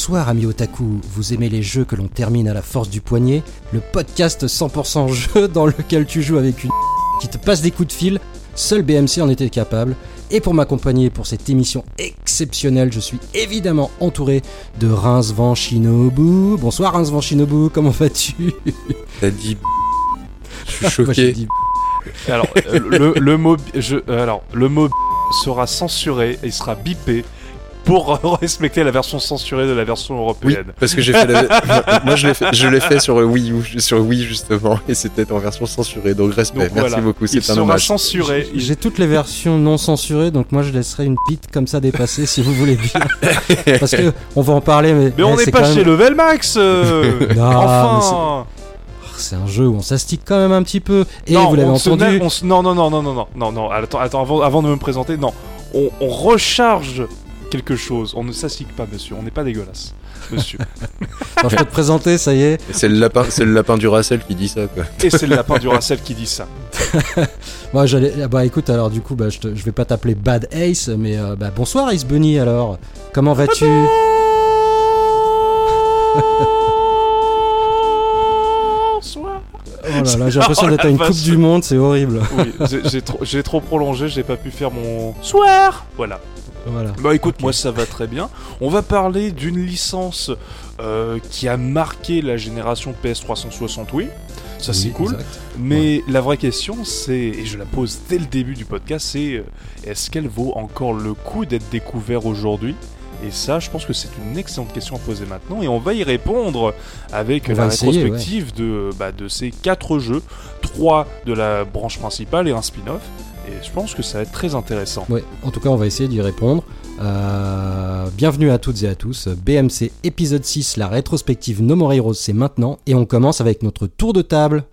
Bonsoir amis otaku, vous aimez les jeux que l'on termine à la force du poignet? Le podcast 100% jeu dans lequel tu joues avec une qui te passe des coups de fil, seul BMC en était capable. Et pour m'accompagner pour cette émission exceptionnelle, je suis évidemment entouré de Reims Van Shinobu. Bonsoir Reims Van Shinobu, comment vas-tu? T'as dit Je suis choqué. dit Alors, euh, le, le mot, je, euh, alors, le mot sera censuré et il sera bipé pour respecter la version censurée de la version européenne. Oui, parce que j'ai fait la... moi je l'ai fait, je l'ai fait sur Wii U, sur Wii justement et c'était en version censurée donc respect. Donc, Merci voilà. beaucoup, c'est un hommage. censuré. J'ai toutes les versions non censurées donc moi je laisserai une petite comme ça dépasser si vous voulez bien. parce que on va en parler mais Mais on n'est pas même... chez Level Max. Euh... non, enfin ah, c'est un jeu où on s'astique quand même un petit peu. Et non, vous l'avez entendu. Se... non, non, non, non, non, non, non, non. Attends, attends avant, avant de me présenter, non. On, on, recharge quelque chose. On ne s'assique pas, monsieur. On n'est pas dégueulasse, monsieur. Quand je peux te présenter, ça y est. C'est le lapin, c'est le lapin du Racel qui dit ça, quoi. Et c'est le lapin du Racel qui dit ça. Moi, j'allais. ah Bah écoute, alors du coup, bah, je, te- je vais pas t'appeler Bad Ace, mais euh, bah, bonsoir Ace Bunny alors. Comment vas-tu? Bonsoir. Oh là là, j'ai l'impression Oh d'être à une Coupe du Monde, c'est horrible. Oui, j'ai- j'ai trop, j'ai trop prolongé, j'ai pas pu faire mon soir. Voilà. Voilà. Bah écoute, moi ça va très bien. On va parler d'une licence euh, qui a marqué la génération PS360, oui. Ça c'est cool. exact. Mais la vraie question, c'est, et je la pose dès le début du podcast, c'est euh, est-ce qu'elle vaut encore le coup d'être découverte aujourd'hui? Et ça, je pense que c'est une excellente question à poser maintenant, et on va y répondre avec On la rétrospective de, bah, de ces quatre jeux, trois de la branche principale et un spin-off. Et je pense que ça va être très intéressant. Ouais, en tout cas, on va essayer d'y répondre. Euh, bienvenue à toutes et à tous. BMC épisode 6, la rétrospective No More Heroes, c'est maintenant. Et on commence avec notre tour de table.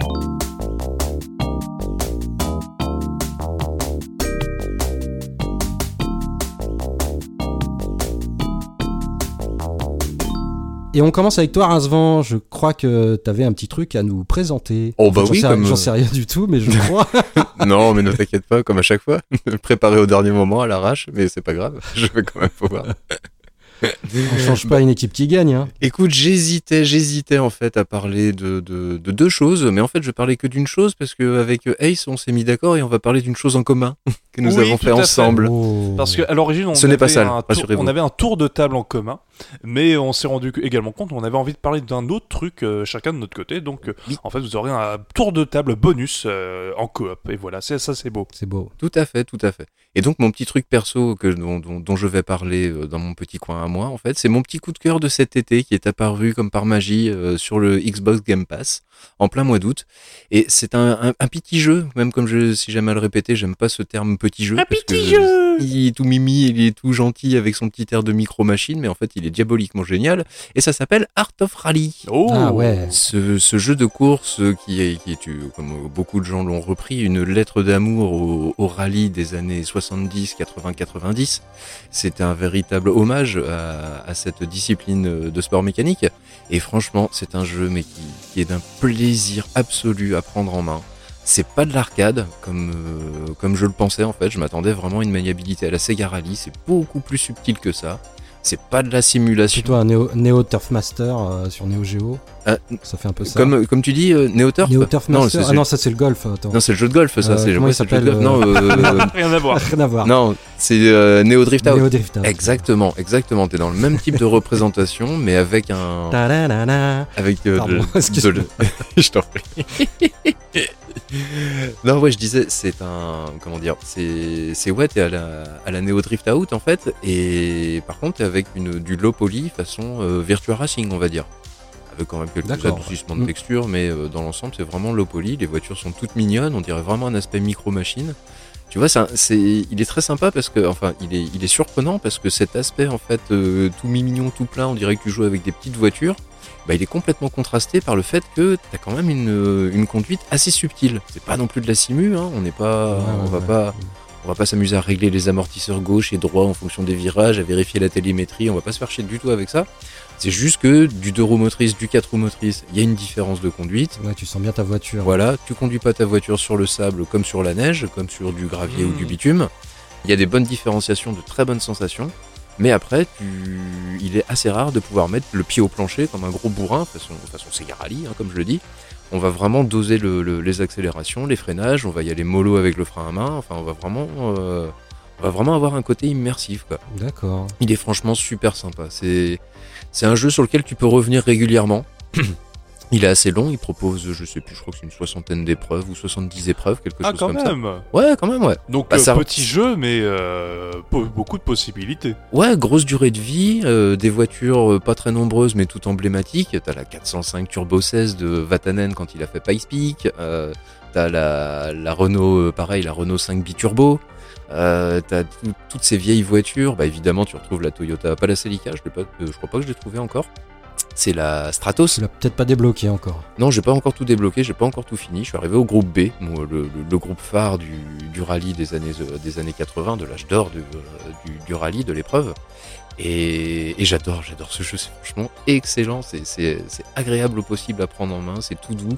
Et on commence avec toi, Rincevent. Je crois que tu avais un petit truc à nous présenter. Oh, bah J'en oui, sais- comme- J'en sais rien du tout, mais je crois. non, mais ne t'inquiète pas, comme à chaque fois. Préparé au dernier moment, à l'arrache, mais c'est pas grave. Je vais quand même pouvoir. on change pas une équipe qui gagne. Hein. Écoute, j'hésitais, j'hésitais en fait à parler de, de, de deux choses, mais en fait je parlais que d'une chose parce qu'avec Ace on s'est mis d'accord et on va parler d'une chose en commun que nous Oui, avons fait à fait. ensemble. Oh. Parce qu'à l'origine, on, Ce pas sale, tour- on avait un tour de table en commun, mais on s'est rendu également compte qu'on avait envie de parler d'un autre truc euh, chacun de notre côté. Donc, euh, Oui. en fait, vous aurez un tour de table bonus euh, en coop. Et voilà, c'est ça, c'est beau. C'est beau. Tout à fait, tout à fait. Et donc mon petit truc perso que, dont, dont, dont je vais parler dans mon petit coin à moi, en fait, c'est mon petit coup de cœur de cet été qui est apparu comme par magie sur le Xbox Game Pass en plein mois d'août. Et c'est un, un, un petit jeu, même comme je, si j'aime à le répéter, j'aime pas ce terme petit jeu. parce que Il est tout mimi, il est tout gentil avec son petit air de micro-machine, mais en fait il est diaboliquement génial. Et ça s'appelle Art of Rally. Oh Ah ouais. Ce, ce jeu de course qui est, qui est, comme beaucoup de gens l'ont repris, une lettre d'amour au, au rallye des années 70, 80, 90. C'est un véritable hommage à, à cette discipline de sport mécanique. Et franchement, c'est un jeu mais qui, qui est d'un plaisir absolu à prendre en main. C'est pas de l'arcade comme euh, comme je le pensais en fait. Je m'attendais vraiment à une maniabilité à la Sega Rally. C'est beaucoup plus subtil que ça. C'est pas de la simulation. Plutôt un Neo, Neo Turf Master euh, sur Neo Geo. Euh, Ça fait un peu ça. comme comme tu dis, euh, Neo Turf. Neo Turf Non, Master. c'est- ah non, ça c'est le golf. Attends. Non, c'est le jeu de golf, ça. Euh, c'est comment il c'est le jeu de s'appelle, golf. Non, euh, Rien à voir. Rien à voir. non, c'est euh, Neo Drift Out. Neo Drift Out. Exactement, exactement. T'es dans le même type de représentation, mais avec un, Ta-da-da-da. avec euh, Pardon, de- de- je t'en prie. non, ouais, je disais, c'est un, comment dire, c'est, c'est ouais, t'es à la, à la Neo Drift Out en fait, et par contre, t'es avec une, du low poly façon euh, Virtua Racing, on va dire. Quand même quelques adoucissements de Mm. texture, mais euh, dans l'ensemble, c'est vraiment low poly. Les voitures sont toutes mignonnes, on dirait vraiment un aspect micro-machine. Tu vois, c'est il est très sympa parce que, enfin, il est, il est surprenant parce que cet aspect, en fait, euh, tout mignon, tout plein, on dirait que tu joues avec des petites voitures, bah, il est complètement contrasté par le fait que t'as quand même une, euh, une conduite assez subtile. C'est pas non plus de la simu, hein, on n'est pas, Ouais, on va ouais. pas, on va pas s'amuser à régler les amortisseurs gauche et droit en fonction des virages, à vérifier la télémétrie, on va pas se faire chier du tout avec ça. C'est juste que du 2 roues motrices, du 4 roues motrices, il y a une différence de conduite. Ouais, tu sens bien ta voiture. Voilà, tu conduis pas ta voiture sur le sable comme sur la neige, comme sur du gravier ou du Mm. bitume. Il y a des bonnes différenciations, de très bonnes sensations. Mais après, tu... il est assez rare de pouvoir mettre le pied au plancher comme un gros bourrin, façon, façon Sega Rally, hein, comme je le dis. On va vraiment doser le, le- les accélérations, les freinages, on va y aller mollo avec le frein à main, enfin on va vraiment, euh, on va vraiment avoir un côté immersif. D'accord. Il est franchement super sympa. C'est c'est un jeu sur lequel tu peux revenir régulièrement. Il est assez long, il propose, je sais plus, je crois que c'est une soixantaine d'épreuves ou 70 épreuves, quelque Ah, chose comme ça. même Ouais, quand même, ouais. Donc, Bah, euh, ça- petit jeu, mais euh, beaucoup de possibilités. Ouais, grosse durée de vie, euh, des voitures pas très nombreuses mais tout emblématiques. T'as la 405 Turbo 16 de Vatanen quand il a fait Pikes Peak. T'as la, la Renault, pareil, la Renault 5 biturbo. Euh, T'as tout- toutes ces vieilles voitures. Bah évidemment, tu retrouves la Toyota, pas la Celica, je, l'ai pas, euh, je crois pas que je l'ai trouvé encore. C'est la Stratos. Tu l'as peut-être pas débloqué encore. Non, j'ai pas encore tout débloqué, j'ai pas encore tout fini. Je suis arrivé au groupe B, le, le- le groupe phare du, du rallye des années, euh, des années 80, de l'âge d'or du, euh, rallye, de l'épreuve. Et, et j'adore, j'adore ce jeu, c'est franchement excellent, c'est agréable au possible à prendre en main, c'est tout doux,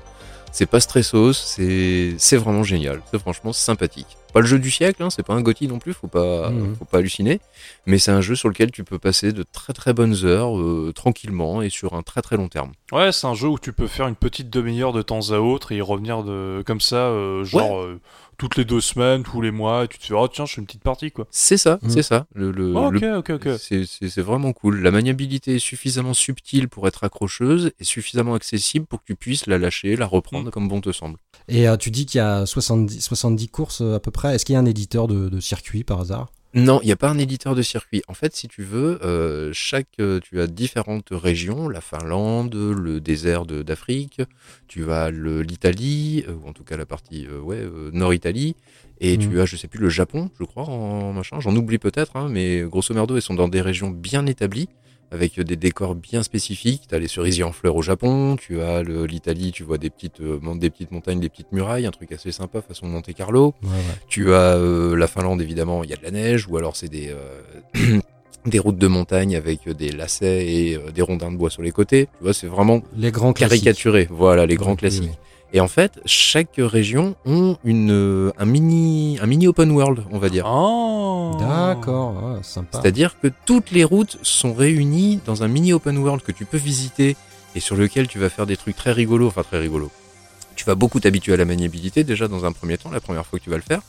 c'est pas stressos, c'est c'est vraiment génial, c'est franchement sympathique. Pas le jeu du siècle, hein, c'est pas un Gotti non plus, faut pas, Mhm. faut pas halluciner, mais c'est un jeu sur lequel tu peux passer de très très bonnes heures, euh, tranquillement et sur un très très long terme. Ouais, c'est un jeu où tu peux faire une petite demi-heure de temps à autre et y revenir de comme ça, euh, genre euh, toutes les deux semaines, tous les mois, et tu te fais, oh tiens, je fais une petite partie, quoi. C'est ça, Mhm. c'est ça. Le, le- Oh, ok, le- ok, ok. c'est- C'est c'est vraiment cool. La maniabilité est suffisamment subtile pour être accrocheuse et suffisamment accessible pour que tu puisses la lâcher, la reprendre Mm. comme bon te semble. Et euh, tu dis qu'il y a 70, 70 courses euh, à peu près. Est-ce qu'il y a un éditeur de, de circuit par hasard? Non, il n'y a pas un éditeur de circuit. En fait, si tu veux, euh, chaque, euh, tu as différentes régions, la Finlande, le désert d'Afrique, tu as l'Italie, euh, ou en tout cas la partie ouais, Nord-Italie, et tu as, je sais plus, le Japon, je crois, en machin. J'en oublie peut-être, hein, mais grosso merdo, ils sont dans des régions bien établies, avec des décors bien spécifiques. Tu as les cerisiers en fleurs au Japon, tu as l'Italie, tu vois des petites, euh, des petites montagnes, des petites murailles, un truc assez sympa façon Monte Carlo. Ouais, ouais. Tu as euh, la Finlande, évidemment, il y a de la neige, ou alors c'est des, euh, des routes de montagne avec des lacets et euh, des rondins de bois sur les côtés. Tu vois, c'est vraiment Les grands caricaturé. Voilà, les grands Oui, classiques. oui. Et en fait, chaque région ont une, euh, un, mini, un mini open world, on va dire. Oh D'accord, ah, sympa. C'est-à-dire que toutes les routes sont réunies dans un mini open world que tu peux visiter et sur lequel tu vas faire des trucs très rigolos, enfin très rigolos. Tu vas beaucoup t'habituer à la maniabilité déjà dans un premier temps, la première fois que tu vas le faire.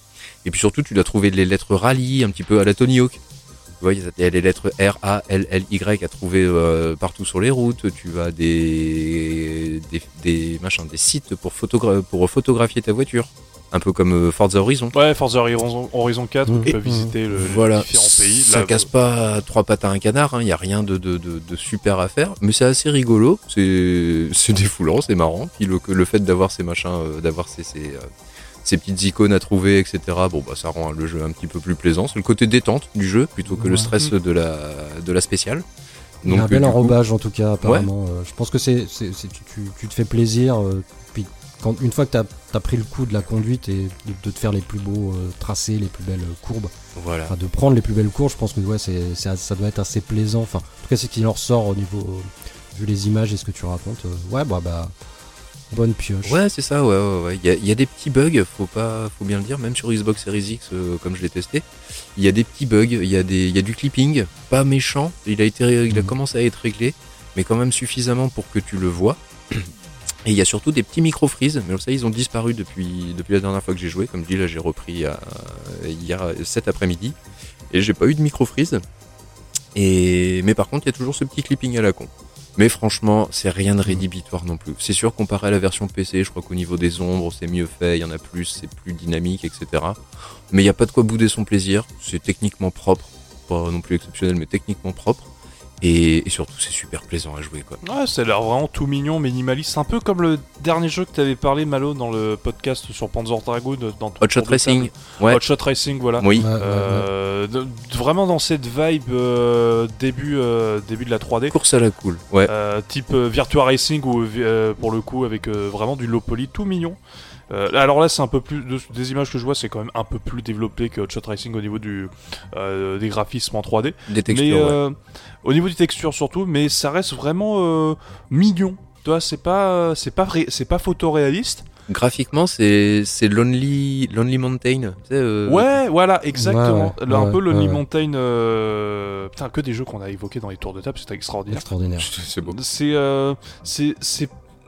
Et puis surtout, tu dois trouver les lettres rallye un petit peu à la Tony Hawk. Tu vois, il y a les lettres R, A, L, L, Y à trouver euh, partout sur les routes. Tu as des, des, des, machins, des sites pour, photogra pour photographier ta voiture. Un peu comme euh, Forza Horizon. Ouais, Forza Horizon, Horizon 4, où Mhm. tu peux Et- visiter le, les Voilà, différents pays. ça Là, casse pas trois pattes à un canard, il n'y a rien de, de, de, de super à faire, mais c'est assez rigolo, c'est c'est défoulant, c'est marrant. Puis le, le fait d'avoir ces machins, euh, d'avoir ces, ces, euh, ces petites icônes à trouver, etc., bon bah ça rend le jeu un petit peu plus plaisant. C'est le côté détente du jeu plutôt que le stress de la, de la spéciale. Il y a un euh, bel coup- enrobage en tout cas, apparemment. Euh, je pense que c'est, tu, tu- tu te fais plaisir. euh, puis quand, une fois que tu as, pris le coup de la conduite et de, de te faire les plus beaux euh, tracés, les plus belles courbes, Voilà. enfin de prendre les plus belles courbes, je pense que ouais, c'est, ça doit être assez plaisant. Enfin, en tout cas, c'est ce qui en ressort au niveau. euh, vu les images et ce que tu racontes. euh, ouais, bah, bah. Bonne pioche. Ouais, c'est ça, ouais, ouais, ouais. Il y a, il y a des petits bugs, faut pas, faut bien le dire, même sur Xbox Series X, euh, comme je l'ai testé. Il y a des petits bugs, il y a des, il y a du clipping, pas méchant. Il a été, il a Mhm. commencé à être réglé, mais quand même suffisamment pour que tu le vois. Et il y a surtout des petits micro freeze, mais ça ils ont disparu depuis, depuis la dernière fois que j'ai joué. Comme dit, là j'ai repris euh, hier cet après-midi et j'ai pas eu de micro freeze. Et mais par contre, il y a toujours ce petit clipping à la con. Mais franchement, c'est rien de rédhibitoire non plus. C'est sûr, comparé à la version PC, je crois qu'au niveau des ombres, c'est mieux fait, il y en a plus, c'est plus dynamique, etc. Mais il n'y a pas de quoi bouder son plaisir. C'est techniquement propre. Pas non plus exceptionnel, mais techniquement propre. Et, et surtout, c'est super plaisant à jouer, quoi. Ouais, ça a l'air vraiment tout mignon, minimaliste. Un peu comme le dernier jeu que t'avais parlé, Malo, dans le podcast sur Panzer Dragoon. Dans ton Hot Shot Racing. Ouais. Hot Shot Racing, voilà. Oui. Ouais, ouais, ouais. Euh, vraiment dans cette vibe euh, début, euh, début de la 3D. Course à la cool. Ouais. Euh, type euh, Virtua Racing ou euh, pour le coup avec euh, vraiment du low poly tout mignon. Euh, alors là, c'est un peu plus de- des images que je vois, c'est quand même un peu plus développé que Hot Shot Racing au niveau du euh, des graphismes en 3D. Des textures, mais ouais. euh, au niveau des textures surtout, mais ça reste vraiment euh, mignon. Tu vois, c'est pas c'est pas c'est pas photoréaliste. graphiquement, c'est c'est Lonely Lonely Mountain. Tu sais, euh, Ouais, voilà, exactement. Ouais, ouais, un peu Lonely ouais. Mountain. euh, Putain, que des jeux qu'on a évoqués dans les tours de table, c'était extraordinaire. Extraordinaire. C'est beau. C'est euh, c'est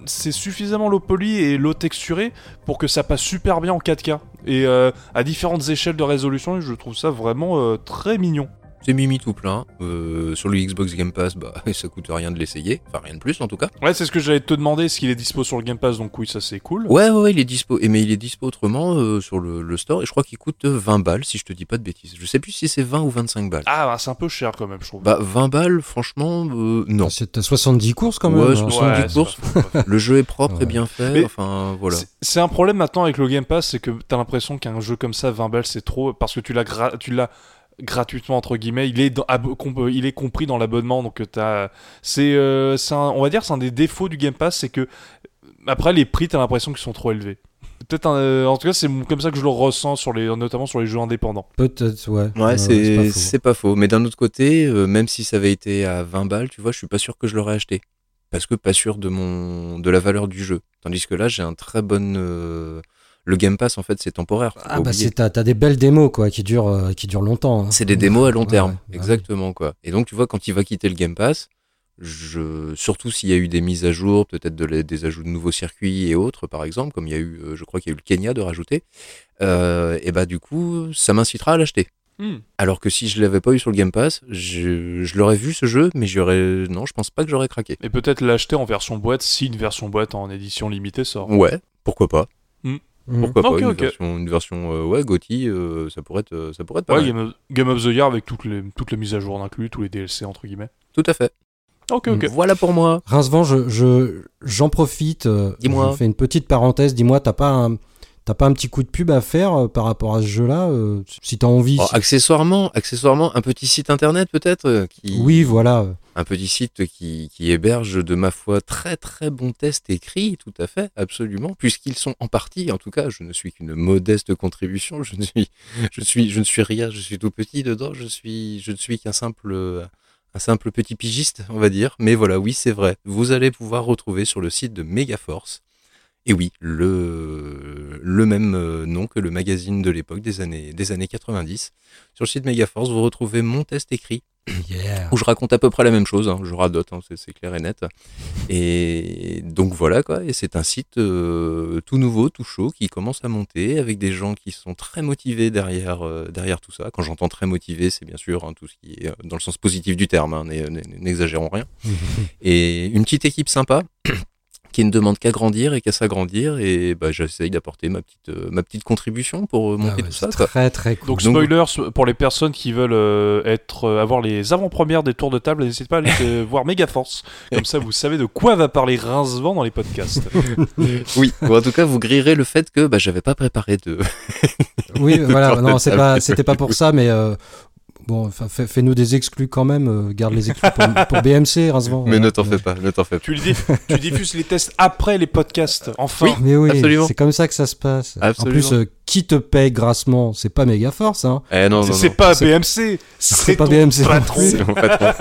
c'est suffisamment low poly et low texturé pour que ça passe super bien en 4K et euh, à différentes échelles de résolution. Je trouve ça vraiment euh, très mignon. C'est Mimi tout plein. Euh, sur le Xbox Game Pass, bah ça coûte rien de l'essayer. Enfin rien de plus en tout cas. Ouais, c'est ce que j'allais te demander. Est-ce qu'il est dispo sur le Game Pass Donc oui, ça c'est cool. Ouais, ouais, ouais, il est dispo. Et mais il est dispo autrement euh, sur le, le store. Et je crois qu'il coûte euh, 20 balles, si je te dis pas de bêtises. Je sais plus si c'est 20 ou 25 balles. Ah, bah, c'est un peu cher quand même, je trouve. Bah 20 balles, franchement, euh, non. C'est à 70 courses quand même. Ouais, hein. 70 c'est courses. Le jeu est propre Ouais. et bien fait. Mais- Enfin voilà. C'est- C'est un problème maintenant avec le Game Pass, c'est que t'as l'impression qu'un jeu comme ça, 20 balles, c'est trop, parce que tu l'as gra- tu l'as gratuitement entre guillemets. Il est dans- euh, il est compris dans l'abonnement, donc euh, t'as. C'est, euh, on va dire, c'est un des défauts du Game Pass, c'est que après les prix, t'as l'impression qu'ils sont trop élevés. Peut-être, un- euh, en tout cas, c'est comme ça que je le ressens sur les, notamment sur les jeux indépendants. Peut-être, ouais. Ouais, c'est pas faux. Mais d'un autre côté, euh, même si ça avait été à 20 balles, tu vois, je suis pas sûr que je l'aurais acheté. Parce que pas sûr de mon de la valeur du jeu. Tandis que là, j'ai un très bon. Le Game Pass, en fait, c'est temporaire. Ah bah c'est t'as des belles démos quoi qui durent euh, qui durent longtemps. hein. C'est des démos à long terme, ouais, bah exactement quoi. Et donc tu vois quand il va quitter le Game Pass, je surtout s'il y a eu des mises à jour, peut-être de des ajouts de nouveaux circuits et autres par exemple, comme il y a eu, euh, je crois qu'il y a eu le Kenya de rajouter, euh, et bah du coup ça m'incitera à l'acheter. Hmm. Alors que si je l'avais pas eu sur le Game Pass, je, je l'aurais vu ce jeu, mais j'aurais non, je pense pas que j'aurais craqué. Et peut-être l'acheter en version boîte si une version boîte en édition limitée sort. Ouais, pourquoi pas Mm. Pourquoi Ok, pas une version, une version euh, ouais GOTY, euh, ça pourrait être, euh, ça pourrait être pas Ouais, mal. Game of, Game of the Year avec toutes les, toutes les mises à jour inclus, tous les DLC entre guillemets. Tout à fait. Ok, ok. Voilà pour moi. Rincevent, je je- j'en profite. Dis-moi. Je fais une petite parenthèse. Dis-moi, t'as pas un t'as pas un petit coup de pub à faire euh, par rapport à ce jeu-là euh, Si t'as envie. Oh, accessoirement, accessoirement, un petit site internet peut-être euh, qui, Oui, voilà. un petit site qui, qui héberge de ma foi très très bons tests écrits, tout à fait, absolument, puisqu'ils sont en partie, en tout cas, je ne suis qu'une modeste contribution, je ne suis, je suis, je ne suis rien, je suis tout petit dedans, je suis, je ne suis qu'un simple, un simple petit pigiste, on va dire, mais voilà, oui, c'est vrai, vous allez pouvoir retrouver sur le site de Megaforce. Et oui, le, le même euh, nom que le magazine de l'époque des années, des années 90. Sur le site Megaforce, vous retrouvez mon test écrit Yeah. où je raconte à peu près la même chose, hein, je radote, hein, c'est- c'est clair et net. Et donc voilà quoi, et c'est un site euh, tout nouveau, tout chaud, qui commence à monter avec des gens qui sont très motivés derrière, euh, derrière tout ça. Quand j'entends très motivé, c'est bien sûr hein, tout ce qui est dans le sens positif du terme, hein, n'e- n'e- n'exagérons rien. Et une petite équipe sympa. Qui ne demande qu'à grandir et qu'à s'agrandir et bah, j'essaye d'apporter ma petite euh, ma petite contribution pour euh, Ah monter ouais, tout ça quoi. très très cool. Donc Donc- spoilers pour les personnes qui veulent euh, être euh, avoir les avant-premières des tours de table, n'hésitez pas à aller voir Megaforce. Comme ça, vous savez de quoi va parler Rincevent dans les podcasts. Oui, ou en tout cas vous grillerez le fait que bah, j'avais pas préparé de Oui, voilà. Non, c'est pas c'était pas pour ça, mais euh, bon, enfin, fais- fais-nous des exclus quand même. euh, garde les exclus pour, pour BMC, Rincevent. Mais voilà. ne t'en fais pas, ne t'en fais pas. tu, les diff- tu diffuses les tests après les podcasts, enfin. Oui. Mais oui, Absolument. c'est comme ça que ça se passe. Absolument. En plus, euh, qui te paye grassement C'est pas méga force, hein. Eh non, non, C'est- pas BMC, c'est pas BMC patron. mon patron.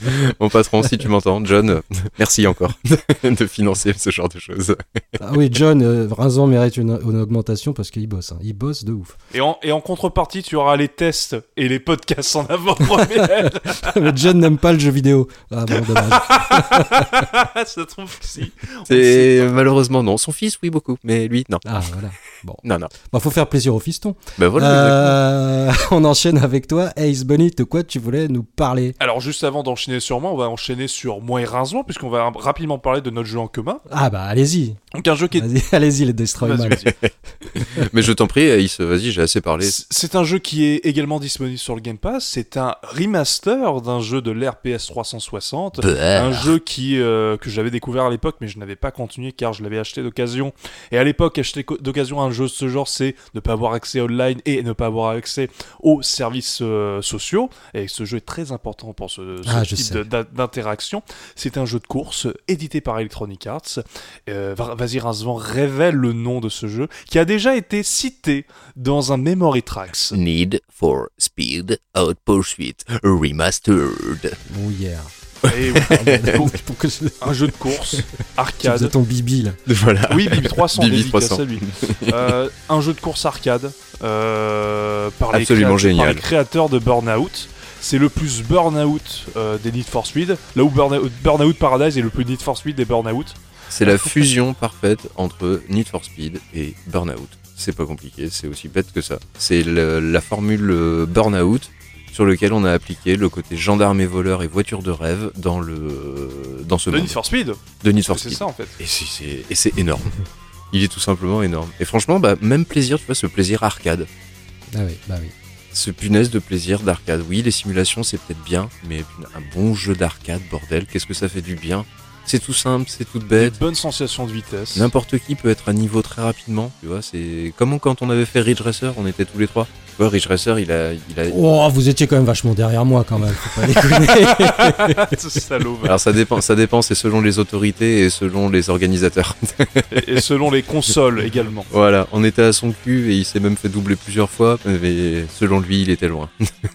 mon patron, si tu m'entends, John, merci encore de financer ce genre de choses. Ah oui, John, euh, mérite une, une augmentation parce qu'il bosse. hein. Il bosse de ouf. Et en, et en contrepartie, tu auras les tests et les podcasts en avant-première. mais John n'aime pas le jeu vidéo. Ah bon, dommage. Ça trouve que si. Malheureusement non. Son fils, oui, beaucoup, mais lui, non. Ah voilà. Non, non. Bah, faut faire plaisir au fiston. Voilà. Euh, on enchaîne avec toi, Ace Bunny. De quoi tu voulais nous parler? Alors juste avant d'enchaîner sur moi, on va enchaîner sur moi et Rincevent, puisqu'on va rapidement parler de notre jeu en commun. Ah bah allez-y. Donc un jeu qui est allez-y les Destroy Vas-y, Man. vas-y. exactement. Mais je t'en prie, Ace, vas-y, j'ai assez parlé. C'est un jeu qui est également disponible sur le Game Pass. C'est un remaster d'un jeu de l'ère PS 360. Un jeu qui euh, que j'avais découvert à l'époque, mais je n'avais pas continué car je l'avais acheté d'occasion. Et à l'époque, acheter d'occasion un jeu de ce genre, c'est ne pas avoir accès online et ne pas avoir accès aux services euh, sociaux. Et ce jeu est très important pour ce, ce Ah, type d'interaction. C'est un jeu de course édité par Electronic Arts. Euh, va- Vas-y, Rincevent, révèle le nom de ce jeu qui a déjà été cité dans un Memory Tracks. Need for Speed Out Pursuit Remastered. Oh yeah. Et oui. Donc, Pour que je- un jeu de course, arcade. ton bibi là. Voilà. Oui, Bibi 300, Bibi dédicace 300. à lui. Euh, un jeu de course arcade euh, par, les Absolument créateurs, par les créateurs de Burnout. C'est le plus Burnout euh, des Need for Speed. Là où Burnout, Burnout Paradise est le plus Need for Speed des Burnout. C'est la fusion parfaite entre Need for Speed et Burnout. C'est pas compliqué, c'est aussi bête que ça. C'est le- la formule euh, Burnout sur lequel on a appliqué le côté gendarme et voleur et voiture de rêve dans le dans ce De monde Need for Speed, de Need for c'est Speed. ça en fait. Et c'est- c'est et c'est énorme. Il est tout simplement énorme. Et franchement, bah, même plaisir, tu vois, ce plaisir arcade. Ah oui, bah oui. Ce punaise de plaisir d'arcade. Oui, les simulations, c'est peut-être bien, mais un bon jeu d'arcade, bordel, qu'est-ce que ça fait du bien C'est tout simple, c'est tout bête. bonnes sensations de vitesse. N'importe qui peut être à niveau très rapidement, tu vois. C'est comme quand on avait fait Ridge Racer, on était tous les trois. Tu vois, Ridge Racer, il a, il a. Oh, vous étiez quand même vachement derrière moi quand même, faut pas déconner. Ce salaud. Alors ça dépend, ça dépend, c'est selon les autorités et selon les organisateurs. et, et selon les consoles également. voilà, on était à son cul et il s'est même fait doubler plusieurs fois, mais selon lui, il était loin.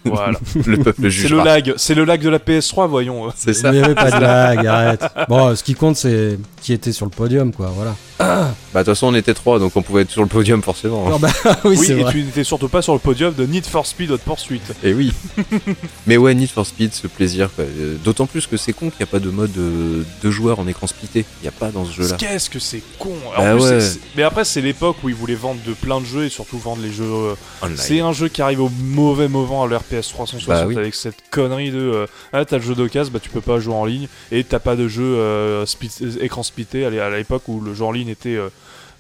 Voilà. Le peuple C'est le lag, c'est le lag de la PS3, voyons. C'est Il ça. n'y avait pas de blague, arrête. Bon, ce qui compte, c'est qui était sur le podium, quoi, voilà. Bah de toute façon, on était trois, donc on pouvait être sur le podium forcément. Ah bah, oui, et vrai. tu n'étais surtout pas sur le podium de Need for Speed Hot Pursuit. Et oui. Mais ouais, Need for Speed, ce plaisir. quoi. Euh, D'autant plus que c'est con qu'il n'y a pas de mode euh, de joueur en écran splitté. Il n'y a pas dans ce jeu-là. Qu'est-ce que c'est con Bah plus, ouais. Mais après, c'est l'époque où ils voulaient vendre de plein de jeux et surtout vendre les jeux. euh. C'est un jeu qui arrive au mauvais moment à l'RPS 360 Bah oui. avec cette connerie de euh, ah t'as le jeu d'occasion, bah tu peux pas jouer en ligne et t'as pas de jeu euh, split- écran splitté à l'époque où le jeu en ligne était euh,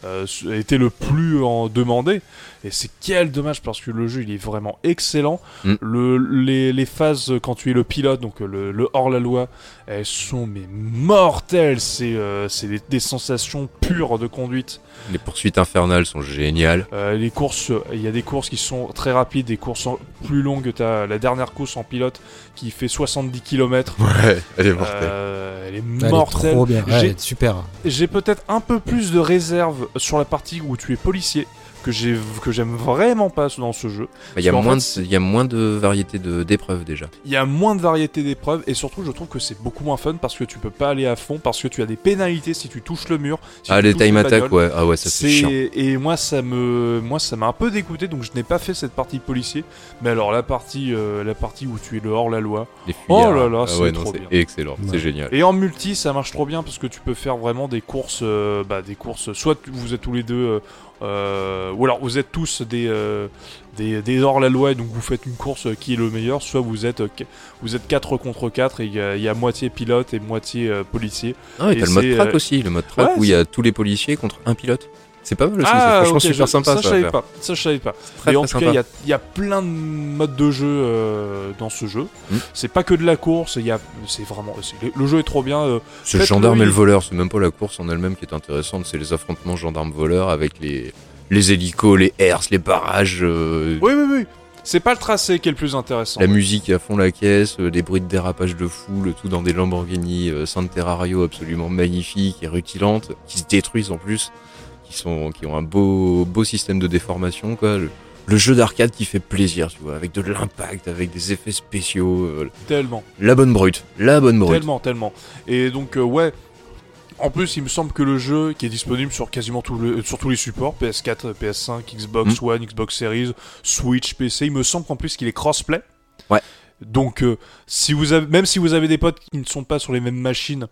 euh, était le plus en demandé et c'est quel dommage parce que le jeu il est vraiment excellent Mm. le, les, les phases quand tu es le pilote donc le, le hors la loi elles sont mais mortelles c'est euh, c'est des, des sensations pures de conduite Les poursuites infernales sont géniales. euh, les courses, il y a des courses qui sont très rapides, des courses en- plus longues. T'as la dernière course en pilote qui fait 70 km. Ouais, elle est mortelle. elle est Elle est mortelle. trop bien, ouais, J'ai- elle est super. J'ai peut-être un peu plus de réserve sur la partie où tu es policier que j'ai que j'aime vraiment pas dans ce jeu. Bah, Il y, a moins fait, de- il y a moins de variété de- d'épreuves déjà. Il y a moins de variété d'épreuves et surtout je trouve que c'est beaucoup moins fun parce que tu peux pas aller à fond parce que tu as des pénalités si tu touches le mur. si ah, les time attack, ouais. Ah ouais, ça c'est chiant. et moi ça me moi ça m'a un peu dégoûté donc je n'ai pas fait cette partie policier mais alors la partie euh, la partie où tu es le hors la loi Les Oh là là, ah c'est ouais, trop bien. excellent, Ouais. c'est génial. et en multi ça marche trop bien parce que tu peux faire vraiment des courses euh, bah, des courses soit vous êtes tous les deux euh, euh, ou alors vous êtes tous des euh, des, des hors la loi et donc vous faites une course euh, qui est le meilleur soit vous êtes euh, vous êtes 4 contre 4 et il y, a- il y a moitié pilote et moitié euh, policier Ah, et Et t'as le mode track aussi, le mode track ouais, où il y a tous les policiers contre un pilote. C'est pas mal aussi, c'est ah franchement ok, super je- sympa ça, ça. je savais pas ça je savais pas Très, et en tout cas, sympa. il y a, il y a plein de modes de jeu euh, dans ce jeu. Mm. C'est pas que de la course, il y a, c'est vraiment, le, le jeu est trop bien. euh, C'est le gendarme et le voleur, c'est même pas la course en elle-même qui est intéressante, c'est les affrontements gendarme-voleur avec les, les hélicos, les airs, les barrages, euh, Oui, oui, oui. C'est pas le tracé qui est le plus intéressant. la musique à fond la caisse, euh, des bruits de dérapage de fou, le tout dans des Lamborghini euh, Santerario absolument magnifiques et rutilantes, qui se détruisent en plus, qui, sont, qui ont un beau, beau système de déformation, quoi. Le, le jeu d'arcade qui fait plaisir, tu vois, avec de l'impact, avec des effets spéciaux, euh, Tellement, la bonne brute, la bonne brute. tellement, tellement. Et donc, euh, ouais. En plus, il me semble que le jeu, qui est disponible sur quasiment tout le- sur tous les supports, PS4, PS5, Xbox Mm. One, Xbox Series, Switch, PC, il me semble qu'en plus qu'il est crossplay. Ouais. Donc, euh, si vous avez, même si vous avez des potes qui ne sont pas sur les mêmes machines,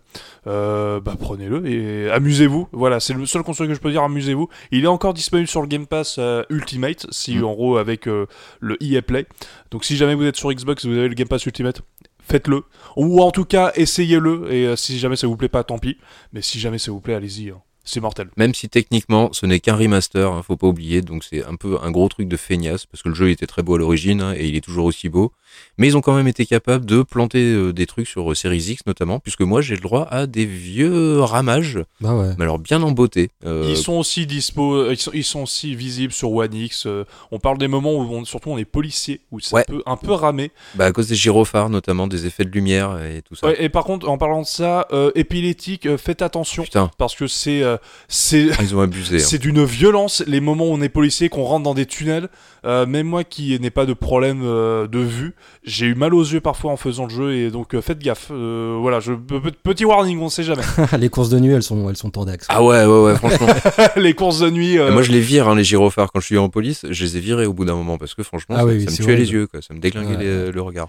euh, bah prenez-le et amusez-vous. Voilà, c'est le seul conseil que je peux dire. Amusez-vous. Il est encore disponible sur le Game Pass euh, Ultimate, si Mm. en gros avec euh, le EA Play. Donc, si jamais vous êtes sur Xbox, vous avez le Game Pass Ultimate, faites-le. Ou en tout cas, essayez-le. Et si jamais ça vous plaît pas, tant pis. Mais si jamais ça vous plaît, allez-y. hein. C'est mortel. Même si techniquement ce n'est qu'un remaster, hein, faut pas oublier, donc c'est un peu un gros truc de feignasse, parce que le jeu était très beau à l'origine, hein, et il est toujours aussi beau, mais ils ont quand même été capables de planter euh, des trucs sur euh, Series X notamment, puisque moi j'ai le droit à des vieux ramages, Bah ouais. mais alors bien en beauté. Euh, Ils sont aussi dispo, ils sont, ils sont aussi visibles sur One X. on parle des moments où on, surtout on est policier, où ça Ouais. peut un peu ramer. bah, à cause des gyrophares notamment, des effets de lumière et tout ça. Ouais, et par contre, en parlant de ça, euh, épileptique, euh, faites attention Putain, parce que c'est euh, c'est ah, ils ont abusé. hein. c'est d'une violence. Les moments où on est policier, qu'on rentre dans des tunnels, euh, même moi qui n'ai pas de problème euh, de vue, j'ai eu mal aux yeux parfois en faisant le jeu et donc euh, faites gaffe. Euh, voilà, je, petit warning, on sait jamais. les courses de nuit, elles sont, elles sont tendax. Ah ouais, ouais, ouais, franchement. les courses de nuit. euh, Moi, je les vire, hein, les gyrophares. Quand je suis en police, je les ai virés au bout d'un moment parce que franchement, Ah ça, oui, ça oui, me tuait les yeux, quoi. Ça me déglinguait Ouais. les- le regard.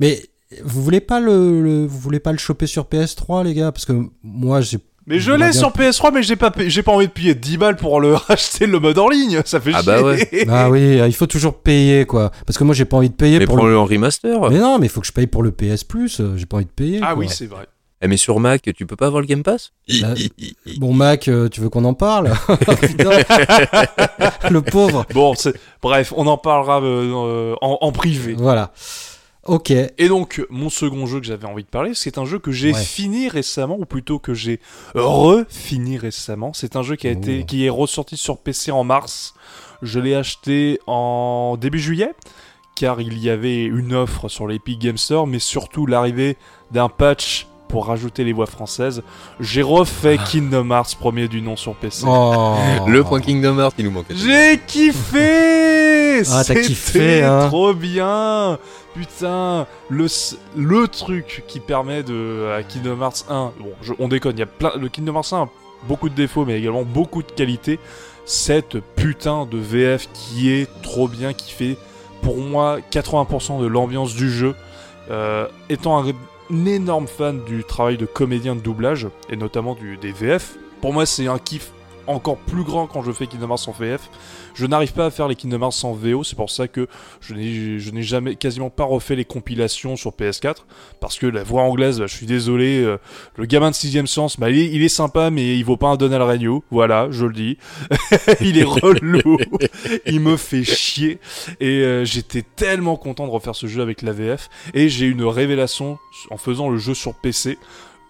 Mais vous voulez pas le, le- vous voulez pas le choper sur PS3, les gars? Parce que moi, j'ai. Mais je l'ai sur PS3, mais j'ai pas, pa- j'ai pas envie de payer 10 balles pour le racheter le mode en ligne. Ça fait Ah chier. bah ouais. Ah oui, il faut toujours payer, quoi. Parce que moi, j'ai pas envie de payer Mais pour le. en remaster. Mais non, mais il faut que je paye pour le PS Plus. euh, J'ai pas envie de payer. Ah quoi. oui, c'est vrai. Eh, mais sur Mac, tu peux pas avoir le Game Pass? Bah, Bon, Mac, euh, tu veux qu'on en parle? Putain. Le pauvre. Bon, bref, on en parlera euh, euh, en, en privé. Voilà. Ok. Et donc, mon second jeu que j'avais envie de parler, c'est un jeu que j'ai Ouais. fini récemment, ou plutôt que j'ai refini récemment. C'est un jeu qui a été, qui est ressorti sur PC en mars. Je l'ai acheté en début juillet, car il y avait une offre sur l'Epic Game Store, mais surtout l'arrivée d'un patch pour rajouter les voix françaises. J'ai refait Kingdom Hearts premier du nom sur PC. Oh. Le point Kingdom Hearts, il nous manquait. J'ai kiffé Ah, t'as kiffé, hein. trop bien Putain, le, truc qui permet de à Kingdom Hearts 1, bon, on déconne, y a plein, le Kingdom Hearts 1 a beaucoup de défauts, mais également beaucoup de qualités. Cette putain de VF qui est trop bien, qui fait pour moi 80% de l'ambiance du jeu. Euh, étant un, un énorme fan du travail de comédien de doublage, et notamment du, des VF, pour moi c'est un kiff encore plus grand quand je fais Kingdom Hearts en VF. Je n'arrive pas à faire les Kingdom Hearts en VO, c'est pour ça que je n'ai jamais, quasiment pas refait les compilations sur PS4, parce que la voix anglaise, bah, je suis désolé, euh, le gamin de 6ème sens, bah, il, est, sympa, mais il vaut pas un Donald Regno, voilà, je le dis. il est relou, il me fait chier, et euh, j'étais tellement content de refaire ce jeu avec la VF, et j'ai eu une révélation en faisant le jeu sur PC.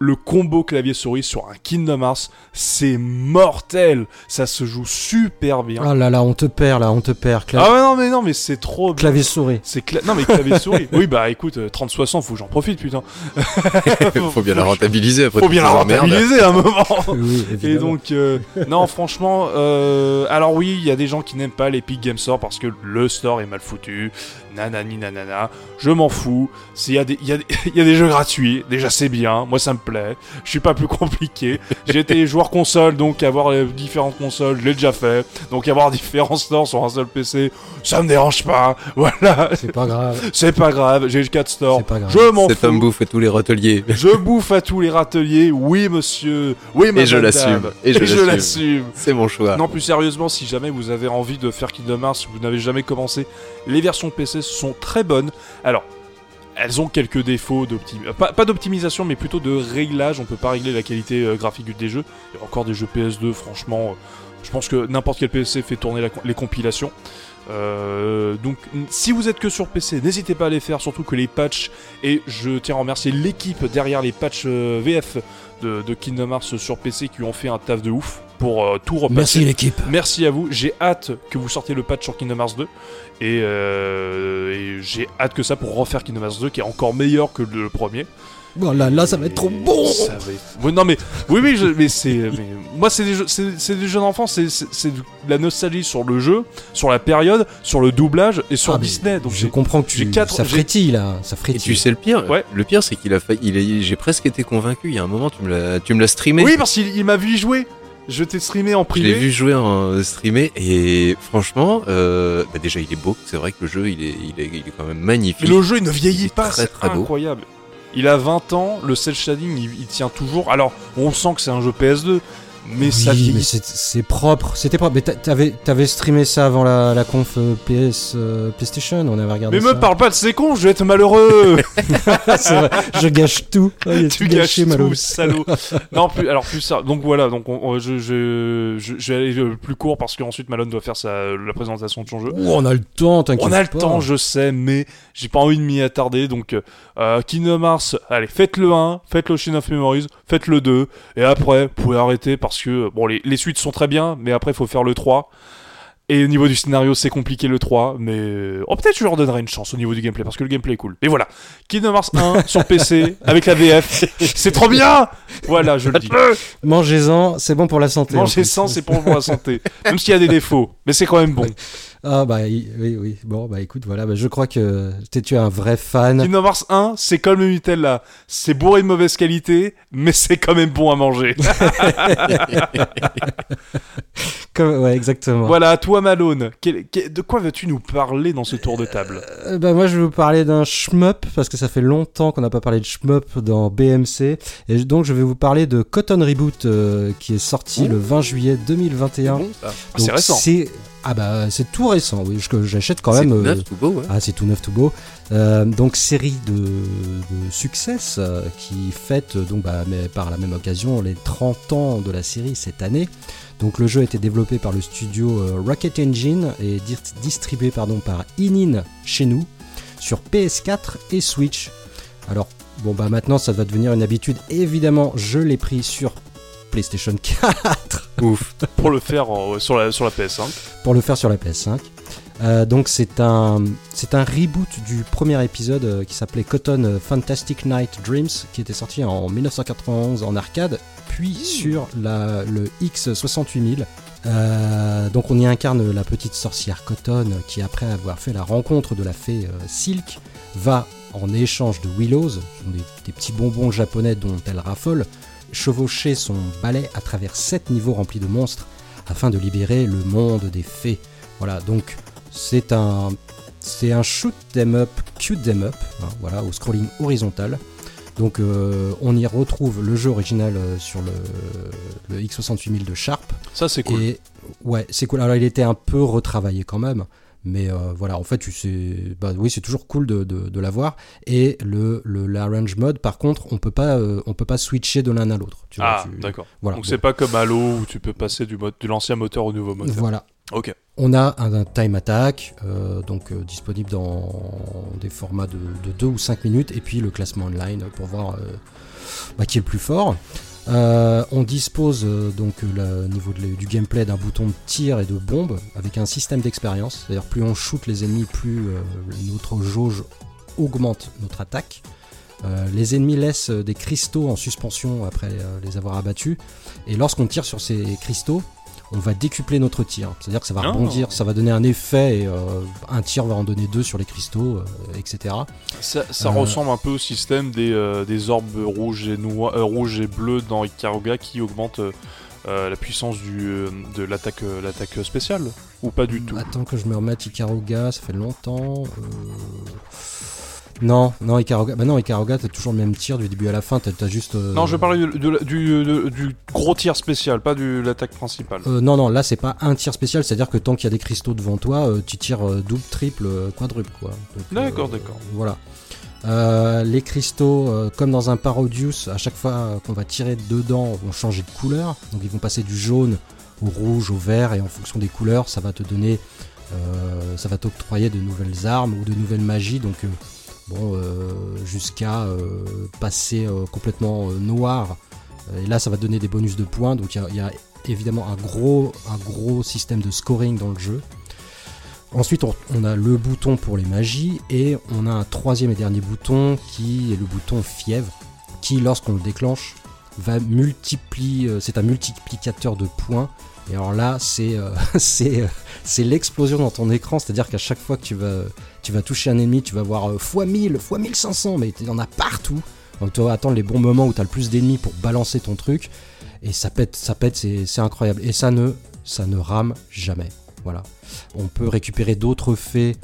Le combo clavier-souris sur un Kingdom Hearts, c'est mortel. Ça se joue super bien. Ah là là, on te perd là, on te perd. Cla- Ah ouais, non, mais non, mais c'est trop bien. Clavier souris. C'est cla- Non, mais clavier souris. oui, bah écoute, euh, 30-60, faut que j'en profite, putain. Faut bien la rentabiliser après. Faut bien la rentabiliser à un moment. Oui, Et donc, euh, non, franchement, euh, alors oui, il y a des gens qui n'aiment pas l'Epic Game Store parce que le store est mal foutu. Nanani nanana. Je m'en fous. S'il y, a des- il y, a des- il y a des jeux gratuits, déjà c'est bien. Moi, ça me plaît. Je suis pas plus compliqué. J'ai été joueur console, donc avoir les différentes consoles, je l'ai déjà fait. Donc avoir différents stores sur un seul PC, ça me dérange pas. Voilà, C'est pas grave. c'est pas grave. J'ai le 4 stores. C'est pas grave. Je m'en Cet homme fous. bouffe tous les râteliers. Je bouffe à tous les râteliers. Oui, monsieur. Oui, madame. je l'assume. Et je l'assume. C'est mon choix. Non, plus sérieusement, si jamais vous avez envie de faire Kingdom Hearts, si vous n'avez jamais commencé, les versions PC sont très bonnes. Alors, elles ont quelques défauts d'optimisation, pas, d'optimisation, mais plutôt de réglage. On peut pas régler la qualité euh, graphique des jeux. Il y a encore des jeux PS2, franchement, euh, je pense que n'importe quel PC fait tourner les compilations. Euh, donc, si vous êtes que sur PC, n'hésitez pas à les faire, surtout que les patchs, et je tiens à remercier l'équipe derrière les patchs VF de, de Kingdom Hearts sur PC qui ont fait un taf de ouf pour euh, tout repasser. Merci l'équipe. Merci à vous. J'ai hâte que vous sortiez le patch sur Kingdom Hearts 2. Et, euh, et j'ai hâte que ça pour refaire Kingdom Hearts 2 qui est encore meilleur que le premier. Bon là, là, ça va être trop bon. Ça va être- Oui, non mais oui oui je- mais c'est mais moi c'est des jeux c'est c'est des jeux d'enfants c'est c'est de la nostalgie sur le jeu sur la période sur le doublage et sur Ah, Disney donc je j'ai comprends que tu... j'ai quatre- ça frétille là, ça Et frétille. tu sais le pire Ouais. Le pire, c'est qu'il a failli. Il J'ai presque été convaincu. Il y a un moment, tu me l'as, tu me l'as streamé. oui parce qu'il il m'a vu y jouer je t'ai streamé en Je l'ai privé vu jouer en streamé et franchement, euh, bah déjà il est beau. C'est vrai que le jeu il est, il est, il est quand même magnifique. Mais le jeu il ne Il vieillit pas, très, c'est très beau. Il a 20 ans, le cel shading il tient toujours. Alors on sent que c'est un jeu PS2, mais ça oui, mais c'est- propre, c'était propre. Mais t'a- t'avais avais streamé ça avant la, la conf euh, PS euh, PlayStation, on avait regardé Mais ça. me parle pas de ces cons, je vais être malheureux. Vrai, je gâche tout. Ah, tu tout gâches gâché, tout, salaud. non, plus, alors plus ça. Donc voilà, donc on- on- je, je, je, je vais aller le plus court parce qu'ensuite Malone doit faire sa, la présentation de son jeu. Ouh, on a le temps, t'inquiète On a le temps, je sais, mais j'ai pas envie de m'y attarder. Donc, euh, Kingdom Hearts, allez, faites le 1, faites le Shin of Memories, faites le 2, et après, vous pouvez arrêter parce que, bon, les, les suites sont très bien, mais après, il faut faire le 3. Et au niveau du scénario, c'est compliqué le 3, mais oh, peut-être je leur donnerai une chance au niveau du gameplay parce que le gameplay est cool. Mais voilà, Kingdom Hearts 1 sur PC avec la VF, c'est trop bien. Voilà, je le dis. Mangez-en, c'est bon pour la santé. en Manger plus. sans, c'est pour la santé, même s'il y a des défauts, mais c'est quand même bon. Ah bah oui, oui. Bon bah écoute, voilà, bah, je crois que t'es- tu es un vrai fan. Kingdom Hearts 1, c'est comme le Nutella. C'est bourré de mauvaise qualité, mais c'est quand même bon à manger. Comme- ouais, exactement. voilà, toi Malone, quel- quel- de quoi veux-tu nous parler dans ce tour de table? Euh, bah, moi je vais vous parler d'un shmup parce que ça fait longtemps qu'on n'a pas parlé de shmup dans BMC et donc je vais vous parler de Cotton Reboot euh, qui est sorti le 20 juillet 2021. bon, ça. Ah, C'est récent. C'est ah bah c'est tout récent. Oui, j'achète quand C'est même. tout euh, neuf, tout beau, ouais. Ah, c'est tout neuf, tout beau. Euh, donc, série de, de succès euh, qui fête euh, donc, bah, mais par la même occasion les 30 ans de la série cette année. Donc, le jeu a été développé par le studio euh, Rocket Engine et di- distribué pardon, par Inin chez nous sur PS4 et Switch. Alors, bon, bah maintenant ça va devenir une habitude. Évidemment, je l'ai pris sur PlayStation 4 Ouf. Pour le faire en- sur, la, sur la PS5. pour le faire sur la PS5. Euh, donc c'est un c'est un reboot du premier épisode euh, qui s'appelait Cotton euh, Fantastic Night Dreams qui était sorti en 1991 en arcade puis sur la, le X68000 Euh, donc on y incarne la petite sorcière Cotton qui après avoir fait la rencontre de la fée Silk va en échange de Willows, des petits bonbons japonais dont elle raffole, chevaucher son balai à travers sept niveaux remplis de monstres afin de libérer le monde des fées. Voilà, donc c'est un c'est un shoot them up, cute them up, hein, voilà, au scrolling horizontal. Donc euh, on y retrouve le jeu original euh, sur le, le X68000 de Sharp. Ça, c'est cool. Et ouais, c'est cool. Alors il était un peu retravaillé quand même. Mais euh, voilà, en fait, tu sais, bah oui, c'est toujours cool de, de, de l'avoir. Et le, le l'arrange mode, par contre, on peut pas, euh, on peut pas switcher de l'un à l'autre. Ah, tu- d'accord. Voilà. Donc bon. c'est pas comme Halo où tu peux passer du mode de l'ancien moteur au nouveau moteur. Voilà. Ok. On a un, un time attack, euh, donc euh, disponible dans des formats de, de 2 ou 5 minutes, et puis le classement online pour voir euh, bah, qui est le plus fort. Euh, on dispose euh, donc euh, au niveau du gameplay d'un bouton de tir et de bombe avec un système d'expérience. C'est-à-dire plus on shoot les ennemis, plus notre jauge augmente notre attaque. Les ennemis laissent des cristaux en suspension après les avoir abattus. Et lorsqu'on tire sur ces cristaux, on va décupler notre tir. C'est-à-dire que ça va Oh. rebondir, ça va donner un effet et euh, un tir va en donner deux sur les cristaux, euh, etc. Ça, ça Euh, ressemble un peu au système des, euh, des orbes rouges et, noi- euh, rouges et bleus dans Ikaruga qui augmentent euh, euh, la puissance du, de l'attaque l'attaque spéciale Ou pas du tout? Attends que je me remette Ikaruga, ça fait longtemps. Non, non, Ikaruga, bah non, Ikaruga, t'as toujours le même tir du début à la fin, t'as juste. euh, Non, je la- du, du gros tir spécial, pas de l'attaque principale. Euh, non, non, là c'est pas un tir spécial, c'est-à-dire que tant qu'il y a des cristaux devant toi, euh, tu tires double, triple, quadruple, quoi. D'accord, d'accord. Voilà. Les cristaux, comme dans un Parodius, à chaque fois qu'on va tirer dedans, vont changer de couleur. Donc ils vont passer du jaune au rouge, au vert, et en fonction des couleurs, ça va te donner, ça va t'octroyer de nouvelles armes ou de nouvelles magies. Donc bon, euh, jusqu'à euh, passer euh, complètement noir. Et là, ça va donner des bonus de points. Donc il y a- évidemment un gros, système de scoring dans le jeu. Ensuite, on, on a le bouton pour les magies et on a un troisième et dernier bouton qui est le bouton fièvre, qui, lorsqu'on le déclenche, va multiplier. C'est un multiplicateur de points. Et alors là, c'est euh, euh, c'est l'explosion dans ton écran, c'est-à-dire qu'à chaque fois que tu vas tu vas toucher un ennemi, tu vas voir x 1000, x 1500, mais il y en a partout. Donc tu vas attendre les bons moments où tu as le plus d'ennemis pour balancer ton truc. Et ça pète, ça pète, c'est c'est incroyable. Et ça ne, ça ne rame jamais. Voilà. On peut récupérer d'autres faits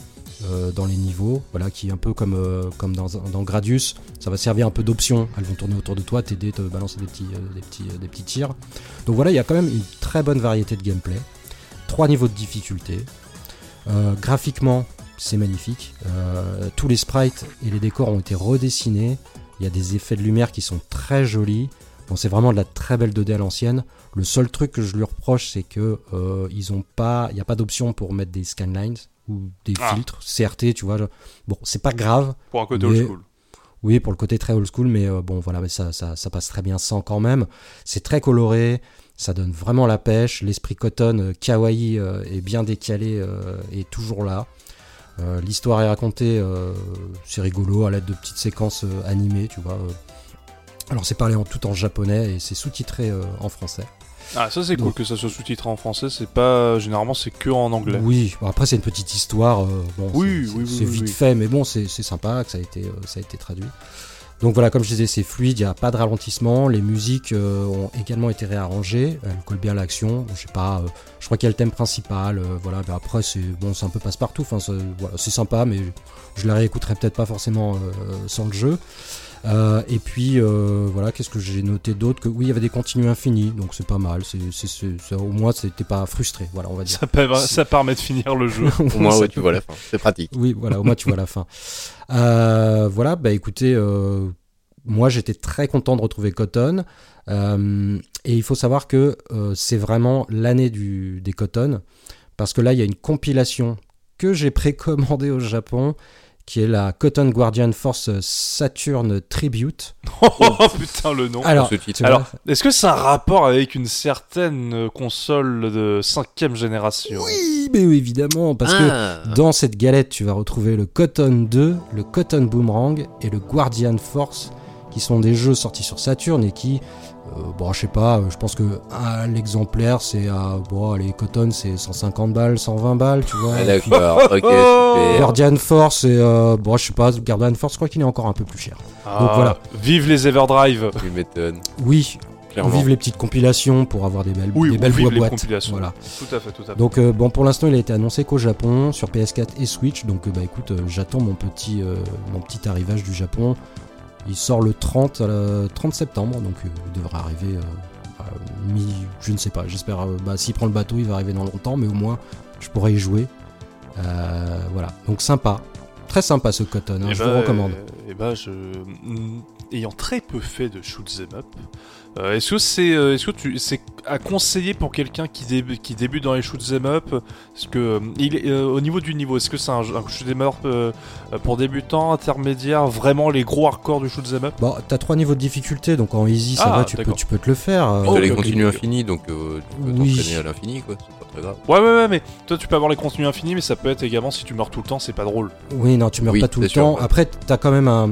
euh, dans les niveaux, voilà, qui est un peu comme, euh, comme dans, dans Gradius. Ça va servir un peu d'option. Elles vont tourner autour de toi, t'aider, te balancer des petits, euh, des, petits, des petits tirs. Donc voilà, il y a quand même une très bonne variété de gameplay. Trois niveaux de difficulté. Graphiquement, c'est magnifique. Tous les sprites et les décors ont été redessinés. Il y a des effets de lumière qui sont très jolis. Bon, c'est vraiment de la très belle 2D à l'ancienne. Le seul truc que je lui reproche, c'est que ils pas, il n'y a pas d'option pour mettre des scanlines ou des Ah. filtres CRT, tu vois. je- Bon, c'est pas grave. Pour un côté mais- old school. Oui, pour le côté très old school, mais euh, bon, voilà, mais ça, ça, ça passe très bien sans quand même. C'est très coloré, ça donne vraiment la pêche. L'esprit Cotton, euh, kawaii, euh, est bien décalé, est toujours là. L'histoire est racontée, c'est rigolo, à l'aide de petites séquences animées, tu vois. Alors, c'est parlé en tout en japonais et c'est sous-titré en français. Ah, ça c'est cool que ça soit sous-titré en français, c'est pas. Généralement, c'est que en anglais. Oui, bon, après c'est une petite histoire. euh, bon, Oui, c'est- oui, c'est oui, c'est oui, vite fait, mais bon, c'est c'est sympa que ça a été, euh, ça a été traduit. Donc voilà, comme je disais, c'est fluide, il n'y a pas de ralentissement. Les musiques euh, ont également été réarrangées. Elles collent bien à l'action. Je sais pas, euh, je crois qu'il y a le thème principal. euh, voilà, mais après c'est bon, c'est un peu passe-partout. Enfin, c'est voilà, c'est sympa, mais je la réécouterai peut-être pas forcément sans le jeu. Euh, et puis euh, voilà, qu'est-ce que j'ai noté d'autre Que oui, il y avait des continues infinis, donc c'est pas mal. C'est, c'est, c'est- ça, au moins, c'était pas frustré. Voilà, on va dire. Ça, permet- ça permet de finir le jeu. Au moins, ouais, tu vois la fin. C'est pratique. oui, voilà, au moins tu vois la fin. Euh, voilà, bah écoutez, euh, moi j'étais très content de retrouver Cotton. Euh, et il faut savoir que euh, c'est vraiment l'année du, des Cotton. Parce que là, il y a une compilation que j'ai précommandée au Japon, qui est la Cotton Guardian Force Saturn Tribute. oh putain, le nom. Alors, ce est-ce que c'est un rapport avec une certaine euh, console de cinquième génération? Oui, mais oui, évidemment, parce que Ah. Dans cette galette, tu vas retrouver le Cotton 2, le Cotton Boomerang et le Guardian Force, qui sont des jeux sortis sur Saturn et qui, bon, je sais pas, euh, je pense que l'exemplaire, c'est à, bon, allez, Cotton, c'est 150 balles, 120 balles, tu vois. Ah, d'accord, ok, super. Guardian Force, c'est, euh, bon, je sais pas, Guardian Force, je crois qu'il est encore un peu plus cher. Ah, voilà. Vive les Everdrive Tu m'étonnes, Oui, clairement. vive les petites compilations pour avoir des belles, Oui, des belles vive les boîtes. compilations. Voilà. Tout à fait, tout à fait. Donc euh, bon pour l'instant il a été annoncé qu'au Japon sur PS4 et Switch donc euh, bah écoute euh, j'attends mon petit euh, mon petit arrivage du Japon. Il sort le 30 euh, 30 septembre donc euh, il devrait arriver euh, à mi je ne sais pas j'espère bah, s'il prend le bateau il va arriver dans longtemps mais au moins je pourrai y jouer. Voilà donc sympa très sympa ce Cotton hein, Eh je ben, vous recommande. euh, eh ben, je... ayant très peu fait de shoot 'em up, euh, est-ce que c'est, euh, est-ce que tu, c'est à conseiller pour quelqu'un qui, dé- qui débute dans les shoot 'em up Parce que euh, il est- euh, au niveau du niveau, est-ce que c'est un, un shoot 'em up euh, pour débutants, intermédiaires, vraiment les gros hardcore du shoot 'em up? Bon t'as trois niveaux de difficulté donc en easy ça Ah, va tu peux, tu peux te le faire. euh, T'as Oh, les continues ok. infinies, donc euh, tu peux Oui. t'entraîner à l'infini, quoi. C'est pas très grave. Ouais, ouais, ouais, mais toi tu peux avoir les contenus infinis, mais ça peut être également si tu meurs tout le temps, c'est pas drôle. Oui, non, tu meurs Oui, pas tout le sûr, temps. ouais. Après, t'as quand même un.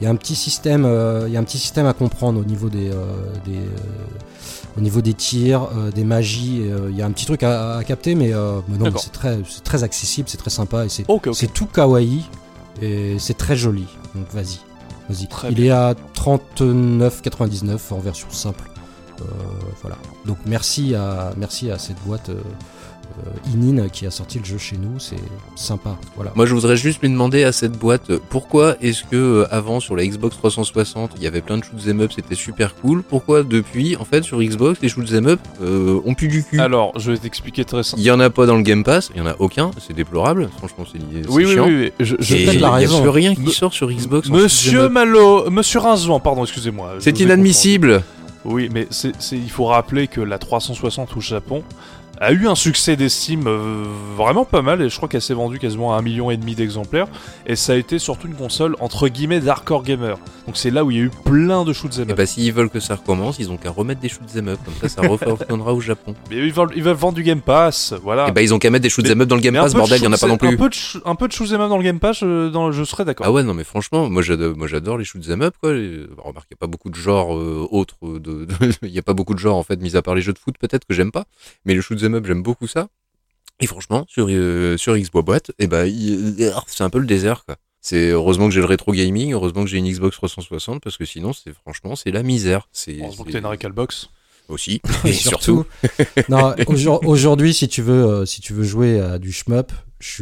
Il y a un petit système, euh, il y a un petit système à comprendre au niveau des, euh, des euh, au niveau des tirs, des magies. Il y a un petit truc à, à capter, mais, euh, mais non, c'est très, c'est très accessible, c'est très sympa et c'est, tout kawaii et c'est très joli. Donc vas-y, vas-y. Il bien. est à 39,99 en version simple. Euh, voilà. Donc merci à merci à cette boîte. euh, Inin qui a sorti le jeu chez nous, c'est sympa. Voilà. Moi, je voudrais juste lui demander à cette boîte euh, pourquoi est-ce que euh, avant sur la Xbox 360 il y avait plein de shoots 'em up, c'était super cool? Pourquoi depuis, en fait, sur Xbox les shoots 'em up euh, ont plus du cul? Alors, je vais t'expliquer très Il simple. y en a pas dans le Game Pass, il y en a aucun, c'est déplorable. Franchement, c'est Oui, oui, chiant. oui, oui. Je, je- Et il la a raison. plus rien qui Me- sort sur Xbox. Monsieur. Malo, Monsieur Rinzouan, pardon, excusez-moi. C'est inadmissible. Oui, mais c'est, c'est- il faut rappeler que la 360 au Japon a eu un succès d'estime euh, vraiment pas mal et je crois qu'elle s'est vendue quasiment à un million et demi d'exemplaires et ça a été surtout une console entre guillemets d'hardcore gamer. Donc c'est là où il y a eu plein de shoots 'em Et up. bah s'ils veulent que ça recommence, ils ont qu'à remettre des shoots up, comme ça ça retournera au Japon. Mais ils veulent, ils veulent vendre du Game Pass, voilà. Et bah ils ont qu'à mettre des shoots 'em up dans le Game Pass, bordel, il y en a pas non plus. Un peu de, un peu de shoot 'em up dans le Game Pass, je, dans, je serais d'accord. Ah ouais, non, mais franchement, moi j'adore, moi j'adore les shoots 'em up, quoi. Remarque, il n'y a pas beaucoup de genres euh, autres. De, Il n'y a pas beaucoup de genres, en fait, mis à part les jeux de foot, peut-être que j'aime pas. Mais les shoots 'em up, j'aime beaucoup ça. Et franchement, sur, euh, sur Xbox Boîte, et bah, il- c'est un peu le désert, quoi. C'est heureusement que j'ai le rétro gaming, heureusement que j'ai une Xbox 360, parce que sinon, c'est franchement, c'est la misère. C'est Heureusement que t'as une Recalbox. aussi. Et Et surtout, non, aujourd- aujourd'hui, si tu veux, euh, si tu veux jouer à du shmup.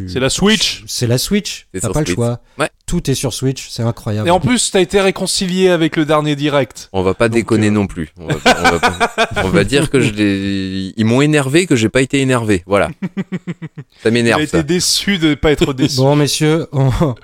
C'est la Switch. C'est la Switch. C'est T'as pas le choix. Ouais. Tout est sur Switch. C'est incroyable. Et en plus, t'as été réconcilié avec le dernier direct. on va pas Donc, déconner euh, non plus. On va, on va pas- on va dire que je l'ai- ils m'ont énervé, que j'ai pas été énervé. Voilà. Ça m'énerve, été ça. déçu de ne pas être déçu. Bon, messieurs, on,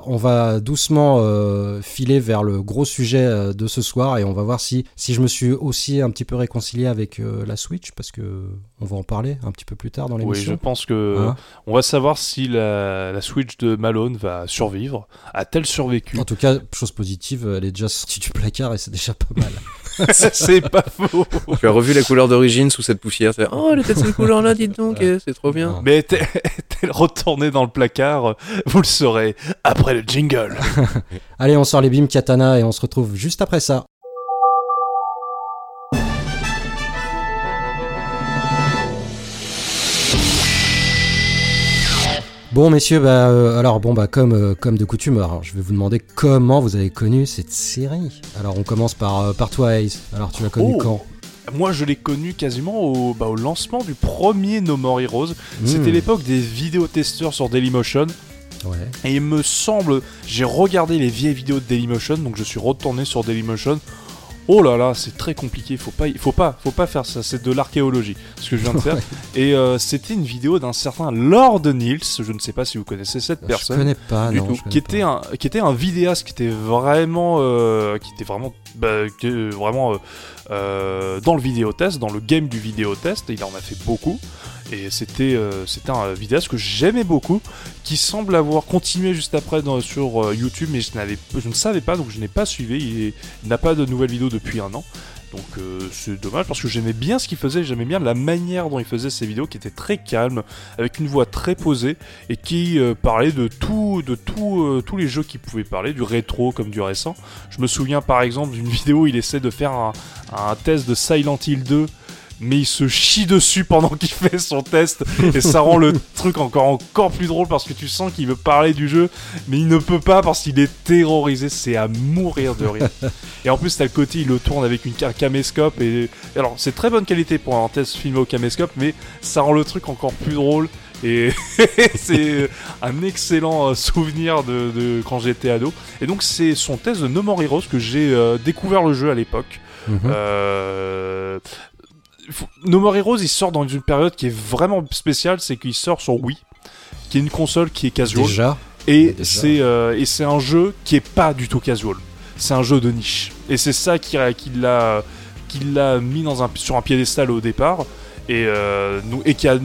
on va doucement euh, filer vers le gros sujet euh, de ce soir et on va voir si, si je me suis aussi un petit peu réconcilié avec euh, la Switch parce que on va en parler un petit peu plus tard dans Oui, je l'émission. pense que Hein on va savoir si la, la Switch de Malone va survivre. A-t-elle survécu? En tout cas, chose positive, elle est déjà sortie du placard et c'est déjà pas mal. C'est pas faux. Tu as revu la couleur d'origine sous cette poussière. Oh, elle était de cette couleur-là, dites donc, eh, c'est trop bien. Mais est-elle est-elle retournée dans le placard Vous le saurez après le jingle. Allez, on sort les beams katana et on se retrouve juste après ça. Bon, messieurs, bah, euh, alors bon, bah, comme, euh, comme de coutume, alors, je vais vous demander comment vous avez connu cette série. Alors, on commence par, euh, par toi, Ace. Alors, tu l'as connu Oh. quand? Moi, je l'ai connu quasiment au, bah, au lancement du premier No More Heroes. C'était Hmm. l'époque des vidéotesteurs sur Dailymotion. Ouais. Et il me semble, j'ai regardé les vieilles vidéos de Dailymotion, donc je suis retourné sur Dailymotion. Oh là là, c'est très compliqué, faut pas, faut pas, faut pas faire ça, c'est de l'archéologie, ce que je viens de faire. Et euh, c'était une vidéo d'un certain Lord Nils, je ne sais pas si vous connaissez cette Je personne. connais pas, Du non. tout. je connais qui pas. était un qui était un vidéaste qui était vraiment euh, qui était vraiment bah, vraiment euh, euh, dans le vidéotest dans le game du vidéotest il en a fait beaucoup et c'était euh, c'était un vidéaste que j'aimais beaucoup qui semble avoir continué juste après sur euh, YouTube mais je je ne savais pas donc je n'ai pas suivi il, n'a pas de nouvelles vidéos depuis un an donc euh, c'est dommage parce que j'aimais bien ce qu'il faisait, j'aimais bien la manière dont il faisait ses vidéos qui était très calme, avec une voix très posée et qui parlait de tout, de tout, tous les jeux qu'il pouvait parler, du rétro comme du récent. Je me souviens par exemple d'une vidéo où il essaie de faire un, un test de Silent Hill 2 mais il se chie dessus pendant qu'il fait son test et ça rend le truc encore encore plus drôle parce que tu sens qu'il veut parler du jeu mais il ne peut pas parce qu'il est terrorisé c'est à mourir de rire. Et en plus t'as le côté il le tourne avec une un caméscope et alors c'est très bonne qualité pour un test filmé au caméscope mais ça rend le truc encore plus drôle et c'est un excellent euh, souvenir de, de quand j'étais ado. Et donc c'est son test de No More Heroes que j'ai euh, découvert le jeu à l'époque. Mhm. euh... No More Heroes, il sort dans une période qui est vraiment spéciale, c'est qu'il sort sur Wii, qui est une console qui est casual, Déjà. Et c'est euh, et c'est un jeu qui est pas du tout casual. C'est un jeu de niche, et c'est ça qui, qui l'a qui l'a mis dans un, sur un piédestal au départ, et euh, nous- et qui a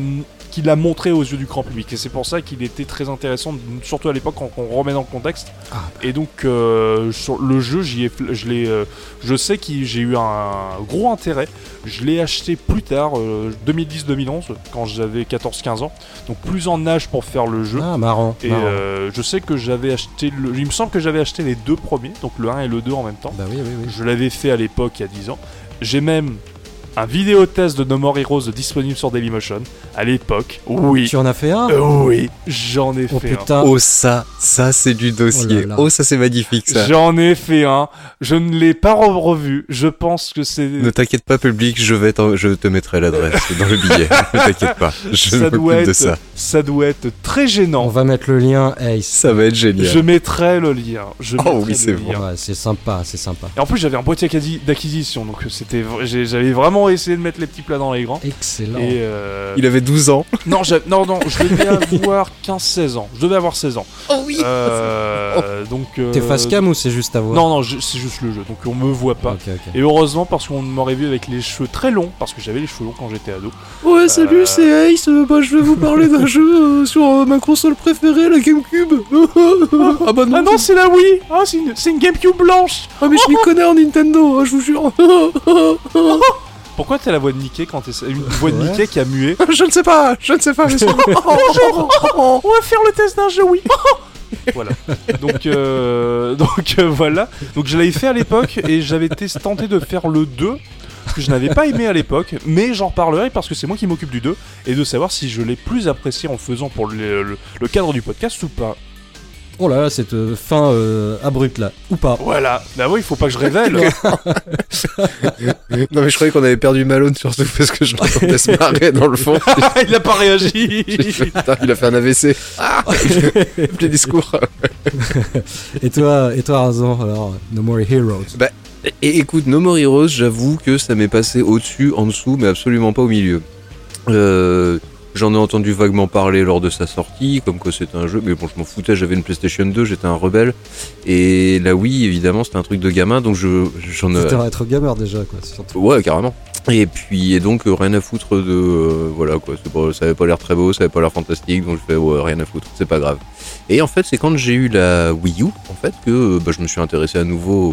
qui l'a montré aux yeux du grand public. Et c'est pour ça qu'il était très intéressant surtout à l'époque quand on remet dans le contexte. Ah, et donc euh, sur le jeu j'y ai je l'ai euh, je sais que j'ai eu un gros intérêt. Je l'ai acheté plus tard euh, 2010-2011 quand j'avais 14-15 ans. Donc plus en âge pour faire le jeu. Ah, marrant. et marrant. euh, je sais que j'avais acheté le... il me semble que j'avais acheté les deux premiers donc le 1 et le 2 en même temps. Bah oui, oui, oui. je l'avais fait à l'époque il y a 10 ans. J'ai même un vidéo test de No More Heroes disponible sur Dailymotion à l'époque oui Tu en as fait un Euh, oui j'en ai Oh fait un putain. Oh ça, ça c'est du dossier. Oh là là. Oh ça c'est magnifique ça. J'en ai fait un. Je ne l'ai pas re- revu. Je pense que c'est. Ne t'inquiète pas public, je vais je te mettrai l'adresse dans le billet. ne t'inquiète pas, je ça doit être. de ça. ça doit être très On gênant. va mettre le lien, Ace. Ça va être génial. Je mettrai le lien. Je Oh oui, c'est. Ouais, c'est sympa, c'est sympa. Et en plus, j'avais un boîtier acquisi- d'acquisition, donc c'était. J'avais vraiment essayé de mettre les petits plats dans les grands. Excellent. Et euh, Il avait 12 ans. non, non, non, je devais avoir 15-16 ans. Je devais avoir 16 ans. Oh oui. Euh, donc. euh, T'es face cam ou c'est juste à voir Non, non, je- c'est juste le jeu, donc on me voit pas. Et heureusement parce qu'on m'aurait vu avec les cheveux très longs, parce que j'avais les cheveux longs quand j'étais ado. Ouais, salut, Euh, c'est Ace. bah, je vais vous parler d'un jeu sur euh, ma console préférée, la GameCube. ah bah Ah non, c'est la Wii Ah, c'est une, c'est une GameCube blanche Ah, mais je m'y connais en Nintendo, hein, je vous jure. Pourquoi t'as la voix de Mickey quand t'es... Une voix de. Mickey qui a mué je ne sais pas, je ne sais pas. mais c'est- On va faire le test d'un jeu Wii Voilà. Donc, euh, donc euh, voilà. Donc je l'avais fait à l'époque et j'avais été tenté de faire le 2 que je n'avais pas aimé à l'époque, mais j'en reparlerai parce que c'est moi qui m'occupe du 2 et de savoir si je l'ai plus apprécié en faisant pour le, le- le cadre du podcast ou pas. Oh là là, cette euh, fin euh, abrupte là. Ou pas. Voilà. Bah oui, il faut pas que je révèle. non, mais je croyais qu'on avait perdu Malone surtout parce que je l'entendais se marrer dans le fond. il a pas réagi. Fait, Putain, il a fait un AVC. Ah Les discours. Et toi, et toi, Arzan, alors, No More Heroes. Et écoute, No More Heroes, j'avoue que ça m'est passé au-dessus, en dessous, mais absolument pas au milieu. Euh, J'en ai entendu vaguement parler lors de sa sortie, comme quoi c'était un jeu, mais bon, je m'en foutais, j'avais une PlayStation 2, j'étais un rebelle. Et là, oui, évidemment, c'était un truc de gamin, donc je j'en ai. C'était un rétro gamer déjà, quoi. Surtout. Ouais, carrément. Et puis, et donc, euh, rien à foutre de. euh, voilà, quoi. c'est Pas, ça avait pas l'air très beau, ça avait pas l'air fantastique, donc je fais, ouais, rien à foutre, c'est pas grave. Et en fait, c'est quand j'ai eu la Wii U, en fait, que euh, bah, je me suis intéressé à nouveau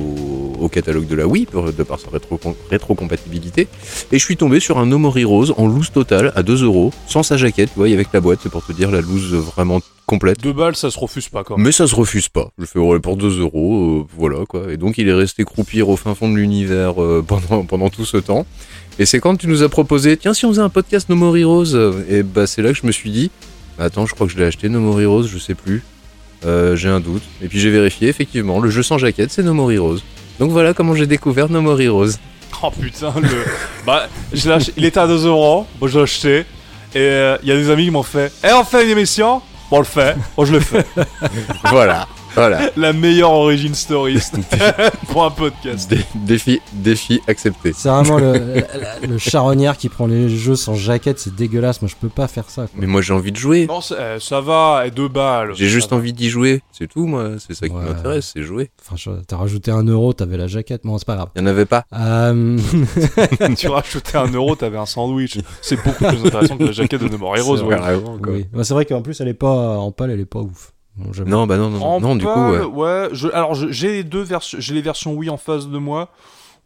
au, au catalogue de la Wii, pour- de par sa rétro- rétrocompatibilité. Et je suis tombé sur un No More Heroes en loose totale à 2 euros, sans sa jaquette, tu vois, et avec la boîte, c'est pour te dire la loose vraiment complète. Deux balles, ça se refuse pas même. Mais ça se refuse pas. Je fais ouais, pour 2 euros, euh, voilà quoi. Et donc il est resté croupir au fin fond de l'univers euh, pendant, pendant tout ce temps. Et c'est quand tu nous as proposé, tiens, si on faisait un podcast No More Heroes, euh, et bah c'est là que je me suis dit, Attends, je crois que je l'ai acheté, No More Heroes, je sais plus. Euh, j'ai un doute. Et puis j'ai vérifié, effectivement, le jeu sans jaquette, c'est No More Heroes. Donc voilà comment j'ai découvert No More Heroes. Oh putain, le. bah, je il était à 2 euros, moi je l'ai acheté. Et il y a des amis qui m'ont fait Eh, on fait une émission? Bon, on le fait. Bon, je le fais. voilà, voilà. La meilleure origin story pour un podcast. Dé- défi, défi accepté. C'est vraiment le, le- le charognard qui prend les jeux sans jaquette, c'est dégueulasse. Moi, je peux pas faire ça. quoi. Mais moi j'ai envie de jouer. Non, eh, ça va, et deux balles. J'ai juste va. envie d'y jouer, c'est tout moi, c'est ça qui Ouais. m'intéresse, c'est jouer. Enfin, t'as rajouté un euro, t'avais la jaquette. Bon, c'est pas grave. Il y en avait pas. Euh, tu rajoutais un euro, t'avais un sandwich. C'est beaucoup plus intéressant que la jaquette de No More Heroes. C'est ouais. oui. Ouais, c'est vrai qu'en plus, elle est pas en pâle, elle est pas ouf. Non, bah non, non, En non, du coup, ouais. ouais. je- alors j'ai les deux versions, j'ai les versions Wii en face de moi.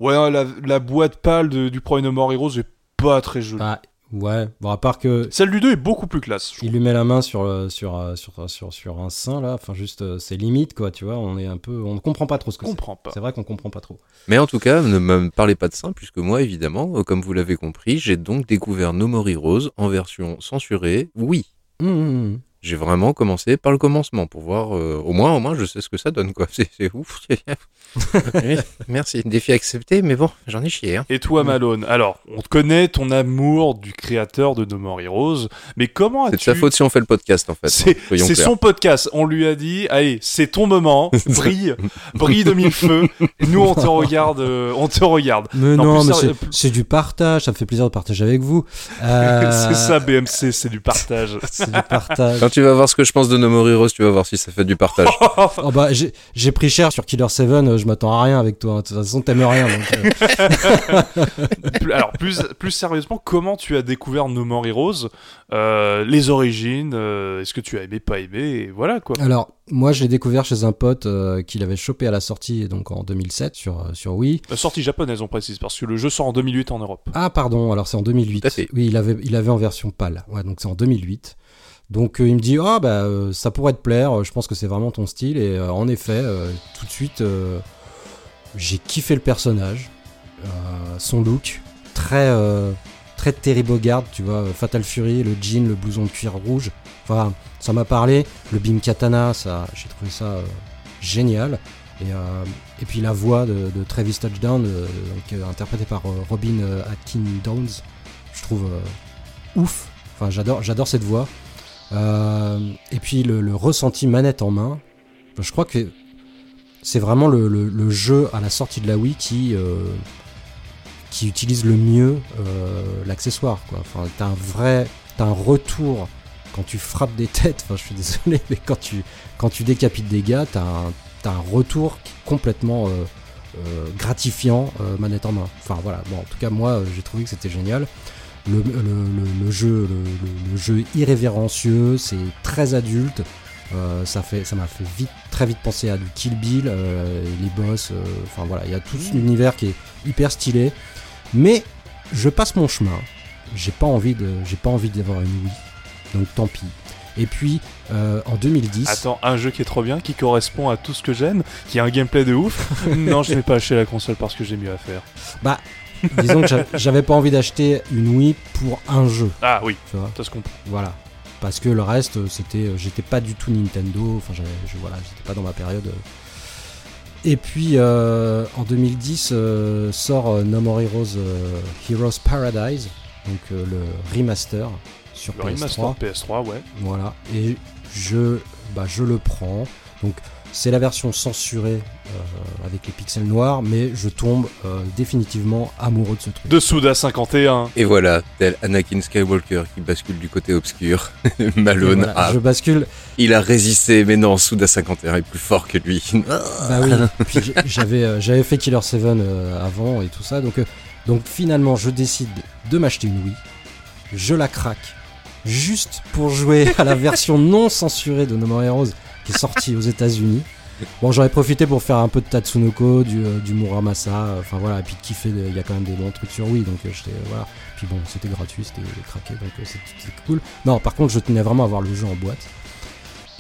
Ouais, la, la boîte pâle de- du premier No More Heroes est pas très jolie. Ah, ouais. Bon, à part que Celle du 2 est beaucoup plus classe. il lui met la main sur euh, sur euh, sur sur, sur un sein là. Enfin, juste, euh, c'est limite quoi. Tu vois, on est un peu, on ne comprend pas trop ce que c'est. C'est vrai qu'on comprend pas trop. Mais en tout cas, ne me parlez pas de ça, puisque moi, évidemment, euh, comme vous l'avez compris, j'ai donc découvert No More Heroes en version censurée. Oui, Hum, hum, hum. J'ai vraiment commencé par le commencement pour voir. euh, au moins, au moins, je sais ce que ça donne, quoi. C'est ouf. Oui, Merci, défi accepté, mais bon, j'en ai chié. Hein. Et toi, Malone Alors, on te connaît ton amour du créateur de No More Heroes, mais comment C'est de sa faute si on fait le podcast, en fait. C'est hein, son podcast. On lui a dit, allez, c'est ton moment, brille, brille de mille feux. Et nous, on te regarde, euh, on te regarde. Mais Non, non, mais c'est- c'est du partage. Ça me fait plaisir de partager avec vous. Euh, c'est ça, BMC, c'est du partage. C'est du partage. Quand tu vas voir ce que je pense de No More Heroes, tu vas voir si ça fait du partage. Oh bah j'ai pris cher sur Killer 7, euh, je m'attends à rien avec toi. De toute façon, t'aimes rien. Donc, euh, Plus- Alors, plus, plus sérieusement, comment tu as découvert No More Heroes Euh, Les origines euh, Est-ce que tu as aimé, pas aimé Et voilà, quoi. Alors, moi, je l'ai découvert chez un pote euh, qui l'avait chopé à la sortie, donc en 2007 sur, euh, sur Wii. Euh, Sortie japonaise, on précise, parce que le jeu sort en 2008 en Europe. Ah, pardon, alors c'est en 2008. Tout à fait. Oui, il avait, il avait en version pâle. Ouais, donc c'est en 2008. Donc euh, il me dit, ah bah euh, ça pourrait te plaire, euh, je pense que c'est vraiment ton style. Et en effet, tout de suite, j'ai kiffé le personnage, son look, très, très Terry tu vois, Fatal Fury, le jean, le blouson de cuir rouge. Enfin, ça m'a parlé. Le beam katana, ça, j'ai trouvé ça génial. Et, puis la voix de, Travis Touchdown, interprétée par Robin Atkin Downs, je trouve ouf. Enfin, j'adore, j'adore cette voix. Euh, et puis le, ressenti manette en main, je crois que c'est vraiment le, jeu à la sortie de la Wii qui, euh, qui utilise le mieux euh, l'accessoire. T'as un vrai, t'as un retour quand tu frappes des têtes. Enfin, je suis désolé, mais quand tu, quand tu décapites des gars, t'as un, un retour qui est complètement gratifiant manette en main. Enfin voilà. Bon, en tout cas, moi, j'ai trouvé que c'était génial. Le, le- le- jeu, le, jeu irrévérencieux, c'est très adulte. Euh, ça fait, ça m'a fait vite, très vite penser à du Kill Bill, euh, les boss. euh, Enfin voilà, il y a tout un univers qui est hyper stylé. Mais je passe mon chemin. J'ai pas envie de, j'ai pas envie d'avoir une Wii. Donc tant pis. Et puis euh, en 2010. Attends, un jeu qui est trop bien, qui correspond à tout ce que j'aime, qui a un gameplay de ouf. non, je n'ai pas acheté la console parce que j'ai mieux à faire. Disons que j'a- j'avais pas envie d'acheter une Wii pour un jeu. Ah oui, Tu vois. ça se comprend. Voilà. Parce que le reste, c'était, euh, j'étais pas du tout Nintendo. Enfin, je, voilà, j'étais pas dans ma période. Et puis, euh, en 2010, euh, sort No More Heroes, euh, Heroes Paradise, donc le remaster sur Le PS3. remaster PS3, ouais. Voilà. Et je, bah, je le prends. Donc, c'est la version censurée euh, avec les pixels noirs, mais je tombe euh, définitivement amoureux de ce truc. De Suda 51. Et voilà, tel Anakin Skywalker qui bascule du côté obscur. Malone, voilà, ah, Je bascule il a résisté, mais non, Souda 51 est plus fort que lui. Bah oui, j'avais euh, j'avais fait Killer 7 euh, avant et tout ça, donc, euh, donc finalement je décide de m'acheter une Wii, je la craque, juste pour jouer à la version non censurée de No More Heroes qui est sortie aux États-Unis. Bon, ai profité pour faire un peu de Tatsunoko, du, euh, Muramasa, euh, enfin voilà, et puis de kiffer, il y a quand même des bons trucs sur Wii, donc euh, j'étais, voilà. Puis bon, c'était gratuit, c'était craqué, donc c'était cool. Non, par contre, je tenais vraiment à avoir le jeu en boîte.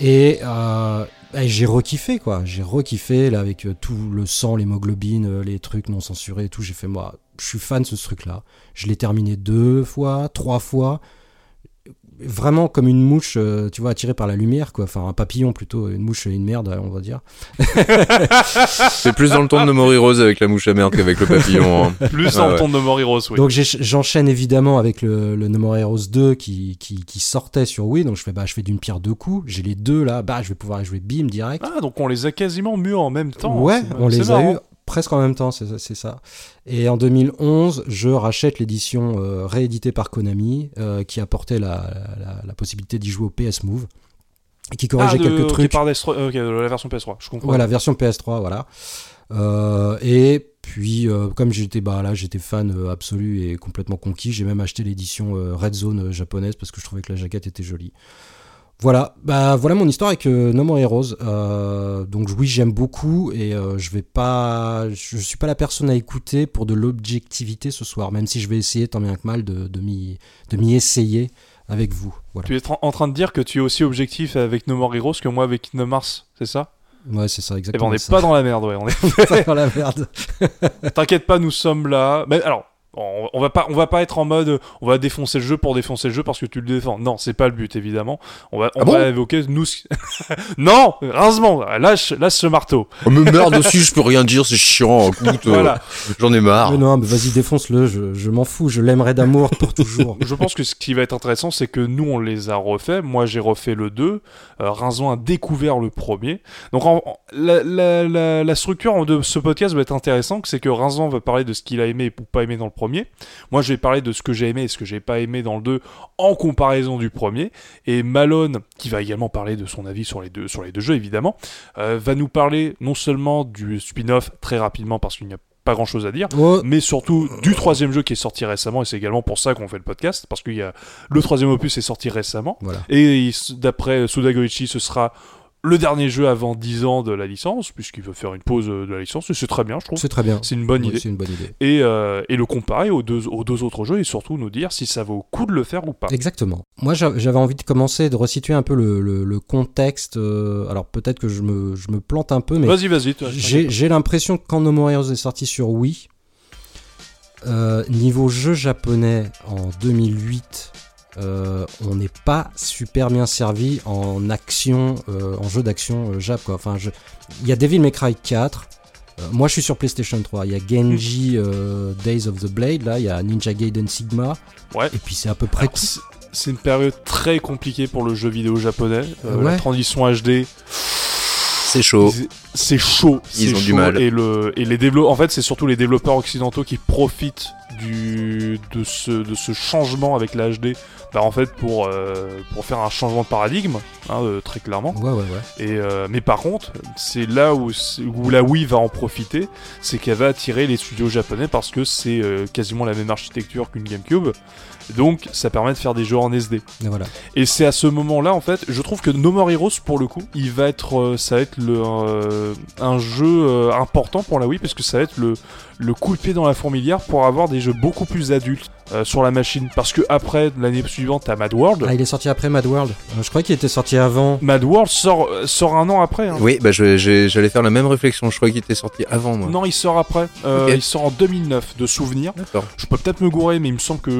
Et euh, bah, j'ai rekiffé quoi, j'ai rekiffé là avec tout le sang, l'hémoglobine, les trucs non censurés et tout. J'ai fait moi, je suis fan de ce truc là. Je l'ai terminé deux fois, trois fois. Vraiment comme une mouche, euh, tu vois, attirée par la lumière, quoi. Enfin, un papillon plutôt, une mouche et une merde, on va dire. C'est plus dans le ton de More Heroes avec la mouche à merde qu'avec le papillon. hein. Plus Ah dans le ouais. ton de More Heroes, oui. Donc j'enchaîne évidemment avec le, le No More Heroes 2 qui, qui, qui sortait sur Wii. Donc je fais, bah, je fais d'une pierre deux coups. J'ai les deux là, bah, je vais pouvoir y jouer bim direct. Ah, donc on les a quasiment mûrs en même temps. ouais, C'est- on les a eu presque en même temps, c'est ça-. Et en 2011, je rachète l'édition euh, rééditée par Konami euh, qui apportait la, la, la possibilité d'y jouer au PS Move et qui Ah, corrigeait de- quelques trucs. par la version PS3, je comprends. Voilà, version PS3, voilà. Euh, et puis, comme j'étais bah, là, j'étais fan absolu et complètement conquis, j'ai même acheté l'édition Red Zone japonaise parce que je trouvais que la jaquette était jolie. Voilà, bah voilà mon histoire avec euh, No More Heroes. Euh, donc oui, j'aime beaucoup et euh, je vais pas, je suis pas la personne à écouter pour de l'objectivité ce soir, même si je vais essayer tant bien que mal de, de m'y, de m'y essayer avec vous. Voilà. Tu es en- train de dire que tu es aussi objectif avec No More Heroes que moi avec Kingdom Mars, c'est ça? Ouais, c'est ça Eh ben exactement. on n'est pas dans la merde, ouais. On est... pas dans la merde. T'inquiète pas, nous sommes là. Mais alors, on, on va pas, on va pas être en mode, on va défoncer le jeu pour défoncer le jeu parce que tu le défends. Non, c'est pas le but évidemment. On va, on Ah bon va évoquer nous. non, rincement, lâche, lâche ce marteau. Oh, mais merde aussi, je peux rien dire, c'est chiant. Écoute, euh, Voilà. j'en ai marre. Mais non, mais vas-y, défonce-le, je, je m'en fous, je l'aimerai d'amour pour toujours. Je pense que ce qui va être intéressant, c'est que nous, on les a refaits. Moi, j'ai refait le 2. Euh, Rinzon a découvert le premier. Donc, en- en- la, la- la- la structure de ce podcast va être intéressante. C'est que Rinzon va parler de ce qu'il a aimé ou pas aimé dans le premier. Moi, je vais parler de ce que j'ai aimé et ce que j'ai pas aimé dans le 2 en comparaison du premier. Et Malone, qui va également parler de son avis sur les deux, sur les deux jeux, évidemment, euh, va nous parler non seulement du spin-off très rapidement parce qu'il n'y a pas grand chose à dire, mais surtout du troisième jeu qui est sorti récemment, et c'est également pour ça qu'on fait le podcast, parce y a le troisième opus est sorti récemment, voilà. et d'après Suda Goichi, ce sera le dernier jeu avant 10 ans de la licence, puisqu'il veut faire une pause euh, de la licence, et c'est très bien, je trouve. C'est très bien. C'est une bonne Oui, idée. C'est une bonne idée. Et, euh, et le comparer aux deux, aux deux autres jeux, et surtout nous dire si ça vaut le coup de le faire ou pas. Exactement. Moi, j'a- j'avais envie de commencer, de resituer un peu le, le- le contexte. euh, alors, peut-être que je me, je me plante un peu, mais Vas-y, vas-y. j'ai j'ai l'impression que quand No More Heroes est sorti sur Wii, euh, niveau jeu japonais en 2008, euh, on n'est pas super bien servi en action, euh, en jeu d'action euh, Jap. Quoi. Enfin, je- il y a Devil May Cry 4. euh, moi, je suis sur PlayStation 3. Il y a Genji euh, Days of the Blade. Là, il y a Ninja Gaiden Sigma. Ouais. Et puis, c'est à peu près Alors, c'est- C'est une période très compliquée pour le jeu vidéo japonais. Euh, Ouais. La transition HD, C'est chaud. C'est- chaud. Ils ont du mal. Et, le, et les développeurs, en fait, c'est surtout les développeurs occidentaux qui profitent du, de, ce, de ce changement avec la HD. Bah, en fait, pour, euh, pour faire un changement de paradigme, hein, euh, très clairement. Ouais, ouais, ouais. Et, euh, mais par contre, c'est là où, où la Wii va en profiter, c'est qu'elle va attirer les studios japonais parce que c'est euh, quasiment la même architecture qu'une GameCube. Donc, ça permet de faire des jeux en SD. Et voilà. Et c'est à ce moment-là, en fait, je trouve que No More Heroes, pour le coup, il va être, ça va être le, un jeu important pour la Wii, parce que ça va être le, le coup de pied dans la fourmilière pour avoir des jeux beaucoup plus adultes euh, sur la machine. Parce que après, l'année suivante, t'as Mad World. Ah, il est sorti après Mad World. Euh, je crois qu'il était sorti avant. Mad World sort, euh, sort un an après. hein. Oui, bah je- je- j'allais faire la même réflexion. Je crois qu'il était sorti avant moi. Non, il sort après. Euh, Ok. Il sort en 2009, de souvenir. D'accord. Je peux peut-être me gourer, mais il me semble que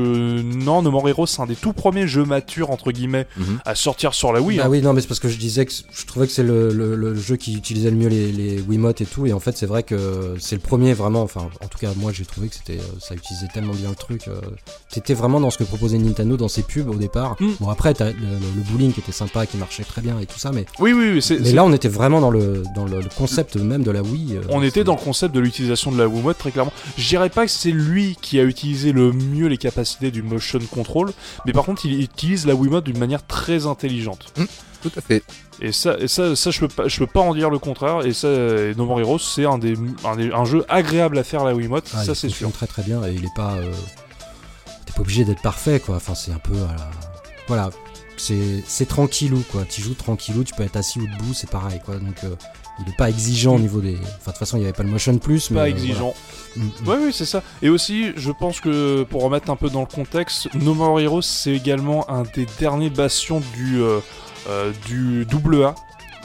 non, No More Heroes, c'est un des tout premiers jeux matures, entre guillemets, Mhm. à sortir sur la Wii. Ah hein. oui, non, mais c'est parce que je disais que je trouvais que c'est le, le- le jeu qui utilisait le mieux les, les Wiimotes et tout. Et en fait, c'est vrai que c'est le premier vraiment. Enfin, en tout cas, moi, j'ai trouvé que c'était, euh, ça utilisait tellement bien le truc. euh, T'étais vraiment dans ce que proposait Nintendo dans ses pubs au départ. Mm. Bon, après, t'as le, le- le bowling qui était sympa, qui marchait très bien et tout ça. Mais, Oui, oui, oui. c'est- mais c'est- là, on était vraiment dans le, dans le, le concept même de la Wii. euh, On était dans le concept de l'utilisation de la Wiimote très clairement. Je dirais pas que c'est lui qui a utilisé le mieux les capacités du motion control, mais par contre il utilise la Wiimote d'une manière très intelligente. Tout à fait. Et ça, et ça, ça je peux pas, je peux pas en dire le contraire. Et ça, et No More Heroes, c'est un des, un des- un jeu agréable à faire à la Wiimote, Ah, ça il c'est sûr. fonctionne très très bien et il est pas. euh, pas obligé d'être parfait quoi. Enfin, c'est un peu. la- Voilà. C'est c'est tranquillou quoi. Tu joues tranquillou, tu peux être assis ou debout, c'est pareil quoi. Donc euh, il est pas exigeant au niveau des. Enfin, de toute façon, il y avait pas le motion plus. mais, Pas euh, exigeant. voilà. Mm, mm. Ouais, oui, c'est ça. Et aussi, je pense que pour remettre un peu dans le contexte, No More Heroes, c'est également un des derniers bastions du, euh, euh, du double A.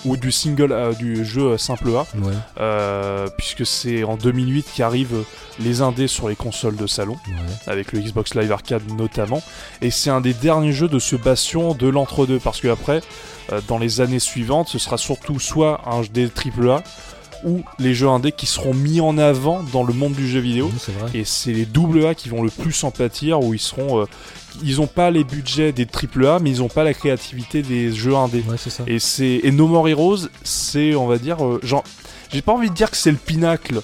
ou du single A, du jeu simple A, Ouais, euh, puisque c'est en 2008 qu'arrivent les indés sur les consoles de salon, ouais. avec le Xbox Live Arcade notamment, et c'est un des derniers jeux de ce bastion de l'entre-deux, parce que après, euh, dans les années suivantes, ce sera surtout soit un des AAA, ou les jeux indés qui seront mis en avant dans le monde du jeu vidéo, Oui, c'est vrai. et c'est les double A qui vont le plus en pâtir, où ils seront... euh, ils ont pas les budgets des triple A, mais ils ont pas la créativité des jeux indés. Ouais, c'est ça. Et c'est et No More Heroes, c'est on va dire euh, genre j'ai pas envie de dire que c'est le pinacle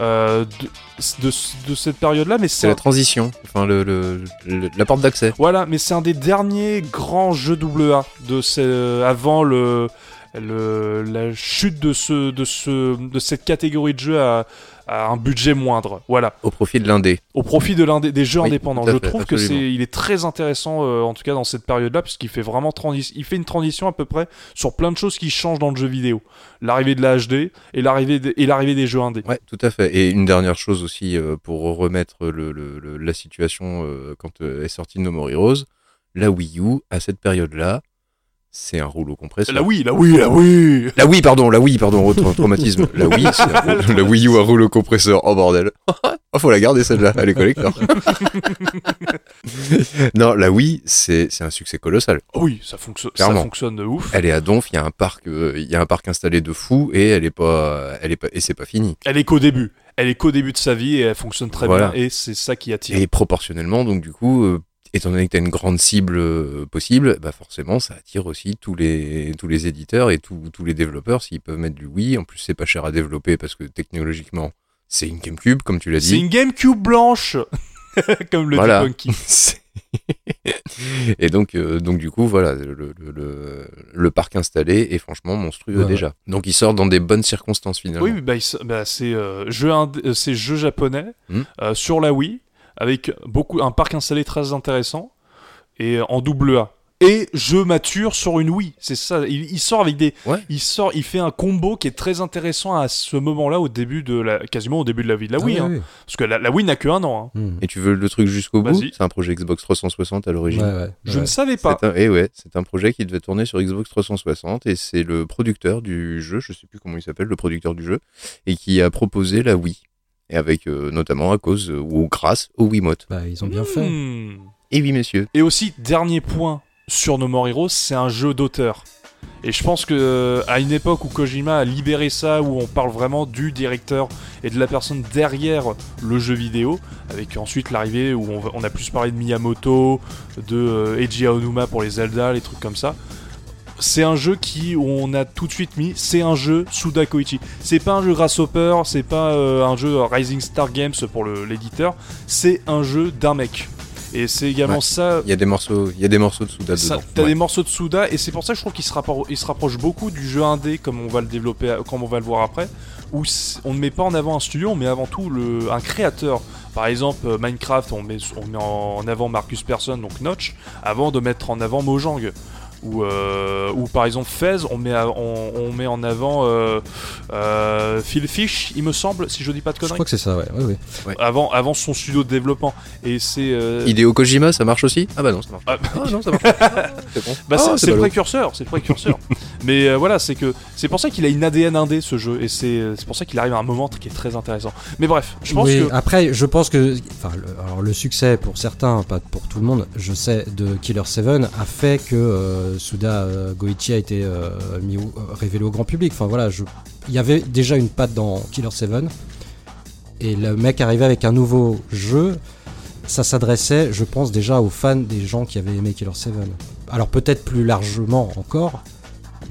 euh, de, de, de cette période-là, mais C'est c'est la transition, enfin le, le- le- la porte d'accès. voilà, mais c'est un des derniers grands jeux double A de ce, avant le, le la chute de ce de ce de cette catégorie de jeu à, à un budget moindre. Voilà, Au profit de l'indé. au profit de des jeux Oui, indépendants. Je trouve que absolument. c'est il est très intéressant euh, en tout cas dans cette période-là puisqu'il fait vraiment il fait une transition à peu près sur plein de choses qui changent dans le jeu vidéo. L'arrivée de la HD et l'arrivée de- et l'arrivée des jeux indés. Ouais, tout à fait. Et une dernière chose aussi euh, pour remettre le, le- le- la situation euh, quand est sorti No More Heroes, la Wii U à cette période-là, c'est un rouleau compresseur. La oui, la oui, la oui. La Wii, pardon, la Wii, pardon, autre traumatisme. La Wii, c'est un rouleau- la Wii U à rouleau compresseur. Oh bordel. Oh, faut la garder celle-là, elle est collector. non, la Wii, c'est c'est un succès colossal. Oh oui, ça fonctionne, ça fonctionne de ouf. Elle est à Donf, il y a un parc, euh, il y a un parc installé de fou et elle est pas, elle est pas, et c'est pas fini. Elle est qu'au début. Elle est qu'au début de sa vie et elle fonctionne très Voilà. bien et c'est ça qui attire. Et proportionnellement, donc du coup, euh, étant donné que tu as une grande cible euh, possible, bah forcément, ça attire aussi tous les, tous les éditeurs et tous tous les développeurs s'ils peuvent mettre du Wii. En plus, c'est pas cher à développer parce que technologiquement, c'est une GameCube, comme tu l'as C'est dit. une GameCube blanche, comme le Voilà. dit Punky. C'est- et donc, euh, donc du coup, voilà, le, le, le, le parc installé est franchement monstrueux Ouais, déjà. Donc il sort dans des bonnes circonstances finalement. Oui, bah, bah, c'est euh, jeu, c'est jeu japonais Hmm. euh, sur la Wii avec beaucoup un parc installé très intéressant et en double A. Et jeu mature sur une Wii, c'est ça. Il, il sort avec des, Ouais. il sort, il fait un combo qui est très intéressant à ce moment-là, au début de la, quasiment au début de la vie de la Ah Wii, oui, hein. oui. parce que la, la Wii n'a que un an. hein. Hmm. Et tu veux le truc jusqu'au bout? C'est un projet Xbox 360 à l'origine. Ouais, ouais, Je ouais. ne savais pas. C'est un, et ouais, c'est un projet qui devait tourner sur Xbox 360 et c'est le producteur du jeu, je sais plus comment il s'appelle, le producteur du jeu, et qui a proposé la Wii. Et avec euh, notamment à cause euh, ou grâce au Wiimote. Bah, ils ont bien fait. Hmm. Et oui, messieurs. Et aussi, dernier point sur No More Heroes, c'est un jeu d'auteur. Et je pense que euh, à une époque où Kojima a libéré ça, où on parle vraiment du directeur et de la personne derrière le jeu vidéo, avec ensuite l'arrivée où on, on a plus parlé de Miyamoto, de euh, Eiji Aonuma pour les Zelda, les trucs comme ça. C'est un jeu qui où on a tout de suite mis, c'est un jeu Suda Koichi. C'est pas un jeu Grasshopper, c'est pas euh, un jeu Rising Star Games pour l'éditeur, c'est un jeu d'un mec. Et c'est également Ouais. ça Il y a des morceaux, il y a des morceaux de Souda dedans. T'as Ouais. des morceaux de Souda et c'est pour ça que je trouve qu'il se, rappro- il se rapproche beaucoup du jeu indé comme on va le développer, comme on va le voir après, où on ne met pas en avant un studio, on met avant tout le, un créateur. Par exemple, euh, Minecraft, on met, on met en avant Marcus Persson, donc Notch, avant de mettre en avant Mojang. Ou, euh, ou par exemple Fez, on met, à- on, on met en avant euh, euh, Phil Fish, il me semble, si je dis pas de Je conneries, crois que c'est ça, ouais. ouais, ouais. avant, avant son studio de développement. Et c'est euh, Hideo Kojima, ça marche aussi? Ah bah non, ça marche pas. Ah, Ah non, ça marche pas. C'est bon. Bah Ah, le précurseur, c'est le précurseur. Mais euh, voilà, c'est que c'est pour ça qu'il a une ADN indé ce jeu et c'est c'est pour ça qu'il arrive à un moment qui est très intéressant. Mais bref, je pense oui, que après, je pense que. Enfin, le, alors le succès pour certains, pas pour tout le monde, je sais, de Killer 7 a fait que euh, Suda euh, Goichi a été euh, euh, révélé au grand public. Enfin voilà, il y avait déjà une patte dans Killer 7 et le mec arrivait avec un nouveau jeu. Ça s'adressait, je pense, déjà aux fans des gens qui avaient aimé Killer 7. Alors peut-être plus largement encore,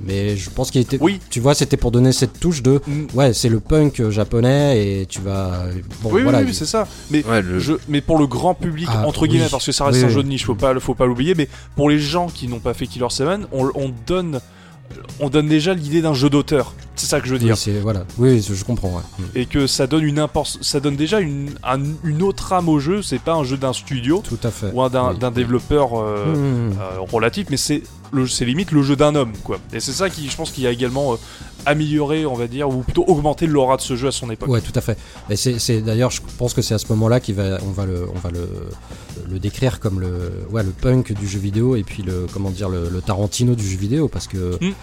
mais je pense qu'il était. oui, Tu vois, c'était pour donner cette touche de mm, Ouais, c'est le punk euh, japonais et tu vas. Bon, oui, oui, oui, c'est ça. Mais Ouais, le je, mais pour le grand public Ah, entre oui. guillemets parce que ça reste Oui, un oui. jeu de niche, faut pas faut pas l'oublier. Mais pour les gens qui n'ont pas fait Killer 7, on, on donne on donne déjà l'idée d'un jeu d'auteur. C'est ça que je veux Oui, dire. c'est voilà. Oui, je comprends. ouais. Mm. Et que ça donne une impor- ça donne déjà une, un- une autre âme au jeu. C'est pas un jeu d'un studio Tout à fait. ou un d'un Oui. d'un développeur euh, Mm. euh, relatif, mais c'est c'est limite le jeu d'un homme, quoi. Et c'est ça qui, je pense, qui a également euh, amélioré, on va dire, ou plutôt augmenté l'aura de ce jeu à son époque. Ouais, tout à fait. Et c'est, d'ailleurs, je pense que c'est à ce moment-là qu'on va, on va le, on va le, le décrire comme le, ouais, le punk du jeu vidéo et puis le, comment dire, le, le Tarantino du jeu vidéo, parce que, Mm.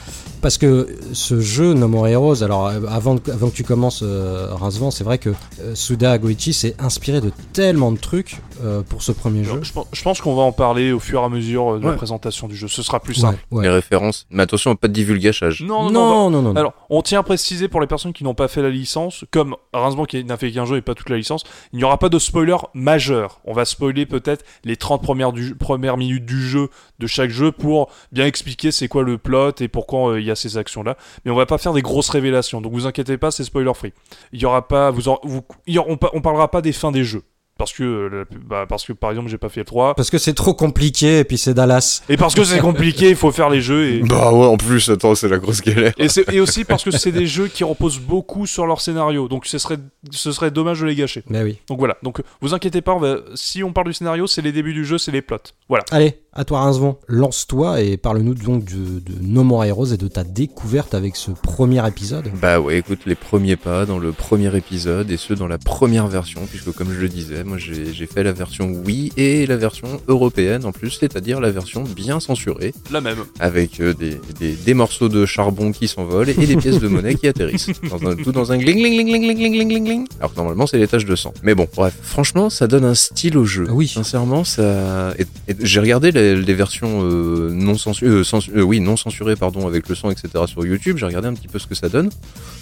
parce que ce jeu No More Heroes, alors avant, que- avant que tu commences euh, Rincevent, c'est vrai que euh, Suda Goichi s'est inspiré de tellement de trucs euh, pour ce premier jeu. Je, pense- qu'on va en parler au fur et à mesure euh, de la présentation du jeu. Ce sera plus simple. ouais. Les références. Mais attention, pas de divulgachage. Non, Non, non, non, non, non, non. Alors, on tient à préciser pour les personnes qui n'ont pas fait la licence, comme Rincement qui n'a fait qu'un jeu et pas toute la licence, il n'y aura pas de spoiler majeur. On va spoiler peut-être les 30 premières, du- premières minutes du jeu, de chaque jeu, pour bien expliquer c'est quoi le plot et pourquoi euh, il y a ces actions-là. Mais on va pas faire des grosses révélations, donc vous inquiétez pas, c'est spoiler free. Il y aura pas, vous, aurez- vous- il y aura- on, on parlera pas des fins des jeux. Parce que, euh, bah, parce que par exemple, j'ai pas fait le 3. Parce que c'est trop compliqué et puis c'est Dallas. Et parce que c'est compliqué, il faut faire les jeux. Et, Bah ouais, en plus, attends, c'est la grosse galère. Et, c'est- et aussi parce que c'est des jeux qui reposent beaucoup sur leur scénario, donc ce serait, ce serait dommage de les gâcher. Mais oui. Donc voilà, donc vous inquiétez pas, on va- si on parle du scénario, c'est les débuts du jeu, c'est les plots. Voilà. Allez, à toi Rincevent, lance-toi et parle-nous donc de, de, No More Heroes et de ta découverte avec ce premier épisode. Bah ouais, écoute, les premiers pas dans le premier épisode et ceux dans la première version, puisque comme je le disais, moi j'ai fait la version Wii et la version européenne en plus, c'est-à-dire la version bien censurée. La même. Avec euh, des, des, morceaux de charbon qui s'envolent et des pièces de monnaie qui atterrissent. Dans un, tout dans un gling gling gling gling gling gling gling Alors que normalement c'est les taches de sang. Mais bon, bref, franchement, ça donne un style au jeu. Oui. Sincèrement, ça. J'ai regardé la les, les versions euh, non censurées, oui, non censurées, pardon, avec le son, etc. sur YouTube. J'ai regardé un petit peu ce que ça donne.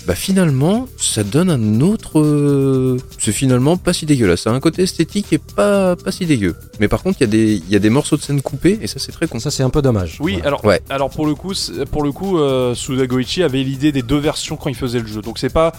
Bah finalement, ça donne un autre. euh, C'est finalement pas si dégueulasse. Ça a un côté esthétique et pas pas si dégueu. Mais par contre, il y a des il y a des morceaux de scène coupés et ça c'est très con. Ça c'est un peu dommage. Oui, Voilà. alors, Ouais. alors pour le coup, pour le coup, euh, Suda Goichi avait l'idée des deux versions quand il faisait le jeu. Donc c'est pas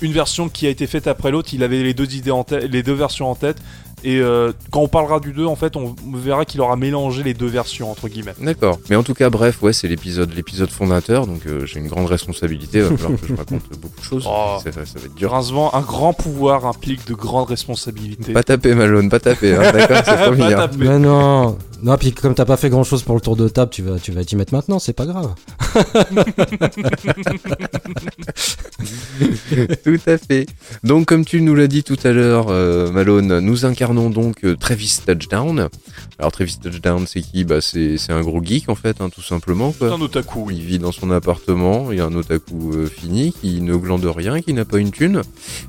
une version qui a été faite après l'autre. Il avait les deux idées en tête, les deux versions en tête. Et euh, quand on parlera du 2, en fait, on verra qu'il aura mélangé les deux versions entre guillemets. D'accord. Mais en tout cas, bref, ouais, c'est l'épisode, l'épisode fondateur, donc euh, j'ai une grande responsabilité. Il va falloir que je raconte beaucoup de choses. Oh. Ça, ça- ça va être dur. Rincevent, un grand pouvoir implique de grandes responsabilités. Pas taper, Malone, pas taper. Hein, D'accord, c'est Pas hein. taper. Mais non, non, puis comme t'as pas fait grand chose pour le tour de table, tu vas, tu vas t'y mettre maintenant, c'est pas grave. Tout à fait. Donc, comme tu nous l'as dit tout à l'heure, euh, Malone, nous incarnons donc euh, Travis Touchdown. Alors, Travis Touchdown, c'est qui? Bah, c'est c'est un gros geek en fait, hein, tout simplement. C'est Quoi. un otaku, oui. Il vit dans son appartement, il y a un otaku euh, fini qui ne glande rien, qui n'a pas une thune.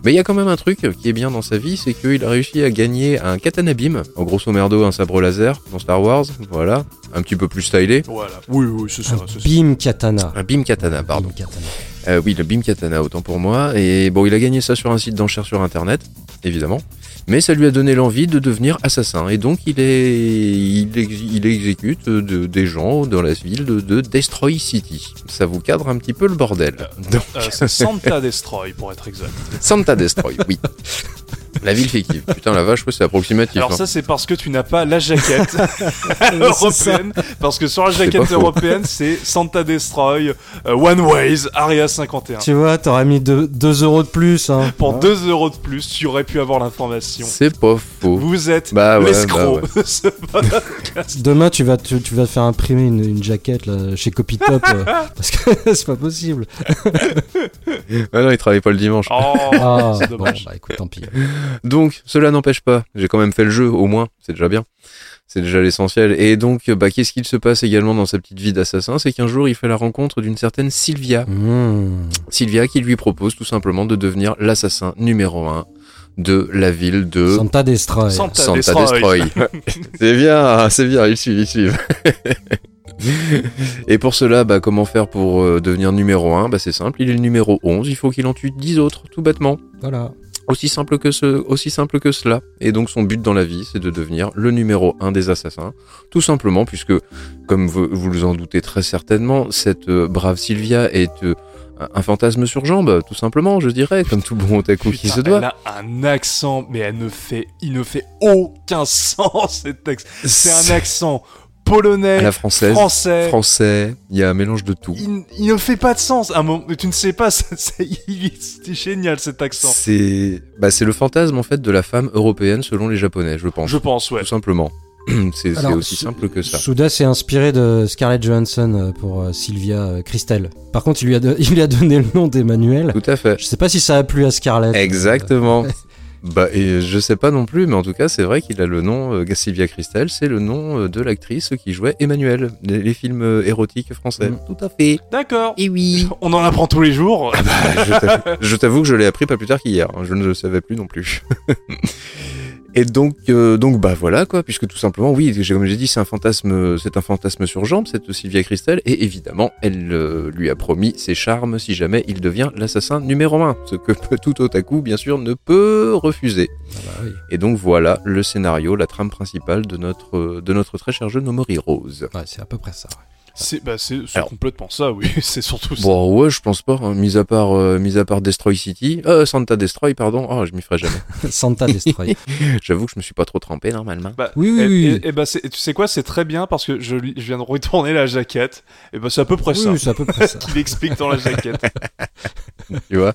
Mais il y a quand même un truc qui est bien dans sa vie, c'est qu'il a réussi à gagner un katana beam, en grosso merdo un sabre laser dans Star Wars, voilà, un petit peu plus stylé. Voilà. Oui, oui, c'est ça. Un. Beam Katana. Un beam katana, pardon. Beam Katana. Euh, oui, le beam katana, autant pour moi. Et bon, il a gagné ça sur un site d'enchères sur internet, évidemment. Mais ça lui a donné l'envie de devenir assassin. Et donc, il, est, il, ex- il exécute euh, de- des gens dans la ville de, de Destroy City. Ça vous cadre un petit peu le bordel. Donc, Euh, Santa Destroy pour être exact. Santa Destroy, oui. La ville fictive. Putain, la vache, ouais, c'est approximatif. Alors hein. ça c'est parce que tu n'as pas la jaquette européenne. Parce que sur la jaquette européenne c'est Santa Destroy, euh, One Ways, Area 51. Tu vois, t'aurais mis 2 euros de plus. Hein. Pour Hein 2 euros de plus, tu aurais pu avoir l'information. C'est pas faux. Vous êtes Bah ouais, l'escroc. bah de. Demain, tu vas, tu, tu vas te faire imprimer une, une jaquette là, chez Copytop euh, parce que c'est pas possible. Ah non, il travaille pas le dimanche. Oh, Ah, c'est bon, dommage. bah écoute, tant pis. Donc, cela n'empêche pas. J'ai quand même fait le jeu, au moins. C'est déjà bien. C'est déjà l'essentiel. Et donc, bah, qu'est-ce qu'il se passe également dans sa petite vie d'assassin? C'est qu'un jour, il fait la rencontre d'une certaine Sylvia. Mmh. Sylvia qui lui propose tout simplement de devenir l'assassin numéro un de la ville de Santa Destroy. Santa Santa Destroy. Destroy. c'est bien, c'est bien, ils suivent, ils suivent. Et pour cela, bah, comment faire pour euh, devenir numéro 1 bah, C'est simple, il est le numéro 11, il faut qu'il en tue 10 autres, tout bêtement. Voilà. Aussi simple que ce, aussi simple que cela. Et donc son but dans la vie, c'est de devenir le numéro 1 des assassins. Tout simplement, puisque, comme vous vous vous en doutez très certainement, cette euh, brave Sylvia est euh, un fantasme sur jambe, tout simplement, je dirais, comme tout bon otaku qui se doit. Elle a un accent, mais elle ne fait, il ne fait aucun sens cet accent. C'est un accent polonais, À la française. français. Français, il y a un mélange de tout. Il, il ne fait pas de sens. Un moment, tu ne sais pas, c'était génial cet accent. C'est bah, c'est le fantasme en fait de la femme européenne selon les japonais, je pense. Je pense, ouais. Tout simplement. C'est aussi simple que ça. Souda s'est inspiré de Scarlett Johansson euh, pour euh, Sylvia euh, Christel. Par contre, il lui, a il lui a donné le nom d'Emmanuel. Tout à fait. Je sais pas si ça a plu à Scarlett. Exactement. Bah, et je sais pas non plus, mais en tout cas, c'est vrai qu'il a le nom, euh, Sylvia Christel, c'est le nom euh, de l'actrice qui jouait Emmanuel, les, les films euh, érotiques français. Mm. Tout à fait. D'accord. Et oui. On en apprend tous les jours. je t'avoue- je t'avoue que je l'ai appris pas plus tard qu'hier. hein. Je ne le savais plus non plus. Et donc, euh, donc bah voilà quoi, puisque tout simplement, oui, comme j'ai dit, c'est un fantasme, c'est un fantasme sur jambe, cette Sylvia Christel, et évidemment, elle euh, lui a promis ses charmes si jamais il devient l'assassin numéro un, ce que tout otaku, bien sûr, ne peut refuser. Ah bah oui. Et donc voilà le scénario, la trame principale de notre, de notre très cher jeu No More Heroes. Ouais, c'est à peu près ça. ouais. C'est bah, complètement ça, oui. C'est surtout ça. Bon ouais, je pense pas, hein, mis à part, euh, mis à part Destroy City, euh, Santa Destroy, pardon, oh, je m'y ferai jamais. Santa Destroy. J'avoue que je me suis pas trop trempé normalement. Bah, Oui, oui, et, oui. et- et bah, c'est- tu sais quoi, c'est très bien parce que je, je viens de retourner la jaquette. Et bah, c'est à peu près Oui, ça oui, c'est à peu près ça. qu'il explique dans la jaquette. Tu vois?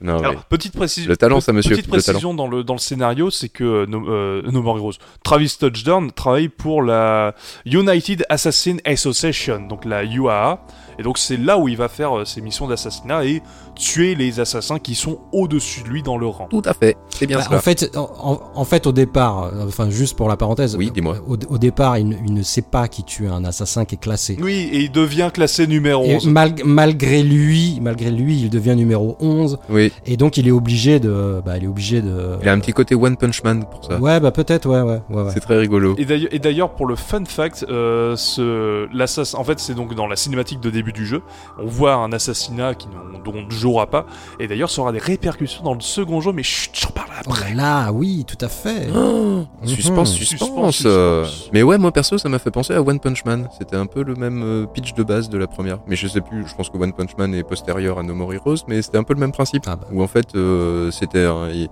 Non, Alors, mais petite précision. Le talent, ça, monsieur, Petite le talent. précision dans le, dans le scénario, c'est que euh, No, euh, No More Heroes, Travis Touchdown travaille pour la United Assassin Association, donc la UAA. Et donc c'est là où il va faire euh, ses missions d'assassinat et tuer les assassins qui sont au-dessus de lui dans le rang. tout à fait, c'est bien Bah, cela. en fait, en, fait, au départ, euh, enfin juste pour la parenthèse, Oui, euh, dis-moi. Au, au départ, il, ne- il ne sait pas qui tue un assassin qui est classé. Oui, et il devient classé numéro Et 11. mal- malgré lui, malgré lui, il devient numéro 11 Oui, et donc il est obligé de, bah, il est obligé de. il a un petit côté One Punch Man pour ça. Ouais, bah peut-être, ouais, ouais, ouais. ouais. C'est très rigolo. Et d'ailleurs- Et d'ailleurs, pour le fun fact, euh, ce, l'assassin, en fait, c'est donc dans la cinématique de début du jeu, on voit un assassinat qui, dont on ne jouera pas, et d'ailleurs, ça aura des répercussions dans le second jeu, mais chut, j'en parlerai Oh après. là là, oui, tout à fait. Oh, suspense, Mhm. suspense, Suspense, euh. suspense. Mais ouais, moi perso, ça m'a fait penser à One Punch Man. C'était un peu le même euh, pitch de base de la première. Mais je sais plus, je pense que One Punch Man est postérieur à No More Heroes, mais c'était un peu le même principe. Ah bah. Où en fait, euh, c'était un- il-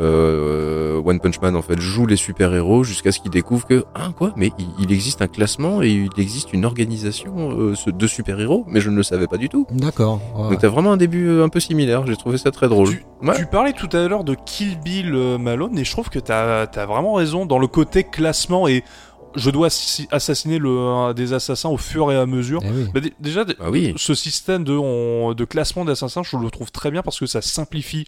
euh, One Punch Man en fait joue les super héros jusqu'à ce qu'il découvre que ah quoi, mais il, il existe un classement et il existe une organisation euh, de super héros, mais je ne le savais pas du tout. D'accord. ouais. Donc t'as vraiment un début euh, un peu similaire. J'ai trouvé ça très drôle. Tu, Ouais. tu parlais tout à l'heure de Kill Bill euh, Malone, et je trouve que t'as as vraiment raison dans le côté classement et je dois assi- assassiner le, un des assassins au fur et à mesure. Eh oui. Bah, dé- déjà, Ah oui. ce système de, on- de classement d'assassins, je le trouve très bien parce que ça simplifie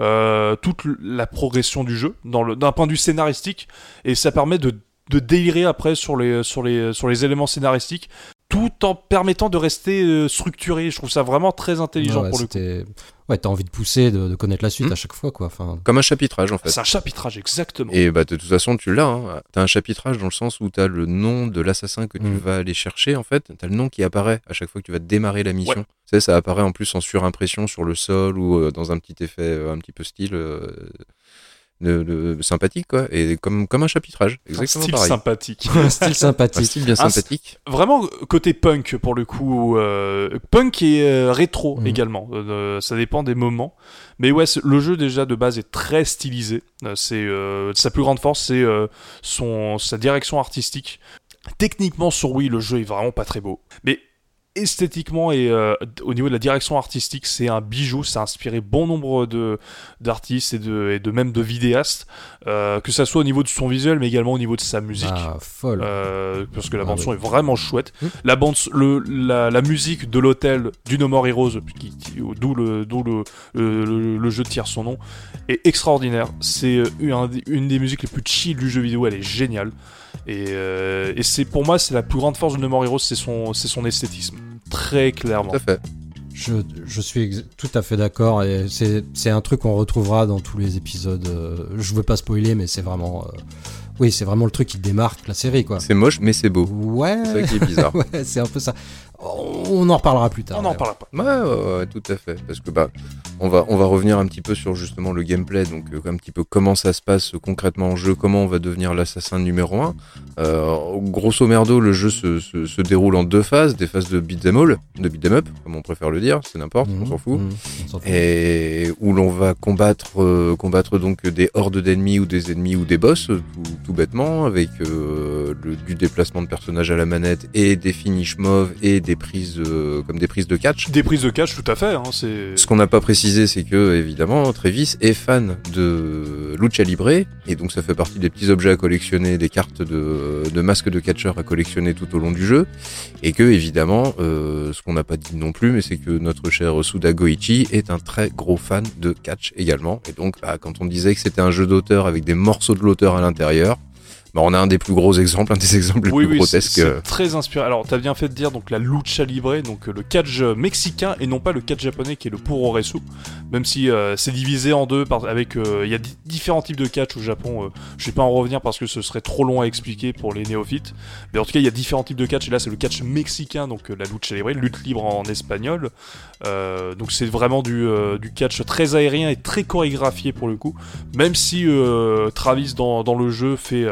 euh, toute la progression du jeu dans le- d'un point de vue scénaristique et ça permet de, de délirer après sur les, sur, les, sur les éléments scénaristiques tout en permettant de rester euh, structuré. Je trouve ça vraiment très intelligent Ouais, pour le coup. Ouais, t'as envie de pousser, de, de connaître la suite Hmm. à chaque fois, quoi. Enfin, Comme un chapitrage en fait. C'est un chapitrage, exactement. Et bah de toute façon tu l'as, hein. t'as un chapitrage dans le sens où t'as le nom de l'assassin que tu Mm. vas aller chercher en fait, t'as le nom qui apparaît à chaque fois que tu vas démarrer la mission. Tu sais, ça apparaît en plus en surimpression sur le sol ou euh, dans un petit effet euh, un petit peu style euh, de, de- sympathique quoi, et comme, comme un chapitrage, Un exactement style pareil. sympathique. un style Un sympathique. style bien Un sympathique. Vraiment côté punk pour le coup, euh, punk et euh, rétro Mhm. également. Euh, ça dépend des moments. Mais ouais, le jeu déjà de base est très stylisé. Euh, c'est euh, sa plus grande force, c'est euh, son sa direction artistique. Techniquement sur Wii, le jeu est vraiment pas très beau, mais esthétiquement et euh, au niveau de la direction artistique, c'est un bijou. Ça a inspiré bon nombre de d'artistes et de et de même de vidéastes, euh, que ça soit au niveau de son visuel, mais également au niveau de sa musique. Ah, folle. Euh, parce que la Ah bande son est vraiment chouette. Mm. La bande, le, la, la musique de l'hôtel du No More Heroes, qui- qui- d'où le, d'où le, le, le- jeu tire son nom, est extraordinaire. C'est un des- une des musiques les plus chill du jeu vidéo. Elle est géniale. Et, euh, et c'est pour moi c'est la plus grande force de No More Heroes, c'est son, c'est son esthétisme, très clairement. Tout à fait. Je, je suis ex- tout à fait d'accord et c'est c'est un truc qu'on retrouvera dans tous les épisodes. euh, je veux pas spoiler, mais c'est vraiment. euh, oui, c'est vraiment le truc qui démarque la série, quoi. C'est moche mais c'est beau. Ouais. C'est ça qui est bizarre. ouais, c'est un peu ça. On en reparlera plus tard. On n'en parlera pas. Ouais, ouais, ouais, tout à fait. Parce que bah, on va, on va revenir un petit peu sur justement le gameplay, donc euh, un petit peu comment ça se passe concrètement en jeu, comment on va devenir l'assassin numéro 1. Euh, grosso merdo, le jeu se, se, se déroule en deux phases, des phases de beat'em all, de beat'em up, comme on préfère le dire, c'est n'importe, on Mhm, s'en fout. mhm, s'en fout. Et où l'on va combattre, euh, combattre donc des hordes d'ennemis ou des ennemis ou des boss, euh, tout, tout bêtement, avec euh, le, du déplacement de personnages à la manette et des finishes mauves et des prises euh, comme des prises de catch. Des prises de catch, tout à fait. Hein, c'est... Ce qu'on n'a pas précisé, c'est que évidemment Travis est fan de Lucha Libre et donc ça fait partie des petits objets à collectionner, des cartes de, de masques de catcheurs à collectionner tout au long du jeu et que évidemment, euh, ce qu'on n'a pas dit non plus, mais c'est que notre cher Suda Goichi est un très gros fan de catch également et donc bah, quand on disait que c'était un jeu d'auteur avec des morceaux de l'auteur à l'intérieur, bah, on a un des plus gros exemples, un des exemples les plus oui, c'est, grotesques. euh, c'est très inspiré. Alors, t'as bien fait de dire donc la lucha libre, donc euh, le catch euh, mexicain et non pas le catch japonais qui est le puroresu. Même si euh, c'est divisé en deux, par, avec euh, il y a di- différents types de catch au Japon. euh, je vais pas en revenir parce que ce serait trop long à expliquer pour les néophytes. Mais en tout cas, il y a différents types de catch et là c'est le catch mexicain, donc la lucha libre, lutte libre en espagnol. Donc c'est vraiment du, du catch très aérien et très chorégraphié pour le coup. Même si Travis dans, dans le jeu fait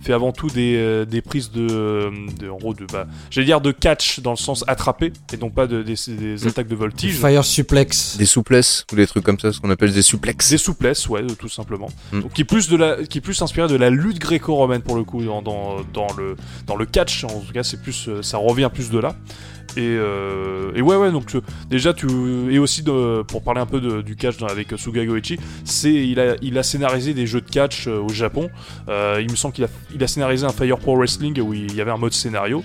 fait avant tout des, euh, des prises de, de en gros de bah, j'allais dire de catch dans le sens attrapé et non pas de, des, des Mm. attaques de voltige Fire suplex. des souplesses ou des trucs comme ça, ce qu'on appelle des souplexes. des souplesses ouais tout simplement Mm. donc qui est plus de la qui est plus inspiré de la lutte gréco-romaine pour le coup dans, dans, dans le dans le catch en tout cas c'est plus euh, ça revient plus de là et, euh, et ouais ouais donc euh, déjà tu et aussi de, pour parler un peu de- du catch dans- avec Suga Goichi c'est il a il a scénarisé des jeux de catch euh, au Japon Euh, il me semble qu'il a il a scénarisé un Fire Pro Wrestling où il y avait un mode scénario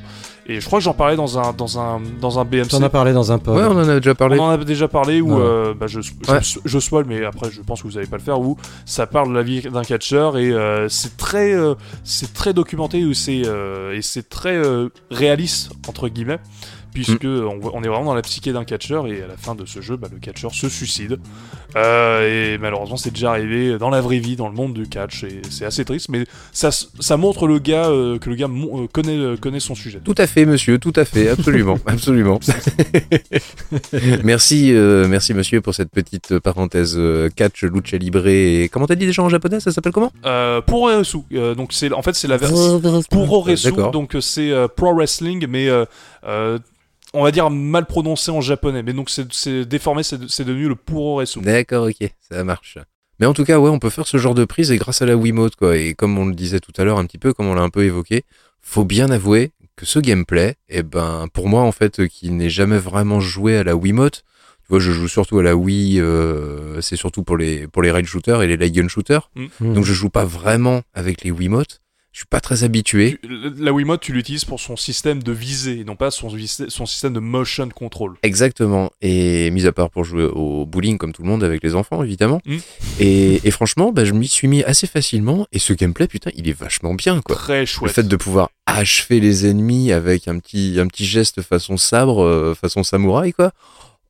et je crois que j'en parlais dans un dans un dans un BMC T'en as parlé dans un pod. Ouais, on en a déjà parlé. on en a déjà parlé où euh, bah, je, je, Ouais. je spoil, mais après je pense que vous allez pas le faire. Où ça parle de la vie d'un catcheur et euh, c'est très euh, c'est très documenté où c'est euh, et c'est très euh, réaliste entre guillemets puisque on est vraiment dans la psyché d'un catcheur et à la fin de ce jeu, bah, le catcheur se suicide. Euh, et malheureusement, c'est déjà arrivé dans la vraie vie, dans le monde du catch, et c'est assez triste. Mais ça, montre le gars euh, que le gars euh, connaît euh, connaît son sujet. Tout à fait, monsieur, tout à fait, absolument, absolument. merci, euh, merci, monsieur, pour cette petite parenthèse catch, lucha libre et comment t'as dit déjà en japonais Ça s'appelle comment? Euh, pour Oresu, euh, donc c'est en fait c'est la version pour Oresu, D'accord. donc c'est euh, pro wrestling, mais euh, euh, on va dire mal prononcé en japonais. Mais donc c'est- déformé, c'est devenu le pour Oresu. D'accord, ok, ça marche. Mais en tout cas, ouais, on peut faire ce genre de prise et grâce à la Wiimote, quoi. Et comme on le disait tout à l'heure, un petit peu, comme on l'a un peu évoqué, faut bien avouer que ce gameplay, eh ben, pour moi, en fait, qui n'ai jamais vraiment joué à la Wiimote, tu vois, je joue surtout à la Wii, euh, c'est surtout pour les, pour les rail shooters et les light gun shooters. Hmm. Donc je joue pas vraiment avec les Wiimote. Je suis pas très habitué. Tu- La Wiimote, tu l'utilises pour son système de visée, non pas son, son système de motion control. Exactement. Et mis à part pour jouer au bowling comme tout le monde avec les enfants, évidemment. Mm. Et, et franchement, bah, je m'y suis mis assez facilement. Et ce gameplay, putain, il est vachement bien, quoi. Très Le chouette. fait de pouvoir achever les ennemis avec un petit, un petit geste façon sabre, euh, façon samouraï, quoi.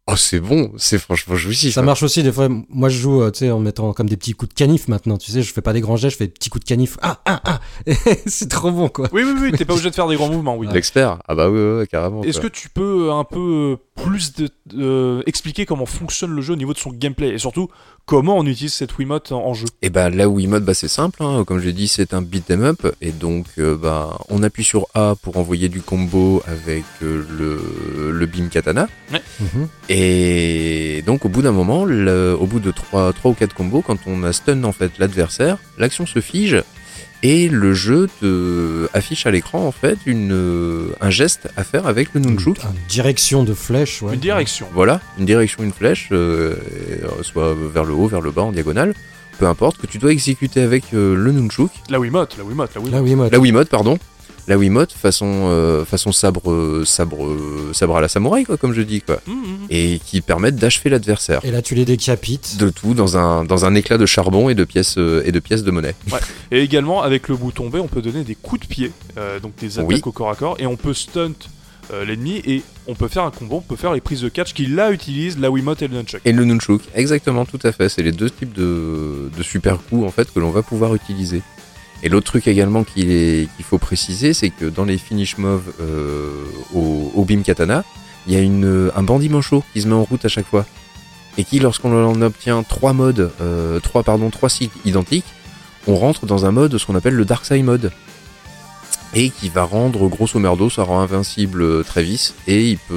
Oh, c'est bon, c'est franchement jouissif. Ça hein. marche aussi des fois. Moi, je joue, euh, tu sais, en mettant comme des petits coups de canif maintenant. Tu sais, je fais pas des grands gestes, je fais des petits coups de canif. Ah, ah, ah. c'est trop bon, quoi. Oui, oui, oui, t'es pas obligé de faire des grands mouvements, oui. L'expert. Ah bah oui, ouais, carrément. Est-ce que tu peux un peu euh, plus de, euh, expliquer comment fonctionne le jeu au niveau de son gameplay? Et surtout comment on utilise cette Wiimote en, en jeu? Et bah là où Wiimote, bah c'est simple, hein. comme j'ai dit, c'est un beat 'em up, et donc euh, bah on appuie sur A pour envoyer du combo avec euh, le, le beam katana, Mhm. et donc au bout d'un moment, le- au bout de 3, trois ou 4 combos, quand on a stun en fait l'adversaire, l'action se fige, et le jeu te affiche à l'écran en fait une, euh, un geste à faire avec le nunchuk. Une direction de flèche, ouais. Une direction. Voilà, une direction, une flèche, euh, euh, soit vers le haut, vers le bas, en diagonale, peu importe, que tu dois exécuter avec euh, le nunchuk. La Wiimote, la Wiimote, la Wiimote. La Wiimote, pardon. La Wiimote façon euh, façon sabre sabre sabre à la samouraï quoi comme je dis quoi Hum, hum, hum. et qui permettent d'achever l'adversaire Et là, tu les décapites. de tout dans un dans un éclat de charbon et de pièces euh, et de pièces de monnaie. Et également, avec le bouton B, on peut donner des coups de pied, euh, donc des attaques Oui. au corps à corps, et on peut stunt euh, l'ennemi, et on peut faire un combo, on peut faire les prises de catch qui là utilisent la Wiimote et le Nunchuck. Et le nunchuk, exactement tout à fait, c'est les deux types de de super coups en fait que l'on va pouvoir utiliser. Et l'autre truc également qu'il faut préciser, c'est que dans les finish moves euh, au, Beam Katana, il y a un bandit manchot qui se met en route à chaque fois. Et qui, lorsqu'on en obtient trois modes, euh, trois, pardon, trois cycles identiques, on rentre dans un mode, ce qu'on appelle le Dark Side mode. Et qui va rendre, grosso merdo, ça rend invincible euh, Travis, et il peut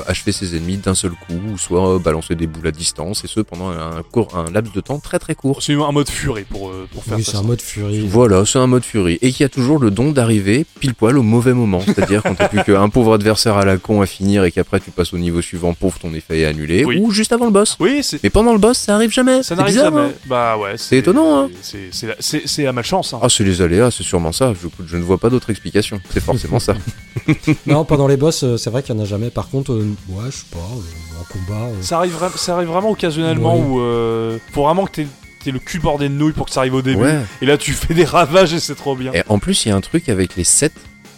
euh, achever ses ennemis d'un seul coup, ou soit euh, balancer des boules à distance, et ce pendant un, court, un laps de temps très très court. C'est un mode furie pour, euh, pour faire Oui, ça. c'est un mode furie. Voilà, c'est un mode furie. Et qui a toujours le don d'arriver pile poil au mauvais moment. C'est-à-dire quand t'as plus qu'un pauvre adversaire à la con à finir et qu'après tu passes au niveau suivant, pauvre, ton effet est annulé. Oui. Ou juste avant le boss. Oui, c'est. Mais pendant le boss, ça arrive jamais. Ça C'est n'arrive bizarre, jamais. hein bah ouais. C'est étonnant, hein. C'est c'est la, c'est- c'est la malchance. Hein. Ah, c'est les aléas, c'est sûrement ça. Je, je ne vois pas d'autre explication. C'est forcément ça. Non, pendant les boss, euh, c'est vrai qu'il y en a jamais. Par contre, euh, ouais, je sais pas, euh, en combat. euh, Ça arrive, ça arrive vraiment occasionnellement Ouais. où euh, faut vraiment que t'aies le cul bordé de nouilles pour que ça arrive au début. Ouais. Et là, tu fais des ravages et c'est trop bien. Et en plus, il y a un truc avec les sets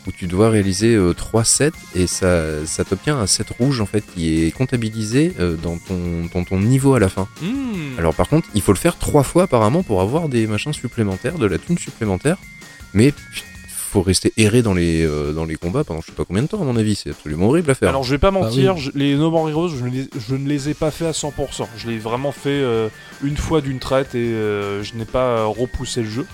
où tu dois réaliser 3 sets et ça, ça t'obtient un set rouge en fait qui est comptabilisé euh, dans, ton, dans ton niveau à la fin. Hmm. Alors par contre, il faut le faire trois fois apparemment pour avoir des machins supplémentaires, de la thune supplémentaire. Mais faut rester erré dans les, euh, dans les combats pendant je sais pas combien de temps à mon avis. C'est absolument horrible à faire. Alors je vais pas mentir, oui. je- les No More Heroes, je, ne les- je ne les ai pas fait à 100%. Je l'ai vraiment fait euh, une fois d'une traite et euh, je n'ai pas repoussé le jeu.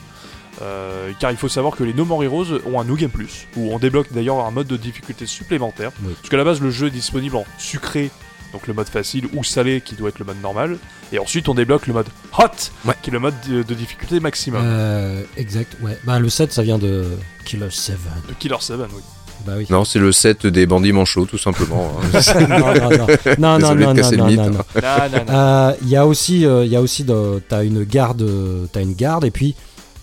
Euh, car il faut savoir que les No More Heroes ont un New Game Plus, où on débloque d'ailleurs un mode de difficulté supplémentaire. Oui. Parce qu'à la base, le jeu est disponible en sucré, donc le mode facile, ou salé, qui doit être le mode normal. Et ensuite, on débloque le mode Hot, Ouais. qui est le mode de, de difficulté maximum. euh, exact, ouais. Bah, le 7, ça vient de Killer 7. De Killer 7, oui. Bah oui. Non, c'est le set des bandits manchots tout simplement. hein. non, non, non. Non, non, non, casser non, le mythe, non, non. Non, non, non. Euh, Il y a aussi, euh, il y a aussi de, t'as une garde, euh, t'as une garde et puis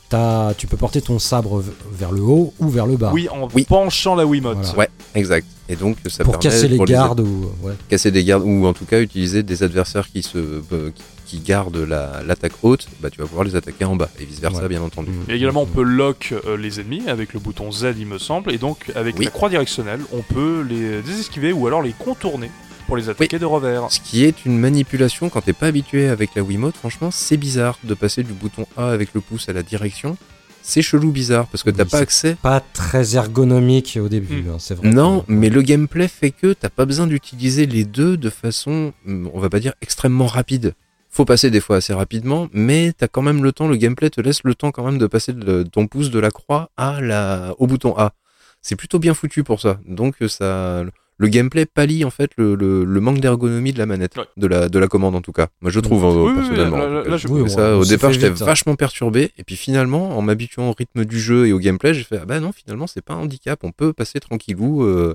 t'as, tu peux porter ton sabre vers le haut ou vers le bas oui, en Oui. penchant la Wiimote. Voilà. Ouais, exact. Et donc ça pour permet casser les pour gardes ou ouais. casser des gardes ou en tout cas utiliser des adversaires qui se euh, qui- gardent la- l'attaque haute, bah tu vas pouvoir les attaquer en bas et vice versa Ouais. bien entendu. Et également, on peut lock euh, les ennemis avec le bouton Z, il me semble, et donc avec Oui. la croix directionnelle, on peut les désesquiver ou alors les contourner pour les attaquer de revers. Ce qui est une manipulation quand t'es pas habitué avec la Wiimote, franchement c'est bizarre de passer du bouton A avec le pouce à la direction. C'est chelou bizarre parce que t'as Oui, pas c'est accès. Pas très ergonomique au début, Hmm. hein, c'est vrai. Non, mais le gameplay fait que t'as pas besoin d'utiliser les deux de façon, hum, on va pas dire extrêmement rapide. Faut passer des fois assez rapidement, mais t'as quand même le temps, le gameplay te laisse le temps quand même de passer de ton pouce de la croix à la, au bouton A. C'est plutôt bien foutu pour ça. Donc ça, le gameplay pallie en fait le, le- le manque d'ergonomie de la manette, Ouais. de la, de la commande en tout cas. Moi je trouve Oui, euh, oui, personnellement. là, là, là, je- trouvais Oui, ça, on au départ j'étais vite, hein. vachement perturbé, et puis finalement en m'habituant au rythme du jeu et au gameplay, j'ai fait ah bah non finalement c'est pas un handicap, on peut passer tranquillou. euh,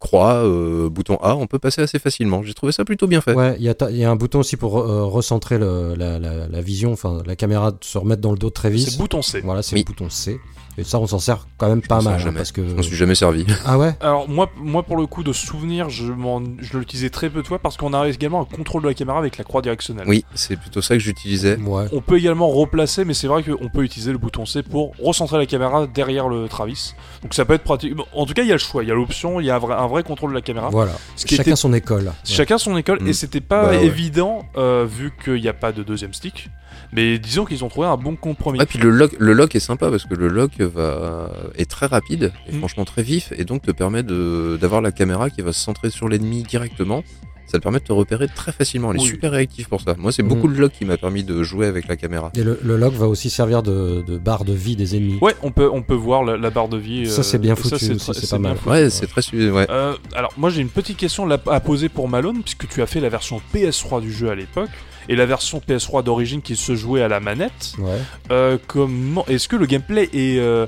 croix, euh, bouton A, on peut passer assez facilement. J'ai trouvé ça plutôt bien fait. Ouais, il y, a ta- il y a un bouton aussi pour euh, recentrer le- la, la- la vision, enfin la caméra de se remettre dans le dos de C'est Travis. le bouton C. Voilà, c'est Oui. le bouton C. Et ça, on s'en sert quand même pas mal. jamais. parce que... Je m'en suis jamais servi. Ah ouais? Alors moi, moi pour le coup de souvenir, je, m'en- je l'utilisais très peu de fois parce qu'on a également un contrôle de la caméra avec la croix directionnelle. Oui, c'est plutôt ça que j'utilisais. Ouais. On peut également replacer, mais c'est vrai qu'on peut utiliser le bouton C pour recentrer la caméra derrière le Travis. Donc ça peut être pratique. Bon, En tout cas, il y a le choix, il y a l'option, il y a un vrai, un vrai contrôle de la caméra. Voilà. Ce qui Chacun était son école. Ouais. Chacun son école, Mm. et c'était pas Bah ouais. évident euh, vu qu'il n'y a pas de deuxième stick. Mais disons qu'ils ont trouvé un bon compromis. Ouais, puis le lock, le lock est sympa parce que le lock va est très rapide et Mm. franchement très vif et donc te permet de d'avoir la caméra qui va se centrer sur l'ennemi directement. Ça te permet de te repérer très facilement. Elle est Oui. super réactive pour ça. Moi, c'est Mm. beaucoup de lock qui m'a permis de jouer avec la caméra. Et le, le lock va aussi servir de, de barre de vie des ennemis. Ouais, on peut, on peut voir la, la barre de vie. Ça, euh, c'est bien ça, foutu c'est pas mal. foutu. Ouais, c'est très ouais. Euh, alors moi j'ai une petite question à poser pour Malone puisque tu as fait la version PS3 du jeu à l'époque et la version PS3 d'origine qui se jouait à la manette. Ouais. Euh, comment est-ce que le gameplay est euh,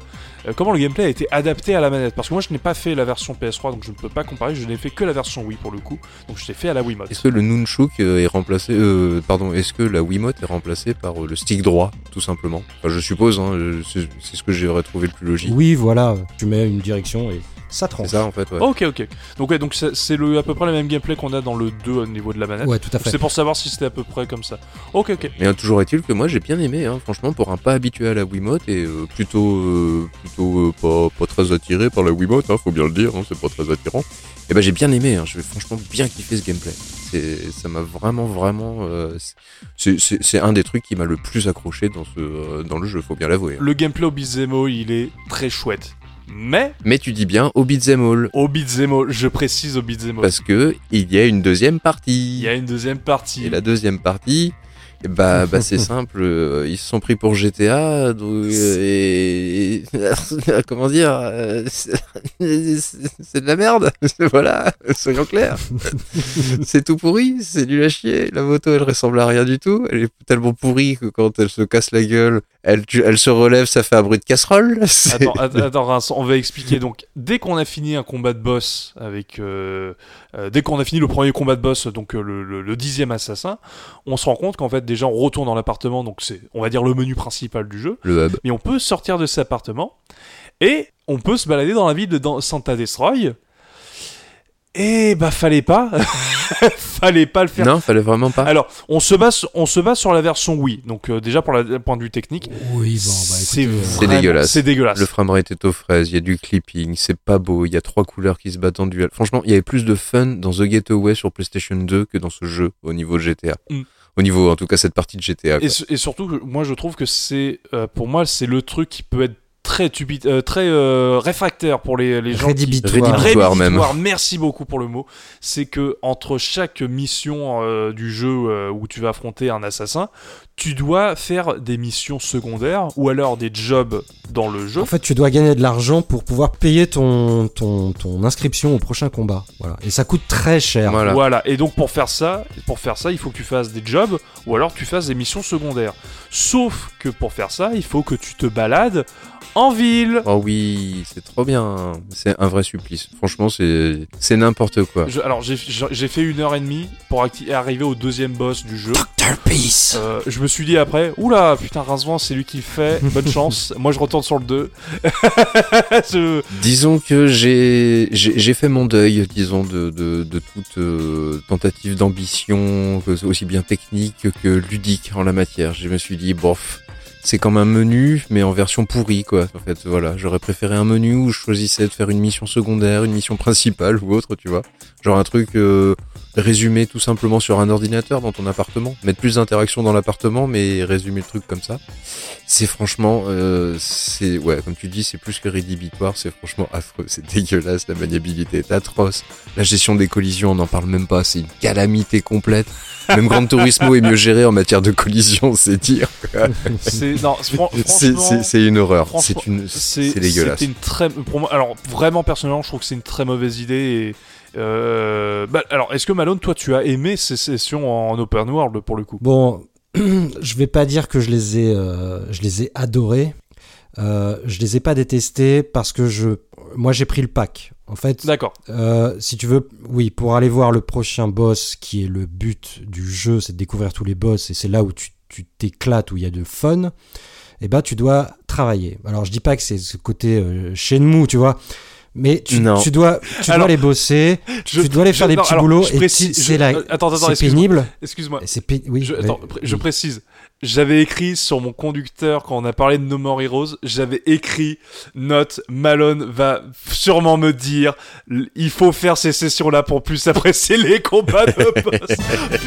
comment le gameplay a été adapté à la manette? Parce que moi je n'ai pas fait la version PS3 donc je ne peux pas comparer. Je n'ai fait que la version Wii pour le coup. Donc je l'ai fait à la Wiimote. Est-ce que le Nunchuk euh, est remplacé, euh, pardon, est-ce que la Wiimote est remplacée par le stick droit, tout simplement? Enfin, je suppose, hein, c'est ce que j'aurais trouvé le plus logique. Oui, voilà. Tu mets une direction et ça C'est tranche. ça en fait, ouais. Ok, ok. Donc, ouais, donc c'est c'est le, à peu près le même gameplay qu'on a dans le 2 au niveau de la manette. Ouais, tout à fait. C'est pour savoir si c'était à peu près comme ça. Ok, ok. Mais euh, toujours est-il que moi j'ai bien aimé, hein, franchement, pour un pas habitué à la Wiimote et euh, plutôt, euh, plutôt euh, pas, pas très attiré par la Wiimote, hein, faut bien le dire, hein, c'est pas très attirant. Et ben j'ai bien aimé, hein, j'ai franchement bien kiffé ce gameplay. C'est, ça m'a vraiment, vraiment. euh, c'est, c'est, c'est un des trucs qui m'a le plus accroché dans ce, euh, dans le jeu, faut bien l'avouer. hein. Le gameplay all, il est très chouette. Mais, Mais tu dis bien au beat'em all, au beat'em all, je précise au beat'em all, parce que il y a une deuxième il partie. y a une deuxième partie. Et la deuxième partie, eh bah, bah c'est simple, euh, ils se sont pris pour GTA, donc, euh, et, et- comment dire, euh, c'est c'est de la merde, voilà, soyons clairs. c'est tout pourri, c'est nul à chier, la moto elle ressemble à rien du tout, elle est tellement pourrie que quand elle se casse la gueule, elle, se relève, ça fait un bruit de casserole. Attends, on va expliquer. Donc, dès qu'on a fini un combat de boss avec, euh, euh, dès qu'on a fini le premier combat de boss, donc euh, le, le- le dixième assassin, on se rend compte qu'en fait déjà on retourne dans l'appartement, donc c'est, on va dire le menu principal du jeu. Le hub. Mais on peut sortir de cet appartement et on peut se balader dans la ville de Santa Destroy. Et bah fallait pas, fallait pas le faire. Non, fallait vraiment pas. Alors, on se base, on se base sur la version Wii. Donc euh, déjà pour la- le point de vue technique, Oui, bon, bah c'est euh, vraiment- dégueulasse. C'est dégueulasse. Le framerate est aux fraises, il y a du clipping, c'est pas beau, il y a trois couleurs qui se battent en duel. Franchement, il y avait plus de fun dans The Getaway sur PlayStation 2 que dans ce jeu au niveau GTA. Mm. Au niveau, en tout cas, cette partie de GTA. Et, quoi. su- et surtout, moi je trouve que c'est, euh, pour moi, c'est le truc qui peut être très, tubi- euh, très euh, réfractaire pour les, les gens. qui- rédhibitoire. Rédhibitoire. même. Rédhibitoire, merci beaucoup pour le mot. C'est que entre chaque mission euh, du jeu euh, où tu vas affronter un assassin, tu dois faire des missions secondaires ou alors des jobs dans le jeu. En fait, tu dois gagner de l'argent pour pouvoir payer ton, ton, ton inscription au prochain combat. Voilà. Et ça coûte très cher. Voilà. Voilà. Et donc pour faire ça, pour faire ça, il faut que tu fasses des jobs ou alors tu fasses des missions secondaires. Sauf que pour faire ça, il faut que tu te balades en ville. Oh oui, c'est trop bien. C'est un vrai supplice. Franchement, c'est c'est n'importe quoi. Je- alors j'ai- j'ai j'ai fait une heure et demie pour acti- arriver au deuxième boss du jeu. Dr. Peace. Euh, je me suis dit après, oula, putain, Rincevent, c'est lui qui le fait, bonne chance. Moi, je retourne sur le 2. Je- Disons que j'ai j'ai j'ai fait mon deuil, disons, de, de, de toute euh, tentative d'ambition, que- aussi bien technique que ludique en la matière. Je me suis dit, bof, c'est comme un menu, mais en version pourrie, quoi. En fait, voilà, j'aurais préféré un menu où je choisissais de faire une mission secondaire, une mission principale ou autre, tu vois. Genre un truc euh, résumé tout simplement sur un ordinateur dans ton appartement. Mettre plus d'interaction dans l'appartement, mais résumer le truc comme ça. C'est franchement, euh, c'est ouais, comme tu dis, c'est plus que rédhibitoire. C'est franchement affreux, c'est dégueulasse. La maniabilité est atroce. La gestion des collisions, on n'en parle même pas. C'est une calamité complète. Même Gran Turismo est mieux géré en matière de collision, c'est dire. c'est une horreur. C'est une, c'est dégueulasse. Une très, pour moi, alors vraiment personnellement, je trouve que c'est une très mauvaise idée. Et, euh, bah, alors, est-ce que Malone, toi, tu as aimé ces sessions en open world pour le coup? Bon, je vais pas dire que je les ai, euh, je les ai adorés. Euh, je les ai pas détestés parce que je, moi j'ai pris le pack. En fait, D'accord. euh, si tu veux, oui, pour aller voir le prochain boss, qui est le but du jeu, c'est de découvrir tous les boss et c'est là où tu tu t'éclates, où il y a de fun. Et ben, tu dois travailler. Alors, je dis pas que c'est ce côté Shenmue, tu vois. Mais tu, Non. tu dois, tu Alors, dois les bosser, Je- tu dois je- faire des petits boulots je et c'est pénible. Excuse-moi. Oui, attends, je précise. J'avais écrit sur mon conducteur quand on a parlé de No More Heroes, j'avais écrit note Malone va sûrement me dire il faut faire ces sessions là pour plus apprécier les combats de boss.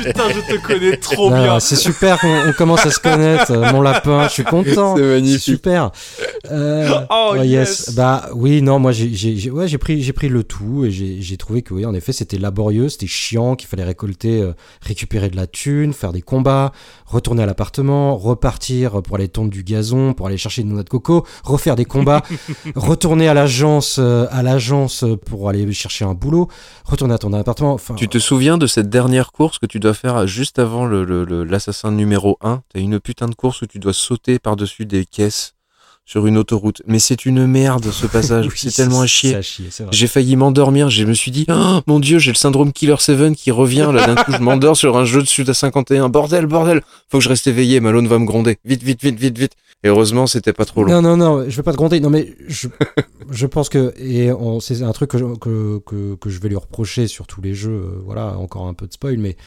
Putain, je te connais trop Non, bien. C'est super qu'on on commence à se connaître, euh, mon lapin. Je suis content. C'est magnifique. Super. Euh, Oh, ouais, yes. Bah oui, non, moi j'ai j'ai- j'ai- ouais, j'ai pris j'ai pris le tout et j'ai j'ai trouvé que oui, en effet, c'était laborieux, c'était chiant, qu'il fallait récolter, euh, récupérer de la thune, faire des combats, retourner à l'appartement, repartir pour aller tondre du gazon, pour aller chercher une noix de coco, refaire des combats, retourner à l'agence euh, à l'agence pour aller chercher un boulot, retourner à ton appartement. Enfin, Tu te souviens de cette dernière course que tu dois faire juste avant le- le- le- l'assassin numéro 1 T'as une putain de course où tu dois sauter par-dessus des caisses sur une autoroute. Mais c'est une merde ce passage. Oui, c'est tellement à chier. à. J'ai failli m'endormir. Je me suis dit, oh, mon dieu, j'ai le syndrome Killer 7 qui revient. Là, d'un coup, je m'endors sur un jeu de Suda 51. Bordel, bordel. Faut que je reste éveillé. Malone va me gronder. Vite, vite, vite, vite, vite. Et heureusement, c'était pas trop long. Non, non, non, je vais pas te gronder. Non, mais je, je pense que, et on- c'est un truc que, je- que, que, que je vais lui reprocher sur tous les jeux, euh, voilà, encore un peu de spoil, mais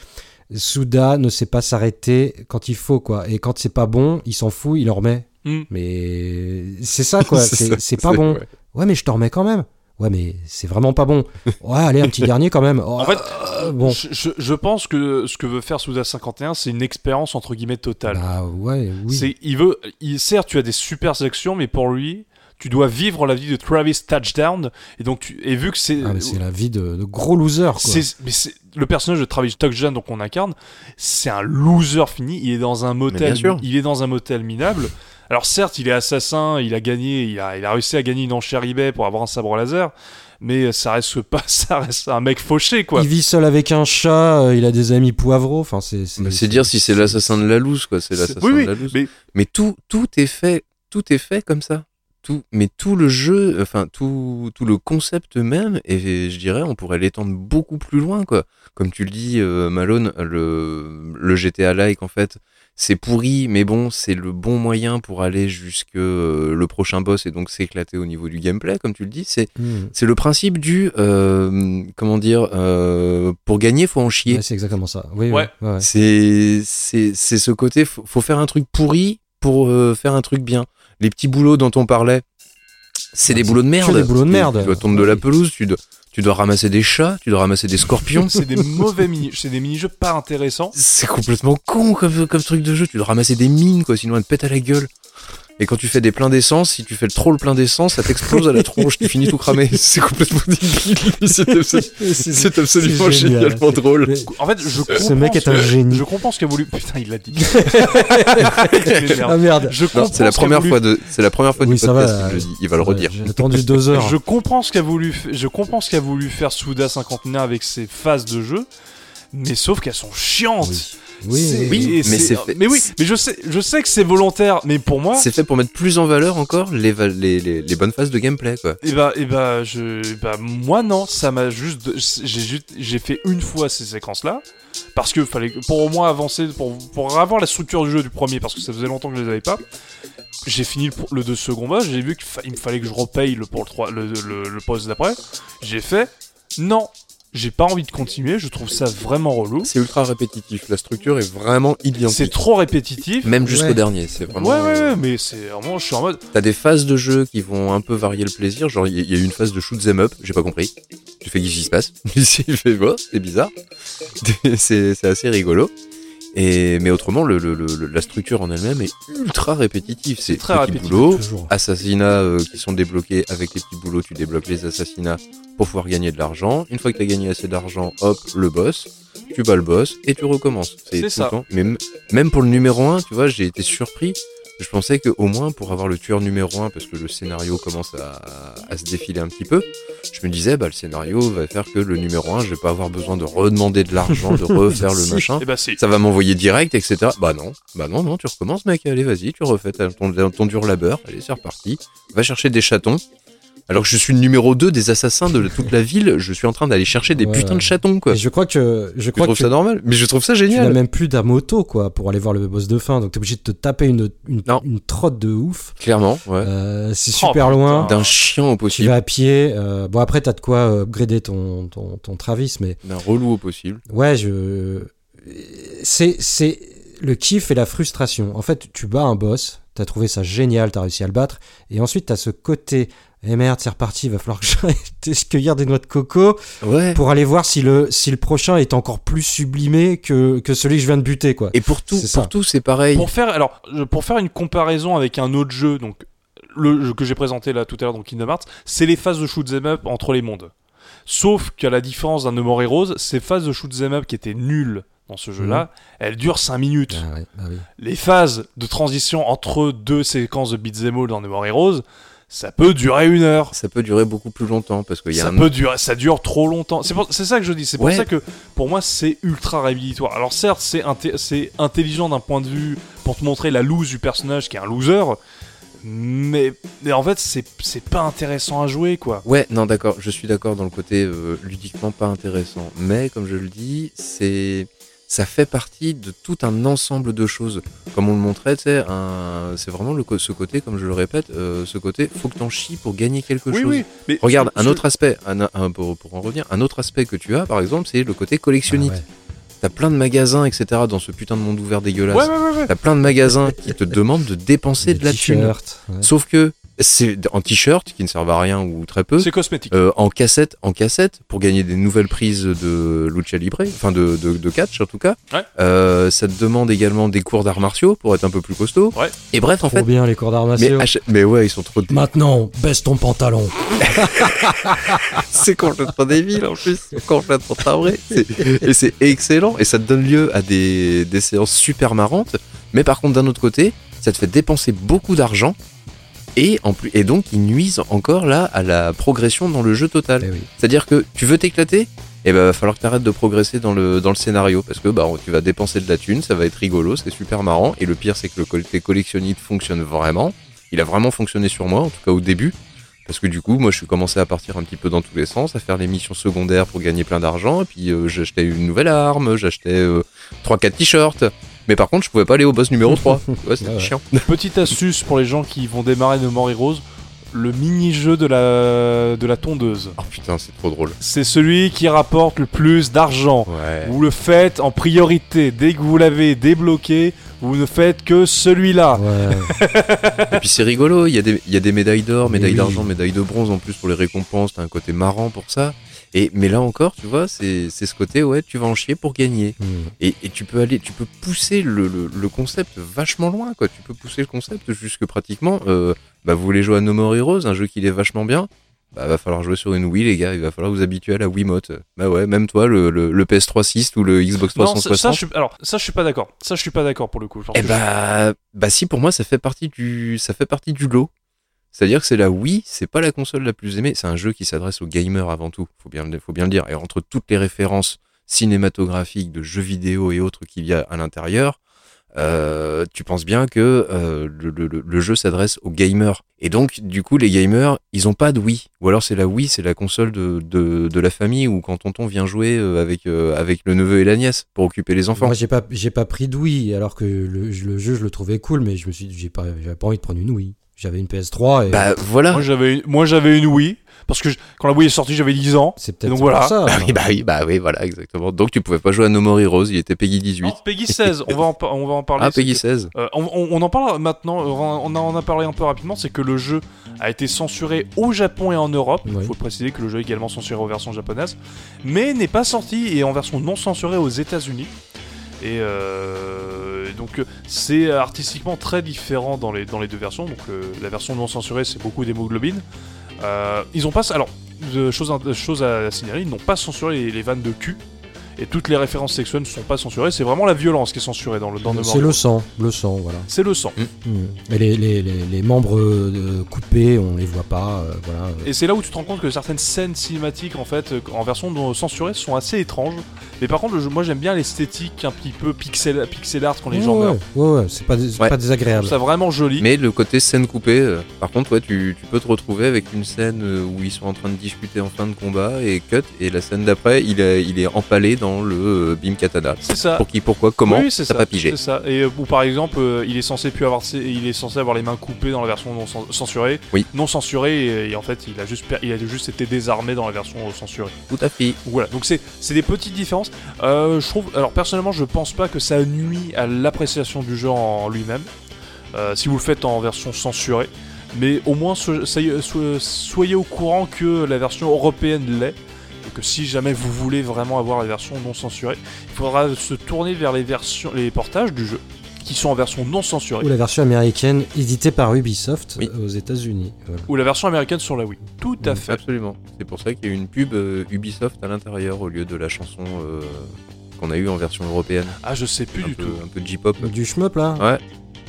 Souda ne sait pas s'arrêter quand il faut, quoi. Et quand c'est pas bon, il s'en fout, il en remet. Hmm. Mais c'est ça, quoi. C'est pas bon. ouais. Ouais, mais je t'en remets quand même. Ouais, mais c'est vraiment pas bon. Ouais, allez, un petit dernier quand même. En fait, Euh, bon. je, je- je pense que ce que veut faire Souda 51, c'est une expérience entre guillemets totale. Bah ouais, oui. C'est, il veut, il, certes, tu as des super sections, mais pour lui, tu dois vivre la vie de Travis Touchdown. Et donc, tu, et vu que c'est, Ah, mais c'est la vie de, de gros loser, quoi. c'est, mais c'est le personnage de Travis Touchdown donc on incarne, c'est un loser fini. Il est dans un motel, il est dans un motel minable. Alors certes, il est assassin, il a gagné, il a, il a réussi à gagner une enchère eBay pour avoir un sabre laser, mais ça reste pas, ça reste un mec fauché quoi. Il vit seul avec un chat, euh, il a des amis poivreaux, enfin c'est... C'est dire si c'est l'assassin de la loose, quoi. C'est l'assassin oui, de la loose. mais Mais tout, tout est fait, tout est fait comme ça. Tout, mais tout le jeu, enfin tout, tout le concept même, et je dirais, on pourrait l'étendre beaucoup plus loin, quoi. Comme tu le dis, euh, Malone, le, le GTA like, en fait, c'est pourri, mais bon, c'est le bon moyen pour aller jusque euh, le prochain boss et donc s'éclater au niveau du gameplay, comme tu le dis. C'est, Hmm. c'est le principe du, euh, comment dire, euh, pour gagner, faut en chier. Ouais, c'est exactement ça. Oui, Ouais. ouais, ouais. C'est c'est c'est ce côté faut, faut faire un truc pourri pour euh, faire un truc bien. Les petits boulots dont on parlait, c'est Ah, des c'est boulots de merde. des boulots de Tu- merde. Tu dois de la pelouse, tu dois tu dois ramasser des chats, tu dois ramasser des scorpions. c'est des mauvais mini, c'est des mini-jeux pas intéressants. C'est complètement con comme, comme truc de jeu. Tu dois ramasser des mines, quoi, sinon elles te pètent à la gueule. Et quand tu fais des pleins d'essence, si tu fais le trop le plein d'essence, ça t'explose à la tronche, tu finis tout cramé. C'est complètement débile. C'est absolu- c'est absolument génial. génialement drôle. En fait, je comprends Ce mec est un que- génie. Je comprends ce qu'a voulu. Putain, il l'a dit. Ah merde. Je comprends Non, c'est la première voulu- fois de, c'est la première fois Oui, du ça podcast va, qu'il le dit. Il va le redire. J'ai attendu deux heures. Je comprends ce qu'a voulu, je comprends ce qu'a voulu faire Souda 51 avec ses phases de jeu, mais sauf qu'elles sont chiantes. Oui. Oui, mais c'est fait- Mais oui, mais je sais, je sais que c'est volontaire, mais pour moi, C'est fait pour mettre plus en valeur encore les, va- les, les, les bonnes phases de gameplay, quoi. et bah, et bah, je, eh bah, moi non, ça m'a juste, j'ai fait une fois ces séquences-là, parce que fallait, pour au moins avancer, pour, pour avoir la structure du jeu du premier, parce que ça faisait longtemps que je les avais pas. J'ai fini le, le deux second boss, j'ai vu qu'il me fallait que je repaye le, pour le, 3, le, le, le poste d'après. J'ai fait, non, j'ai pas envie de continuer, je trouve ça vraiment relou. C'est ultra répétitif. La structure est vraiment C'est identique. trop répétitif. Même jusqu'au Ouais. dernier. C'est vraiment. Ouais, ouais, ouais, mais c'est vraiment, je suis en mode, T'as des phases de jeu qui vont un peu varier le plaisir. Genre, il y, a- il y a eu une phase de shoot them up. J'ai pas compris. Tu fais qu'est-ce qui se passe? Ici, je fais, bon, c'est bizarre. c'est c'est assez rigolo. Et, mais autrement, le, le- le- la structure en elle-même est ultra répétitive. C'est très petit répétitif. Toujours. assassinats euh, qui sont débloqués avec les petits boulots, tu débloques les assassinats pour pouvoir gagner de l'argent. Une fois que tu as gagné assez d'argent, hop, le boss, tu bats le boss et tu recommences. C'est ça. le temps. Mais même pour le numéro 1, tu vois, j'ai été surpris. Je pensais que au moins pour avoir le tueur numéro 1, parce que le scénario commence à, à se défiler un petit peu, je me disais, bah, le scénario va faire que le numéro 1, je vais pas avoir besoin de redemander de l'argent, de refaire le machin et bah si. ça va m'envoyer direct, etc. Bah non, bah non, non, tu recommences, mec, allez, vas-y, tu refais ton, ton dur labeur, allez, c'est reparti. Va chercher des chatons. Alors que je suis le numéro 2 des assassins de toute la ville, je suis en train d'aller chercher des Ouais, putins ouais. de chatons, quoi. Et je crois que je Je crois trouve que ça normal, mais je trouve ça tu n'as génial. même plus d'amoto quoi pour aller voir le boss de fin, donc t'es obligé de te taper une une, Non. une trotte de ouf. Clairement, ouais. Euh, c'est Oh, super loin. D'un chien au Tu possible, vas à pied. euh, bon après t'as de quoi euh, upgrader ton, ton ton Travis, mais d'un relou au possible. ouais je c'est c'est le kiff et la frustration. En fait tu bats un boss, t'as trouvé ça génial, t'as réussi à le battre, et ensuite t'as ce côté eh merde, c'est reparti, il va falloir que j'aille cueillir des noix de coco Ouais. pour aller voir si le, si le prochain est encore plus sublimé que, que celui que je viens de buter, quoi? Et pour tout, pour tout, c'est pareil. Pour faire, alors, pour faire une comparaison avec un autre jeu, donc le jeu que j'ai présenté là tout à l'heure, donc Kingdom Hearts, c'est les phases de shoot 'em up entre les mondes. Sauf qu'à la différence d'un No More Heroes, ces phases de shoot 'em up qui étaient nulles dans ce jeu-là, elles durent 5 minutes. Ah ouais, bah oui. Les phases de transition entre deux séquences de beat'em all dans No More Heroes, ça peut durer une heure. Ça peut durer beaucoup plus longtemps parce qu'il y a Ça un peut durer, ça dure trop longtemps. C'est pour- c'est ça que je dis. C'est pour Ouais. ça que pour moi c'est ultra réhabilitatoire. Alors certes c'est inté- c'est intelligent d'un point de vue pour te montrer la loose du personnage qui est un loser, mais, mais en fait, c'est c'est pas intéressant à jouer, quoi. Ouais, non, d'accord, je suis d'accord dans le côté euh, ludiquement pas intéressant. Mais comme je le dis, c'est ça fait partie de tout un ensemble de choses. Comme on le montrait, tu sais, un- c'est vraiment le, co- ce côté, comme je le répète, euh, ce côté, faut que t'en chies pour gagner quelque Oui, chose. oui. Mais Regarde, un autre aspect, un, un- pour, pour en revenir, un autre aspect que tu as, par exemple, c'est le côté collectionnite. Ah ouais. T'as plein de magasins, etc., dans ce putain de monde ouvert dégueulasse. Ouais, ouais, ouais, ouais. T'as plein de magasins qui te demandent de dépenser Des de la thune. Sauf que c'est en t-shirt qui ne servent à rien ou très peu. C'est cosmétique. Euh, en cassette, en cassette, pour gagner des nouvelles prises de lucha libre, enfin de, de, de catch en tout cas. Ouais. Euh, ça te demande également des cours d'arts martiaux pour être un peu plus costaud. Ouais. Et bref, en Trop fait, bien les cours d'arts martiaux. mais ouais, ils sont trop. Maintenant, baisse ton pantalon. c'est complètement débile en plus, c'est complètement. C'est- Et c'est excellent et ça te donne lieu à des, des séances super marrantes. Mais par contre, d'un autre côté, ça te fait dépenser beaucoup d'argent. Et, en plus, et donc, ils nuisent encore là à la progression dans le jeu total. Eh oui. C'est-à-dire que tu veux t'éclater et ben va falloir que tu arrêtes de progresser dans le, dans le scénario parce que bah, tu vas dépenser de la thune, ça va être rigolo, c'est super marrant. Et le pire, c'est que le côté collectionnite fonctionne vraiment. Il a vraiment fonctionné sur moi, en tout cas au début. Parce que du coup, moi, je suis commencé à partir un petit peu dans tous les sens, à faire les missions secondaires pour gagner plein d'argent. Et puis, euh, j'achetais une nouvelle arme, j'achetais euh, 3-4 t-shirts. Mais par contre, je pouvais pas aller au boss numéro 3. Ouais, c'était Ouais, ouais. chiant. Petite astuce pour les gens qui vont démarrer No More Heroes, le mini-jeu de la, de la tondeuse. Oh putain, c'est trop drôle. C'est celui qui rapporte le plus d'argent. Ouais. Vous le faites en priorité. Dès que vous l'avez débloqué, vous ne faites que celui-là. Ouais. Et puis c'est rigolo, il y, a des- il y a des médailles d'or, médailles oui. d'argent, médailles de bronze en plus pour les récompenses, t'as un côté marrant pour ça. Et, mais là encore, tu vois, c'est c'est ce côté, ouais, tu vas en chier pour gagner. Hmm. Et, et tu peux aller, tu peux pousser le, le, le concept vachement loin, quoi. Tu peux pousser le concept jusque pratiquement, euh, bah vous voulez jouer à No More Heroes, un jeu qui est vachement bien, bah va falloir jouer sur une Wii les gars, il va falloir vous habituer à la Wiimote. Bah ouais, même toi, le, le, le PS3 6 ou le Xbox Non, ça, ça, 360. je suis, alors, ça, je suis pas d'accord. Ça, je suis pas d'accord pour le coup. Eh bah, bah si pour moi ça fait partie du ça fait partie du lot. C'est-à-dire que c'est la Wii, c'est pas la console la plus aimée, c'est un jeu qui s'adresse aux gamers avant tout, faut bien faut bien le dire. Et entre toutes les références cinématographiques de jeux vidéo et autres qu'il y a à l'intérieur, euh, tu penses bien que euh, le, jeu s'adresse aux gamers. Et donc, du coup, les gamers, ils ont pas de Wii. Ou alors c'est la Wii, c'est la console de, la famille où quand tonton vient jouer euh, avec, euh, avec le neveu et la nièce pour occuper les enfants. Moi, j'ai pas, pris de Wii, alors que le, jeu, je le trouvais cool, mais je me suis, j'ai pas envie de prendre une Wii. J'avais une PS3 et Bah voilà. Moi, j'avais, moi, j'avais une Wii. Parce que je- quand la Wii est sortie, j'avais 10 ans. c'est peut-être donc pour voilà. ça. Ah oui, bah oui, bah oui, voilà, exactement. Donc tu pouvais pas jouer à No More Heroes, il était Peggy 18. Non, Peggy 16. on, va en, on va en parler. ah, Peggy c'est 16. que- euh, on, en parle maintenant. euh, On en a parlé un peu rapidement. C'est que le jeu a été censuré au Japon et en Europe. Il Oui. faut préciser que le jeu est également censuré en version japonaise. Mais n'est pas sorti et en version non censurée aux États-Unis. Et euh, donc euh, c'est artistiquement très différent dans les, deux versions. Donc euh, la version non censurée c'est beaucoup d'hémoglobine. Ils ont pas alors de choses à signaler, ils n'ont pas censuré les vannes de cul et toutes les références sexuelles ne sont pas censurées. C'est vraiment la violence qui est censurée dans le dans c'est le sang, le sang, voilà. C'est le sang. Hmm. Et les, les, les, les membres euh, coupés, on les voit pas, euh, voilà. Et c'est là où tu te rends compte que certaines scènes cinématiques en fait euh, en version censurée sont assez étranges. Mais par contre, moi j'aime bien l'esthétique un petit peu pixel, pixel art quand les ouais, gens ouais, meurent. ouais, ouais, c'est pas, dés- c'est Ouais. pas désagréable. ça vraiment joli. Mais le côté scène coupée, euh, par contre, ouais, tu, tu peux te retrouver avec une scène euh, où ils sont en train de discuter en fin de combat et cut, et la scène d'après, il est, il est empalé dans le Beam Katana. C'est ça. Pour qui, pourquoi, comment, oui, ça. pas pigé. C'est ça. Et euh, ou par exemple, euh, il est censé plus avoir, il est censé avoir les mains coupées dans la version non cen- censurée. Oui. Non censurée et, et en fait, il a juste, il a juste été désarmé dans la version euh, censurée. Tout à fait. Voilà. Donc c'est, c'est des petites différences. Euh, je trouve. Alors personnellement, je pense pas que ça nuit à l'appréciation du jeu en lui-même. euh, si vous le faites en version censurée. Mais au moins, so- soyez, so- soyez au courant que la version européenne l'est. Et que si jamais vous voulez vraiment avoir la version non censurée, il faudra se tourner vers les versions, les portages du jeu qui sont en version non censurée. Ou la version américaine éditée par Ubisoft Oui. euh, aux États-Unis. Voilà. Ou la version américaine sur la Wii. Tout à Mm. fait. Absolument. C'est pour ça qu'il y a eu une pub euh, Ubisoft à l'intérieur au lieu de la chanson euh, qu'on a eue en version européenne. Ah, je sais plus un du peu, tout. un peu J-pop. Du shmup là? Ouais.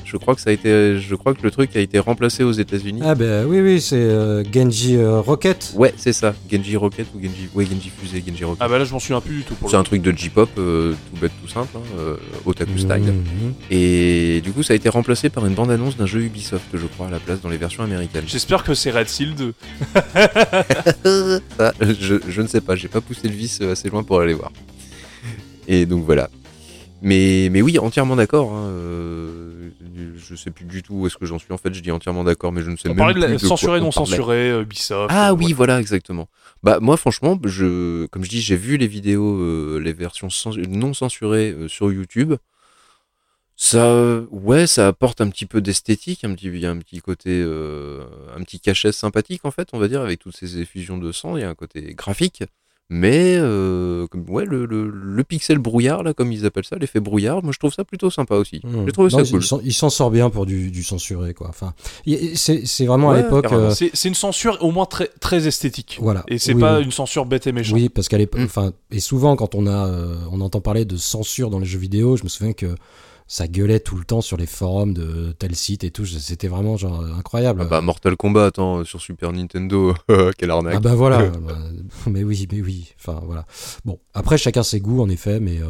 Je crois que ça a été, je crois que le truc a été remplacé aux États-Unis. Ah ben oui, oui, c'est euh, Genji euh, Rocket. Ouais, c'est ça. Genji Rocket ou Genji, ouais, Genji Fusée, Genji Rocket. Ah bah là, je m'en souviens plus du tout. pour c'est un truc de J-pop, euh, tout bête, tout simple, hein, euh, otaku style. Mhm. Et du coup, ça a été remplacé par une bande-annonce d'un jeu Ubisoft, je crois, à la place dans les versions américaines. J'espère que c'est Red Seal 2. Ça, je, je ne sais pas, j'ai pas poussé le vis assez loin pour aller voir. Et donc voilà. Mais, mais oui, entièrement d'accord. Hein, euh, je sais plus du tout où est-ce que j'en suis. En fait, je dis entièrement d'accord, mais je ne sais On même de plus la de censuré, on non censuré, euh, Ubisoft. Ah euh, oui, ouais. voilà, exactement. Bah moi, franchement, je, comme je dis, j'ai vu les vidéos, euh, les versions non censurées euh, sur YouTube. Ça, ouais, ça apporte un petit peu d'esthétique, un petit, il y a un petit côté, un petit cachet sympathique en fait, on va dire, avec toutes ces effusions de sang. Il y a un côté graphique, mais euh, comme, ouais, le, le, le pixel brouillard là, comme ils appellent ça, l'effet brouillard, moi je trouve ça plutôt sympa aussi. Mhm. J'ai trouvé Non, ça il cool. s'en- Il s'en sort bien pour du, du censuré, quoi. Enfin, c'est c'est vraiment à l'époque. euh, C'est c'est une censure au moins très, très esthétique. voilà. Et c'est Oui, pas oui. une censure bête et méchante. Oui, parce qu'à l'époque, Mm. enfin, et souvent quand on a, euh, on entend parler de censure dans les jeux vidéo, je me souviens que ça gueulait tout le temps sur les forums de tel site et tout. C'était vraiment genre incroyable. Ah bah Mortal Kombat, attends, sur Super Nintendo, quelle arnaque. Ah bah voilà, bah, mais oui, mais oui, enfin voilà. Bon, après chacun ses goûts en effet, mais euh,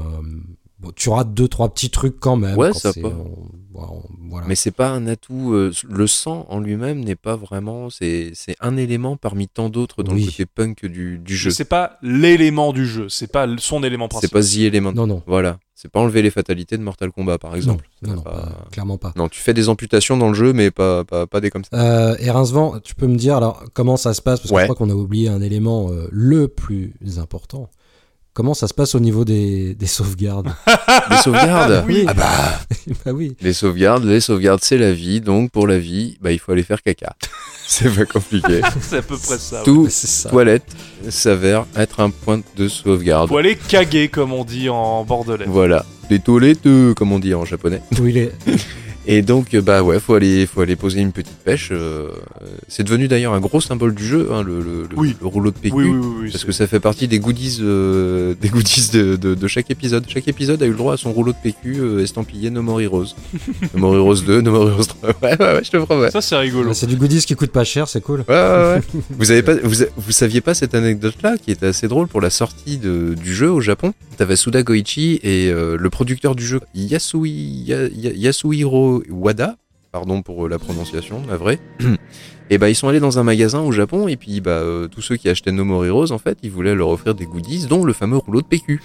bon, tu auras deux trois petits trucs quand même. Ouais, quand ça c'est- peut. on- voilà, on- voilà. Mais c'est pas un atout. euh, le sang en lui-même n'est pas vraiment. C'est c'est un élément parmi tant d'autres dans Oui. le côté punk du, du jeu. C'est pas l'élément du jeu, c'est pas son élément C'est principal. pas The Element. Non, non, Voilà. C'est pas enlever les fatalités de Mortal Kombat, par exemple. non, non, pas- pas- clairement pas. Non, tu fais des amputations dans le jeu, mais pas, pas, pas des comme ça. Euh, et Rincevent, tu peux me dire alors comment ça se passe? Parce que Ouais. je crois qu'on a oublié un élément euh, le plus important. Comment ça se passe au niveau des, des sauvegardes Les sauvegardes Oui. Ah bah Bah oui. Les sauvegardes, les sauvegardes, c'est la vie. Donc, pour la vie, bah, il faut aller faire caca. c'est pas compliqué. c'est à peu près ça. Tout ça. toilette s'avère être un point de sauvegarde. Faut aller caguer, comme on dit en bordelais. Voilà. Les toilettes, euh, comme on dit en japonais. Où il est Et donc, euh, bah ouais, faut aller, faut aller poser une petite pêche. euh, c'est devenu d'ailleurs un gros symbole du jeu, hein, le, le- le- Oui. le rouleau de PQ. Oui, oui, oui. oui, Parce que ça fait partie des goodies, euh, des goodies de, de- de chaque épisode. Chaque épisode a eu le droit à son rouleau de PQ euh, estampillé No More Heroes. no More Heroes 2, No More Heroes 3. Ouais, ouais, ouais, je te promets. Ça, c'est rigolo. C'est du goodies qui coûte pas cher, c'est cool. Ouais, ouais, ouais. vous, avez pas, vous, vous saviez pas cette anecdote-là qui était assez drôle pour la sortie de- du jeu au Japon? T'avais Suda Goichi et euh, le producteur du jeu Yasui, Ya- Ya- Wada, pardon pour euh, la prononciation, la vraie. Et bah ils sont allés dans un magasin au Japon et puis bah euh, tous ceux qui achetaient No More Heroes en fait ils voulaient leur offrir des goodies dont le fameux rouleau de PQ.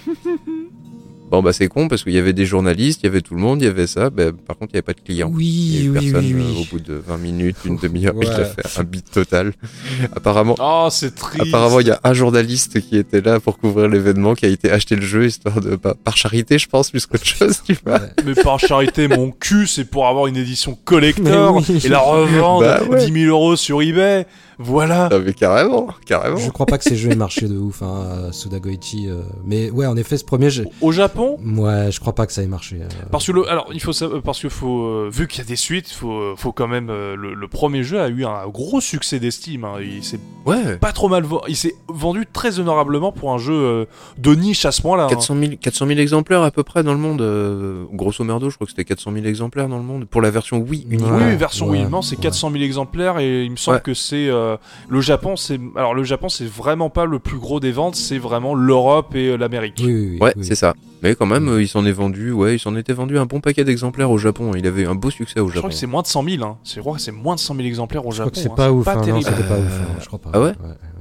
Bon bah c'est con parce qu'il y avait des journalistes, il y avait tout le monde, il y avait ça. Bah, par contre il n'y avait pas de clients. Oui, Il y a eu oui, personne oui, euh, au bout de 20 minutes, une demi-heure, il Ouais. a fait un beat total. apparemment, Oh, c'est triste. apparemment, il y a un journaliste qui était là pour couvrir l'événement, qui a été acheter le jeu histoire de par, par charité, je pense, plus qu'autre chose, tu vois. Ouais. Mais par charité, mon cul, c'est pour avoir une édition collector et la revendre Bah ouais. 10 000 euros sur eBay. Voilà. Ah, mais carrément, carrément. Je crois pas que ces jeux aient marché de ouf, hein, euh, Suda Goichi. euh, mais ouais, en effet, ce premier, j'ai- Au Japon, ouais, je crois pas que ça ait marché. euh. parce que le, alors il faut savoir- parce que faut euh, vu qu'il y a des suites, faut faut quand même le, le premier jeu a eu un gros succès d'estime. hein. Il s'est Ouais. pas trop mal vendu. Il s'est vendu très honorablement pour un jeu de niche à ce point-là. hein. 400 000, 400 000 exemplaires à peu près dans le monde. euh, grosso merdo, je crois que c'était 400 000 exemplaires dans le monde. Pour la version Wii uniquement. Oui, version ouais, Wii, non, c'est ouais. 400 000 exemplaires et il me semble Ouais. que c'est euh, le Japon. C'est alors le Japon, c'est vraiment pas le plus gros des ventes, c'est vraiment l'Europe et euh, l'Amérique. Oui, oui, oui, Ouais, oui. c'est ça. Mais quand même, euh, il s'en est vendu, ouais, il s'en était vendu un bon paquet d'exemplaires au Japon. Il avait eu un beau succès au Je crois Japon. que c'est moins de 100 000. Hein. Je crois que c'est moins de 100 000 exemplaires au Je Japon. crois que c'est hein. pas ouf. Pas hein, terrible. pas ouf, hein, je crois pas. ah ouais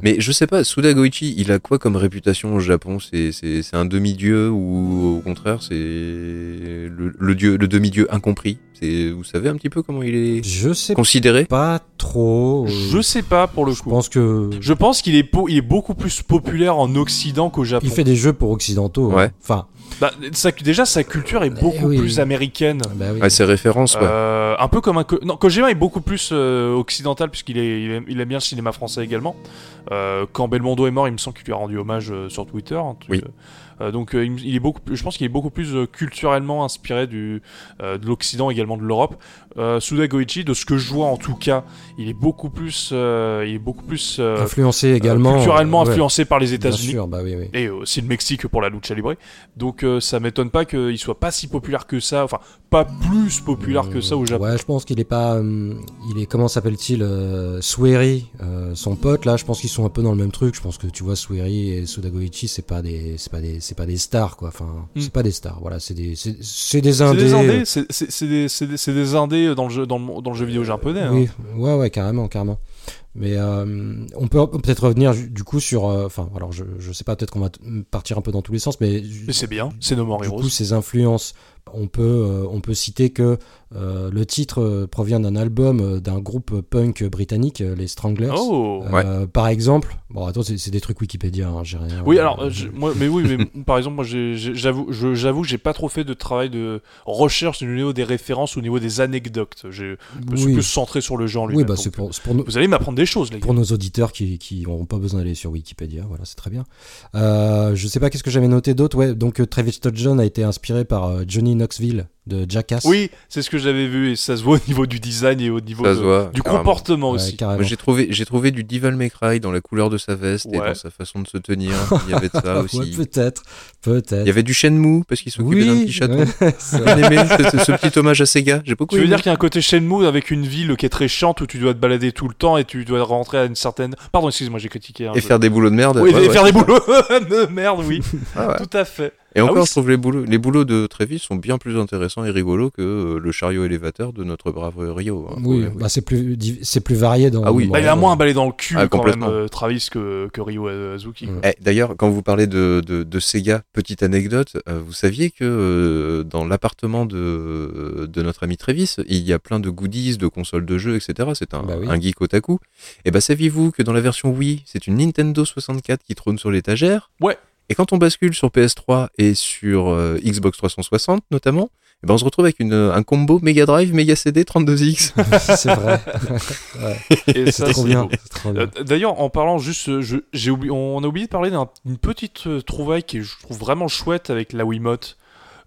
Mais je sais pas, Suda Goichi, il a quoi comme réputation au Japon? C'est c'est c'est un demi-dieu ou au contraire c'est le, le dieu, le demi-dieu incompris? C'est vous savez un petit peu comment il est Je sais considéré? pas trop. euh, Je sais pas pour le je coup. pense que Je pense qu'il est, po- il est beaucoup plus populaire en Occident qu'au Japon. il fait des jeux pour occidentaux. hein. Ouais. Enfin, Bah, déjà, sa culture est beaucoup Eh oui. plus américaine. bah oui. Ah, ses références, ouais. Euh, un peu comme un non Kojima est beaucoup plus euh, occidental puisqu'il est, il aime, il aime bien le cinéma français également. Euh, quand Belmondo est mort, il me semble qu'il lui a rendu hommage euh, sur Twitter. Oui. donc euh, il, il est beaucoup, plus- je pense qu'il est beaucoup plus euh, culturellement inspiré du, euh, de l'Occident également de l'Europe. Euh, Suda Goichi, de ce que je vois en tout cas, il est beaucoup plus, euh, il est beaucoup plus euh, Influencé également. culturellement ouais, influencé par les États-Unis. bah oui, oui. Et aussi le Mexique pour la lucha libre. Donc euh, ça m'étonne pas qu'il soit pas si populaire que ça, enfin pas plus populaire que ça au Japon. Ouais, je pense qu'il est pas. euh, il est comment s'appelle-t-il euh, Sueri, euh, son pote là. Je pense qu'ils sont un peu dans le même truc. Je pense que tu vois Sueri et Sudagoichi, c'est pas des, c'est pas des, c'est pas des stars quoi. Enfin, Hmm. c'est pas des stars. Voilà, c'est des, c'est c'est des C'est indés. des euh, indés, c'est c'est- c'est des, c'est des- c'est dans le jeu, dans le, dans le jeu vidéo japonais. hein. Oui, ouais, ouais, carrément, carrément. Mais euh, on peut peut-être revenir du coup sur. euh, Enfin, alors je, je sais pas, peut-être qu'on va partir un peu dans tous les sens, mais. Mais c'est bien, c'est No More Du Heroes. coup, ces influences, on peut, euh, on peut citer que euh, le titre euh, provient d'un album d'un groupe punk britannique, les Stranglers. Oh Euh, Par exemple, bon, attends, c'est des trucs Wikipédia, hein, j'ai rien. Oui, alors, euh, moi, mais oui, mais par exemple, moi, j'avoue, je- j'avoue, que j'ai pas trop fait de travail de recherche au niveau des références, au niveau des anecdotes. Je me suis oui, plus centré sur le genre oui lui-même. bah, c'est pour. Vous allez m'apprendre des choses, les gars. Pour nos auditeurs qui qui n'auront pas besoin d'aller sur Wikipédia, voilà, c'est très bien. Je sais pas qu'est-ce que j'avais noté d'autre? Ouais, donc Travis Scott John a été inspiré par Johnny Knoxville de Jackass. Oui, c'est ce que j'avais vu et ça se voit au niveau du design et au niveau de- voit, du carrément. comportement Ouais, aussi. j'ai trouvé, j'ai trouvé du Devil May Cry dans la couleur de sa veste et dans sa façon de se tenir. Il y avait de ça Ouais, aussi. peut-être, peut-être. Il y avait du Shenmue parce qu'il s'occupait d'un petit chaton. J'ai aimé ce, ce petit hommage à Sega. J'ai beaucoup Tu veux aimé. dire qu'il y a un côté Shenmue avec une ville qui est très chiante où tu dois te balader tout le temps et tu dois rentrer à une certaine. Pardon, excuse-moi, j'ai critiqué. un Et peu. faire des boulots de merde. Oui, Ouais, et ouais. faire des boulots de merde, oui, Ah ouais. tout à fait. Et encore, Ah oui, je trouve les boulots, les boulots de Travis sont bien plus intéressants et rigolos que euh, le chariot élévateur de notre brave Rio. hein. Oui, Ouais, bah, c'est plus, c'est plus varié dans. Ah oui. Bah, il a moins balé dans le cul Ah, quand même, euh, Travis que, que Ryo Azuki. Mm. Eh, D'ailleurs, quand vous parlez de, de, de Sega, petite anecdote, euh, vous saviez que euh, dans l'appartement de, de notre ami Travis, il y a plein de goodies, de consoles de jeux, etc. C'est un, Bah oui. un geek otaku. Et bah saviez-vous que dans la version Wii, c'est une Nintendo 64 qui trône sur l'étagère? Ouais. Et quand on bascule sur PS3 et sur euh, Xbox 360 notamment, eh ben on se retrouve avec une, un combo Mega Drive, Mega CD, 32X. c'est vrai. C'est trop bien. Euh, D'ailleurs, en parlant juste, euh, je- j'ai oublié, on a oublié de parler d'une petite trouvaille qui est, je trouve vraiment chouette avec la Wiimote.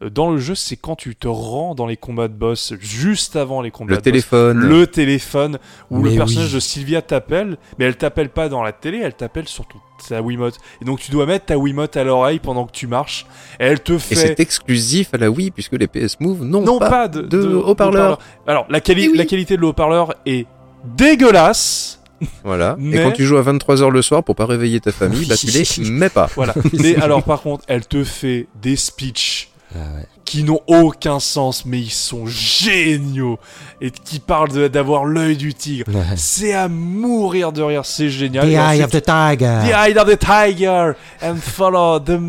Dans le jeu, c'est quand tu te rends dans les combats de boss, juste avant les combats Le de téléphone. boss, le téléphone, où Mais le personnage oui. de Sylvia t'appelle, mais elle t'appelle pas dans la télé, elle t'appelle sur ton- ta Wiimote. Et donc tu dois mettre ta Wiimote à l'oreille pendant que tu marches, et elle te Et fait... c'est exclusif à la Wii puisque les PS Move n'ont non pas. pas, de, de haut-parleur. Alors, la, quali- Eh oui. la qualité de l'haut-parleur est dégueulasse. Voilà. Mais- Et quand tu joues à 23h le soir pour pas réveiller ta famille, bah tu les mets pas. Voilà. Mais alors, par contre, elle te fait des speeches Ah ouais. qui n'ont aucun sens, mais ils sont géniaux et qui parlent d'avoir l'œil du tigre. Ouais. C'est à mourir de rire, c'est génial. The Eye of the Tiger. The eye of the tiger and follow the,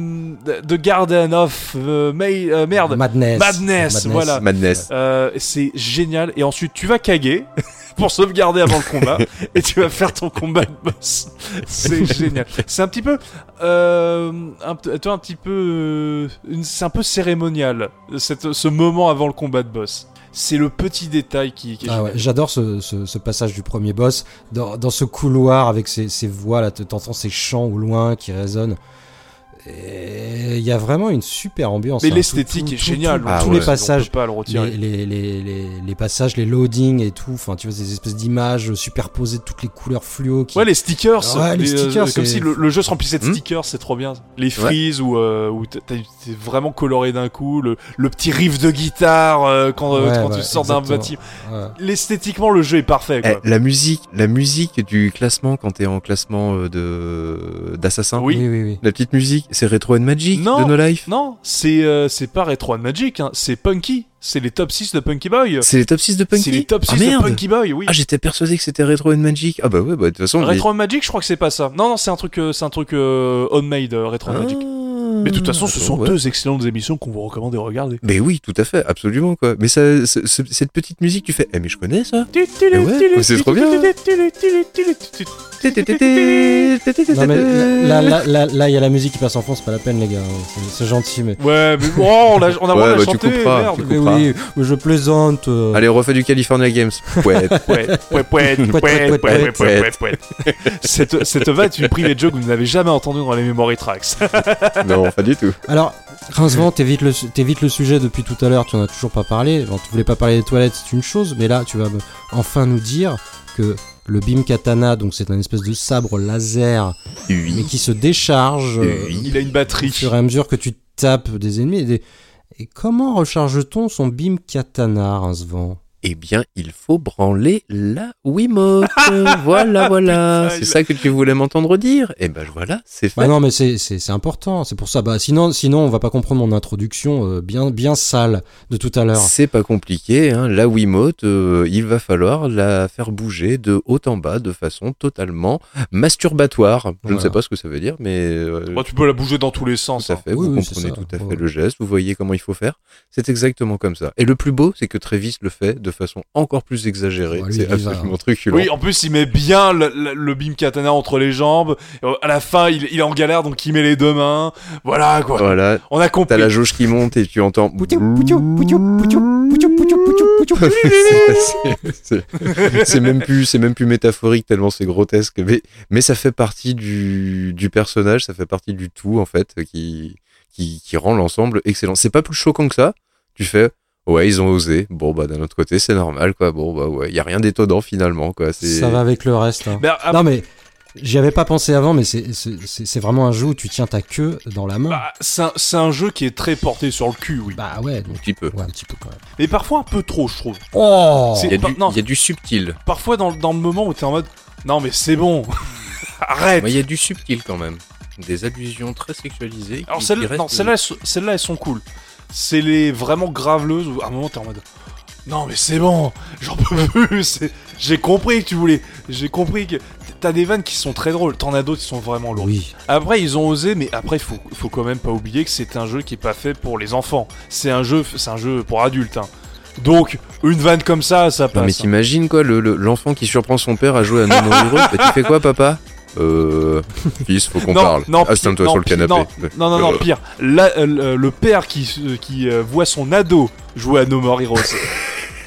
the, the garden of uh, May- euh, merde. Madness. Madness, voilà. Madness. Euh, c'est génial. Et ensuite, tu vas caguer pour sauvegarder avant le combat et tu vas faire ton combat de boss. C'est génial. C'est un petit peu, euh, un, toi, un petit peu, euh, c'est un peu cérémonial cette, ce moment avant le combat de boss. C'est le petit détail qui, qui Ah ouais, J'adore ce, ce, ce passage du premier boss dans, dans ce couloir avec ces, voix là, t'entends ces chants au loin qui résonnent. Et il y a vraiment une super ambiance. Mais hein. l'esthétique est géniale. Ah tous ouais. les On passages, peut pas le retirer. les, les, les, les, les passages, les loadings et tout. Enfin, tu vois ces espèces d'images superposées de toutes les couleurs fluo. Qui... Ouais, les stickers, Ouais, les euh, stickers, comme c'est- si le, le jeu se remplissait de Hmm. stickers, c'est trop bien. Les frises où, euh, où t'as- t'as- t'es vraiment coloré d'un coup, le, le petit riff de guitare euh, quand, euh, Ouais, quand ouais, tu sors d'un bâtiment. Ouais. L'esthétiquement, le jeu est parfait. Eh, la musique, la musique du classement quand t'es en classement euh, de d'assassin. Oui. oui, oui, oui. La petite musique, c'est Retro and Magic Non. de No Life. Non, c'est euh, c'est pas Retro and Magic, hein, c'est Punky. C'est les top 6 de Punky Boy. C'est les top 6 de Punky. C'est les top 6 ah, de. Punky Boy, oui. Ah, j'étais persuadé que c'était Retro and Magic. Ah bah ouais, bah de toute façon. Retro and Magic, je crois que c'est pas ça. Non, non, c'est un truc, euh, c'est un truc euh, euh, Retro and Magic. Mais de toute façon, ce sont deux excellentes émissions qu'on vous recommande de regarder. Mais oui, tout à fait, absolument quoi. Mais cette petite musique, tu fais, eh mais je connais ça. Ouais, c'est trop bien. Là, il y a la musique qui passe en fond, c'est pas la peine les gars. C'est gentil, mais. Ouais, mais oh, on a, on a ouais, bah, chanter, tu. Tu. Mais oui, mais je plaisante. Euh... Allez, refais du California Games. Cette, cette va est une privée joke que vous n'avez jamais entendue dans les Memory Tracks. non pas du tout. Alors, Rincevent, t'évites le, t'évites le sujet depuis tout à l'heure, tu en as toujours pas parlé. Bon, tu voulais pas parler des toilettes, c'est une chose, mais là, tu vas enfin nous dire que le Bim Katana, donc c'est un espèce de sabre laser, mais qui se décharge euh, Oui. Il a une au batterie. fur et à mesure que tu tapes des ennemis. Et, des- et comment recharge-t-on son Bim Katana, Rincevent? Eh bien, il faut branler la Wiimote. voilà, voilà. C'est ça que tu voulais m'entendre dire. Eh ben voilà, c'est fait. Bah non, mais c'est, important, c'est pour ça. Bah, sinon, sinon, on va pas comprendre mon introduction euh, bien, bien sale de tout à l'heure. C'est pas compliqué, hein. la Wiimote, euh, il va falloir la faire bouger de haut en bas de façon totalement masturbatoire. Je ne sais pas ce que ça veut dire, mais euh, Bon, tu peux la bouger dans tous les sens. tout à hein. fait, Oui, vous oui, comprenez ça. tout à fait Ouais. le geste, vous voyez comment il faut faire. C'est exactement comme ça. Et le plus beau, c'est que Travis le fait de façon encore plus exagérée. Ouais, lui, c'est absolument truculent. Oui, en plus, il met bien le, le, le beam katana entre les jambes. Et À la fin, il, il est en galère, donc il met les deux mains. Voilà, quoi. Voilà, On a compris. t'as la jauge qui monte et tu entends. C'est- même plus c'est même plus métaphorique tellement c'est grotesque mais mais ça fait partie du du personnage ça fait partie du tout en fait qui qui qui rend l'ensemble excellent c'est pas plus choquant que ça tu fais ouais ils ont osé bon bah d'un autre côté c'est normal quoi bon bah ouais il y a rien d'étonnant finalement quoi Ça va avec le reste. hein. Mais, ah, Non, mais j'y avais pas pensé avant, mais c'est, vraiment un jeu où tu tiens ta queue dans la main. bah, c'est un, c'est un jeu qui est très porté sur le cul, oui. Bah ouais, un donc, petit peu ouais, un petit peu quand même. Mais parfois un peu trop, je trouve. Oh C'est- il y a du non. il y a du subtil Parfois, dans, dans le moment où t'es en mode Non, mais c'est bon. Arrête. Ouais, il y a du subtil quand même des allusions très sexualisées Alors celle- non, celles-là, elles sont- celles-là, elles sont cool. C'est les vraiment graveleuses où à un moment t'es en mode non mais c'est bon, j'en peux plus. J'ai compris que tu voulais, j'ai compris que t'as des vannes qui sont très drôles. T'en as d'autres qui sont vraiment lourdes. Oui. Après ils ont osé, mais après faut, faut quand même pas oublier que c'est un jeu qui est pas fait pour les enfants. C'est un jeu, c'est un jeu pour adultes. hein. Donc une vanne comme ça, ça Non mais passe. hein. t'imagines quoi, le- le- l'enfant qui surprend son père à jouer à No More Heroes tu fais quoi papa? Euh... Fils, faut qu'on parle. non, Astine-toi pire- sur non, le canapé. Non, non, non, pire. Là, euh, le, père qui, qui euh, voit son ado jouer à No More Heroes.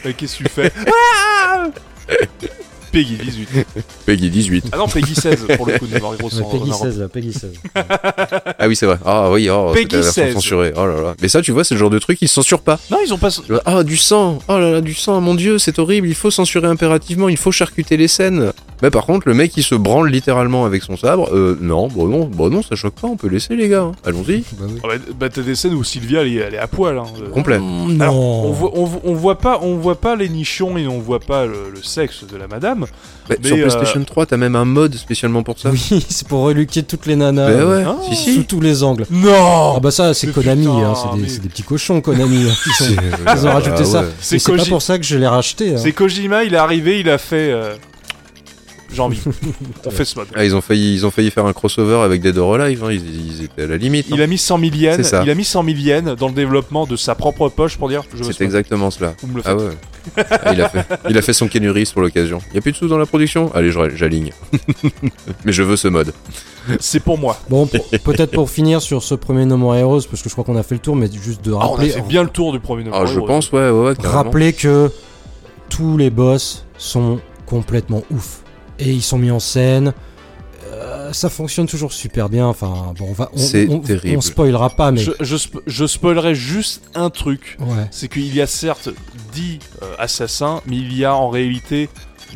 Euh, Qu'est-ce que tu fais Ah Peggy 18. Peggy 18. Ah non, Peggy 16 pour le coup de. Ouais, en- Peggy en Europe. 16, là, Peggy 16. Ah oui, c'est vrai. Ah oui, oh, Peggy c'était la version 16. censurée. Oh là là. Mais ça, tu vois, c'est le genre de truc, ils censurent pas. Non, ils ont pas. Ah, du sang. Oh là là, du sang. Mon dieu, c'est horrible. Il faut censurer impérativement. Il faut charcuter les scènes. Mais par contre, le mec, il se branle littéralement avec son sabre. Euh, non, bon non, bon non, ça choque pas. On peut laisser les gars. hein. Allons-y. Bah oui. Ah bah, bah, t'as des scènes où Sylvia elle est, elle est à poil. Hein. Euh, Complet. Non. Alors, on voit, on, vo- on voit pas, on voit pas les nichons et on voit pas le, le sexe de la madame. Bah, Mais, sur euh, PlayStation 3, t'as même un mode spécialement pour ça. Oui, c'est pour reluquer toutes les nanas. Bah euh, ouais. Ah. si Sous tous les angles. Non Ah bah ça, c'est Konami, putain, hein, c'est des, mais- c'est des petits cochons Konami. hein, qui sont- C'est- Ils ont rajouté Ah ça. ouais. C'est pas pour ça que je l'ai racheté. hein. C'est Kojima, il est arrivé, il a fait. J'ai envie. On fait ce mode. Ah, ils ont failli, ils ont failli faire un crossover avec Dead or Alive. hein. Ils, ils étaient à la limite. hein. Il a mis 100 000 yens, C'est ça. il a mis 100 000 yens dans le développement de sa propre poche pour dire je C'est exactement cela. Vous me le faites. Ah ouais. Ah, il, a fait, il a fait son Kenuris pour l'occasion. Il y a plus de sous dans la production? Allez, je- j'aligne. Mais je veux ce mode. C'est pour moi. Bon, peut-être pour finir sur ce premier No More Heroes, parce que je crois qu'on a fait le tour, mais juste de Ah, on a rappeler, fait bien le tour du premier numéro. Ah, je pense, ouais, ouais, ouais, rappeler que tous les boss sont complètement ouf. Et ils sont mis en scène. Euh, ça fonctionne toujours super bien. Enfin, bon, on va. On, C'est on- terrible. On spoilera pas, mais. Je, je, spo- je spoilerai juste un truc. Ouais. C'est qu'il y a certes 10 euh, assassins, mais il y a en réalité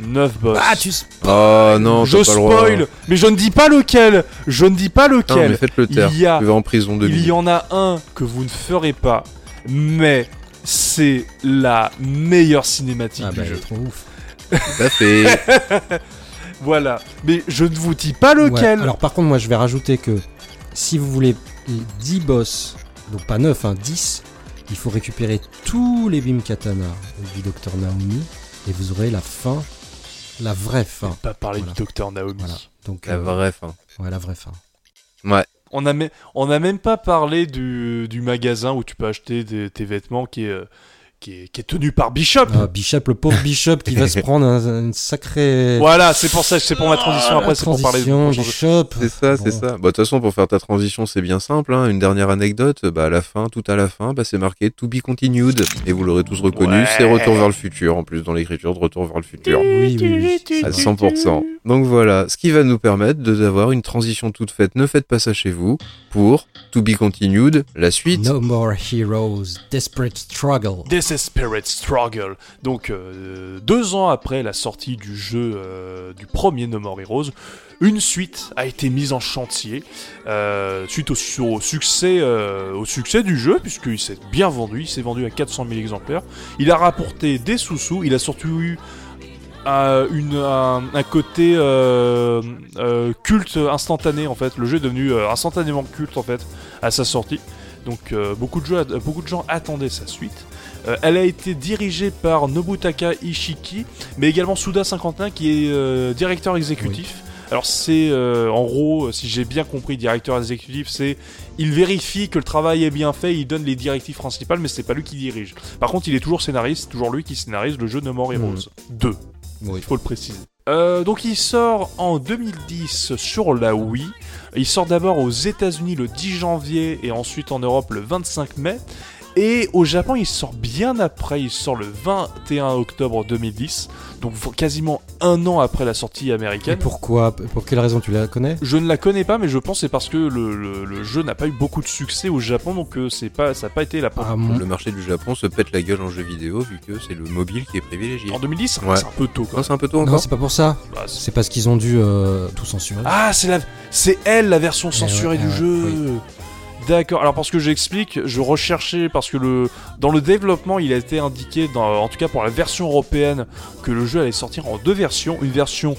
9 boss. Ah, tu. Ah non, je le droit. spoil, mais je ne dis pas lequel. Je ne dis pas Non, mais lequel. faites-le taire. Il y a- Tu vas en prison de Il y en a un que vous ne ferez pas, mais c'est la meilleure cinématique Ah du bah, jeu. trop ouf. Tout à fait. Voilà. Mais je ne vous dis pas Ouais, lequel. Alors, par contre, moi, je vais rajouter que si vous voulez les 10 boss, donc pas 9, hein, 10, il faut récupérer tous les Bim Katana du docteur Naomi et vous aurez la fin, la vraie fin. pas parler Voilà. du docteur Naomi. Voilà. Donc, La euh, vraie fin. ouais, la vraie fin. Ouais. On a, même- on a même pas parlé du, du magasin où tu peux acheter des- tes vêtements qui est, euh, qui est, qui est tenu par Bishop. Ah, Bishop, le pauvre Bishop qui va se prendre un, une sacrée Voilà, c'est pour ça, c'est pour ma transition Ah, après, c'est pour parler de transition. Bishop. C'est ça, c'est Bon. ça. Bah, de toute façon, pour faire ta transition, c'est bien simple. Hein. Une dernière anecdote, bah, à la fin, tout à la fin, bah, c'est marqué To be continued. Et vous l'aurez tous reconnu, Ouais. c'est Retour vers le futur, en plus, dans l'écriture de Retour vers le futur. Oui, oui, oui. À 100%. Donc voilà, ce qui va nous permettre de- d'avoir une transition toute faite. Ne faites pas ça chez vous. Pour To be continued, la suite. No more heroes, desperate struggle. Desperate Struggle. Donc, euh, deux ans après la sortie du jeu euh, du premier No More Heroes, une suite a été mise en chantier euh, suite au, su- au succès, au succès du jeu, puisqu'il s'est bien vendu. Il s'est vendu à 400 000 exemplaires. Il a rapporté des sous-sous. Il a surtout eu un, côté culte instantané en fait. Le jeu est devenu instantanément culte en fait à sa sortie. Donc beaucoup de gens attendaient sa suite. Euh, elle a été dirigée par Nobutaka Ishiki, mais également Suda51 qui est euh, directeur exécutif. Alors c'est euh, en gros, si j'ai bien compris, directeur exécutif, c'est il vérifie que le travail est bien fait, il donne les directives principales, mais c'est pas lui qui dirige. Par contre, il est toujours scénariste, c'est toujours lui qui scénarise le jeu No More Heroes 2 Oui. il faut le préciser. Euh, donc il sort en 2010 sur la Wii. Il sort d'abord aux États-Unis le 10 janvier et ensuite en Europe le 25 mai. Et au Japon, il sort bien après, il sort le 21 octobre 2010, donc quasiment un an après la sortie Et américaine. pourquoi? Pour quelle raison tu la connais? Je ne la connais pas, mais je pense que c'est parce que le, le- le jeu n'a pas eu beaucoup de succès au Japon, donc euh, c'est pas, ça n'a pas été la Ah, mon- Le marché du Japon se pète la gueule en jeu vidéo vu que c'est le mobile qui est privilégié. En 2010, Ouais. c'est un peu tôt. Quoi. Non, c'est un peu tôt Non, encore. c'est pas pour ça. Bah, c'est- parce qu'ils ont dû euh, tout censurer. Ah, c'est la, c'est elle la version censurée ouais, du eh ouais, jeu. D'accord. Alors parce que j'explique, je recherchais parce que dans le développement, il a été indiqué, en tout cas pour la version européenne, que le jeu allait sortir en deux versions, une version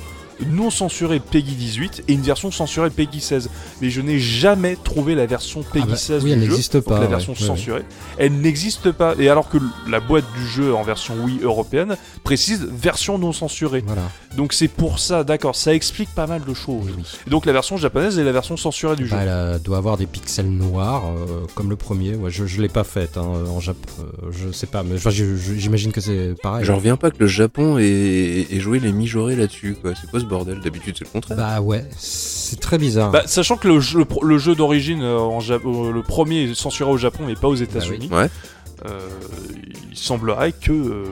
non censurée Peggy 18 et une version censurée Peggy 16. Mais je n'ai jamais trouvé la version Peggy Ah bah, 16 oui, du elle jeu. n'existe donc pas. la ouais, version ouais, ouais. censurée, elle n'existe pas. Et alors que la boîte du jeu en version Wii européenne précise version non censurée. Voilà. Donc c'est pour ça, d'accord, ça explique pas mal de choses. Oui, oui. Et donc la version japonaise et la version censurée du jeu. Bah, elle euh, doit avoir des pixels noirs, euh, comme le premier. Ouais, je je l'ai pas faite hein, en Japon. euh, je sais pas, mais je- je- j'imagine que c'est pareil. J'en reviens pas que le Japon ait, ait joué les mijaurés là-dessus, quoi. C'est quoi ce bordel D'habitude, c'est le contraire. Bah ouais, c'est très bizarre. Bah, sachant que le jeu, le jeu d'origine, euh, euh, le premier est censuré au Japon mais pas aux États-Unis, Ouais. euh, il semblerait que euh,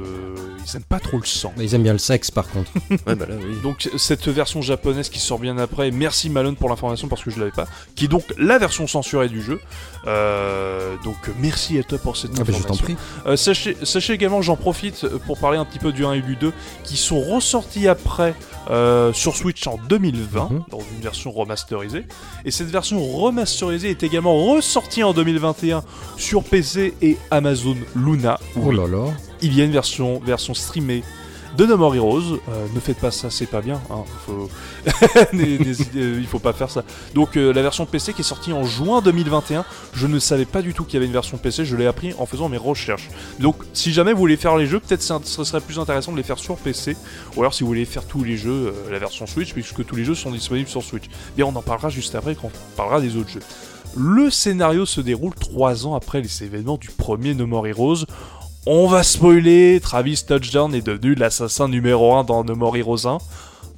ils aiment pas trop le sang. Ils aiment bien le sexe par contre. Ouais, bah là, oui. Donc cette version japonaise qui sort bien après, merci Malone pour l'information parce que je l'avais pas, qui est donc la version censurée du jeu. Euh, donc merci à toi pour cette Ah bah, je information. t'en prie. Euh, sachez, sachez également, j'en profite pour parler un petit peu du 1 et du 2, qui sont ressortis après euh, sur Switch en 2020, Mhm. dans une version remasterisée. Et cette version remasterisée est également ressortie en 2021 sur PC et Amazon Luna. Oh là là. Il y a une version, version streamée de No More Heroes. Euh, ne faites pas ça, c'est pas bien. hein. Faut... euh, il faut pas faire ça. Donc euh, la version PC qui est sortie en juin 2021, je ne savais pas du tout qu'il y avait une version PC, je l'ai appris en faisant mes recherches. Donc si jamais vous voulez faire les jeux, peut-être ce serait plus intéressant de les faire sur PC, ou alors si vous voulez faire tous les jeux, la version Switch, puisque tous les jeux sont disponibles sur Switch. Mais on en parlera juste après quand on parlera des autres jeux. Le scénario se déroule trois ans après les événements du premier No More Heroes. On va spoiler, Travis Touchdown est devenu l'assassin numéro 1 dans No More Heroes 1.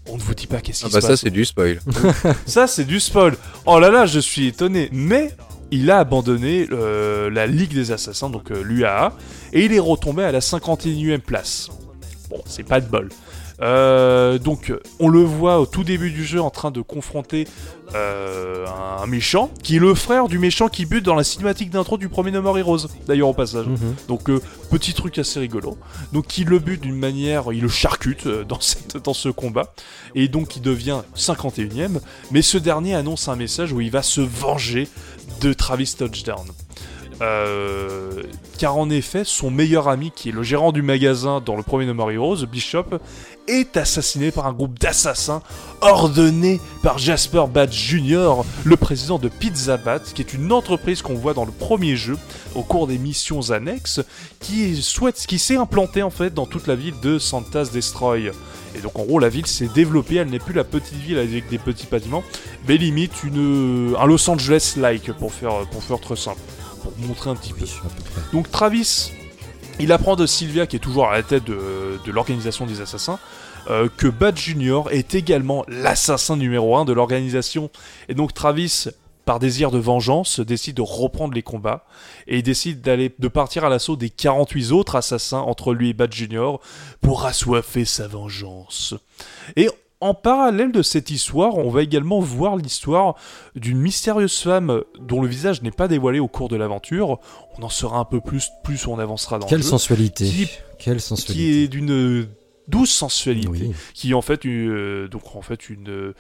On ne vous dit pas qu'est-ce Ah qui bah se ça, passe. c'est du spoil. Ça, c'est du spoil. Oh là là, je suis étonné. Mais il a abandonné euh, la Ligue des Assassins, donc euh, l'UAA, et il est retombé à la 51e place. Bon, c'est pas de bol. Euh, donc, on le voit au tout début du jeu en train de confronter euh, un méchant, qui est le frère du méchant qui bute dans la cinématique d'intro du premier No More Heroes, d'ailleurs au passage. Mhm. Donc euh, petit truc assez rigolo. Donc il le bute d'une manière, il le charcute euh, dans, cette, dans ce combat. Et donc il devient 51ème. Mais ce dernier annonce un message où il va se venger de Travis Touchdown. Euh, car en effet, son meilleur ami, qui est le gérant du magasin dans le premier No More Heroes, Bishop, est assassiné par un groupe d'assassins ordonné par Jasper Bat Jr., le président de Pizza Bat, qui est une entreprise qu'on voit dans le premier jeu au cours des missions annexes, qui souhaite, qui s'est implantée en fait dans toute la ville de Santa's Destroy. Et donc en gros la ville s'est développée, elle n'est plus la petite ville avec des petits bâtiments, mais limite une, un Los Angeles-like pour faire, pour faire très simple, pour montrer un petit peu. Donc Travis Il apprend de Sylvia, qui est toujours à la tête de, de l'organisation des assassins, euh, que Bad Junior est également l'assassin numéro 1 de l'organisation. Et donc Travis, par désir de vengeance, décide de reprendre les combats et il décide d'aller de partir à l'assaut des 48 autres assassins entre lui et Bad Junior pour assoiffer sa vengeance. Et en parallèle de cette histoire, on va également voir l'histoire d'une mystérieuse femme dont le visage n'est pas dévoilé au cours de l'aventure. On en saura un peu plus plus on avancera dans Quelle le jeu. sensualité. Qui- Quelle Qui sensualité. est d'une douce sensualité Oui. qui est en fait une, euh, donc en fait une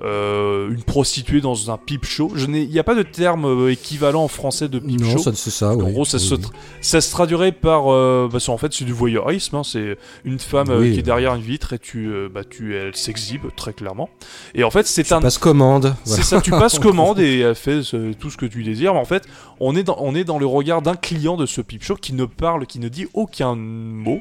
euh, une prostituée dans un peep show. Je n'ai, il n'y a pas de terme euh, équivalent en français de Non, show. ça c'est ça. en gros, ça, Oui, se, oui. ça se traduirait par, bah, en fait, c'est du voyeurisme. hein. c'est une femme qui est derrière une vitre et tu, bah, tu, elle s'exhibe très clairement. Et en fait, c'est Tu un, passes commande. c'est ça, tu passes commande et elle fait tout ce que tu désires. Mais en fait, on est dans, on est dans le regard d'un client de ce peep show qui ne parle, qui ne dit aucun mot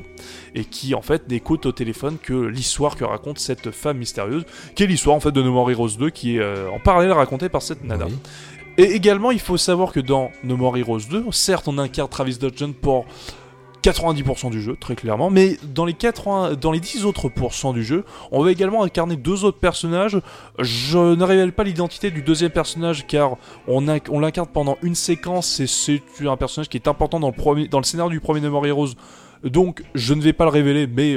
et qui en fait n'écoute au téléphone que l'histoire que raconte cette femme mystérieuse, qui est l'histoire en fait de No More Heroes 2 qui est euh, en parallèle racontée par cette nana. Oui. Et également, il faut savoir que dans No More Heroes 2, certes, on incarne Travis Dodgen pour 90% du jeu, très clairement, mais dans les, 80, dans les 10 autres pourcents du jeu, on va également incarner deux autres personnages. Je ne révèle pas l'identité du deuxième personnage car on, inc- on l'incarne pendant une séquence et c'est un personnage qui est important dans le, scénario du premier No More Heroes. Donc je ne vais pas le révéler, mais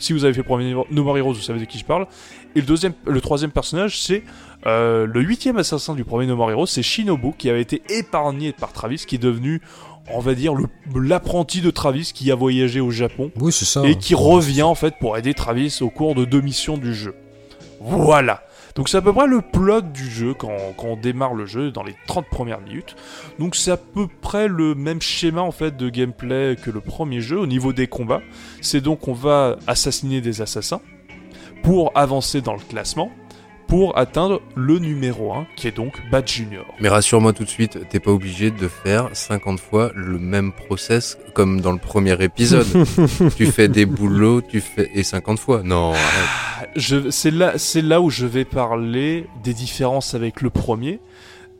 si vous avez fait le premier No More Heroes, vous savez de qui je parle. Et le troisième personnage, c'est euh, le huitième assassin du premier No More Heroes, c'est Shinobu, qui avait été épargné par Travis, qui est devenu, on va dire, l'apprenti de Travis qui a voyagé au Japon Oui, c'est ça. et qui revient en fait pour aider Travis au cours de deux missions du jeu. Voilà. Donc c'est à peu près le plot du jeu quand, quand on démarre le jeu dans les 30 premières minutes. Donc c'est à peu près le même schéma en fait de gameplay que le premier jeu au niveau des combats. C'est donc on va assassiner des assassins pour avancer dans le classement pour atteindre le numéro 1 qui est donc Bad Junior. Mais rassure-moi tout de suite, t'es pas obligé de faire 50 fois le même process comme dans le premier épisode. tu fais des boulots, tu fais et 50 fois. Non, arrête. Je- c'est là, c'est là où je vais parler des différences avec le premier.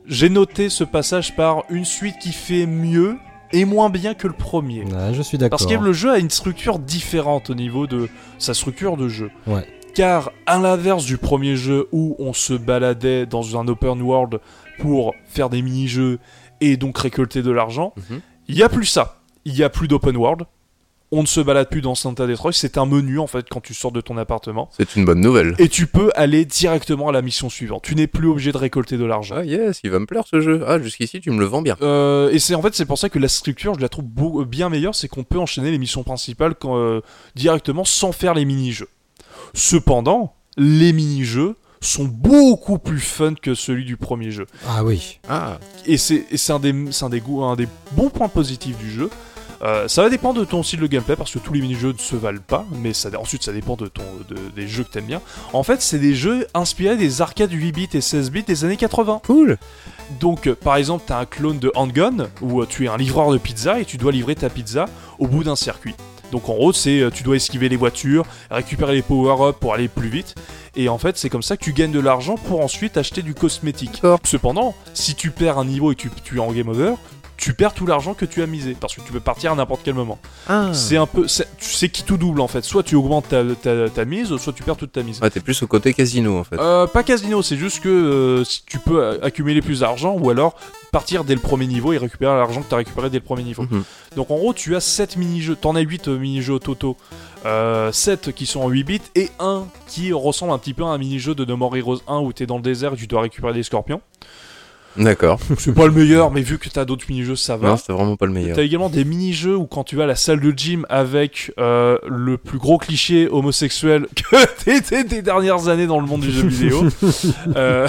J'ai noté ce passage par une suite qui fait mieux et moins bien que le premier. Ouais, je suis d'accord. Parce que le jeu a une structure différente au niveau de sa structure de jeu. Ouais. Car à l'inverse du premier jeu où on se baladait dans un open world pour faire des mini-jeux et donc récolter de l'argent, Mhm. il y a plus ça. Il y a plus d'open world. On ne se balade plus dans Santa Detroit. C'est un menu en fait quand tu sors de ton appartement. C'est une bonne nouvelle. Et tu peux aller directement à la mission suivante. Tu n'es plus obligé de récolter de l'argent. Ah yes, il va me plaire ce jeu. Ah, jusqu'ici tu me le vends bien. Euh, et c'est en fait c'est pour ça que la structure je la trouve beau- bien meilleure, c'est qu'on peut enchaîner les missions principales quand, euh, directement sans faire les mini-jeux. Cependant, les mini-jeux sont beaucoup plus fun que celui du premier jeu. Ah oui. Ah, Et c'est un, des, c'est un, des goûts- un des bons points positifs du jeu. Euh, ça va dépendre de ton style de gameplay parce que tous les mini-jeux ne se valent pas, mais ça, ensuite ça dépend de ton, de- des jeux que t'aimes bien. En fait, c'est des jeux inspirés des arcades 8 bits et 16 bits des années 80. cool. Donc, euh, par exemple, t'as un clone de Handgun où euh, tu es un livreur de pizza et tu dois livrer ta pizza au bout d'un circuit. Donc, en gros, c'est euh, tu dois esquiver les voitures, récupérer les power-ups pour aller plus vite. Et en fait, c'est comme ça que tu gagnes de l'argent pour ensuite acheter du cosmétique. Cependant, si tu perds un niveau et tu, tu es en game over, tu perds tout l'argent que tu as misé parce que tu peux partir à n'importe quel moment. Ah. C'est un peu, c'est- qui tout double en fait. Soit tu augmentes ta, ta- ta mise, soit tu perds toute ta mise. Ah, t'es plus au côté casino en fait. Euh, pas casino, c'est juste que euh, si tu peux accumuler plus d'argent ou alors partir dès le premier niveau et récupérer l'argent que tu as récupéré dès le premier niveau. Mhm. Donc en gros, tu as 7 mini-jeux, t'en as 8 euh, mini-jeux au toto. Euh, 7 qui sont en 8 bits et un qui ressemble un petit peu à un mini-jeu de No More Heroes 1 où t'es dans le désert et tu dois récupérer des scorpions. D'accord. C'est pas le meilleur, mais vu que t'as d'autres mini-jeux, ça va. Non, c'était vraiment pas le meilleur. T'as également des mini-jeux où quand tu vas à la salle de gym avec euh, le plus gros cliché homosexuel que t'étais des dernières années dans le monde du jeu vidéo. euh,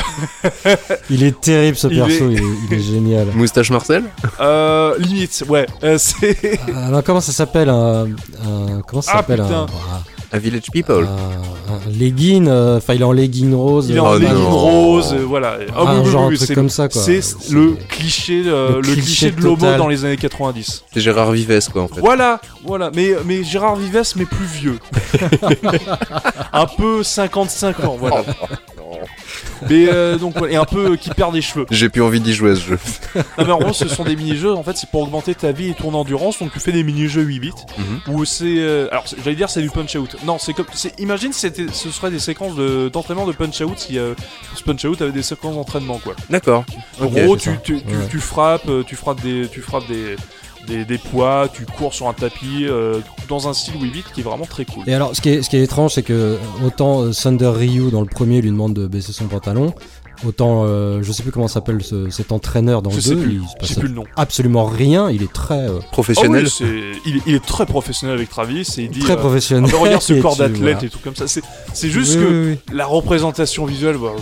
Il est terrible ce Il perso, il, est, il est génial. Moustache Marcel euh, limite, ouais. euh, c'est Ah, Alors comment ça s'appelle Comment ça Ah, s'appelle. A Village People. un, un legging, euh, enfin il est en legging rose. il est euh, en Oh legging non. rose, euh, voilà. Ah, Ah, oui, genre oui, un truc c'est comme le- ça quoi. C'est C'est- le cliché, euh, le le, cliché, cliché de l'homo dans les années 90. C'est Gérard Vives quoi en fait. Voilà, voilà. Mais, mais Gérard Vives, mais plus vieux. Un peu 55 ans, voilà. Mais euh, donc, et un peu euh, qui perd des cheveux. J'ai plus envie d'y jouer à ce jeu. Non, mais en gros, ce sont des mini-jeux, en fait, c'est pour augmenter ta vie et ton endurance. Donc, tu fais des mini-jeux 8 bits Mhm. où c'est. euh, alors, j'allais dire, c'est du punch-out. Non, c'est comme. Imagine si c'était- ce serait des séquences de- d'entraînement de, punch-out si euh, ce punch-out avait des séquences d'entraînement, quoi. D'accord. En gros, tu, ça. tu, tu- Ouais. tu frappes, tu frappes des, tu frappes des, des, des poids, tu cours sur un tapis euh, dans un style 8 bits qui est vraiment très cool. Et alors, ce qui est, ce qui est étrange, c'est que autant euh, Thunder Ryu dans le premier lui demande de baisser son pantalon, autant euh, je sais plus comment s'appelle ce- cet entraîneur dans Je le sais 2, plus, il se je passe sais plus le nom. absolument rien, il est très euh, Oh Professionnel. oui, c'est- il, est, il est très professionnel avec Travis et il dit très euh, professionnel. Ah bah, regarde ce Et corps d'athlète voilà. et tout comme ça. C'est juste Oui, que oui, la représentation visuelle, bah,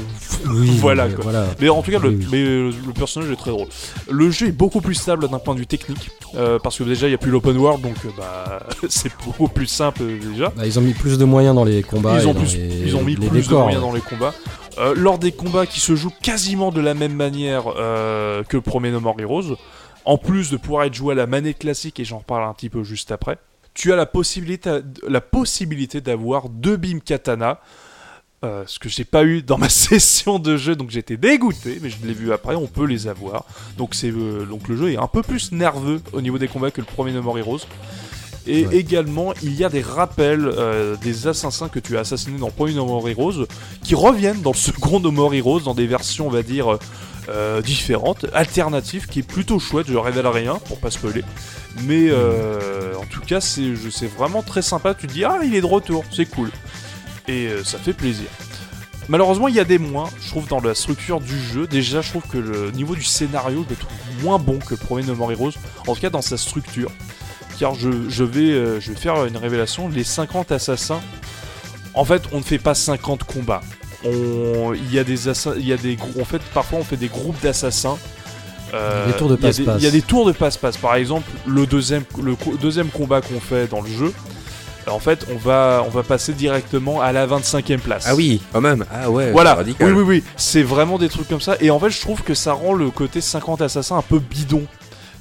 Voilà, mais quoi. voilà. Mais en tout cas, le, mais, le personnage est très drôle. Le jeu est beaucoup plus stable d'un point de vue technique, euh, parce que déjà il n'y a plus l'open world, donc bah, c'est beaucoup plus simple déjà. Bah, ils ont mis plus de moyens dans les combats. ils, ont dans plus, les, ils ont mis les plus de moyens dans les combats. Euh, lors des combats qui se jouent quasiment de la même manière euh, que le premier No More Heroes, en plus de pouvoir être joué à la manette classique, et j'en reparle un petit peu juste après, tu as la possibilité, d'avoir deux beams katana. euh, ce que j'ai pas eu dans ma session de jeu, donc j'étais dégoûté, mais je l'ai vu après, on peut les avoir. Donc, c'est, donc le jeu est un peu plus nerveux au niveau des combats que le premier No More Heroes. Et Ouais. également, il y a des rappels euh, des assassins que tu as assassinés dans premier No More Heroes qui reviennent dans le second No More Heroes dans des versions, on va dire, euh, différentes, alternatives, qui est plutôt chouette. Je révèle rien pour pas spoiler. Mais euh, en tout cas, c'est vraiment très sympa. Tu te dis, ah, il est de retour, c'est cool. Et euh, ça fait plaisir. Malheureusement, il y a des moins, je trouve, dans la structure du jeu. Déjà, je trouve que le niveau du scénario, je le trouve moins bon que le premier No More Heroes. En tout cas, dans sa structure. Car je, je vais, euh, je vais faire une révélation. Les 50 assassins, en fait, on ne fait pas 50 combats. On- Il y a des il y a des en fait, parfois on fait des groupes d'assassins. Euh, Des tours de il y a des- passe-passe. Il y a des tours de passe-passe. Par exemple, le deuxième, le co- deuxième combat qu'on fait dans le jeu, en fait, on va, on va passer directement à la 25e place. Ah oui, quand même. Ah ouais. Voilà, radical. oui, oui, oui, c'est vraiment des trucs comme ça. Et en fait, je trouve que ça rend le côté 50 assassins un peu bidon.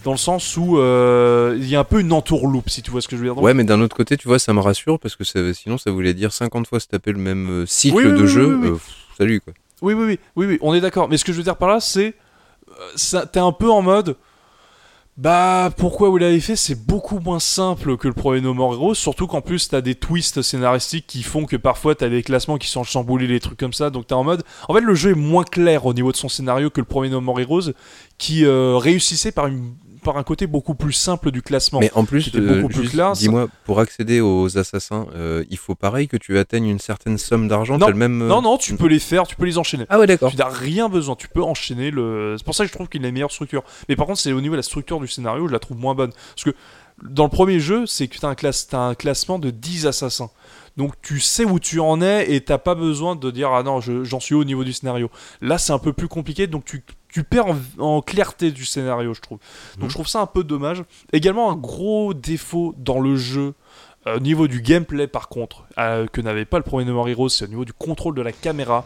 Dans le sens où euh, il y a un peu une entourloupe, si tu vois ce que je veux dire. Donc, Ouais, mais d'un autre côté, tu vois, ça me rassure parce que ça- sinon, ça voulait dire 50 fois se taper le même euh, cycle Oui, oui, de oui, jeu. Euh, pff, salut quoi. Oui, oui, oui, oui, oui, on est d'accord. Mais ce que je veux dire par là, c'est. T'es un peu en mode. Bah, pourquoi vous l'avez fait? C'est beaucoup moins simple que le premier No More Heroes. Surtout qu'en plus, t'as des twists scénaristiques qui font que parfois t'as des classements qui sont chamboulés, les trucs comme ça. Donc t'es en mode. En fait, le jeu est moins clair au niveau de son scénario que le premier No More Heroes, qui euh, réussissait par, une, par un côté beaucoup plus simple du classement. Mais en plus, C'était beaucoup plus juste, classe. dis-moi, pour accéder aux assassins, euh, il faut pareil que tu atteignes une certaine somme d'argent. Non, le même. euh, Non, non, tu peux les faire, tu peux les enchaîner. Ah ouais, d'accord. Tu n'as rien besoin, tu peux enchaîner le. C'est pour ça que je trouve qu'il a une meilleure structure. Mais par contre, c'est au niveau de la structure du scénario, je la trouve moins bonne. Parce que dans le premier jeu, c'est que tu as, un classe... t'as un classement de 10 assassins. Donc tu sais où tu en es et t'as pas besoin de dire ah non, je- j'en suis au niveau du scénario. Là, c'est un peu plus compliqué, donc tu, tu perds en... en clarté du scénario, je trouve. Donc Mhm. je trouve ça un peu dommage. Également, un gros défaut dans le jeu. euh, au niveau du gameplay, par contre, euh, que n'avait pas le premier No More Heroes, c'est au niveau du contrôle de la caméra.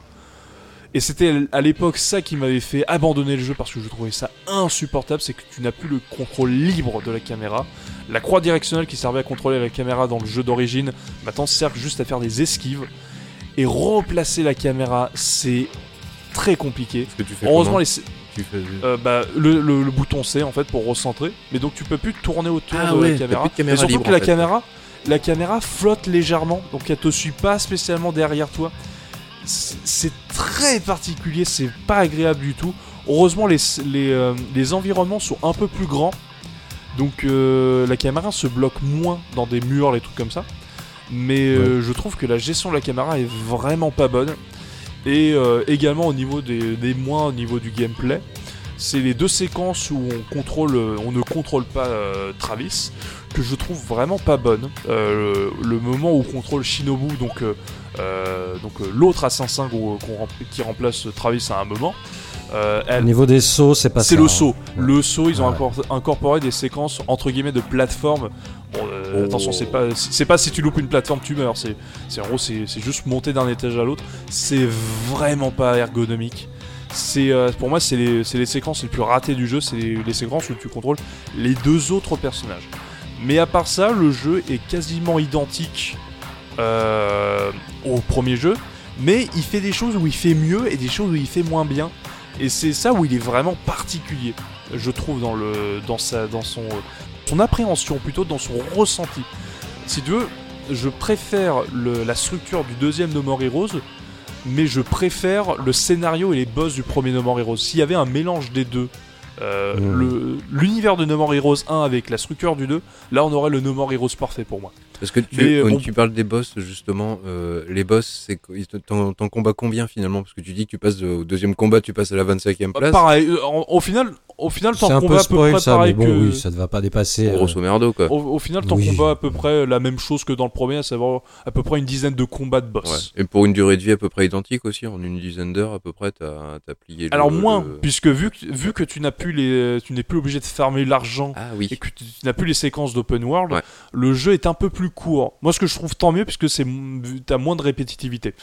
Et c'était à l'époque ça qui m'avait fait abandonner le jeu parce que je trouvais ça insupportable, c'est que tu n'as plus le contrôle libre de la caméra. La croix directionnelle qui servait à contrôler la caméra dans le jeu d'origine, maintenant sert juste à faire des esquives. Et replacer la caméra, c'est très compliqué. Que tu fais Heureusement, les, Tu fais- euh, bah, le, le- le bouton C en fait pour recentrer, mais donc tu peux plus tourner autour Ah de ouais, la caméra. plus de caméra et surtout libre, que la fait. caméra, la caméra flotte légèrement, donc elle te suit pas spécialement derrière toi. C'est c'est très particulier, c'est pas agréable du tout. Heureusement, les, les, euh, les environnements sont un peu plus grands, donc euh, la caméra se bloque moins dans des murs, les trucs comme ça. Mais euh, je trouve que la gestion de la caméra est vraiment pas bonne. Et euh, également au niveau des, moins, au niveau du gameplay, c'est les deux séquences où on contrôle, on ne contrôle pas euh, Travis, que je trouve vraiment pas bonnes. Euh, le, moment où on contrôle Shinobu, donc, l'autre assassin qui remplace Travis à un moment, euh, Au niveau des sauts, c'est pas c'est ça, le hein. saut. Le saut, ils ont Ouais. incorporé des séquences entre guillemets de plateforme. Bon, euh, Oh. attention, c'est pas, c'est pas si tu loupes une plateforme, tu meurs. C'est, c'est en gros, c'est, c'est juste monter d'un étage à l'autre. C'est vraiment pas ergonomique. C'est, euh, pour moi, c'est les, c'est les séquences les plus ratées du jeu. C'est les, les séquences où tu contrôles les deux autres personnages. Mais à part ça, le jeu est quasiment identique euh, au premier jeu. mais il fait des choses où il fait mieux et des choses où il fait moins bien. Et c'est ça où il est vraiment particulier, je trouve, dans, le, dans, sa, dans son, son appréhension, plutôt dans son ressenti. Si tu veux, je préfère le- la structure du deuxième No More Heroes, mais je préfère le scénario et les boss du premier No More Heroes. S'il y avait un mélange des deux, euh, Mm. le- l'univers de No More Heroes 1 avec la structure du 2, là on aurait le No More Heroes parfait pour moi. Parce que tu, bon- tu parles des boss, justement, euh, les boss, c'est t'en t'en combats combien finalement? Parce que tu dis que tu passes de- au deuxième combat, tu passes à la 25e place. Pareil, euh, en- au final, au final, ton peu combat à peu près ça, pareil bon, que. oui, ça ne va pas dépasser. euh, Grosso merdo, quoi. Au, au final, ton Oui. combat à peu près la même chose que dans le premier, à savoir à peu près une dizaine de combats de boss. Ouais. Et pour une durée de vie à peu près identique aussi, en une dizaine d'heures à peu près, t'as as plié le- Alors moins, le- puisque vu que, vu que tu n'as plus les, tu n'es plus obligé de farmer l'argent Ah oui. et que tu, tu n'as plus les séquences d'open world, Ouais. le jeu est un peu plus court. Moi, ce que je trouve tant mieux, puisque c'est t'as moins de répétitivité.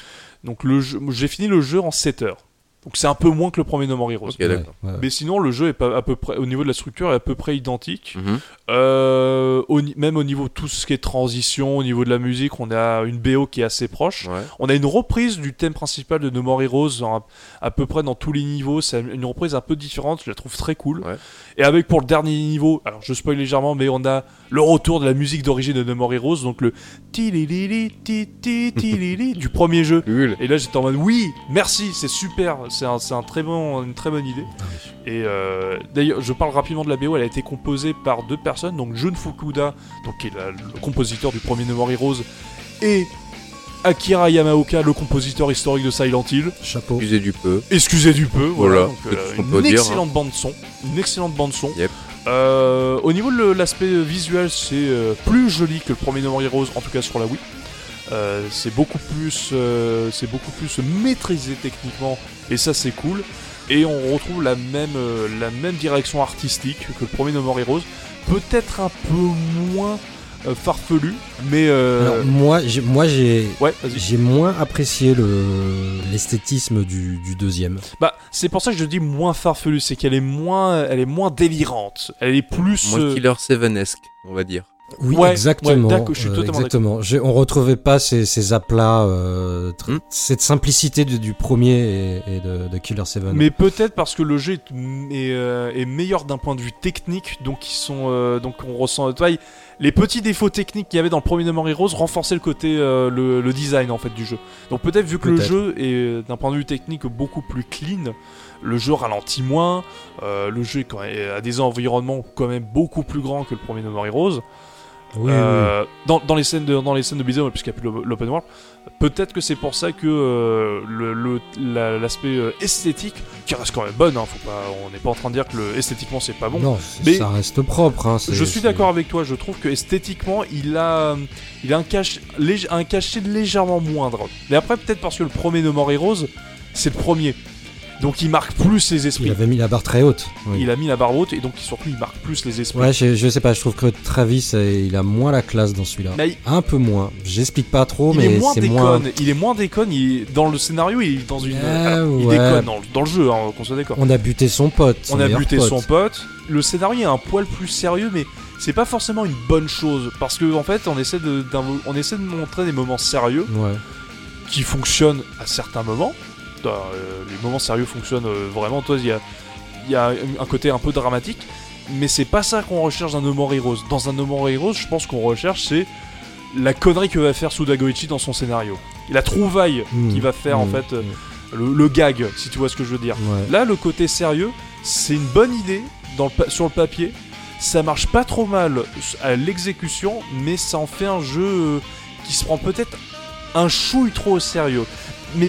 Donc le jeu, j'ai fini le jeu en 7 heures. Donc c'est un peu moins que le premier No More Heroes. Ouais. Mais sinon, le jeu est pas à peu près, au niveau de la structure, est à peu près identique. Mhm. Euh, au même au niveau de tout ce qui est transition, au niveau de la musique, on a une BO qui est assez proche. Ouais. On a une reprise du thème principal de No More Heroes en- à, peu près dans tous les niveaux. C'est une reprise un peu différente, je la trouve très cool. Ouais. Et avec pour le dernier niveau, alors je spoil légèrement, mais on a le retour de la musique d'origine de No More Heroes, donc le du premier jeu. Et là j'étais en mode oui, merci, c'est super, c'est un, c'est un très bon, une très bonne idée. Ah. Et euh, d'ailleurs, je parle rapidement de la BO, elle a été composée par deux personnes, donc Jun Fukuda, donc qui est la- le compositeur du premier No More Heroes, et Akira Yamaoka, le compositeur historique de Silent Hill. Chapeau. Excusez du peu. Excusez du peu, voilà. Voilà, donc, c'est euh, une peut dire, excellente bande son, une excellente bande son. Yep. Euh, au niveau de l'aspect visuel, c'est euh, plus joli que le premier No More Heroes, en tout cas sur la Wii. Euh, c'est beaucoup plus, euh, c'est beaucoup plus maîtrisé techniquement, et ça c'est cool. Et on retrouve la même, euh, la même direction artistique que le premier No More Heroes, peut-être un peu moins euh, farfelu, mais euh, Alors, moi, j'ai, moi, j'ai, ouais, vas-y. j'ai moins apprécié le, l'esthétisme du, du deuxième. Bah, c'est pour ça que je dis moins farfelu, c'est qu'elle est moins, elle est moins délirante, elle est plus. Moins euh, Killer 7-esque, on va dire. Oui, Ouais, exactement. ouais, d'accord, je suis euh, exactement. On retrouvait pas ces, ces aplats, euh, Hmm. cette simplicité du, du premier et, et de, de Killer 7. Mais peut-être parce que le jeu est, est, euh, est meilleur d'un point de vue technique, donc ils sont, euh, donc on ressent. les petits défauts techniques qu'il y avait dans le premier No More Heroes renforçaient le côté, le, le design en fait du jeu. Donc peut-être vu que le jeu est d'un point de vue technique beaucoup plus clean, le jeu ralentit moins, le jeu est quand même, a des environnements quand même beaucoup plus grands que le premier No More Heroes. Oui, oui. Euh, Dans, dans les scènes de dans les scènes de puisqu'il n'y a plus l'o- l'open world peut-être que c'est pour ça que euh, le- le- la- l'aspect euh, esthétique qui reste quand même bonne hein, faut pas on n'est pas en train de dire que le, esthétiquement c'est pas bon non, mais- ça reste propre. hein, je suis d'accord avec toi je trouve que esthétiquement il a il a un cache lég- un cachet légèrement moindre mais après peut-être parce que le premier No More Heroes c'est le premier donc il marque plus les esprits Il avait mis la barre très haute. oui. il a mis la barre haute et donc surtout il marque plus les esprits Ouais, je, je sais pas, je trouve que Travis, euh, il a moins la classe dans celui-là. Il- Un peu moins. J'explique pas trop, il mais est moins c'est déconne, moins. il est moins déconne, il dans le scénario, il est dans une. Ah, alors, il ouais. déconne dans, le- dans le jeu, hein, qu'on soit d'accord. On a buté son pote. son On a buté pote. son pote. Le scénario est un poil plus sérieux, mais c'est pas forcément une bonne chose. Parce que, en fait, on essaie de, on essaie de montrer des moments sérieux Ouais. qui fonctionnent à certains moments. Euh, les moments sérieux fonctionnent euh, vraiment. Toi, il y a, il y a un côté un peu dramatique. Mais c'est pas ça qu'on recherche dans No More Heroes. Dans un No More Heroes, je pense qu'on recherche, c'est la connerie que va faire Suda Goichi dans son scénario. La trouvaille Mm. qu'il va faire, en Mm. fait, euh, le, le gag, si tu vois ce que je veux dire. Ouais. Là, le côté sérieux, c'est une bonne idée dans le pa- sur le papier. Ça marche pas trop mal à l'exécution, mais ça en fait un jeu qui se prend peut-être un chouille trop au sérieux. Mais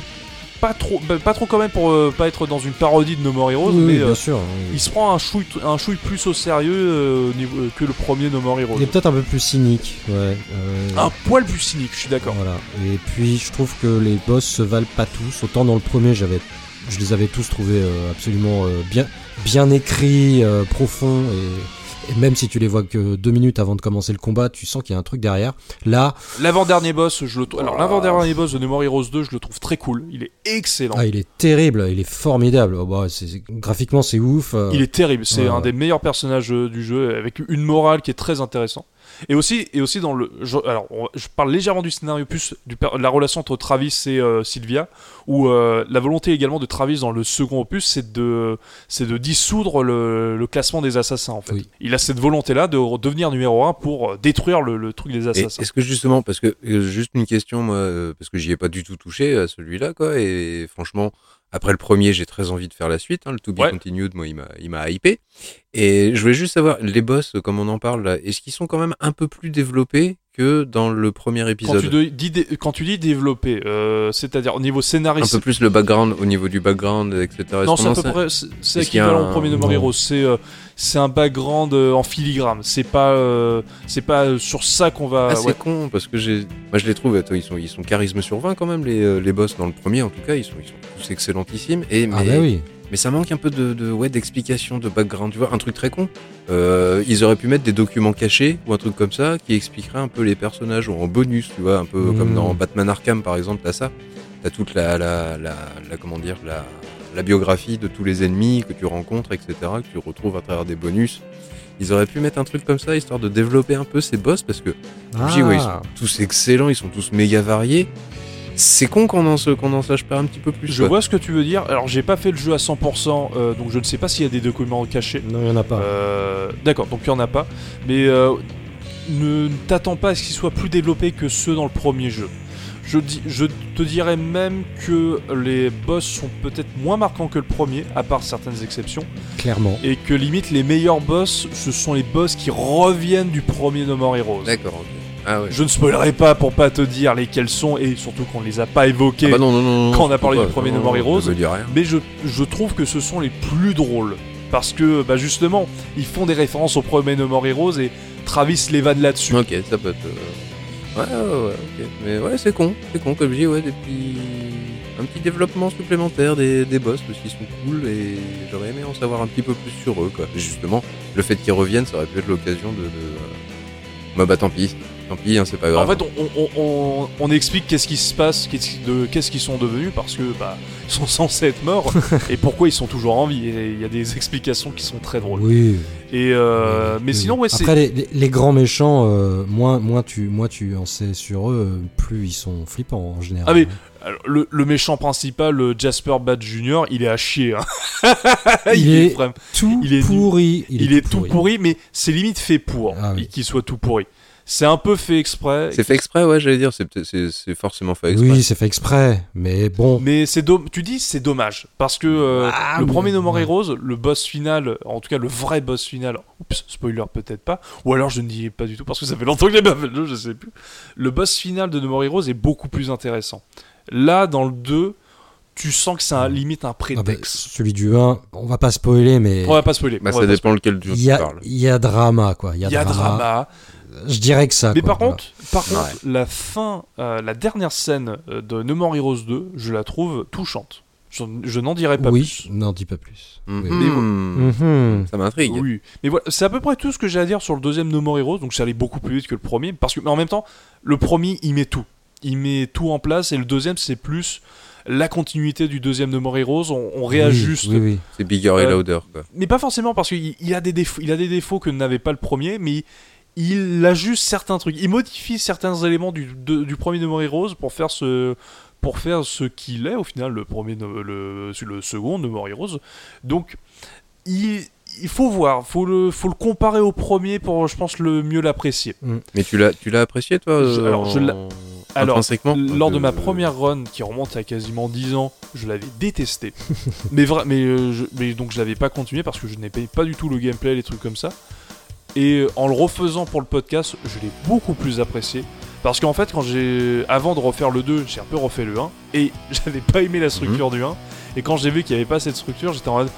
pas trop, bah, pas trop quand même pour euh, pas être dans une parodie de No More Heroes, Oui, oui, mais bien euh, sûr. oui. il se prend un chouille, un chouille plus au sérieux euh, niveau- que le premier No More Heroes. Il est peut-être un peu plus cynique. Ouais. euh, Un poil plus cynique, je suis d'accord. Voilà. Et puis je trouve que les boss se valent pas tous. Autant dans le premier, j'avais, je les avais tous trouvés absolument bien, bien écrits, profonds et, et même si tu les vois que deux minutes avant de commencer le combat, tu sens qu'il y a un truc derrière. Là, L'avant-dernier boss, je le trou- alors Oh. l'avant-dernier boss de No More Heroes 2, je le trouve très cool. Il est excellent. ah, il est terrible, il est formidable. Oh, bah, c'est, graphiquement, c'est ouf. euh, Il est terrible, c'est Ouais, un des meilleurs personnages euh, du jeu, avec une morale qui est très intéressante. Et aussi, et aussi dans le. Je, alors, je parle légèrement du scénario plus du, de la relation entre Travis et euh, Sylvia, où euh, la volonté également de Travis dans le second opus, c'est de, c'est de dissoudre le, le classement des assassins en fait. Oui. Il a cette volonté-là de devenir numéro un pour euh, détruire le, le truc des assassins. Est-ce que justement, parce que juste une question, moi, parce que j'y ai pas du tout touché à celui-là, quoi, et franchement, après le premier, j'ai très envie de faire la suite. Hein, le To Be Ouais. Continued, moi, il m'a, hypé. Et je voulais juste savoir, les boss, comme on en parle est-ce qu'ils sont quand même un peu plus développés que dans le premier Quand épisode tu, de- dis quand tu dis développer, euh, c'est-à-dire au niveau Un scénariste, peu plus le background, au niveau du background, etc. Non, c'est à peu près, c'est équivalent au un- premier. More Heroes. C'est euh, c'est un background euh, en filigrane. C'est pas euh, c'est pas sur ça qu'on va. Ah, c'est ouais. con, parce que j'ai, moi je les trouve, attends, ils sont, ils sont charisme sur 20 quand même, les, les boss dans le premier en tout cas, ils sont, ils sont tous excellentissimes. Et, mais, Ah bah oui. Mais ça manque un peu de, de ouais, d'explication, de background, tu vois, un truc très con. Euh, ils auraient pu mettre des documents cachés ou un truc comme ça qui expliquerait un peu les personnages ou en bonus, tu vois, un peu Mm. comme dans Batman Arkham par exemple, t'as ça. T'as toute la, la, la, la- comment dire, la, la biographie de tous les ennemis que tu rencontres, etc., que tu retrouves à travers des bonus. Ils auraient pu mettre un truc comme ça histoire de développer un peu ces boss parce que Ah. dis, ouais, ils sont tous excellents, ils sont tous méga variés. C'est con qu'on en, sache pas un petit peu plus. Je quoi. vois ce que tu veux dire. Alors j'ai pas fait le jeu à 100%, euh, donc je ne sais pas s'il y a des documents cachés. Non, il y en a pas. Euh, D'accord, donc il y en a pas. Mais euh, ne ne t'attends pas à ce qu'ils soient plus développés que ceux dans le premier jeu. Je, dis, je te dirais même que les boss sont peut-être moins marquants que le premier, à part certaines exceptions, Clairement. et que limite les meilleurs boss, ce sont les boss qui reviennent du premier No More Heroes. D'accord, ok. Ah ouais. Je ne spoilerai pas pour pas te dire lesquels sont, et surtout qu'on ne les a pas évoqués. Ah bah non, non, non, non, quand on a parlé du premier No More Heroes. Mais je, je trouve que ce sont les plus drôles. Parce que, bah justement, ils font des références au premier No More Heroes et Travis les vanne là-dessus. Ok, ça peut être. euh, Ouais, ouais, ouais, ok. Mais ouais, c'est con, c'est con, comme je dis, ouais, des petits. Un petit développement supplémentaire des, des boss parce qu'ils sont cool et j'aurais aimé en savoir un petit peu plus sur eux, quoi. Et justement, le fait qu'ils reviennent, ça aurait pu être l'occasion de. de... euh, Bah, bah, tant pis, tant pis, hein, c'est pas grave. En fait, on, on- on- on explique qu'est-ce qui se passe, qu'est-ce qui- de- qu'est-ce qu'ils sont devenus, parce que bah, ils sont censés être morts, et pourquoi ils sont toujours en vie. Et il y a des explications qui sont très drôles. Oui. Et euh, Oui, mais sinon, ouais. Après, les, les- les grands méchants, euh, moins, moins, tu, moins tu en sais sur eux, euh, plus ils sont flippants en général. Ah, mais- Alors, le, le méchant principal, le Jasper Bad Jr., il est à chier. hein. Il est vraiment- tout il est du- pourri. Il, est, tout pourri. mais c'est limite fait pour Ah oui. qu'il soit tout pourri. C'est un peu fait exprès. C'est fait exprès, ouais, j'allais dire, c'est peut-être- c'est c'est forcément fait exprès. Oui, c'est fait exprès. Mais bon. Mais c'est dom- tu dis c'est dommage parce que euh, Ah, le mais- premier No More ouais. Heroes, le boss final, en tout cas le vrai boss final, oups, spoiler peut-être pas, ou alors je ne dis pas du tout parce que ça fait longtemps que j'ai pas fait le jeu, je sais plus. Le boss final de No More Heroes est beaucoup plus intéressant. Là, dans le 2, tu sens que c'est un, limite un Ah bah, prétexte. celui du 1, on va pas spoiler, mais on va pas spoiler. Bah, ça dépend lequel jeu il tu parles. il y a drama, quoi. Il y a, y drama. drama. Je dirais que ça. Mais quoi, par voilà. contre, par contre, la fin, euh, la dernière scène euh, de No More Heroes 2, je la trouve touchante. Je, je n'en dirai pas oui, plus. n'en dis pas plus. Mhm. Oui. Mhm. Ça m'intrigue. Oui, mais voilà, c'est à peu près tout ce que j'ai à dire sur le deuxième No More Heroes, donc ça allait beaucoup plus vite que le premier, parce que, mais en même temps, le premier, il met tout. Il met tout en place, et le deuxième, c'est plus la continuité du deuxième More Heroes, on, on réajuste. Oui, oui. C'est bigger et Euh, louder, quoi. Mais pas forcément, parce qu'il il a, des défauts, il a des défauts que n'avait pas le premier, mais il, il ajuste certains trucs. Il modifie certains éléments du, de- du premier More Heroes pour faire ce pour faire ce qu'il est au final le premier le, le second More Heroes donc il, il faut voir faut le faut le comparer au premier pour je pense le mieux l'apprécier Mais tu l'as, tu l'as apprécié, toi Je- alors, je l'ai- en- alors, lors de ma première run qui remonte à quasiment 10 ans, je l'avais détesté. mais, mais, euh, je- mais donc je l'avais pas continué parce que je n'aimais pas du tout le gameplay, les trucs comme ça. Et euh, en le refaisant pour le podcast, je l'ai beaucoup plus apprécié. Parce qu'en fait, quand j'ai. Avant de refaire le 2, j'ai un peu refait le 1. Et j'avais pas aimé la structure du 1. Et quand j'ai vu qu'il n'y avait pas cette structure, j'étais en mode.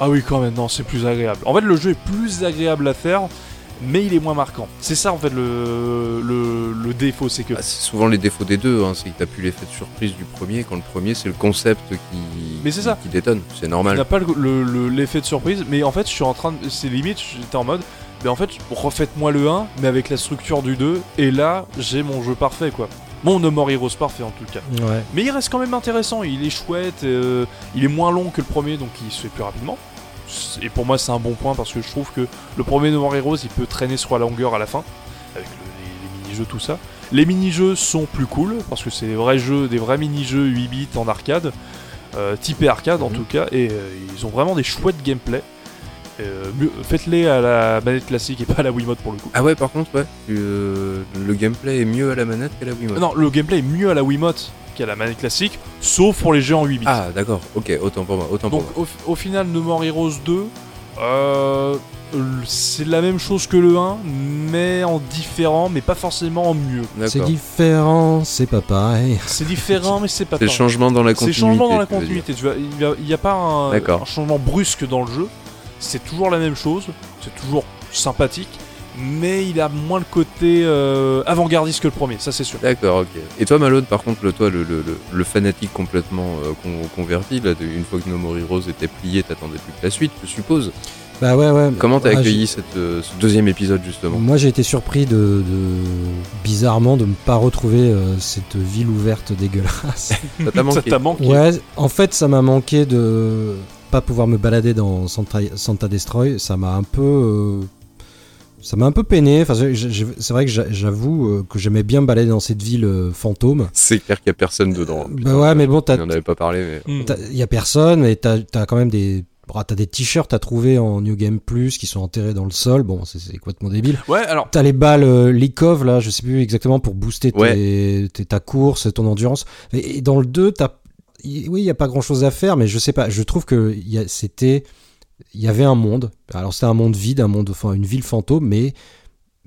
Ah oui, quand même, non, c'est plus agréable. En fait, le jeu est plus agréable à faire, mais il est moins marquant. C'est ça, en fait, le, le, le défaut. C'est que Ah, c'est souvent les défauts des deux, hein, c'est que t'as plus l'effet de surprise du premier, quand le premier c'est le concept qui, Mais c'est ça. qui détonne, c'est normal. n'as pas le- le- le- l'effet de surprise, mais en fait, je suis en train de. C'est limite, j'étais en mode. Mais en fait, refaites-moi le 1, mais avec la structure du 2, et là, j'ai mon jeu parfait, quoi. Mon No More Heroes parfait, en tout cas. Ouais. Mais il reste quand même intéressant, il est chouette, euh, il est moins long que le premier, donc il se fait plus rapidement. Et pour moi, c'est un bon point, parce que je trouve que le premier No More Heroes, il peut traîner sur la longueur à la fin. jeux, tout ça. Les mini-jeux sont plus cool, parce que c'est des vrais jeux, des vrais mini-jeux 8 bits en arcade, euh, typé arcade en Mhm. tout cas, et euh, ils ont vraiment des chouettes gameplay. Euh, Faites-les à la manette classique et pas à la Wiimote pour le coup. Ah ouais, par contre, ouais, euh, le gameplay est mieux à la manette qu'à la Wiimote. Non, le gameplay est mieux à la Wiimote qu'à la manette classique, sauf pour les jeux en 8 bits. Ah d'accord, ok, autant pour moi, autant Donc pour moi. au, au final, No More Heroes 2, euh, c'est la même chose que le 1, mais en différent, mais pas forcément en mieux. C'est différent, c'est pas pareil. C'est différent, mais c'est pas C'est pareil. changement dans la C'est continuité. changement dans la continuité. Tu vois, il n'y a, il y a pas un changement brusque dans le jeu. C'est toujours la même chose. C'est toujours sympathique. Mais il a moins le côté euh, avant-gardiste que le premier, ça c'est sûr. D'accord, ok. Et toi, Malone, par contre, le, toi, le, le, le- le fanatique complètement euh, con- converti, là, de- une fois que No More Heroes était plié, t'attendais plus que la suite, je suppose. Bah ouais, ouais. Comment t'as accueilli cette, euh, ce deuxième épisode, justement? Moi j'ai été surpris de, de- bizarrement de ne pas retrouver euh, cette ville ouverte dégueulasse. Ça t'a Ça manqué t'a manqué. ouais, en fait ça m'a manqué de pas pouvoir me balader dans Santa, Santa Destroy. Ça m'a un peu, euh, ça m'a un peu peiné. Enfin, c'est vrai que j'a- j'avoue euh, que j'aimais bien me balader dans cette ville euh, fantôme. C'est clair qu'il y a personne dedans. Bah ouais, mais bon, t'as- On n'en avait pas parlé, mais... Hmm. Il y a personne, mais t'as as quand même des. ah, T'as des t-shirts à trouver en New Game Plus qui sont enterrés dans le sol. Bon, c'est- complètement débile. Ouais, alors, T'as les balles euh, Likov, là, je sais plus exactement, pour booster tes- Ouais. tes- ta course, ton endurance. Et, et dans le 2, t'as. Oui, il y a pas grand chose à faire, mais je sais pas. Je trouve que c'était. Il y avait un monde. Alors, c'était un monde vide, un monde, une ville fantôme, mais.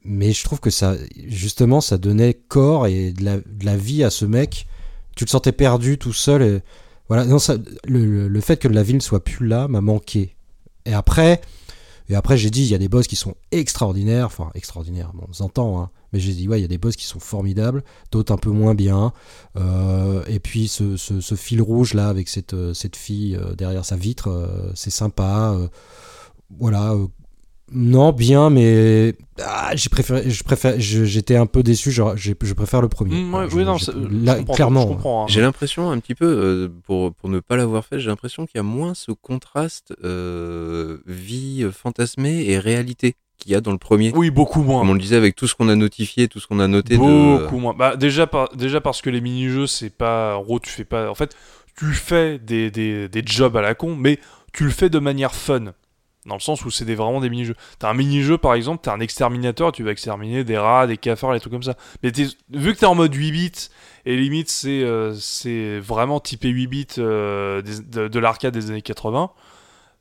Mais je trouve que ça. Justement, ça donnait corps et de la, vie à ce mec. Tu le sentais perdu tout seul. Et, voilà, non, ça, le, le- fait que la ville soit plus là m'a manqué. Et après, et après j'ai dit, il y a des boss qui sont extraordinaires, enfin extraordinaires, on s'entend, hein, mais j'ai dit, ouais, il y a des boss qui sont formidables, d'autres un peu moins bien. Euh, et puis ce, ce- ce fil rouge là avec cette, euh, cette fille euh, derrière sa vitre, euh, c'est sympa. euh, voilà. non, bien, mais ah, j'ai préféré, je préfère, je- j'étais un peu déçu. genre, j'ai- je préfère le premier. ouais, Je- oui, non, j'ai- c'est- là, je clairement. je hein. J'ai l'impression un petit peu, euh, pour, pour ne pas l'avoir fait, j'ai l'impression qu'il y a moins ce contraste euh, vie fantasmée et réalité qu'il y a dans le premier. Oui, beaucoup moins. Comme on le disait, avec tout ce qu'on a notifié, tout ce qu'on a noté de... Beaucoup moins. Bah, déjà, par- déjà parce que les mini-jeux, c'est pas. En gros, tu fais pas. En fait, tu fais des, des, des jobs à la con, mais tu le fais de manière fun. Dans le sens où c'est des, vraiment des mini-jeux. T'as un mini-jeu, par exemple, t'es un exterminateur, tu vas exterminer des rats, des cafards, des trucs comme ça. Mais vu que t'es en mode 8 bits, et limite c'est euh, c'est vraiment typé 8 bits euh, des- de, de l'arcade des années 80,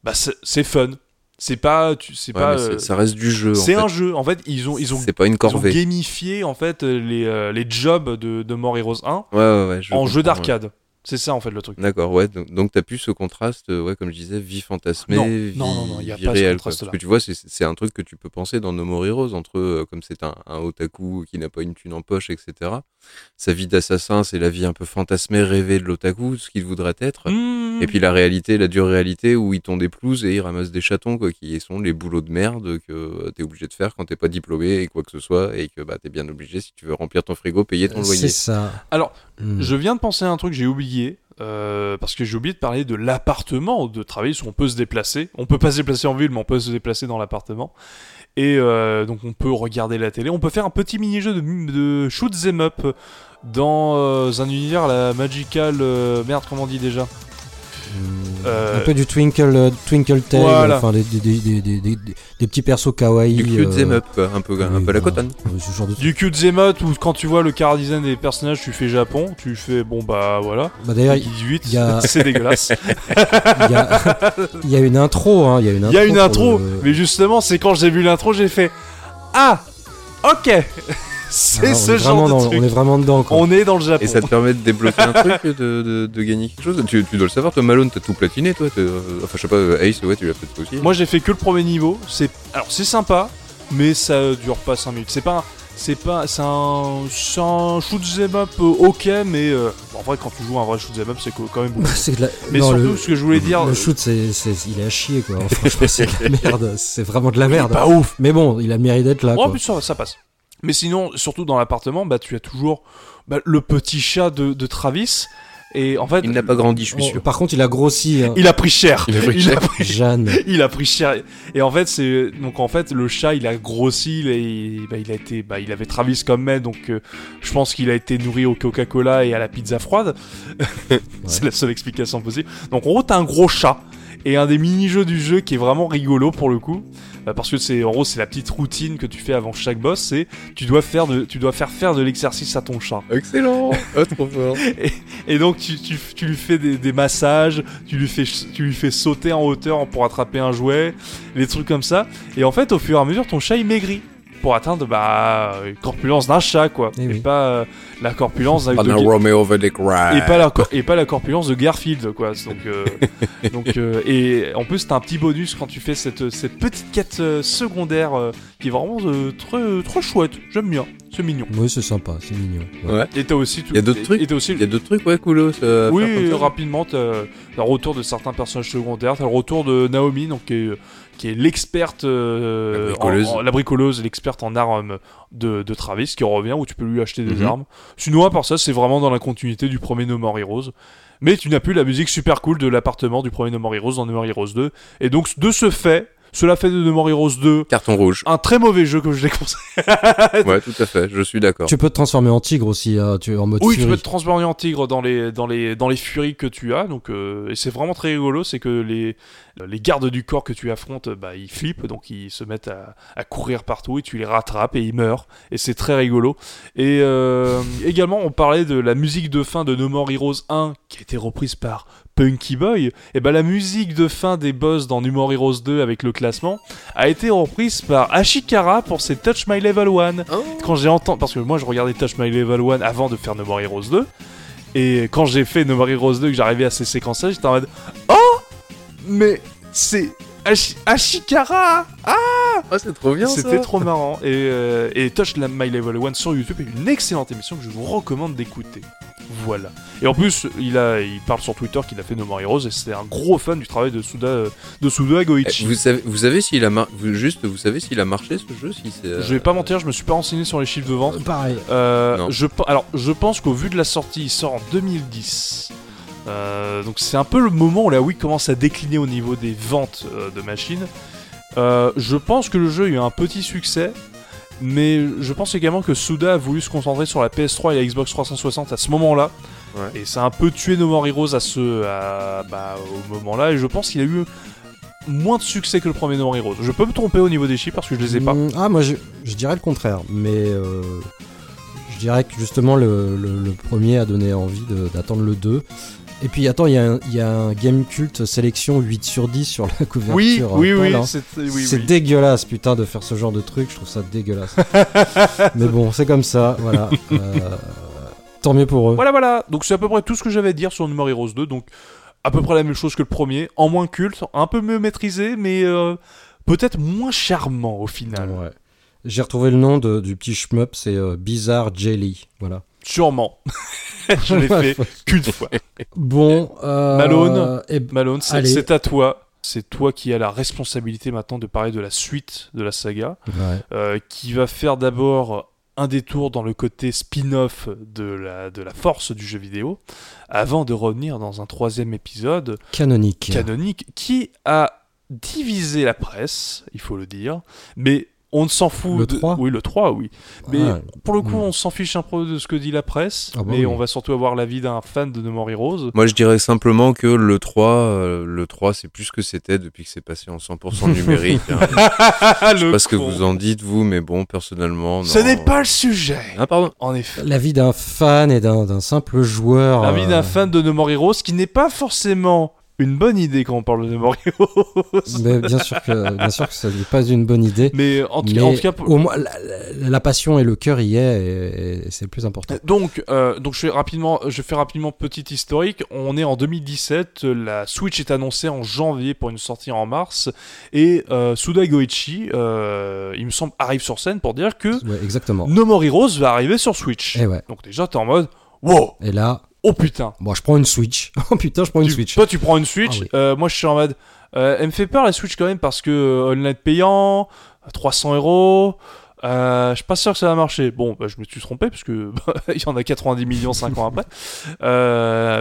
bah c'est fun. C'est pas. tu- C'est Ouais, pas. euh, ça reste du jeu. c'est fait. un jeu. En fait, ils ont, ils ont C'est pas une ils ont corvée. gamifié en fait euh, les, euh, les jobs de, de More Heroes 1 Ouais, ouais, ouais. je en jeu d'arcade. C'est ça en fait le truc. D'accord, ouais. Donc, donc t'as plus ce contraste, euh, ouais, comme je disais, vie fantasmée, Non, vie, non, non, non, y a pas ce réelle. quoi. contraste-là. Parce que tu vois, c'est- c'est un truc que tu peux penser dans No More Heroes, entre euh, comme c'est un, un otaku qui n'a pas une thune en poche, etc. Sa vie d'assassin, c'est la vie un peu fantasmée, rêvée de l'otaku, ce qu'il voudrait être. Mmh. Et puis la réalité, la dure réalité où il tond des pelouses et il ramasse des chatons, quoi, qui sont les boulots de merde que euh, t'es obligé de faire quand t'es pas diplômé et quoi que ce soit, et que bah t'es bien obligé si tu veux remplir ton frigo, payer ton C'est loyer. ça. Alors. Je viens de penser à un truc que j'ai oublié. Euh, parce que j'ai oublié de parler de l'appartement de travail où on peut se déplacer. On peut pas se déplacer en ville, mais on peut se déplacer dans l'appartement. Et euh, donc on peut regarder la télé. On peut faire un petit mini-jeu de, de shoot them up dans euh, un univers la magical. merde, comment on dit déjà? Euh, un peu du Twinkle, euh, Twinkle Tail, Voilà. enfin des, des, des, des, des, des- des petits persos kawaii. Du cute euh, up, un peu, un oui, peu la voilà. genre de Du cute them up où quand tu vois le car design des personnages, tu fais Japon. Tu fais bon bah voilà. Bah, D'ailleurs, il 18, il y a- c'est dégueulasse. y, a- il y a une intro. hein, Il y a une Il y a une intro, le- mais justement, c'est quand j'ai vu l'intro, j'ai fait Ah Ok C'est Ah, ce genre de dans- truc. On est vraiment dedans. Quoi. On est dans le Japon. Et ça te permet de débloquer un truc, de, de, de gagner quelque chose tu, tu dois le savoir, toi Malone, t'as tout platiné, toi t'es, euh, Enfin, je sais pas, euh, Ace, ouais, tu l'as peut-être fait aussi. Moi, j'ai fait que le premier niveau. C'est alors c'est sympa, mais ça dure pas 5 minutes. C'est pas un- c'est pas c'est un c'est un shoot 'em up euh, ok, mais euh, bon, en vrai quand tu joues un vrai shoot 'em up, c'est quand même beaucoup. C'est de la- mais non, surtout, le, ce que je voulais dire, le shoot, c'est, c'est- il est à chier quoi. Franchement, c'est de la merde. C'est vraiment de la merde. pas ouf. Mais bon, il a le mérite d'être là. Oh, en quoi. plus ça, ça passe. Mais sinon, surtout dans l'appartement, bah tu as toujours bah, le petit chat de, de Travis. Et en fait, Il n'a pas grandi, je suis Oh, sûr. par contre, il a grossi. hein. il a pris cher. Il a pris cher. Jeanne. il a pris cher. Et en fait, c'est donc en fait le chat, il a grossi, il, a- bah, il a été, bah, il avait Travis comme maître, donc euh, je pense qu'il a été nourri au Coca-Cola et à la pizza froide. c'est la seule explication possible. Donc en gros, t'as un gros chat et un des mini-jeux du jeu qui est vraiment rigolo pour le coup. Euh, Parce que c'est en gros c'est la petite routine que tu fais avant chaque boss, c'est tu dois faire de tu dois faire faire de l'exercice à ton chat. Excellent oh, trop fort Et donc tu, tu, tu lui fais des, des massages, tu lui fais tu lui fais sauter en hauteur pour attraper un jouet, les trucs comme ça. Et en fait, au fur et à mesure, ton chat il maigrit pour atteindre bah une corpulence d'un chat quoi, Eh et oui. pas euh, la corpulence d'un- Romeo et pas la et pas la corpulence de Garfield quoi. Donc euh, donc euh, et en plus t'as un petit bonus quand tu fais cette cette petite quête euh, secondaire euh, qui est vraiment euh, très très chouette. J'aime bien, c'est mignon. Oui, c'est sympa, c'est mignon. Ouais. Ouais. Et t'as aussi tout- Y a d'autres et- trucs Et t'as aussi Il y a d'autres trucs, ouais, coolos. euh, à Oui, rapidement, t'as t'as le retour de certains personnages secondaires, t'as le retour de Naomi, donc qui est, qui est l'experte, euh, La bricoleuse. en- en- la bricoleuse, l'experte en armes de, de Travis, qui revient où tu peux lui acheter des Mhm. armes. Sinon, à part ça, c'est vraiment dans la continuité du premier No More Heroes. Mais tu n'as plus la musique super cool de l'appartement du premier No More Heroes dans No More Heroes 2. Et donc, de ce fait, cela fait de No More Heroes 2 Carton rouge. un très mauvais jeu que je déconseille. Ouais, tout à fait, je suis d'accord. Tu peux te transformer en tigre aussi, hein, tu en mode Oui, tu peux te transformer en tigre dans les, dans les, dans les furies que tu as. Donc, euh, et c'est vraiment très rigolo. C'est que les, les gardes du corps que tu affrontes, bah, ils flippent. Donc, ils se mettent à, à courir partout et tu les rattrapes et ils meurent. Et c'est très rigolo. Et euh, également, on parlait de la musique de fin de No More Heroes 1 qui a été reprise par Punky Boy. Et ben la musique de fin des boss dans No More Heroes 2 avec le classement a été reprise par Ashikara pour ses Touch My Level 1 quand j'ai entendu, parce que moi je regardais Touch My Level 1 avant de faire No More Heroes 2, et quand j'ai fait No More Heroes 2, que j'arrivais à ces séquences-là, j'étais en mode Oh Mais c'est Ashi- Ashikara Ah, c'est trop bien C'était trop marrant. Et, euh, et Touch My Level 1 sur YouTube est une excellente émission que je vous recommande d'écouter. Voilà. Et en plus, il, a, il parle sur Twitter qu'il a fait No More Heroes et c'est un gros fan du travail de Suda, de Suda Eh, Goichi. Vous savez, vous savez s'il a mar- vous- juste, vous savez s'il a marché ce jeu si euh, Je vais pas mentir, je me suis pas renseigné sur les chiffres de vente. Euh, Pareil. Euh, Non. je, alors, je pense qu'au vu de la sortie, il sort en 2010. Euh, donc c'est un peu le moment où la Wii commence à décliner au niveau des ventes euh, de machines. Euh, je pense que le jeu a eu un petit succès, mais je pense également que Suda a voulu se concentrer sur la PS3 et la Xbox 360 à ce moment-là. Ouais. Et ça a un peu tué No More Heroes à ce, à- bah, au moment-là. Et je pense qu'il a eu moins de succès que le premier No More Heroes. Je peux me tromper au niveau des chiffres parce que je les ai pas. Mm, Ah, moi je, je dirais le contraire, mais euh, je dirais que justement le, le- le premier a donné envie d'attendre le 2. Et puis attends, il y, a un- il y a un Game Cult sélection 8 sur 10 sur la couverture. Oui, euh, oui, hein. c'est oui, c'est oui. dégueulasse, putain, de faire ce genre de truc. Je trouve ça dégueulasse. Mais bon, c'est comme ça, voilà. Euh, tant mieux pour eux. Voilà, voilà. Donc c'est à peu près tout ce que j'avais à dire sur More Heroes 2. Donc à peu près la même chose que le premier, en moins culte, un peu mieux maîtrisé, mais euh, peut-être moins charmant au final. Ouais. J'ai retrouvé le nom de- du petit shmup, c'est euh, Bizarre Jelly. Voilà. Sûrement. Je l'ai fait qu'une fois. Bon, euh, Malone. et- Malone, c'est à toi. C'est toi qui as la responsabilité maintenant de parler de la suite de la saga, ouais. euh, qui va faire d'abord un détour dans le côté spin-off de la, de la force du jeu vidéo, avant de revenir dans un troisième épisode canonique. canonique qui a divisé la presse, il faut le dire, mais on ne s'en fout. Le de- 3? Oui, le 3, oui. Mais Ouais. pour le coup, Mm. on s'en fiche un peu de ce que dit la presse, Ah bah mais oui. on va surtout avoir l'avis d'un fan de No More Heroes. Moi, je dirais simplement que le 3, euh, le 3, c'est plus ce que c'était depuis que c'est passé en 100% numérique. hein. Je sais Le pas ce que vous en dites, vous, mais bon, personnellement. Ce non. n'est pas le sujet. Ah, pardon. En effet. L'avis d'un fan et d'un d'un simple joueur. L'avis euh, d'un fan de No More Heroes, qui n'est pas forcément une bonne idée quand on parle de Heroes. Mais bien sûr que, bien sûr que ça n'est pas une bonne idée. Mais en tout, mais en tout cas, pour- au moins, la, passion et le cœur y est, et, et c'est le plus important. Donc, euh, donc je fais rapidement, je fais rapidement petit historique. On est en 2017, la Switch est annoncée en janvier pour une sortie en mars, et euh, Suda Goichi, euh, il me semble, arrive sur scène pour dire que Ouais, exactement. No More Heroes va arriver sur Switch. Et ouais. Donc déjà, t'es en mode, wow, Et là, oh putain. bon, je prends une Switch. Oh putain, je prends une Tu- Switch. Toi, tu prends une Switch. Ah oui. euh, moi, je suis en mode, euh, elle me fait peur la Switch quand même parce que euh, online payant, 300 euros. Je suis pas sûr que ça va marcher. Bon, bah, je me suis trompé parce que il y en a 90 millions 5 ans après.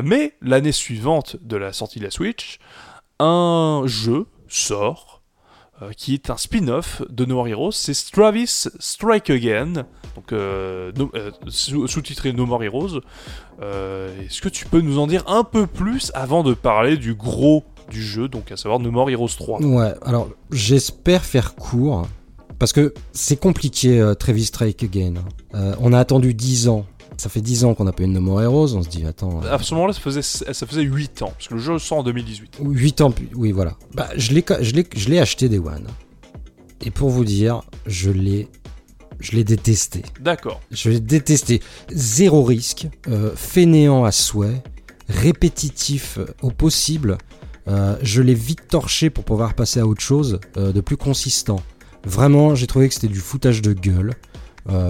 Mais l'année suivante de la sortie de la Switch, un jeu sort euh, qui est un spin-off de No More Heroes. C'est Travis Strike Again, donc euh, euh, sous- sous-titré No More Heroes. Est-ce que tu peux nous en dire un peu plus avant de parler du gros du jeu, donc à savoir No More Heroes 3 Ouais, alors j'espère faire court, parce que c'est compliqué, Travis Strike Again. Euh, on a attendu 10 ans. Ça fait 10 ans qu'on n'a pas eu de No More Heroes, on se dit, attends... euh, À ce moment-là, ça faisait, ça faisait 8 ans, parce que le jeu sort en 2018. 8 ans, plus- oui, voilà. Bah, je l'ai, je l'ai, je l'ai acheté Day One. Et pour vous dire, je l'ai, je l'ai détesté. D'accord. Je l'ai détesté. Zéro risque, euh, fainéant à souhait, répétitif au possible. Euh, je l'ai vite torché pour pouvoir passer à autre chose euh, de plus consistant. Vraiment, j'ai trouvé que c'était du foutage de gueule.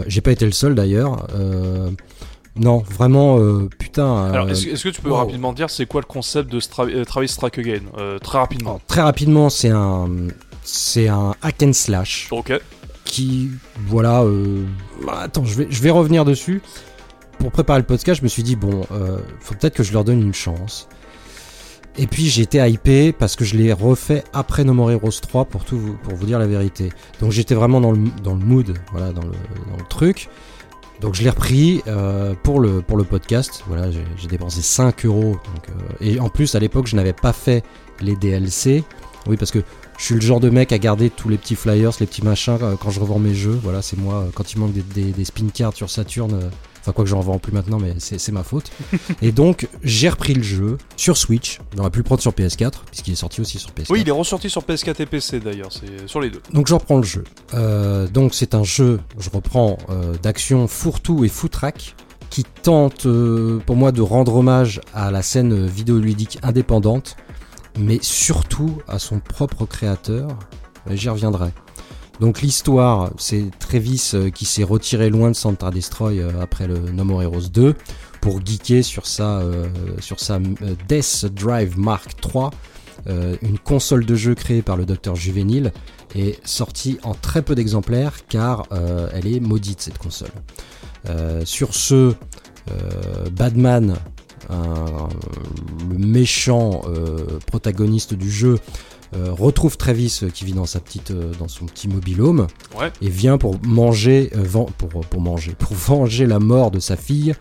J'ai pas été le seul d'ailleurs. Non, vraiment, euh, putain. Alors, euh, est-ce est-ce que tu peux wow. rapidement dire c'est quoi le concept de Stra- euh, Travis Strike Again Très rapidement. alors, très rapidement, c'est un, c'est un hack and slash. Ok. qui, voilà, bah, attends, je vais, je vais revenir dessus. Pour préparer le podcast, je me suis dit, bon, faut peut-être que je leur donne une chance. Et puis j'ai été hypé parce que je l'ai refait après No More Heroes 3 pour, tout vous, pour vous dire la vérité. Donc j'étais vraiment dans le, dans le mood, voilà, dans le, dans le truc. Donc je l'ai repris euh, pour, le, pour le podcast. Voilà, j'ai dépensé 5 euros. Euh, et en plus, à l'époque, je n'avais pas fait les DLC. Oui, parce que je suis le genre de mec à garder tous les petits flyers, les petits machins euh, quand je revends mes jeux. Voilà, c'est moi. Quand il manque des, des, des spin cards sur Saturn, enfin quoi que j'en revends plus maintenant, mais c'est ma faute. et donc j'ai repris le jeu sur Switch. On aurait pu le prendre sur PS4 puisqu'il est sorti aussi sur PS4. Oui, il est ressorti sur PS4 et PC d'ailleurs, c'est sur les deux. Donc je reprends le jeu. Euh, donc c'est un jeu, je reprends, euh, d'action fourre-tout et foutraque qui tente euh, pour moi de rendre hommage à la scène vidéoludique indépendante, mais surtout à son propre créateur. J'y reviendrai. Donc l'histoire, c'est Travis euh, qui s'est retiré loin de Santa Destroy euh, après le No More Heroes 2 pour geeker sur sa, euh, sur sa Death Drive Mark III, une console de jeu créée par le docteur Juvénile et sortie en très peu d'exemplaires car elle est maudite cette console. Sur ce, un- le méchant protagoniste du jeu, euh, retrouve Travis euh, qui vit dans sa petite, euh, dans son petit mobilhome Ouais. et vient pour manger, pour, pour manger, pour venger la mort de sa fille.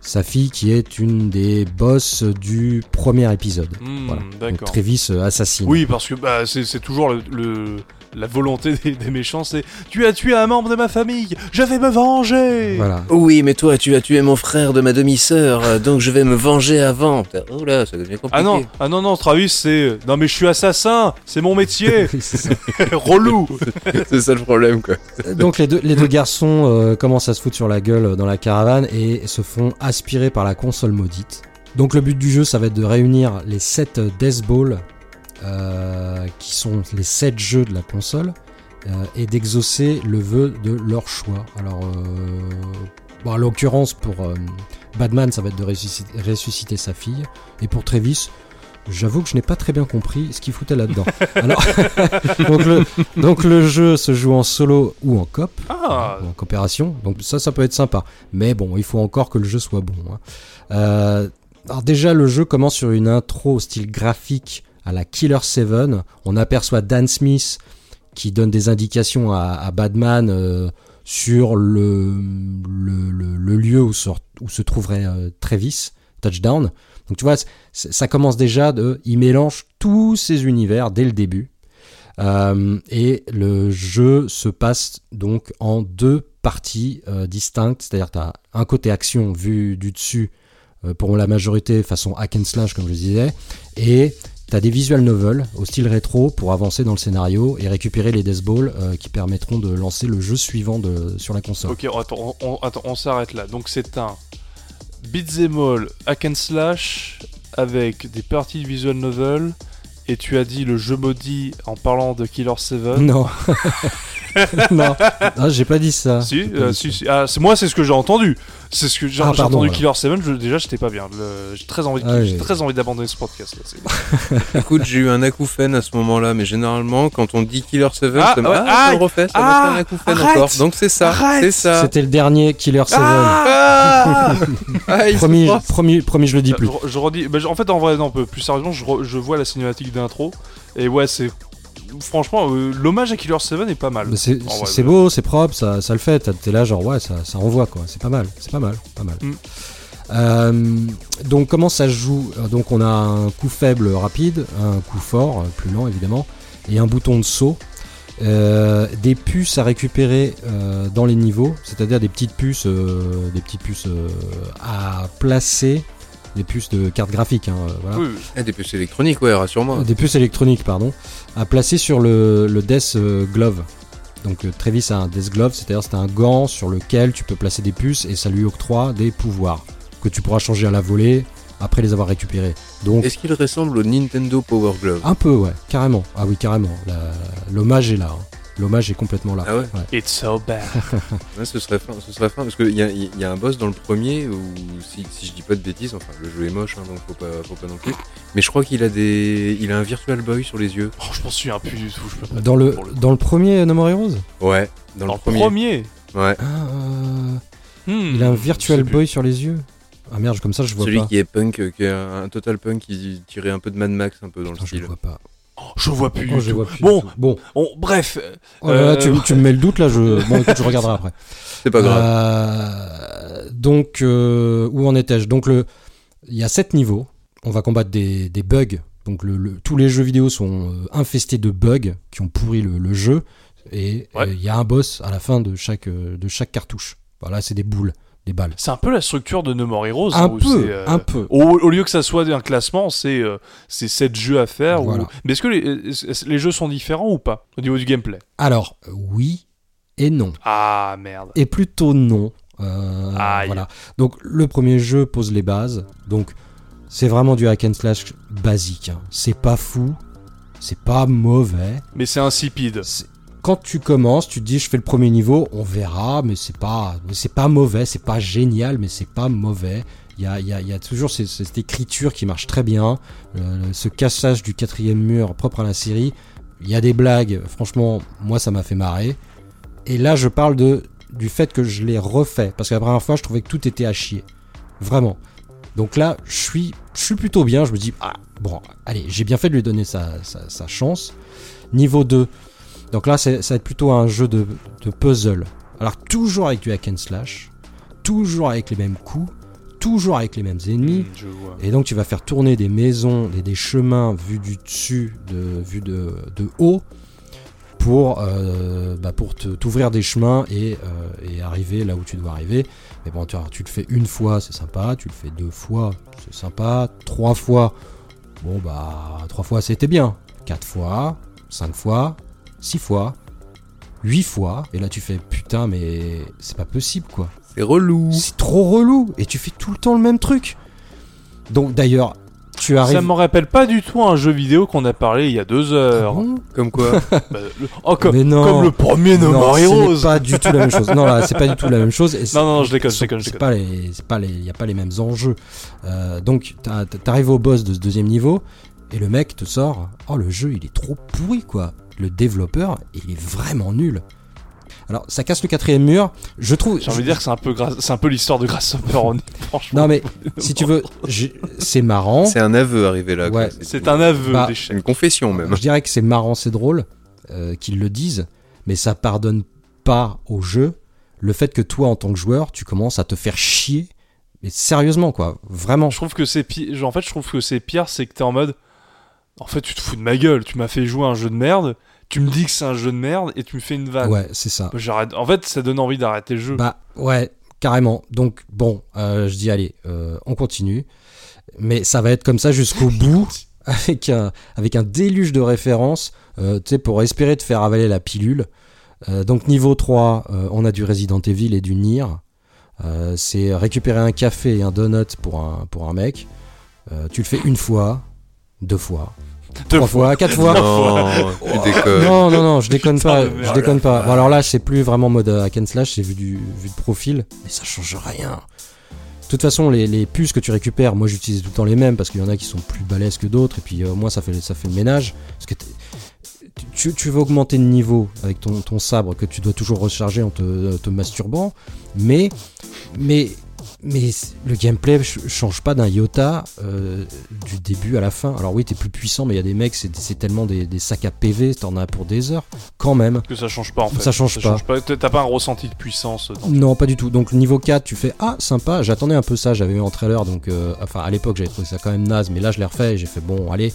Sa fille qui est une des boss du premier épisode. Hmm, Voilà. Donc. Travis assassine. Oui, parce que bah, c'est c'est toujours le, le- la volonté des, des méchants, c'est tu as tué un membre de ma famille, je vais me venger. Voilà. Oui, mais toi, tu as tué mon frère de ma demi-sœur, euh, donc je vais me venger avant. Oh là, ça devient compliqué. Ah non, ah non non, Travis, c'est non mais je suis assassin, c'est mon métier, relou. c'est ça le problème, quoi. Donc les deux, les deux garçons euh, commencent à se foutre sur la gueule dans la caravane et se font aspirer par la console maudite. Donc le but du jeu, ça va être de réunir les 7 Death Balls, euh, qui sont les 7 jeux de la console, euh, et d'exaucer le vœu de leur choix. Alors, euh, bon, en l'occurrence, pour euh, Batman, ça va être de ressusciter, ressusciter sa fille, et pour Travis, J'avoue que je n'ai pas très bien compris ce qu'il foutait là-dedans. Alors, donc, le, donc le jeu se joue en solo ou en coop, Ah, ou en coopération. Donc ça, ça peut être sympa. Mais bon, il faut encore que le jeu soit bon. hein. Euh, alors déjà, le jeu commence sur une intro au style graphique à la Killer 7. On aperçoit Dan Smith qui donne des indications à, Batman euh, sur le, lieu où se, trouverait euh, Travis, Touchdown. Donc tu vois, ça commence déjà. Il mélange tous ces univers dès le début. Euh, et le jeu se passe donc en deux parties euh, distinctes, c'est-à-dire tu as un côté action vu du dessus pour la majorité façon hack and slash comme je disais, et tu as des visual novels au style rétro pour avancer dans le scénario et récupérer les death balls euh, qui permettront de lancer le jeu suivant de, sur la console. ok, attends, on, on- s'arrête là. Donc c'est un beat'em all hack and slash avec des parties de visual novel. Et tu as dit le jeu maudit en parlant de Killer 7. Non, non, non j'ai pas dit ça. Si, euh, si. Ah, moi, c'est ce que j'ai entendu. C'est ce que j'ai Ah, entendu. Killer 7. je- déjà, j'étais pas bien. J'ai très envie, Ah, j'ai oui. très envie d'abandonner ce podcast. Là. Écoute, j'ai eu un acouphène à ce moment-là, mais généralement, quand on dit Killer 7, Ah, ça me ah, ah, le refait, ça ah, fait un acouphène arrête, encore. Donc c'est ça, c'est ça. C'était le dernier Killer 7. Ah Ah, promis, promis, promis, je le dis plus. Je, je redis. bah, en fait, en vrai, non, peu- plus sérieusement, je, re- je vois la cinématique d'intro. Et ouais, c'est. Franchement, euh, l'hommage à Killer 7 est pas mal. C'est bah. beau, c'est propre, ça, ça le fait. T'es là, genre, ouais, ça, ça envoie, quoi. C'est pas mal, c'est pas mal, pas mal. Mm. Euh, donc, comment ça se joue? Euh, Donc, on a un coup faible rapide, un coup fort, euh, plus lent évidemment, et un bouton de saut. Euh, des puces à récupérer euh, dans les niveaux, c'est-à-dire des petites puces, euh, des petites puces euh, à placer, des puces de carte graphique, hein, euh, voilà. Oui, oui. Ah, des puces électroniques, ouais, rassure-moi. Des puces électroniques, pardon, à placer sur le, le Death euh, Glove. Donc euh, Travis a un Death Glove, c'est-à-dire c'est un gant sur lequel tu peux placer des puces et ça lui octroie des pouvoirs que tu pourras changer à la volée après les avoir récupérés. Donc Est-ce qu'il ressemble au Nintendo Power Glove? Un peu, ouais, carrément. Ah oui, carrément. L'hommage est là. hein. L'hommage est complètement là. Ah ouais It's so bad. Ouais, ce serait fin, ce serait fin, parce qu'il y a, il y a un boss dans le premier où, si, si je dis pas de bêtises, enfin le jeu est moche, hein, donc faut pas, faut pas non plus. Mais je crois qu'il a des, il a un Virtual Boy sur les yeux. Oh, je m'en souviens plus du tout. Je peux pas Dans dire le, dans le premier No More Heroes? Ouais, dans, Dans le premier. Ouais, Ah, euh, Hmm, Il a un je Virtual plus. Boy sur les yeux? Ah merde, comme ça je vois celui pas. qui est punk, euh, qui est un, un total punk qui tirait un peu de Mad Max, un peu dans le Putain, je style. le vois pas. Oh, je vois plus. Oh, du je tout. vois plus. Bon. du tout. bon. Bon, bref. euh, Oh là là, Euh, tu, tu me mets le doute là. Je, bon, écoute, je regarderai après. C'est pas grave. Euh, donc, euh, où en étais-je? Donc, le, il y a 7 niveaux. On va combattre des, des bugs. Donc, le, le- tous les jeux vidéo sont infestés de bugs qui ont pourri le, le jeu. Et Ouais. il y a un boss à la fin de chaque, de chaque cartouche. Voilà, c'est des boules, balles. C'est un peu la structure de No More Heroes. Un peu, euh, un peu. Au, au lieu que ça soit un classement, c'est euh, c'est 7 jeux à faire. ou-. Mais est-ce que les, jeux sont différents ou pas au niveau du gameplay? Alors, euh, oui et non. Ah merde. Et plutôt non. Euh, Aïe. voilà. Donc le premier jeu pose les bases. Donc c'est vraiment du hack and slash basique. hein. C'est pas fou, c'est pas mauvais. Mais c'est insipide. Quand tu commences, tu te dis je fais le premier niveau, on verra, mais c'est pas, c'est pas mauvais, c'est pas génial, mais c'est pas mauvais. Il y a, y a- toujours cette écriture qui marche très bien, euh, ce cassage du quatrième mur propre à la série. Il y a des blagues, franchement, moi ça m'a fait marrer. Et là, je parle de du fait que je l'ai refait, parce que la première fois, je trouvais que tout était à chier, vraiment. Donc là, je suis, je suis plutôt bien. Je me dis, ah, bon, allez, j'ai bien fait de lui donner sa, sa- sa chance. Niveau 2. Donc là, ça va être plutôt un jeu de, de puzzle. Alors, toujours avec du hack and slash, toujours avec les mêmes coups, toujours avec les mêmes ennemis. Et donc tu vas faire tourner des maisons, des, des chemins vus du dessus, de, vus de, de haut, pour, euh, bah, pour t'ouvrir des chemins et, euh, et arriver là où tu dois arriver. Mais bon, tu, tu le fais une fois, c'est sympa, tu le fais deux fois, c'est sympa, trois fois, bon bah, trois fois c'était bien, quatre fois, cinq fois, six fois, huit fois, et là tu fais putain, mais c'est pas possible quoi. C'est relou. C'est trop relou et tu fais tout le temps le même truc. Donc d'ailleurs, tu arrives. Ça me rappelle pas du tout un jeu vidéo qu'on a parlé il y a deux Ah heures. bon Comme quoi Bah, le- oh, comme, Mais non. comme le premier No More pas du tout la même chose. Non, là, c'est pas du tout la même chose. Et Non, non, je déconne, je déconne, je C'est pas les, c'est pas les, y a pas les mêmes enjeux. Euh, donc, t'as- t'arrives au boss de ce deuxième niveau et le mec te sort. Oh, le jeu, il est trop pourri, quoi. Le développeur, il est vraiment nul. Alors, ça casse le quatrième mur. Je trouve. J'ai envie de dire que c'est un peu, gra- c'est un peu l'histoire de Grasshopper. on- Franchement, Non, mais si tu veux, c'est marrant. C'est un aveu arrivé là. quoi. Ouais. c'est un aveu Bah, C'est d'échec. une confession même. Je dirais que c'est marrant, c'est drôle euh, qu'ils le disent, mais ça pardonne pas au jeu le fait que toi, en tant que joueur, tu commences à te faire chier. Mais sérieusement, quoi, vraiment. Je trouve que c'est pire. En fait, je trouve que c'est pire, c'est que t'es en mode. En fait, tu te fous de ma gueule. Tu m'as fait jouer un jeu de merde. Tu me dis que c'est un jeu de merde et tu me fais une vanne. Ouais, c'est ça. J'arrête. En fait, ça donne envie d'arrêter le jeu. Bah ouais, carrément. Donc bon, euh, je dis allez, euh, on continue. Mais ça va être comme ça jusqu'au bout, avec un, avec un déluge de références, euh, tu sais, pour espérer te faire avaler la pilule. Donc niveau 3, euh, on a du Resident Evil et du Nier. C'est récupérer un café et un donut pour un, pour un mec. Tu le fais une fois, deux fois, trois fois, quatre fois. Non, tu déconnes. Non, non, non, je déconne Putain pas. Je déconne pas. Bon, alors là, c'est plus vraiment mode euh, hack and slash, c'est vu du, vu de profil, mais ça change rien. De toute façon, les, les puces que tu récupères, moi j'utilise tout le temps les mêmes parce qu'il y en a qui sont plus balèzes que d'autres, et puis euh, moi ça fait, ça fait le ménage. Parce que t'es- tu, tu veux augmenter de niveau avec ton, ton sabre que tu dois toujours recharger en te, te masturbant, mais, mais, mais le gameplay ch- change pas d'un iota euh, du début à la fin. Alors oui, t'es plus puissant, mais il y a des mecs, c'est tellement des, des sacs à PV, t'en as pour des heures, quand même. Que ça change pas en fait. Ça change pas. T'as pas un ressenti de puissance Non, pas du tout. Donc niveau 4, tu fais ah sympa. J'attendais un peu ça. J'avais eu en trailer, donc euh, enfin à l'époque j'avais trouvé ça quand même naze, mais là je l'ai refait et j'ai fait bon allez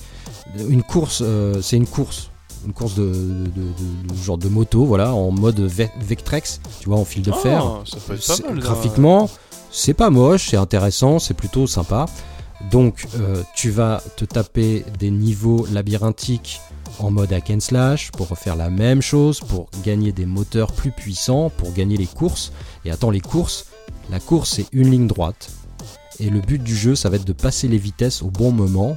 une course, euh, c'est une course, une course de, de, de- de genre de moto, voilà, en mode Ve- Vectrex, tu vois, en fil de fer. Ah, ça peut être pas mal. graphiquement, c'est pas moche, c'est intéressant, c'est plutôt sympa. Donc, euh, tu vas te taper des niveaux labyrinthiques en mode hack and slash pour refaire la même chose, pour gagner des moteurs plus puissants, pour gagner les courses. Et attends, les courses, la course c'est une ligne droite. Et le but du jeu, ça va être de passer les vitesses au bon moment.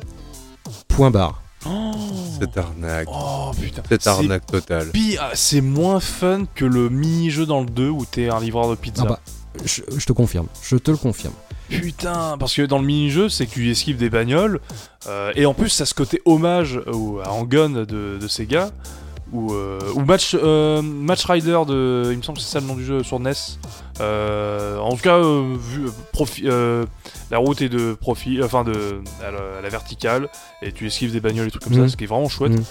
Point barre. Oh, Cette arnaque. Oh, putain. Cette C'est arnaque totale. pire, c'est moins fun que le mini-jeu dans le 2 où t'es un livreur de pizza. Ah bah, je, je te confirme, je te le confirme. Putain, parce que dans le mini-jeu, c'est que tu esquives des bagnoles, euh, et en plus, ça ce côté hommage au, à Hang-On de, de Sega, ou, euh, ou Match, euh, Match Rider de. Il me semble que c'est ça le nom du jeu sur NES. En tout cas, vu, profi- la route est de profil, enfin de, à la, à la verticale, et tu esquives des bagnoles et trucs comme ça, ce qui est vraiment chouette. Mhm.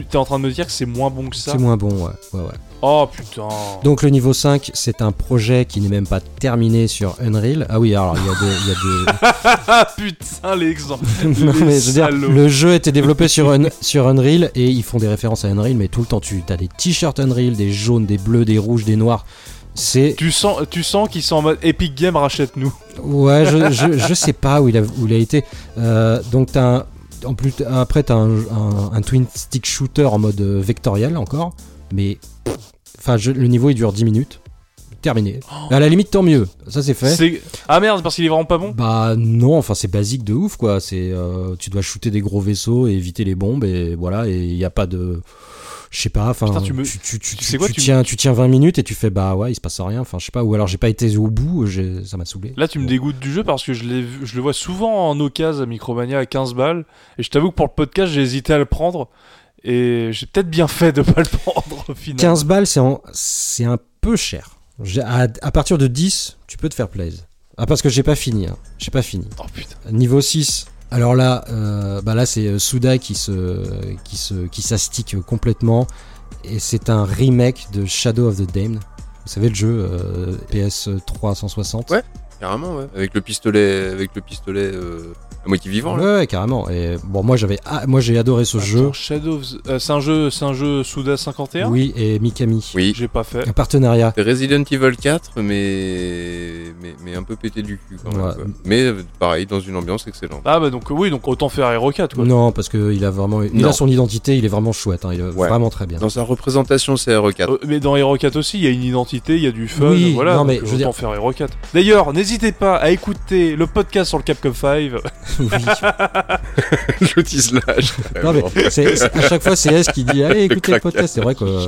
Tu es en train de me dire que c'est moins bon que ça C'est moins bon, ouais. ouais, ouais. Oh putain Donc le niveau 5, c'est un projet qui n'est même pas terminé sur Unreal. Ah oui, alors il y a des... y a putain, l'exemple des- non, Les mais je veux dire, le jeu était développé sur, Un- sur Unreal et ils font des références à Unreal, mais tout le temps tu as des t-shirts Unreal, des jaunes, des bleus, des rouges, des noirs. C'est... Tu sens, tu sens qu'ils sont en mode Epic Game rachète-nous. Ouais, je, je, je sais pas où il a, où il a été. Euh, donc t'as un... En plus, après, t'as un, un, un twin stick shooter en mode euh, vectoriel encore, mais enfin, le niveau il dure 10 minutes, terminé. À la limite, tant mieux, ça c'est fait. Ah merde, parce qu'il est vraiment pas bon? Bah non, enfin c'est basique de ouf quoi. C'est euh, tu dois shooter des gros vaisseaux et éviter les bombes et voilà et il y a pas de je sais pas enfin tu me- tu, tu, tu, tu sais quoi, tu tu me- tiens tu tiens 20 minutes et tu fais bah ouais il se passe rien enfin je sais pas ou alors j'ai pas été au bout ça m'a saoulé. Là, tu me dégoûtes du jeu parce que je, l'ai vu- je le vois souvent en occasion à Micromania à 15 balles. Et je t'avoue que pour le podcast, j'ai hésité à le prendre. Et j'ai peut-être bien fait de pas le prendre au final. 15 balles c'est en- c'est un peu cher. À partir de 10, tu peux te faire plaisir. Ah parce que j'ai pas fini hein. J'ai pas fini. Oh putain. Niveau 6. Alors là, euh, bah là c'est euh, Suda qui se, qui se, qui s'astique complètement et c'est un remake de Shadow of the Damned. Vous savez le jeu euh, PS3 160. Ouais. Carrément, ouais. Avec le pistolet, avec le pistolet euh, à moitié vivant. Ouais, Là. ouais, carrément. Et bon, moi j'avais, ah, moi j'ai adoré ce jeu. Shadow euh, c'est un jeu, c'est un jeu Suda 51 Oui, et Mikami. Oui. J'ai pas fait. Un partenariat. Resident Evil 4, mais... mais mais un peu pété du cul quand même. Ouais. quoi. Mais euh, pareil, dans une ambiance excellente. Ah bah donc oui, donc autant faire Hero 4 quoi. Non, parce que il a vraiment, il Non. a son identité, il est vraiment chouette. hein, il est Ouais. vraiment très bien. Dans sa représentation, c'est RE4. Euh, mais dans Hero 4 aussi, il y a une identité, il y a du fun, Oui, voilà. non, mais donc je veux autant dire- faire Hero 4. D'ailleurs, n'hésitez pas à écouter le podcast sur le Capcom 5. Oui. Je tease l'âge. Non, mais c'est- c'est- à chaque fois c'est S qui dit allez écoutez le craquage. podcast. C'est vrai que euh,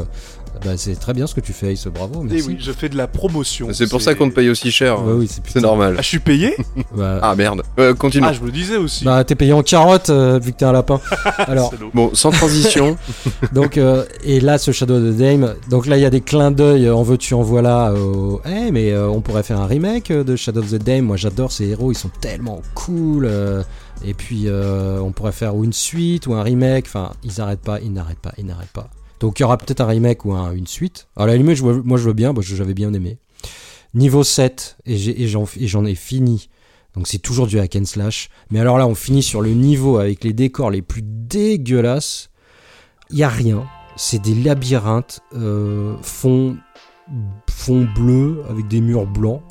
bah, c'est très bien ce que tu fais, Ace. Bravo, Et merci. oui, je fais de la promotion. C'est pour ça qu'on te paye aussi cher. Ouais, hein. oui, c'est normal. Ah, je suis payé? Bah, Ah merde. Euh, continue. Ah, je me le disais aussi. Bah, t'es payé en carotte euh, vu que t'es un lapin. Alors. Bon, sans transition. donc, euh, et là, ce Shadow of the Dame, donc là, il y a des clins d'œil, euh, en veux-tu, en voilà. au- Eh, mais euh, on pourrait faire un remake de Shadow of the Dame. Moi, j'adore ces héros, ils sont tellement cool. euh, et puis, euh, on pourrait faire ou une suite ou un remake. Enfin, ils arrêtent pas, ils n'arrêtent pas, ils n'arrêtent pas. Donc, il y aura peut-être un remake ou un- une suite. À la limite, moi, je veux bien, j'avais bien aimé. Niveau 7, et j'en ai fini. Donc c'est toujours du hack and slash. Mais alors là, on finit sur le niveau avec les décors les plus dégueulasses. Il y a rien. C'est des labyrinthes, euh, fond, bleu avec des murs blancs.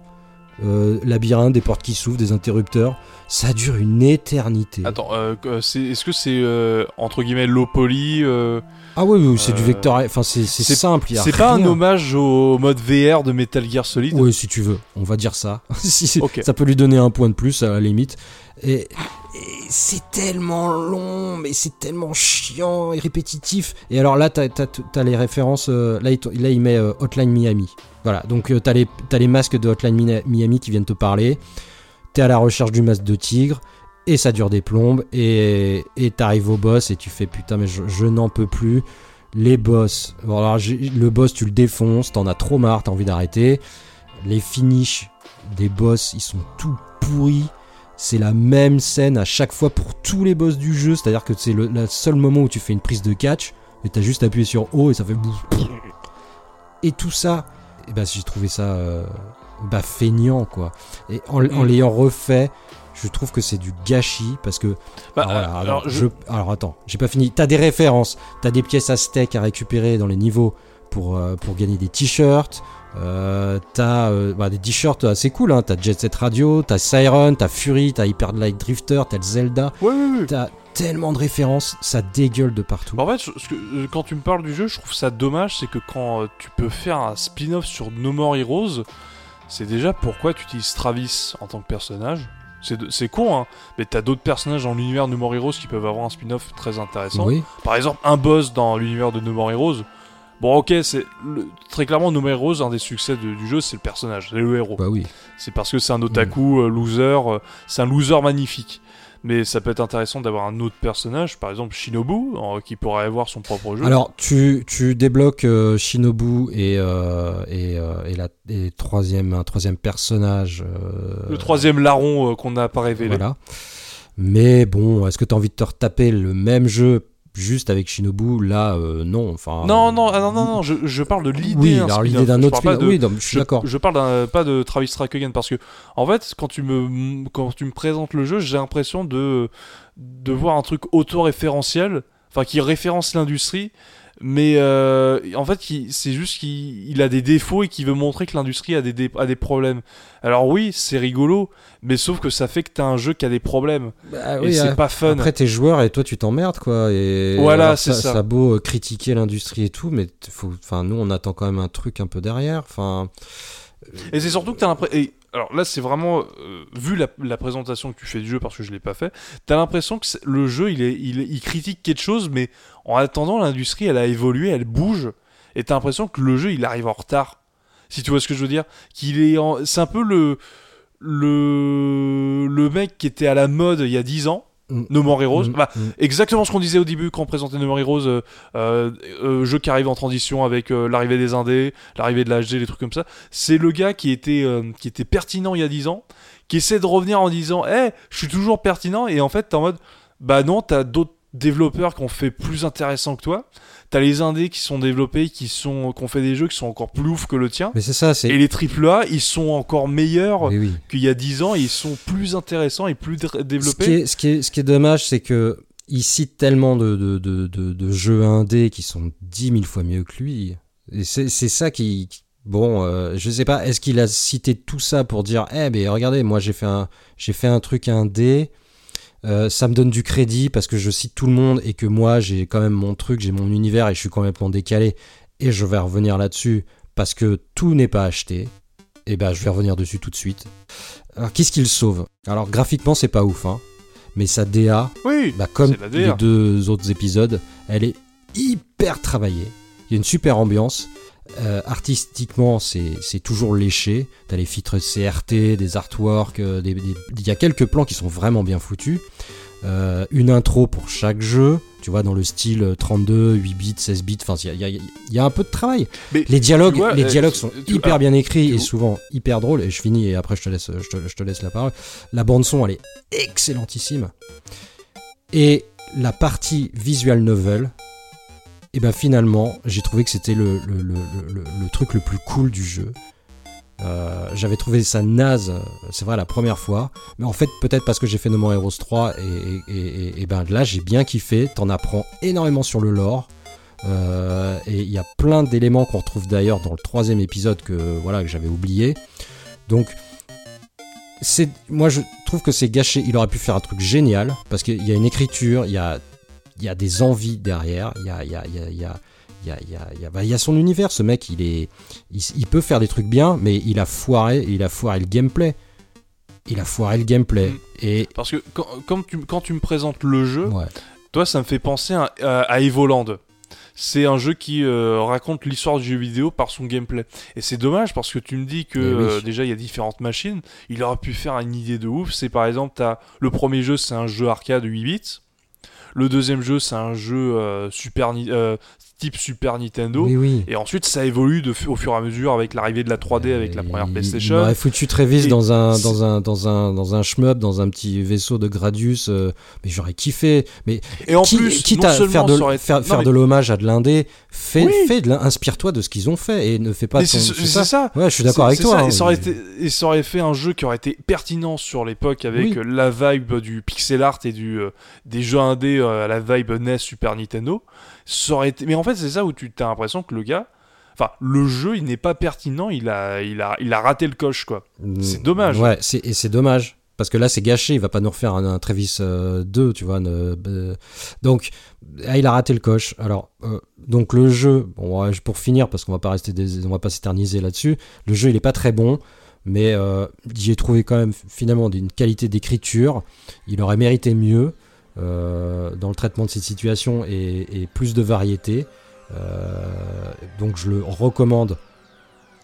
Euh, labyrinthe, des portes qui s'ouvrent, des interrupteurs. Ça dure une éternité. Attends, euh, est-ce que c'est euh, entre guillemets low poly euh, Ah oui, oui, c'est du Euh, vecteur. Enfin, c'est simple. C'est pas un hommage au mode VR de Metal Gear Solid Oui, si tu veux, on va dire ça. Si-. Ça peut lui donner un point de plus à la limite. Et Et c'est tellement long, mais c'est tellement chiant et répétitif. Et alors là, t'as as, les références. euh, là, il, là, il met euh, Hotline Miami. Voilà, donc euh, t'as les, t'as les masques de Hotline Miami qui viennent te parler. T'es à la recherche du masque de tigre. Et ça dure des plombes. Et et t'arrives au boss et tu fais putain, mais je, je n'en peux plus. Les boss. Bon, alors, le boss, tu le défonces. T'en as trop marre, t'as envie d'arrêter. Les finishes des boss, ils sont tout pourris. C'est la même scène à chaque fois pour tous les boss du jeu. C'est-à-dire que c'est le, le seul moment où tu fais une prise de catch et t'as juste appuyé sur O et ça fait bouf. Et tout ça, eh ben, j'ai trouvé ça euh, bah, feignant quoi. Et en, en l'ayant refait, je trouve que c'est du gâchis parce que Bah, alors, voilà, alors, alors, je- je- alors, attends, j'ai pas fini. T'as des références, t'as des pièces à steak à récupérer dans les niveaux pour, euh, pour gagner des t-shirts. Euh, t'as euh, bah, des t-shirts assez cool, hein. t'as Jet Set Radio, t'as Siren, t'as Fury, t'as Hyper Light Drifter, t'as Zelda. Ouais, ouais, ouais. T'as tellement de références, ça dégueule de partout. En fait, je- ce que- euh, quand tu me parles du jeu, je trouve ça dommage, c'est que quand euh, tu peux faire un spin-off sur No More Heroes, c'est déjà pourquoi tu utilises Travis en tant que personnage. C'est de- C'est con, hein, mais t'as d'autres personnages dans l'univers No More Heroes qui peuvent avoir un spin-off très intéressant. Oui, Par exemple, un boss dans l'univers de No More Heroes. Bon, ok, c'est très clairement No More Heroes, un des succès de- du jeu, c'est le personnage, c'est le héros. bah oui. C'est parce que c'est un otaku euh, loser, euh, c'est un loser magnifique. Mais ça peut être intéressant d'avoir un autre personnage, par exemple Shinobu, qui pourrait avoir son propre jeu. Alors, tu, tu débloques euh, Shinobu et, euh, et, euh, et, la, et troisième, un troisième personnage. le troisième larron qu'on n'a pas révélé. Voilà. Mais bon, est-ce que tu as envie de te retaper le même jeu juste avec Shinobu Là, euh, non. Enfin, Non, non, ah, non, non, non, je, je parle de l'idée. Oui, d'un alors l'idée d'un Je autre Oui, non, je suis d'accord. je parle pas de Travis Strike Again parce que, en fait, quand tu me, quand tu me présentes le jeu, j'ai l'impression de, de voir un truc auto-référentiel, enfin qui référence l'industrie, mais euh, en fait, c'est juste qu'il il a des défauts et qu'il veut montrer que l'industrie a des, dé- a des problèmes. Alors oui, c'est rigolo, mais sauf que ça fait que t'as un jeu qui a des problèmes Bah et oui, c'est euh, pas fun. Après, t'es joueur et toi, tu t'emmerdes, quoi. Et Voilà, c'est ça. Ça a beau euh, critiquer l'industrie et tout, mais faut, nous, on attend quand même un truc un peu derrière. Enfin, Et c'est surtout que t'as l'impression. Alors là, c'est vraiment. euh, vu la, présentation que tu fais du jeu, parce que je l'ai pas fait, t'as l'impression que le jeu, il, est, il, est- il critique quelque chose, mais en attendant, l'industrie, elle a évolué, elle bouge, et t'as l'impression que le jeu, il arrive en retard. Si tu vois ce que je veux dire. Qu'il est en... C'est un peu le. Le. Le mec qui était à la mode il y a 10 ans, Mm. No More Heroes. mm, Bah, mm. Exactement ce qu'on disait au début quand on présentait No More Heroes, euh, euh, euh, jeu qui arrive en transition avec euh, l'arrivée des indés, l'arrivée de l'HD, les trucs comme ça. C'est le gars qui était, euh, qui était pertinent il y a 10 ans, qui essaie de revenir en disant Eh, je suis toujours pertinent, et en fait, t'es en mode Bah non, t'as d'autres développeurs qui ont fait plus intéressant que toi. T'as les indés qui sont développés, qui, sont, qui ont fait des jeux qui sont encore plus ouf que le tien. mais c'est ça, c'est. Et les AAA, ils sont encore meilleurs Oui, oui. qu'il y a 10 ans, et ils sont plus intéressants et plus dé- Ce qui, développés. est, ce, qui est, ce qui est dommage, c'est que il cite tellement de, de, de, de, jeux indés qui sont 10 000 fois mieux que lui. Et c'est ça qui. Bon, euh, je sais pas, est-ce qu'il a cité tout ça pour dire Eh, mais regardez, moi j'ai fait un, j'ai fait un truc indé, euh, ça me donne du crédit parce que je cite tout le monde et que moi j'ai quand même mon truc, j'ai mon univers et je suis complètement décalé. Et je vais revenir là-dessus parce que tout n'est pas acheté. Et ben, je vais revenir dessus tout de suite. Alors, qu'est-ce qu'il sauve? Alors, graphiquement, c'est pas ouf, hein. Mais sa DA, Oui, bah, comme DA. les deux autres épisodes, elle est hyper travaillée. Il y a une super ambiance. Euh, artistiquement, c'est toujours léché. T'as les filtres CRT, des artworks, euh, il y a quelques plans qui sont vraiment bien foutus. Euh, une intro pour chaque jeu, tu vois, dans le style euh, 32, 8 bits, 16 bits. Enfin, il y y y a un peu de travail. Mais Les dialogues, vois, les dialogues sont tu- hyper bien écrits et souvent hyper drôles. Et je finis et après je te laisse, je te, je te laisse la parole. La bande son, elle est excellentissime. Et la partie visual novel, et ben finalement, j'ai trouvé que c'était le, truc le plus cool du jeu. Euh, J'avais trouvé ça naze, c'est vrai, la première fois. Mais en fait, peut-être parce que j'ai fait No More Heroes 3, et, et, ben là, j'ai bien kiffé. T'en apprends énormément sur le lore. Euh, et il y a plein d'éléments qu'on retrouve d'ailleurs dans le troisième épisode que voilà que j'avais oublié. Donc moi je trouve que c'est gâché. Il aurait pu faire un truc génial parce qu'il y a une écriture, il y a il y a des envies derrière, il y a il y a il y a il y a il y a, il y a- bah, il y a son univers, ce mec, il est, il, il peut faire des trucs bien, mais il a foiré, il a foiré le gameplay. il a foiré le gameplay. Mm. Et Parce que quand, quand tu, quand tu me présentes le jeu, ouais. toi, ça me fait penser à, à, à Evoland. C'est un jeu qui euh, raconte l'histoire du jeu vidéo par son gameplay. Et c'est dommage parce que tu me dis que Eh oui. euh, déjà il y a différentes machines. Il aurait pu faire une idée de ouf. C'est par exemple, as, le premier jeu c'est un jeu arcade 8 bits. Le deuxième jeu c'est un jeu euh, Super, euh, type Super Nintendo. Oui, oui. Et ensuite ça évolue de, au fur et à mesure avec l'arrivée de la 3D, avec la première PlayStation. Il aurait foutu Travis Et dans un, dans, un, dans, un, dans un shmup, dans un petit vaisseau de Gradius. euh, mais j'aurais kiffé. Mais Et en qui- plus, quitte à faire de, aurait- faire, non, faire mais- de l'hommage à de l'indé, fais, Oui. fais inspire-toi de ce qu'ils ont fait et ne fais pas ton- c'est ça. Ouais, je suis d'accord avec toi. hein, et, ça aurait mais- été, et ça aurait fait un jeu qui aurait été pertinent sur l'époque avec la vibe du pixel art et du, euh, des jeux indés euh, à la vibe NES Super Nintendo. Ça aurait été... Mais en fait, c'est ça où tu as l'impression que le gars. Enfin, le jeu, il n'est pas pertinent, il a, il, a, il a raté le coche, quoi. C'est Mm, dommage. Ouais, c'est- et c'est dommage. Parce que là, c'est gâché. Il va pas nous refaire un, un Travis euh, 2, tu vois. ne- euh, donc, ah, il a raté le coche. Alors, euh, donc le jeu, bon, pour finir, parce qu'on va pas rester, des, on va pas s'éterniser là-dessus. Le jeu, il est pas très bon, mais euh, j'y ai trouvé quand même finalement d'une qualité d'écriture. Il aurait mérité mieux euh, dans le traitement de cette situation et, et plus de variété. Euh, donc, je le recommande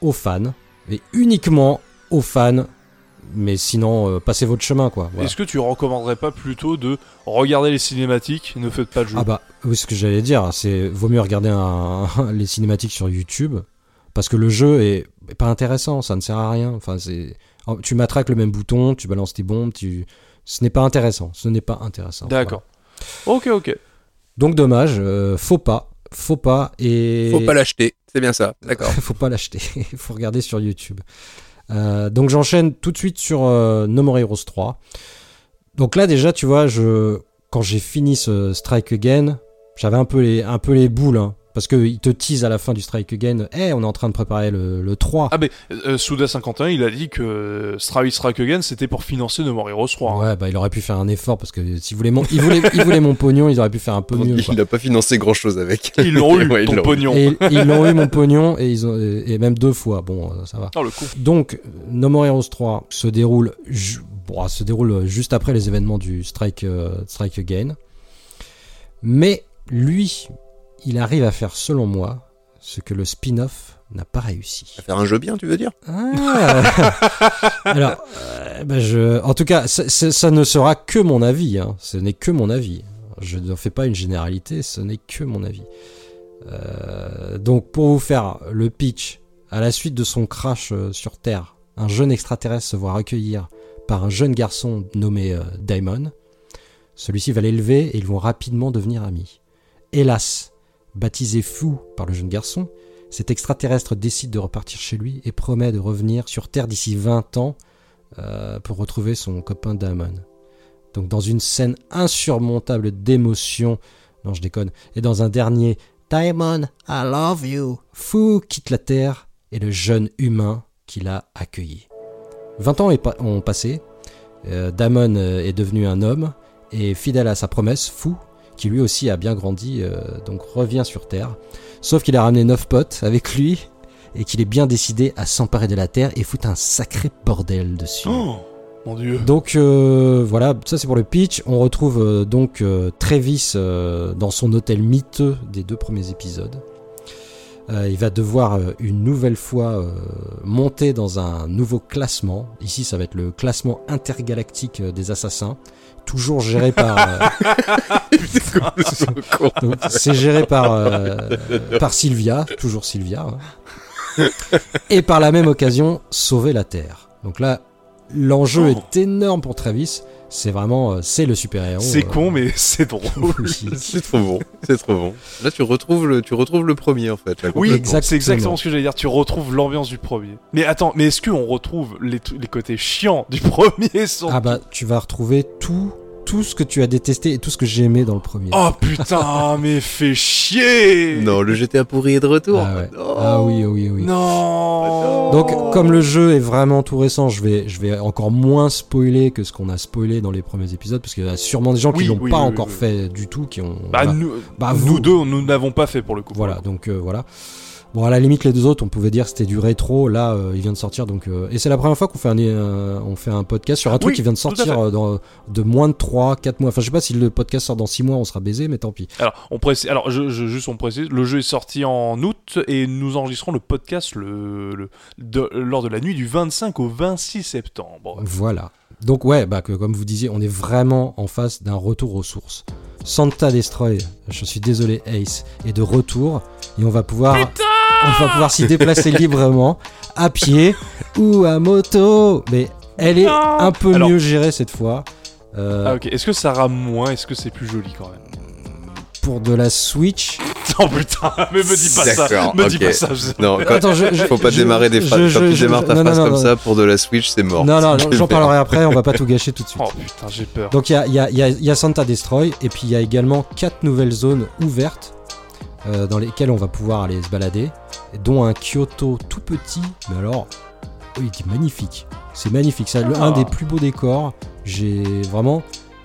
aux fans, et uniquement aux fans. Mais sinon, euh, passez votre chemin, quoi. Voilà. Est-ce que tu recommanderais pas plutôt de regarder les cinématiques, ne faites pas de jeu Ah bah, oui, ce que j'allais dire, c'est vaut mieux regarder un- les cinématiques sur YouTube parce que le jeu est, est pas intéressant, ça ne sert à rien. Enfin, c'est, oh, tu matraques le même bouton, tu balances tes bombes, tu, ce n'est pas intéressant. Ce n'est pas intéressant. D'accord. Ok, ok. Donc dommage, euh, faut pas, faut pas et Faut pas l'acheter, c'est bien ça, d'accord. faut pas l'acheter. Il faut regarder sur YouTube. Euh, donc j'enchaîne tout de suite sur euh, No More Heroes 3. Donc là déjà, tu vois, je quand j'ai fini ce Strike Again, j'avais un peu les un peu les boules hein, parce que il te tease à la fin du Strike Again, "Eh, on est en train de préparer le, le 3." Ah, mais euh, Souda51, il a dit que Stravis Strike Again, c'était pour financer No More Heroes 3. hein. Ouais, bah il aurait pu faire un effort parce que s'il voulait mon il voulait il voulait mon pognon, il aurait pu faire un peu mieux. Il n'a pas financé grand chose avec. Ils l'ont eu, Ouais, ils ton pognon. Et ils l'ont eu mon pognon et ils ont et même deux fois. Bon, euh, ça va. Oh, le coup. Donc, No More Heroes 3 se déroule, bon, se déroule juste après les événements du Strike, euh, Strike Again. Mais lui, il arrive à faire, selon moi, ce que le spin-off n'a pas réussi. À faire un jeu bien, tu veux dire? Ah. Alors, euh, bah, je, en tout cas, ça, ça- ça ne sera que mon avis. hein. Ce n'est que mon avis. Je ne fais pas une généralité, ce n'est que mon avis. Euh, donc, pour vous faire le pitch, à la suite de son crash euh, sur Terre, un jeune extraterrestre se voit recueillir par un jeune garçon nommé euh, Daimon. Celui-ci va l'élever et ils vont rapidement devenir amis. Hélas, baptisé fou par le jeune garçon, cet extraterrestre décide de repartir chez lui et promet de revenir sur Terre d'ici 20 ans euh, pour retrouver son copain Damon. Donc dans une scène insurmontable d'émotion, non je déconne, et dans un dernier Damon, I love you, Fou quitte la Terre et le jeune humain qui l'a accueilli. 20 ans ont passé, euh, Damon euh, est devenu un homme et fidèle à sa promesse, Fou, qui lui aussi a bien grandi, euh, donc revient sur Terre. Sauf qu'il a ramené neuf potes avec lui et qu'il est bien décidé à s'emparer de la Terre et foutre un sacré bordel dessus. Oh, mon dieu. Donc euh, voilà, ça c'est pour le pitch. On retrouve euh, donc Travis dans son hôtel miteux des deux premiers épisodes. Euh, il va devoir euh, une nouvelle fois euh, monter dans un nouveau classement. Ici, ça va être le classement intergalactique des assassins, toujours géré par. euh, c'est géré par euh, par Sylvia, toujours Sylvia, hein. et par la même occasion sauver la Terre. Donc là, l'enjeu Oh. est énorme pour Travis. C'est vraiment, euh, c'est le super héros. C'est con, mais c'est drôle. C'est trop bon, c'est trop bon. Là, tu retrouves le, tu retrouves le premier en fait. là, Oui, complètement. exact. c'est exactement Exactement. ce que j'allais dire. Tu retrouves l'ambiance du premier. Mais attends, mais est-ce qu'on retrouve les, les côtés chiants du premier sans... Ah bah, tu vas retrouver tout, tout ce que tu as détesté et tout ce que j'ai aimé dans le premier. Oh putain, mais fais chier Non, le GTA pourri est de retour. Ah ouais. Non. Ah oui, oui, oui. Non Donc, comme le jeu est vraiment tout récent, je vais, je vais encore moins spoiler que ce qu'on a spoilé dans les premiers épisodes, parce qu'il y a sûrement des gens qui Oui, l'ont oui, pas oui, encore oui. fait du tout, qui ont. Bah, voilà. nous, Bah, nous deux, nous n'avons pas fait pour le coup. Voilà, donc euh, voilà. Bon, à la limite, les deux autres, on pouvait dire que c'était du rétro. Là, euh, il vient de sortir, donc. euh, et c'est la première fois qu'on fait un, un- on fait un podcast sur un truc Oui, qui vient de sortir euh, dans, de moins de 3, 4 mois. Enfin, je sais pas si le podcast sort dans 6 mois, on sera baisé, mais tant pis. Alors, on précise, alors je, je- juste on précise, le jeu est sorti en août et nous enregistrons le podcast le, le- de- lors de la nuit du 25 au 26 septembre. Voilà. Donc, ouais, bah, que, comme vous disiez, on est vraiment en face d'un retour aux sources. Santa Destroy, je suis désolé, Ace, est de retour et on va pouvoir. on va pouvoir s'y déplacer librement, à pied ou à moto. Mais elle est Non un peu Alors- mieux gérée cette fois. Euh, Ah ok, est-ce que ça rame moins? Est-ce que c'est plus joli quand même? Pour de la Switch. Oh putain, mais me dis pas ça D'accord, Me dis ok. pas ça Non, quand, Attends, je- je- faut pas je- démarrer des phrases. Quand tu je- démarres ta non, phrase non, comme non. ça pour de la Switch, c'est mort. Non, non, non, j'en parlerai après, on va pas tout gâcher tout de suite. Oh putain, j'ai peur. Donc il y a, y y y Santa Destroy et puis il y a également quatre nouvelles zones ouvertes euh, dans lesquelles on va pouvoir aller se balader, dont un Kyoto tout petit, mais alors, oui, il est magnifique. C'est magnifique, c'est Ah. un des plus beaux décors. J'ai vraiment,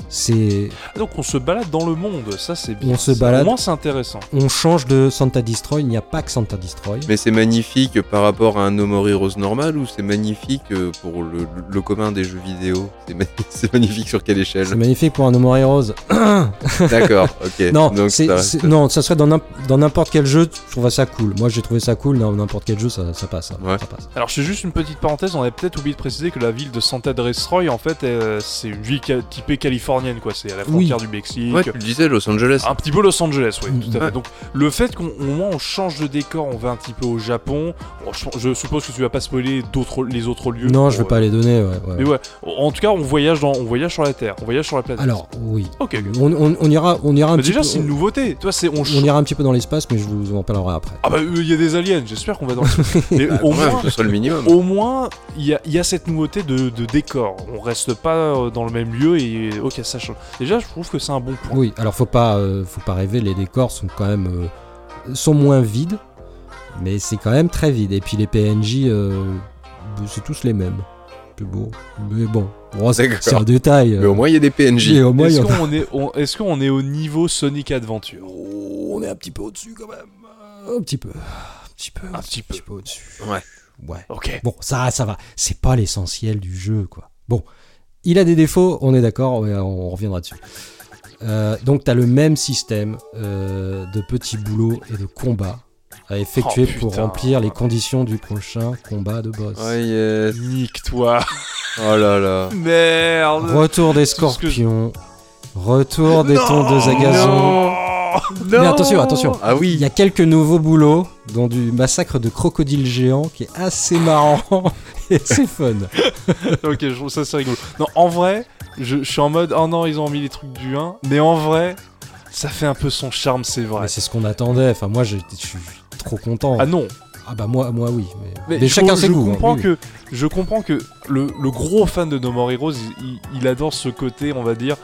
c'est, Donc on se balade dans le monde, ça c'est bien. On se Ça, balade. Au moins c'est intéressant. on change de Santa Destroy. Il n'y a pas que Santa Destroy. Mais c'est magnifique par rapport à un No More Heroes normal ou c'est magnifique euh, pour le, le commun des jeux vidéo? C'est ma- c'est magnifique sur quelle échelle? C'est magnifique pour un No More Heroes. D'accord, ok. Non, Donc c'est- ça c'est- reste- non, ça serait dans n'im- dans n'importe quel jeu, je trouve ça cool. Moi, j'ai trouvé ça cool. Dans n'importe quel jeu, ça, ça passe. ça, Ouais. ça passe. Alors je fais juste une petite parenthèse, on avait peut-être oublié de préciser que la ville de Santa Destroy en fait euh, c'est une ville typée californienne quoi, c'est à la frontière du Mexique. Ouais, tu le disais, Los Angeles. Un petit peu Los Angeles, oui, tout à Ouais. fait. Donc le fait qu'on au moins on change de décor, on va un petit peu au Japon. Bon, je, je suppose que tu vas pas spoiler d'autres les autres lieux. Non, pour, je vais euh, pas les donner. ouais, ouais. Mais ouais, en tout cas on voyage dans, on voyage sur la Terre, on voyage sur la planète. Alors, oui. ok. On, on- on ira, on ira un petit déjà peu. c'est une nouveauté, toi c'est on, on ira un petit peu dans l'espace, mais je vous en parlerai après. Ah bah il y a des aliens, j'espère qu'on va dans. Mais Bah, au moins, ce le minimum. au moins, il y a, il y a cette nouveauté de, de décor. On reste pas euh, dans le même lieu et ok, ça change. Déjà, je trouve que c'est un bon point. Oui, alors faut pas, euh, faut pas rêver. Les décors sont quand même, euh, sont moins vides, mais c'est quand même très vide. Et puis les PNJ, euh, c'est tous les mêmes. C'est beau. Mais bon, Bon, c'est un détail. Mais au moins, il y a des PNJ. Est-ce qu'on est, on- qu'on est au niveau Sonic Adventure? Oh, on est un petit peu au-dessus quand même. Un petit peu. Un petit peu. Un petit peu. au-dessus. Ouais. Ouais. Ok. Bon, ça, ça va. C'est pas l'essentiel du jeu, quoi. Bon, il a des défauts, on est d'accord, ouais, on reviendra dessus. Euh, donc, tu as le même système euh, de petits boulots et de combats à effectuer Oh, pour remplir les conditions du prochain combat de boss. Oh yes. Nique-toi. Oh là là. Merde. Retour des que scorpions, retour des Non. tondeuses à gazon. Non. Mais attention, attention. Ah Il oui. y a quelques nouveaux boulots, dont du massacre de crocodiles géants qui est assez marrant et c'est fun. ok, je trouve ça c'est rigolo. Non, en vrai, je, je suis en mode, oh non, ils ont mis les trucs du 1, mais en vrai, ça fait un peu son charme, c'est vrai. Mais c'est ce qu'on attendait. Enfin, moi, je suis trop content. Ah non, Ah bah moi, moi oui. Mais, mais, mais je, chacun ses goûts. hein, oui, je comprends que le, le gros fan de No More Heroes, il, il- il adore ce côté, on va dire.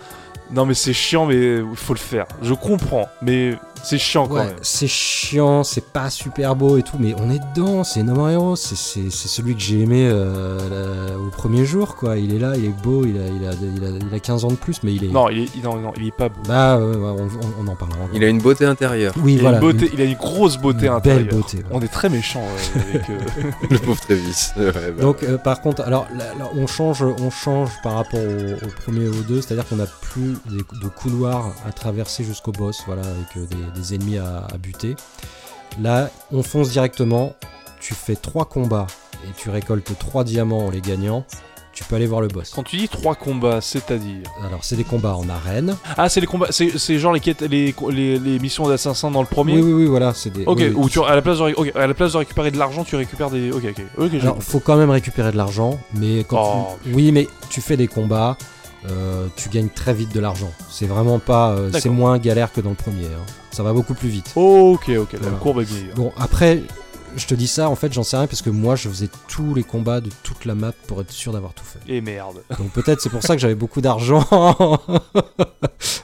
Non mais c'est chiant, mais il faut le faire. Je comprends, mais c'est chiant quand Ouais, même. c'est chiant, c'est pas super beau et tout, mais on est dedans. C'est No More Heroes. C'est- C'est c'est celui que j'ai aimé euh, la- au premier jour, quoi. Il est là, il est beau, il a, il a, il a, il a 15 ans de plus, mais il est. Non, il est, non, non, il est pas beau. Bah, ouais, ouais, on, on- on en parlera. Il a une beauté intérieure. Oui, Il a, une beauté, il a une grosse beauté une intérieure. Belle beauté. ouais. On est très méchant avec. euh, Le pauvre Travis. Ouais, bah. Donc euh, par contre, alors là, là, on change, on change par rapport au, au premier et au deux, c'est-à-dire qu'on n'a plus des- de couloirs à traverser jusqu'au boss, voilà, avec euh, des, des ennemis à, à buter. Là, on fonce directement. Tu fais trois combats et tu récoltes trois diamants en les gagnant. Tu peux aller voir le boss. Quand tu dis trois combats, c'est-à-dire Alors c'est des combats en arène. Ah, c'est les combats, c'est genre les quêtes, les, les, les missions d'assassin dans le premier. Oui, oui, oui, voilà, c'est des. Ok, oui, oui. ou tu, à, la place de, ré- ok, à la place de récupérer de l'argent, tu récupères des. Ok, ok. Ok, j'ai Alors, faut quand même récupérer de l'argent, mais quand Oh, tu... oui, mais tu fais des combats, euh, tu gagnes très vite de l'argent. C'est vraiment pas, euh, c'est moins galère que dans le premier. hein. Ça va beaucoup plus vite. Ok, ok, la courbe est meilleure. Bon, après, je te dis ça, en fait, j'en sais rien parce que moi, je faisais tous les combats de toute la map pour être sûr d'avoir tout fait. Et merde. Donc peut-être c'est pour ça que j'avais beaucoup d'argent.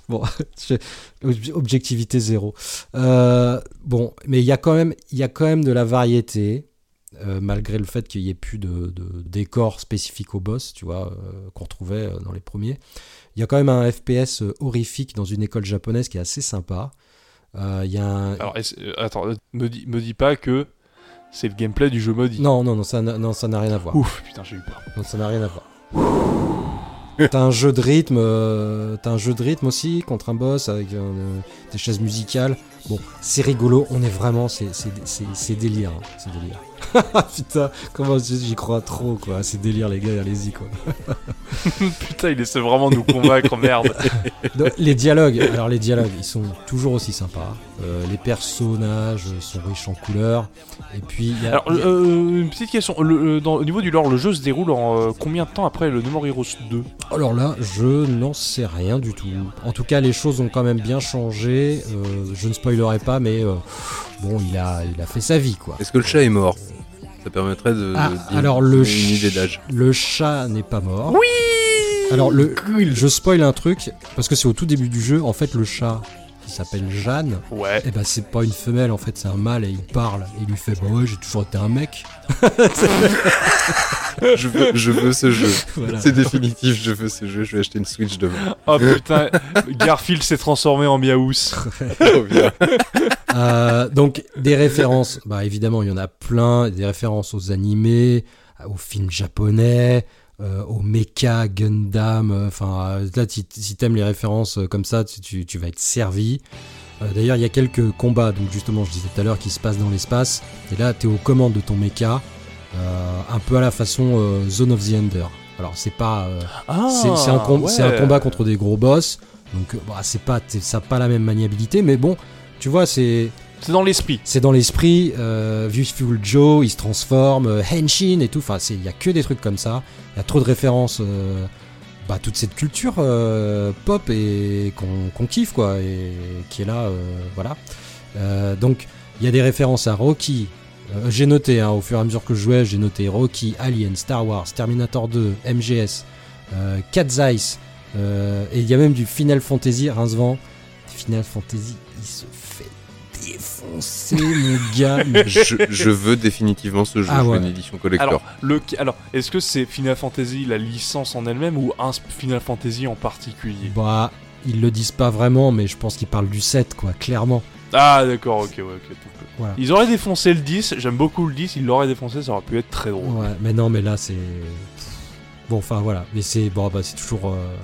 bon, objectivité zéro. Euh, bon, mais il y a quand même, il y a quand même de la variété. Euh, malgré le fait qu'il n'y ait plus de, de décor spécifique au boss, tu vois, euh, qu'on retrouvait euh, dans les premiers. Il y a quand même un FPS horrifique dans une école japonaise qui est assez sympa. Il y a un... Alors, attends, me dis, me dis pas que C'est le gameplay du jeu maudit. Non, non, non, ça n'a non, ça n'a rien à voir. Ouf, putain, j'ai eu peur. Non, ça n'a rien à voir. T'as un jeu de rythme, euh, t'as un jeu de rythme aussi contre un boss avec euh, des chaises musicales. Bon, c'est rigolo, on est vraiment, c'est c'est- c'est- délire, hein, c'est délire. Putain, comment j'y crois trop quoi, c'est délire les gars, allez-y quoi. Putain, il essaie vraiment de nous convaincre, merde. Donc, les dialogues, alors les dialogues, ils sont toujours aussi sympas. Euh, les personnages sont riches en couleurs. Et puis, il y a, Alors, il y a- euh, une petite question. Le- euh, dans- au niveau du lore, le jeu se déroule en euh, combien de temps après le No More Heroes 2 alors là, je n'en sais rien du tout. En tout cas, les choses ont quand même bien changé. Je ne spoilerai pas, mais euh, bon, il a, il a fait sa vie quoi. Est-ce que le chat est mort? Ça permettrait de. Ah, de alors le, donner une ch- idée d'âge. le chat n'est pas mort. Oui Alors le, je spoil un truc parce que c'est au tout début du jeu. En fait, le chat qui s'appelle Jeanne, Ouais. eh ben c'est pas une femelle. En fait, c'est un mâle et il parle. Et il lui fait bah ouais, j'ai toujours été un mec. je, veux, je veux ce jeu. Voilà. C'est définitif, je veux ce jeu. Je vais acheter une Switch demain. Oh putain, Garfield s'est transformé en Miaous. Trop bien. Euh, donc des références, bah évidemment il y en a plein, des références aux animés, aux films japonais, euh, aux mecha Gundam. euh, Enfin euh, là si, si t'aimes les références euh, comme ça, tu, vas être servi. D'ailleurs il y a quelques combats, donc justement je disais tout à l'heure qui se passent dans l'espace. Et là t'es aux commandes de ton mecha, un peu à la façon Zone of the Ender. Alors c'est pas Ah, c'est un, com- ouais. c'est un combat contre des gros boss, donc bah, c'est pas ça pas la même maniabilité, mais bon, tu vois c'est C'est dans l'esprit. c'est dans l'esprit. Euh, Viewful Joe, il se transforme, euh, Henshin et tout. Enfin, il y a que des trucs comme ça. Il y a trop de références. euh, bah, toute cette culture euh, pop et qu'on kiffe quoi, et qui est là, voilà. Donc il y a des références à Rocky. J'ai noté, hein, au fur et à mesure que je jouais, j'ai noté Rocky, Alien, Star Wars, Terminator 2, MGS, Eyes, euh, et il y a même du Final Fantasy, Rincevent. Final Fantasy, défoncer, mon gars. mais- Je, je veux définitivement ce jeu. Ah je veux ouais. une édition collector. Alors, le, alors est-ce que c'est Final Fantasy, la licence en elle-même, ou un Final Fantasy en particulier? Bah, ils le disent pas vraiment, mais je pense qu'ils parlent du 7, quoi, clairement. Ah, d'accord, ok, ouais, ok. euh, Voilà. Ils auraient défoncé le 10, j'aime beaucoup le 10, ils l'auraient défoncé, ça aurait pu être très drôle. Ouais, mais non, mais là, c'est. Bon, enfin, voilà. Mais c'est. Bon, bah, c'est toujours. euh,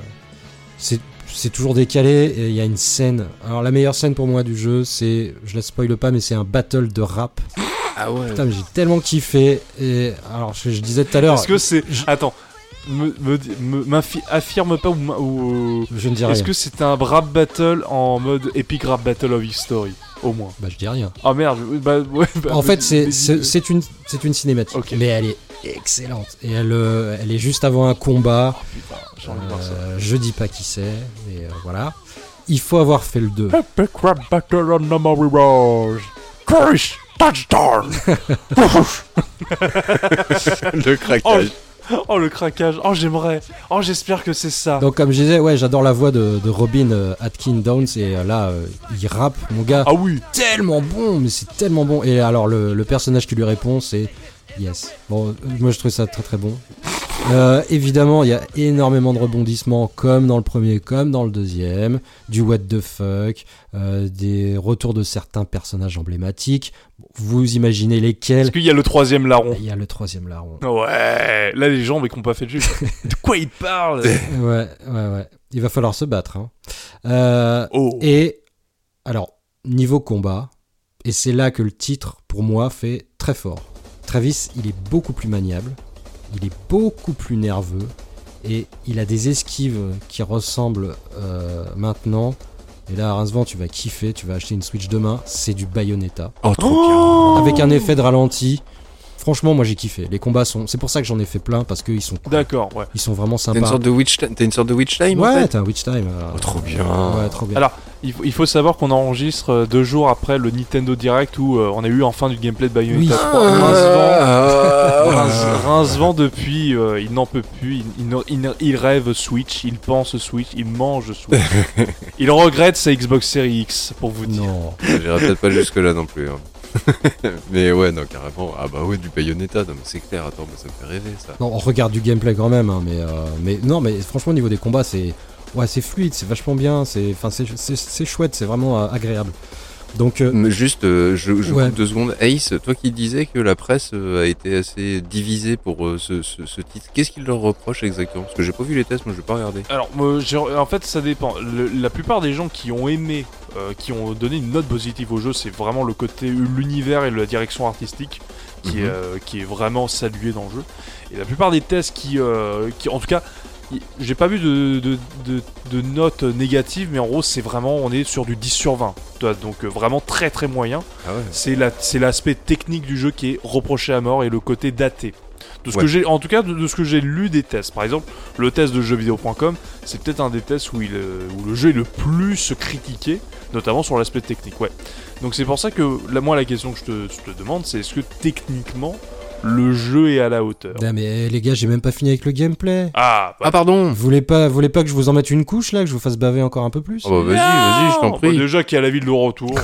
C'est. C'est toujours décalé et il y a une scène. Alors la meilleure scène pour moi du jeu, c'est, je la spoile pas, mais c'est un battle de rap. Ah ouais. Putain, mais j'ai tellement kiffé. Et alors je, je disais tout à l'heure, Est-ce que c'est. je- Attends, me, me, me- affirme pas ou. je ne rien. Est-ce que c'est un rap battle en mode Epic Rap Battle of History? Au moins. Bah je dis rien. Ah merde, je- bah, ouais, bah, En fait, mais- c'est mais- c'est c'est une c'est une cinématique, Ok. mais elle est excellente et elle euh, elle est juste avant un combat. Putain, j'ai envie de voir ça. Euh, je dis pas qui c'est, mais euh, voilà. Il faut avoir fait le 2. Epic Rap Battle on Memory Wars. Crush Touchdown Le craquage. Oh le craquage, oh j'aimerais, oh j'espère que c'est ça. Donc comme je disais, ouais, j'adore la voix de, de Robin euh, Atkin Downs et euh, là, euh, il rappe, mon gars, Ah oui, tellement bon, mais c'est tellement bon. Et alors le, le personnage qui lui répond, c'est Yes. Bon, moi je trouve ça très très bon. Euh, évidemment, il y a énormément de rebondissements, comme dans le premier, comme dans le deuxième, du what the fuck, euh, des retours de certains personnages emblématiques. Vous imaginez lesquels? Est-ce qu'il y a le troisième larron? Il y a le troisième larron. Ouais, là les gens mais qui ont pas fait le jeu. de quoi ils parlent Ouais, ouais, ouais. Il va falloir se battre. Hein. Euh, Oh. Et alors, niveau combat, et c'est là que le titre, pour moi, fait très fort. Travis, il est beaucoup plus maniable, il est beaucoup plus nerveux, et il a des esquives qui ressemblent euh, maintenant. Et là, à Rincevent, tu vas kiffer, tu vas acheter une Switch demain, c'est du Bayonetta. Oh, trop Oh Avec un effet de ralenti. Franchement, moi j'ai kiffé. Les combats sont. C'est pour ça que j'en ai fait plein, parce qu'ils sont, cool. D'accord, ouais. ils sont vraiment T'as une sympas. sorte de witch time. T'as une sorte de witch time en Ouais, fait t'as un Witch Time. euh, Oh, trop bien. Ouais, trop bien. Alors, Il faut, il faut savoir qu'on enregistre euh, deux jours après le Nintendo Direct où euh, on a eu enfin du gameplay de Bayonetta Oui. 3. Rincevent, Ah. Rince- Rincevent depuis, euh, il n'en peut plus, il, il ne- il ne- il rêve Switch, il pense Switch, il mange Switch. il regrette sa Xbox Series X, pour vous dire. Non. J'irai peut-être pas jusque là non plus. hein. mais ouais, non, carrément. Ah bah ouais, du Bayonetta, non c'est clair. Attends, mais ça me fait rêver ça. Non, on regarde du gameplay quand même, hein, mais, euh, mais non, mais franchement, au niveau des combats, c'est ouais, c'est fluide, c'est vachement bien, c'est chouette, c'est vraiment euh, agréable. Donc, euh, juste, euh, je, je Ouais. coupe deux secondes. Ace, toi qui disais que la presse euh, a été assez divisée pour euh, ce, ce- ce titre, qu'est-ce qu'il leur reproche exactement? Parce que j'ai pas vu les tests, moi je vais pas regarder. Alors, moi, j'ai- en fait, ça dépend. Le- la plupart des gens qui ont aimé, euh, qui ont donné une note positive au jeu, c'est vraiment le côté, l'univers et la direction artistique qui, est, Mhm. euh, qui est vraiment salué dans le jeu. Et la plupart des tests qui, euh, qui en tout cas, j'ai pas vu de, de, de- de notes négatives, mais en gros, c'est vraiment, on est sur du 10 sur 20. Tu vois, Donc, euh, vraiment très très moyen. Ah ouais. C'est la- c'est l'aspect technique du jeu qui est reproché à mort et le côté daté. De ce Ouais. que j'ai, en tout cas, de, de ce que j'ai lu des tests. Par exemple, le test de jeuxvideo.com, c'est peut-être un des tests où, il, euh, où le jeu est le plus critiqué, notamment sur l'aspect technique. Ouais. Donc c'est pour ça que là, moi, la question que je te, je te demande, c'est est-ce que techniquement le jeu est à la hauteur ah, mais les gars, j'ai même pas fini avec le gameplay. Ah, bah, Ah pardon Vous voulez pas, vous voulez pas que je vous en mette une couche là, que je vous fasse baver encore un peu plus? Oh bah vas-y, vas-y, je t'en prie. Bah, déjà qu'il y a la ville de retour.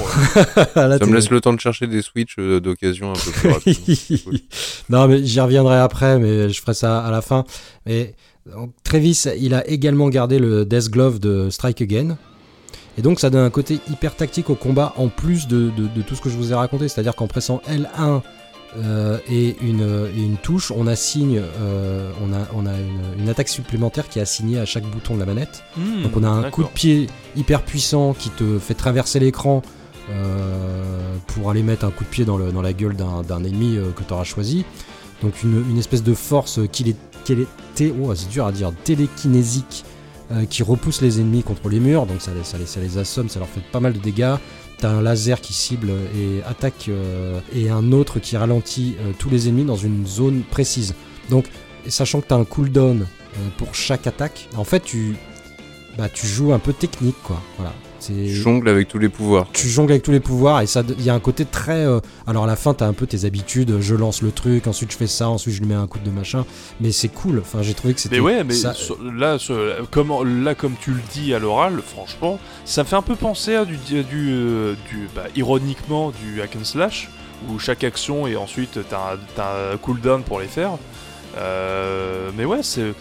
Ah, Là, Ça me laisse le temps de chercher des Switch euh, d'occasion un peu plus rapidement. non, mais j'y reviendrai après, mais je ferai ça à la fin. Mais donc, Travis, il a également gardé le Death Glove de Strike Again. Et donc, ça donne un côté hyper tactique au combat en plus de, de- de tout ce que je vous ai raconté. C'est-à-dire qu'en pressant L1 euh, et, une, et une touche, on assigne, euh, on a, on a une, une attaque supplémentaire qui est assignée à chaque bouton de la manette. hmm, Donc on a un coup de pied hyper puissant qui te fait traverser l'écran euh, pour aller mettre un coup de pied dans, le- dans la gueule d'un ennemi que tu auras choisi. Donc une, une espèce de force qui est, oh, c'est dur à dire, télékinésique qui repousse les ennemis contre les murs. Donc ça, les- ça, les, ça les assomme, ça leur fait pas mal de dégâts. T'as un laser qui cible et attaque euh, et un autre qui ralentit euh, tous les ennemis dans une zone précise. Donc sachant que t'as un cooldown euh, pour chaque attaque, en fait tu bah tu joues un peu technique quoi. Voilà. C'est Tu jongles avec tous les pouvoirs. tu jongles avec tous les pouvoirs et ça il y a un côté très euh, alors à la fin t'as un peu tes habitudes je lance le truc ensuite je fais ça ensuite je lui mets un coup de machin mais c'est cool enfin j'ai trouvé que c'était Mais ouais, mais ça- sur- là, sur- comment, là, comme tu le dis à l'oral, franchement, ça me fait un peu penser à du, du, euh, du- bah, ironiquement, du hack and slash, où chaque action et ensuite t'as un, t'as un cooldown pour les faire. Euh, mais ouais, c'est.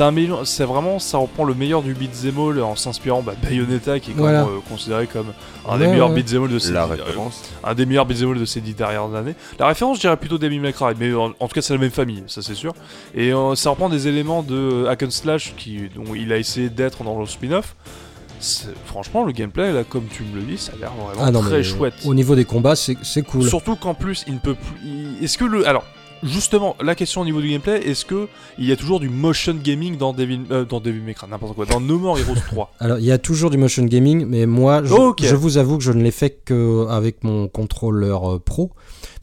T'as un mélange- C'est vraiment, ça reprend le meilleur du beat'em all en s'inspirant bah, de Bayonetta, qui est quand Voilà. même, euh, considéré comme un Ouais, des meilleurs ouais. beat'em all de ces La euh, référence. un des meilleurs beat'em all de ces dix dernières années. La référence, je dirais plutôt Devil May Cry, mais en, en tout cas, c'est la même famille, ça c'est sûr. Et euh, ça reprend des éléments de euh, hack and slash qui, dont il a essayé d'être dans le spin-off. C'est- Franchement, le gameplay, là, comme tu me le dis, ça a l'air vraiment Ah non, très chouette. au niveau des combats c'est c'est cool Surtout qu'en plus, il ne peut plus. il- Est-ce que le. Alors. Justement, la question au niveau du gameplay, est-ce que il y a toujours du motion gaming dans Devil, euh, dans Devil May Cry, n'importe quoi, dans No More Heroes 3 Alors, il y a toujours du motion gaming, mais moi, je, vous avoue que je ne l'ai fait qu'avec mon contrôleur euh, pro,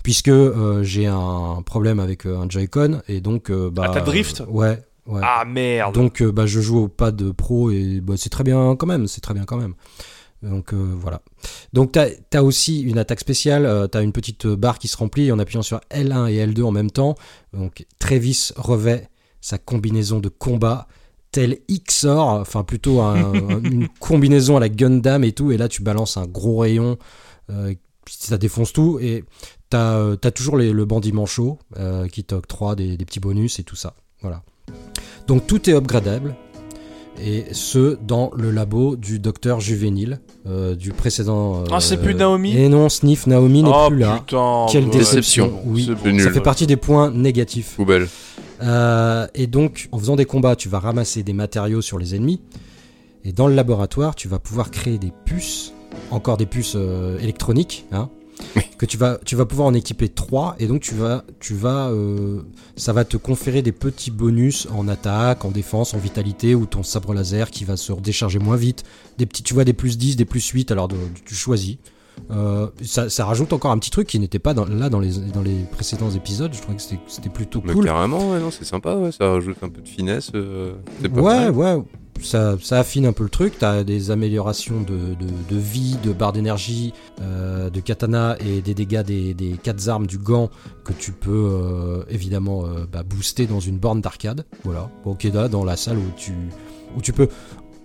puisque euh, j'ai un problème avec euh, un Joy-Con, et donc... euh, bah, Ah, t'as drift? euh, Ouais, ouais. Ah merde donc, euh, bah, je joue au pad pro, et bah, c'est très bien quand même, c'est très bien quand même. Donc euh, voilà. Donc tu as, aussi une attaque spéciale, tu as une petite barre qui se remplit en appuyant sur L1 et L2 en même temps. Donc Travis revêt sa combinaison de combat tel Xor, enfin plutôt un- une combinaison à la Gundam et tout, et là tu balances un gros rayon, euh, ça défonce tout, et t'as euh, t'as toujours le bandit manchot euh, qui t'octroie des, des petits bonus et tout ça. Voilà. Donc tout est upgradable, et ce dans le labo du docteur juvénile euh, du précédent. Ah, c'est plus Naomi Et non, Sniff, Naomi n'est Oh plus là. putain Quelle déception. c'est bon, oui, bon. Nul. ça fait partie des points négatifs. Poubelle. Euh, et donc, en faisant des combats, tu vas ramasser des matériaux sur les ennemis. Et dans le laboratoire, tu vas pouvoir créer des puces, encore des puces euh, électroniques, hein, que tu vas, tu vas pouvoir en équiper trois. Et donc, tu vas, tu vas, euh, ça va te conférer des petits bonus en attaque, en défense, en vitalité, ou ton sabre laser qui va se décharger moins vite. Des petits, tu vois, des plus 10, des plus 8, alors tu choisis. Euh, ça, ça rajoute encore un petit truc qui n'était pas dans- là dans les, dans les précédents épisodes. Je trouvais que c'était- plutôt Mais cool. carrément, ouais, c'est sympa, ouais, ça rajoute un peu de finesse. euh, pas Ouais, ouais, ça, ça affine un peu le truc. T'as des améliorations de, de, de vie, de barre d'énergie, euh, de katana et des dégâts des, des quatre armes du gant que tu peux évidemment bah, booster dans une borne d'arcade. Voilà, Okeda, dans la salle où tu, où tu peux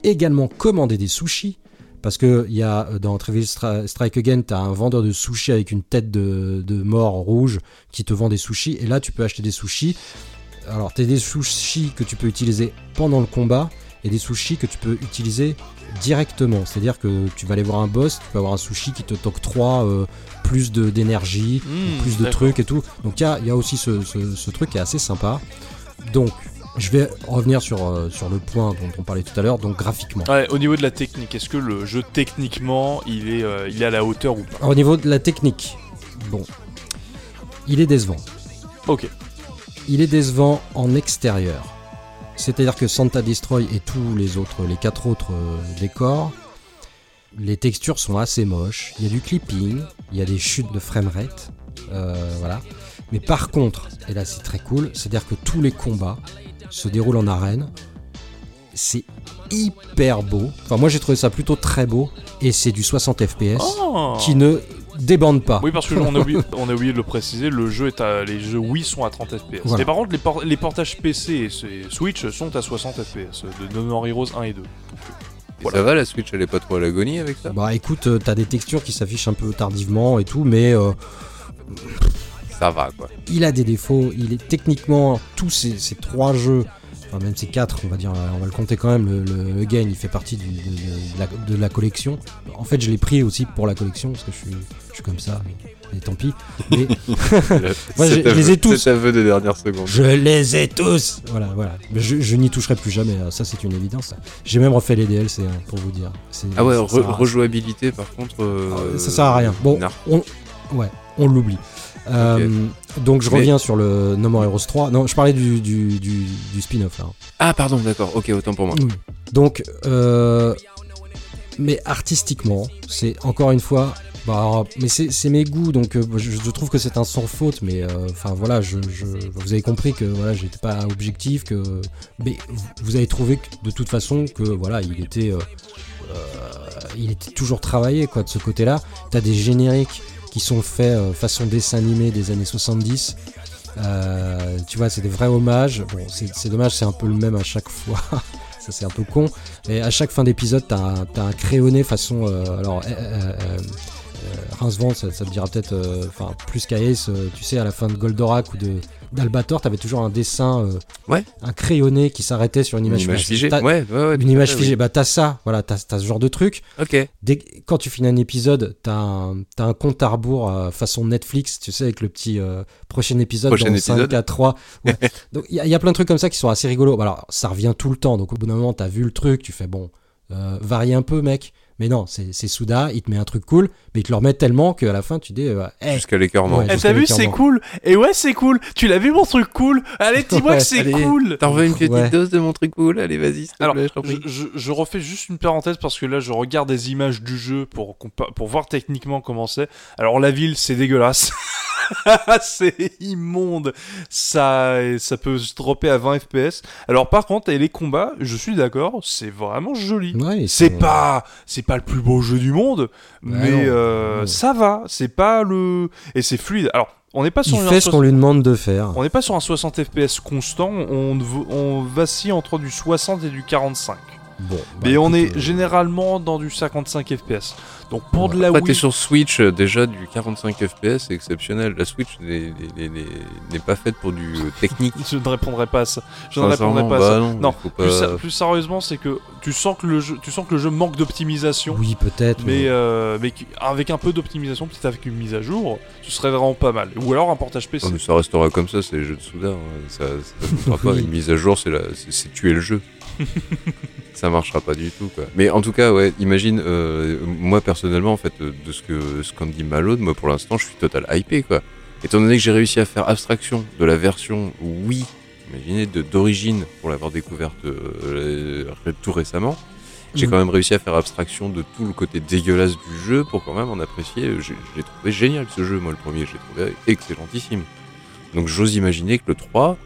également commander des sushis. Parce que il y a euh, dans Trivial Stri- Strike Again, t'as un vendeur de sushis avec une tête de, de mort rouge qui te vend des sushis. Et là, tu peux acheter des sushis. Alors, t'as des sushis que tu peux utiliser pendant le combat et des sushis que tu peux utiliser directement. C'est-à-dire que tu vas aller voir un boss, tu peux avoir un sushi qui te t'octroie euh, plus d'énergie, Hmm, plus de trucs et tout. Donc il y a, il y a aussi ce, ce- ce truc qui est assez sympa. Donc, je vais revenir sur, euh, sur le point dont on parlait tout à l'heure, donc graphiquement. Ouais, au niveau de la technique, est-ce que le jeu techniquement il est, euh, il est à la hauteur ou pas Au niveau de la technique, bon, il est décevant. Ok. Il est décevant en extérieur. C'est-à-dire que Santa Destroy et tous les autres, les quatre autres euh, décors, les textures sont assez moches. Il y a du clipping, il y a des chutes de framerate, voilà. Mais par contre, et là c'est très cool, c'est-à-dire que tous les combats se déroulent en arène. C'est hyper beau. Enfin, moi j'ai trouvé ça plutôt très beau et c'est du 60 FPS Oh qui ne débande pas. Oui, parce que on a, oublié, on a oublié de le préciser, le jeu est à, les jeux Wii sont à 30 FPS. Voilà. Et par contre, les, por- les portages PC et Switch sont à 60 FPS de No More Heroes 1 et 2. Et Voilà. Ça va, la Switch, elle est pas trop à l'agonie avec ça? Bah écoute, euh, t'as des textures qui s'affichent un peu tardivement et tout, mais euh, Ça va, quoi. il a des défauts. Il est techniquement tous ces, ces trois jeux, enfin même ces quatre, on va dire, on va le compter quand même. Le, le, le Gain, il fait partie du- de, la, de la collection. En fait, je l'ai pris aussi pour la collection parce que je suis, je suis comme ça. Et tant pis. Mais Moi, je- les ai tous. Cet aveu de dernière seconde. je les ai tous. Voilà, voilà. Mais je, je n'y toucherai plus jamais. là. Ça, c'est une évidence. J'ai même refait les DLC hein, pour vous dire. Ah ouais, re- rejouabilité par contre. euh, ça sert à rien. Bon, on, ouais, on l'oublie. Euh, donc je Mais- reviens sur le No More Heroes 3. Non, je parlais du, du, du, du spin-off là. Ah pardon, d'accord, ok, autant pour moi. Donc, euh, mais artistiquement, c'est encore une fois. Bah, mais c'est mes goûts, donc euh, je, je trouve que c'est un sans faute, mais euh, enfin voilà, je, je- vous avez compris que voilà, j'étais pas objectif, que mais vous, avez trouvé que, de toute façon que voilà, il était, euh, il était toujours travaillé quoi de ce côté-là. T'as des génériques qui sont faits euh, façon dessin animé des années 70. Euh, tu vois, c'est des vrais hommages. Bon, c'est dommage, c'est un peu le même à chaque fois. Ça, c'est un peu con. Et à chaque fin d'épisode, t'as un, crayonné façon. euh, alors, euh, ça, ça te dira peut-être. plus qu'Ace, euh, tu sais, à la fin de Goldorak ou de d'Albator, t'avais toujours un dessin. euh, Ouais. Un crayonné qui s'arrêtait sur une Une image, figée. Ouais, ouais, Une image figée. Bah, t'as ça. Voilà, t'as ce genre de truc. Ok. Dès, quand tu finis un épisode, t'as un, un compte à rebours euh, façon Netflix, tu sais, avec le petit euh, prochain épisode Prochain dans épisode. 5 à 3. Ouais. donc il y, y a plein de trucs comme ça qui sont assez rigolos. Bah, Alors ça revient tout le temps, donc au bout d'un moment, t'as vu le truc, tu fais bon, varie un peu, mec. Mais non, c'est Souda, il te met un truc cool, mais il te le remet tellement qu'à la fin, tu dis, euh, Eh, Jusqu'à l'écœurement. Ouais. Eh, t'as vu, c'est cool Et ouais, c'est cool Tu l'as vu mon truc cool Allez, dis-moi Ouais, que c'est cool T'en veux une petite Ouais. dose de mon truc cool Allez, vas-y, Alors, plaît, je je, refais juste une parenthèse parce que là, je regarde des images du jeu pour, pour voir techniquement comment c'est. Alors, la ville, c'est dégueulasse. c'est immonde. Ça, ça peut se dropper à 20 FPS. Alors, par contre, et les combats, je suis d'accord, c'est vraiment joli. ouais, C'est pas, c'est pas le plus beau jeu du monde, mais euh, ça va. C'est pas le, et c'est fluide. Alors, on n'est pas sur Il fait ce qu'on lui demande de faire. on n'est pas sur un 60 FPS constant, on, on vacille entre du 60 et du 45. Bon, bah, Mais on est euh, généralement dans du 55 FPS. Donc pour de la Après, t'es Wii, sur Switch, euh, déjà du 45 FPS, c'est exceptionnel. La Switch n'est- pas faite pour du euh, technique. je ne répondrai pas à ça. Je ne répondrai pas à bah ça. non, Non, Plus, sérieusement, c'est que tu sens que le jeu, tu sens que le jeu manque d'optimisation. Oui, peut-être. Mais, euh, mais avec un peu d'optimisation, peut-être avec une mise à jour, ce serait vraiment pas mal. Ou alors un portage PC. Oh, mais ça restera comme ça, c'est les jeux de Souda. hein. Ça, ne pas une mise à jour, c'est tuer le jeu. Ça marchera pas du tout. Quoi. Mais en tout cas, ouais, imagine, euh, moi personnellement, en fait, euh, de ce que ce qu'en dit Malone, moi pour l'instant, je suis total hypé, quoi. Étant donné que j'ai réussi à faire abstraction de la version Wii, imaginez, d'origine, pour l'avoir découverte euh, tout récemment, j'ai Mhm. quand même réussi à faire abstraction de tout le côté dégueulasse du jeu pour quand même en apprécier. J'ai- Je l'ai trouvé génial ce jeu, moi le premier, je l'ai trouvé excellentissime. Donc j'ose imaginer que le 3,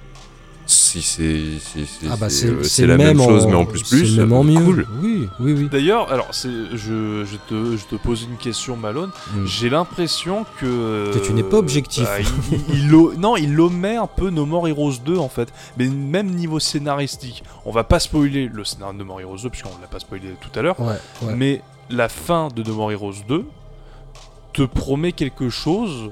si c'est si, si- Ah bah c'est, c'est euh, la même chose mais en plus c'est plus, même en mieux. cool. Oui, oui, oui. D'ailleurs, alors c'est, je, je, te, je te pose une question, Malone. Mm. J'ai l'impression que. Que tu n'es pas objectif. bah, il, il- il o- non, il omet un peu No More Heroes 2 en fait. Mais même niveau scénaristique. On va pas spoiler le scénario de No More Heroes 2 puisqu'on l'a pas spoilé tout à l'heure. Ouais, ouais. Mais la fin de No More Heroes 2 te promet quelque chose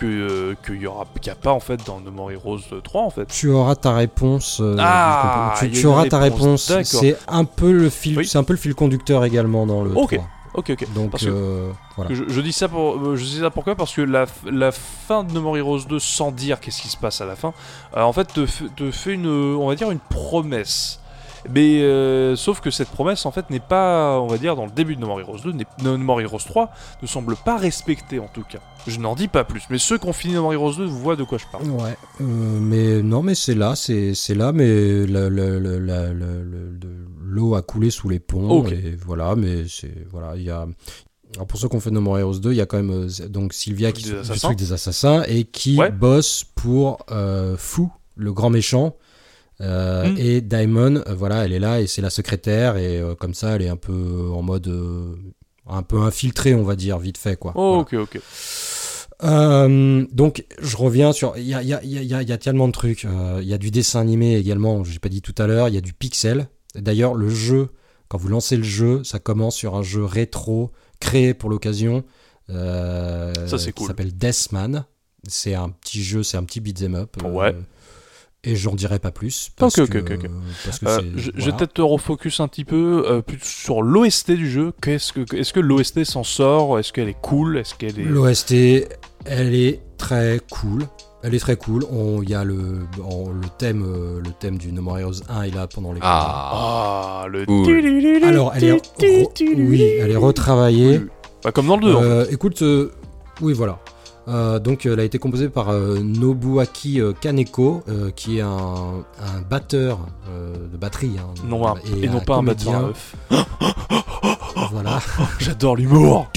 que euh, qu'il y aura qu'il y a pas en fait dans No More Heroes 3 en fait. Tu auras ta réponse. euh, Ah, tu, auras ta réponse. C'est un peu le fil, Oui. c'est un peu le fil conducteur également dans le Ok. 3. Ok ok. Donc Parce que- euh, voilà. Je, je dis ça pour je dis ça pourquoi? Parce que la, la fin de No More Heroes 2 sans dire qu'est-ce qui se passe à la fin, euh, en fait te, te fait une on va dire une promesse. Mais euh, sauf que cette promesse en fait n'est pas on va dire dans le début de No More Heroes 2, n'est- No More Heroes 3 ne semble pas respectée en tout cas. Je n'en dis pas plus, mais ceux qui ont fini No More Heroes 2 voient de quoi je parle. Ouais, euh, mais non, mais c'est là, c'est là, mais l'eau a coulé sous les ponts. Ok. Et voilà, mais c'est voilà, il y a. Alors pour ceux qui ont fait No More Heroes 2, il y a quand même euh, donc Sylvia qui truc des assassins et qui Ouais. bosse pour euh, Fou, le grand méchant. Euh, Mm. Et Diamond, euh, voilà, elle est là et c'est la secrétaire et euh, comme ça, elle est un peu en mode un peu infiltrée, on va dire, vite fait quoi. Oh, Voilà. ok ok. Euh, donc je reviens sur il y a, y, a, a, a- tellement de trucs Euh, il y a du dessin animé également j'ai pas dit tout à l'heure il y a du pixel d'ailleurs le jeu quand vous lancez le jeu ça commence sur un jeu rétro créé pour l'occasion euh, Ça, c'est qui cool. s'appelle Deathman c'est un petit jeu c'est un petit beat'em up Ouais. Et j'en dirai pas plus parce Ok, ok, que, parce Euh, je, je vais peut-être te refocus un petit peu euh, plus sur l'OST du jeu. Qu'est-ce que, est-ce que l'OST s'en sort? Est-ce qu'elle est cool? Est-ce qu'elle est. L'OST, elle est très cool. Elle est très cool. Il y a le, thème, euh, le thème du No More Heroes 1 est là pendant les. Ah, Ah, le. Cool. Alors, elle est, re- oui, elle est retravaillée. Oui. Bah, comme dans le 2. en fait. Euh, écoute, euh, oui, voilà. Euh, donc, elle a été composée par euh, Nobuaki euh, Kaneko, euh, qui est un, un batteur euh, de batterie. hein, Non, un- et, non pas un batteur. Voilà. J'adore l'humour.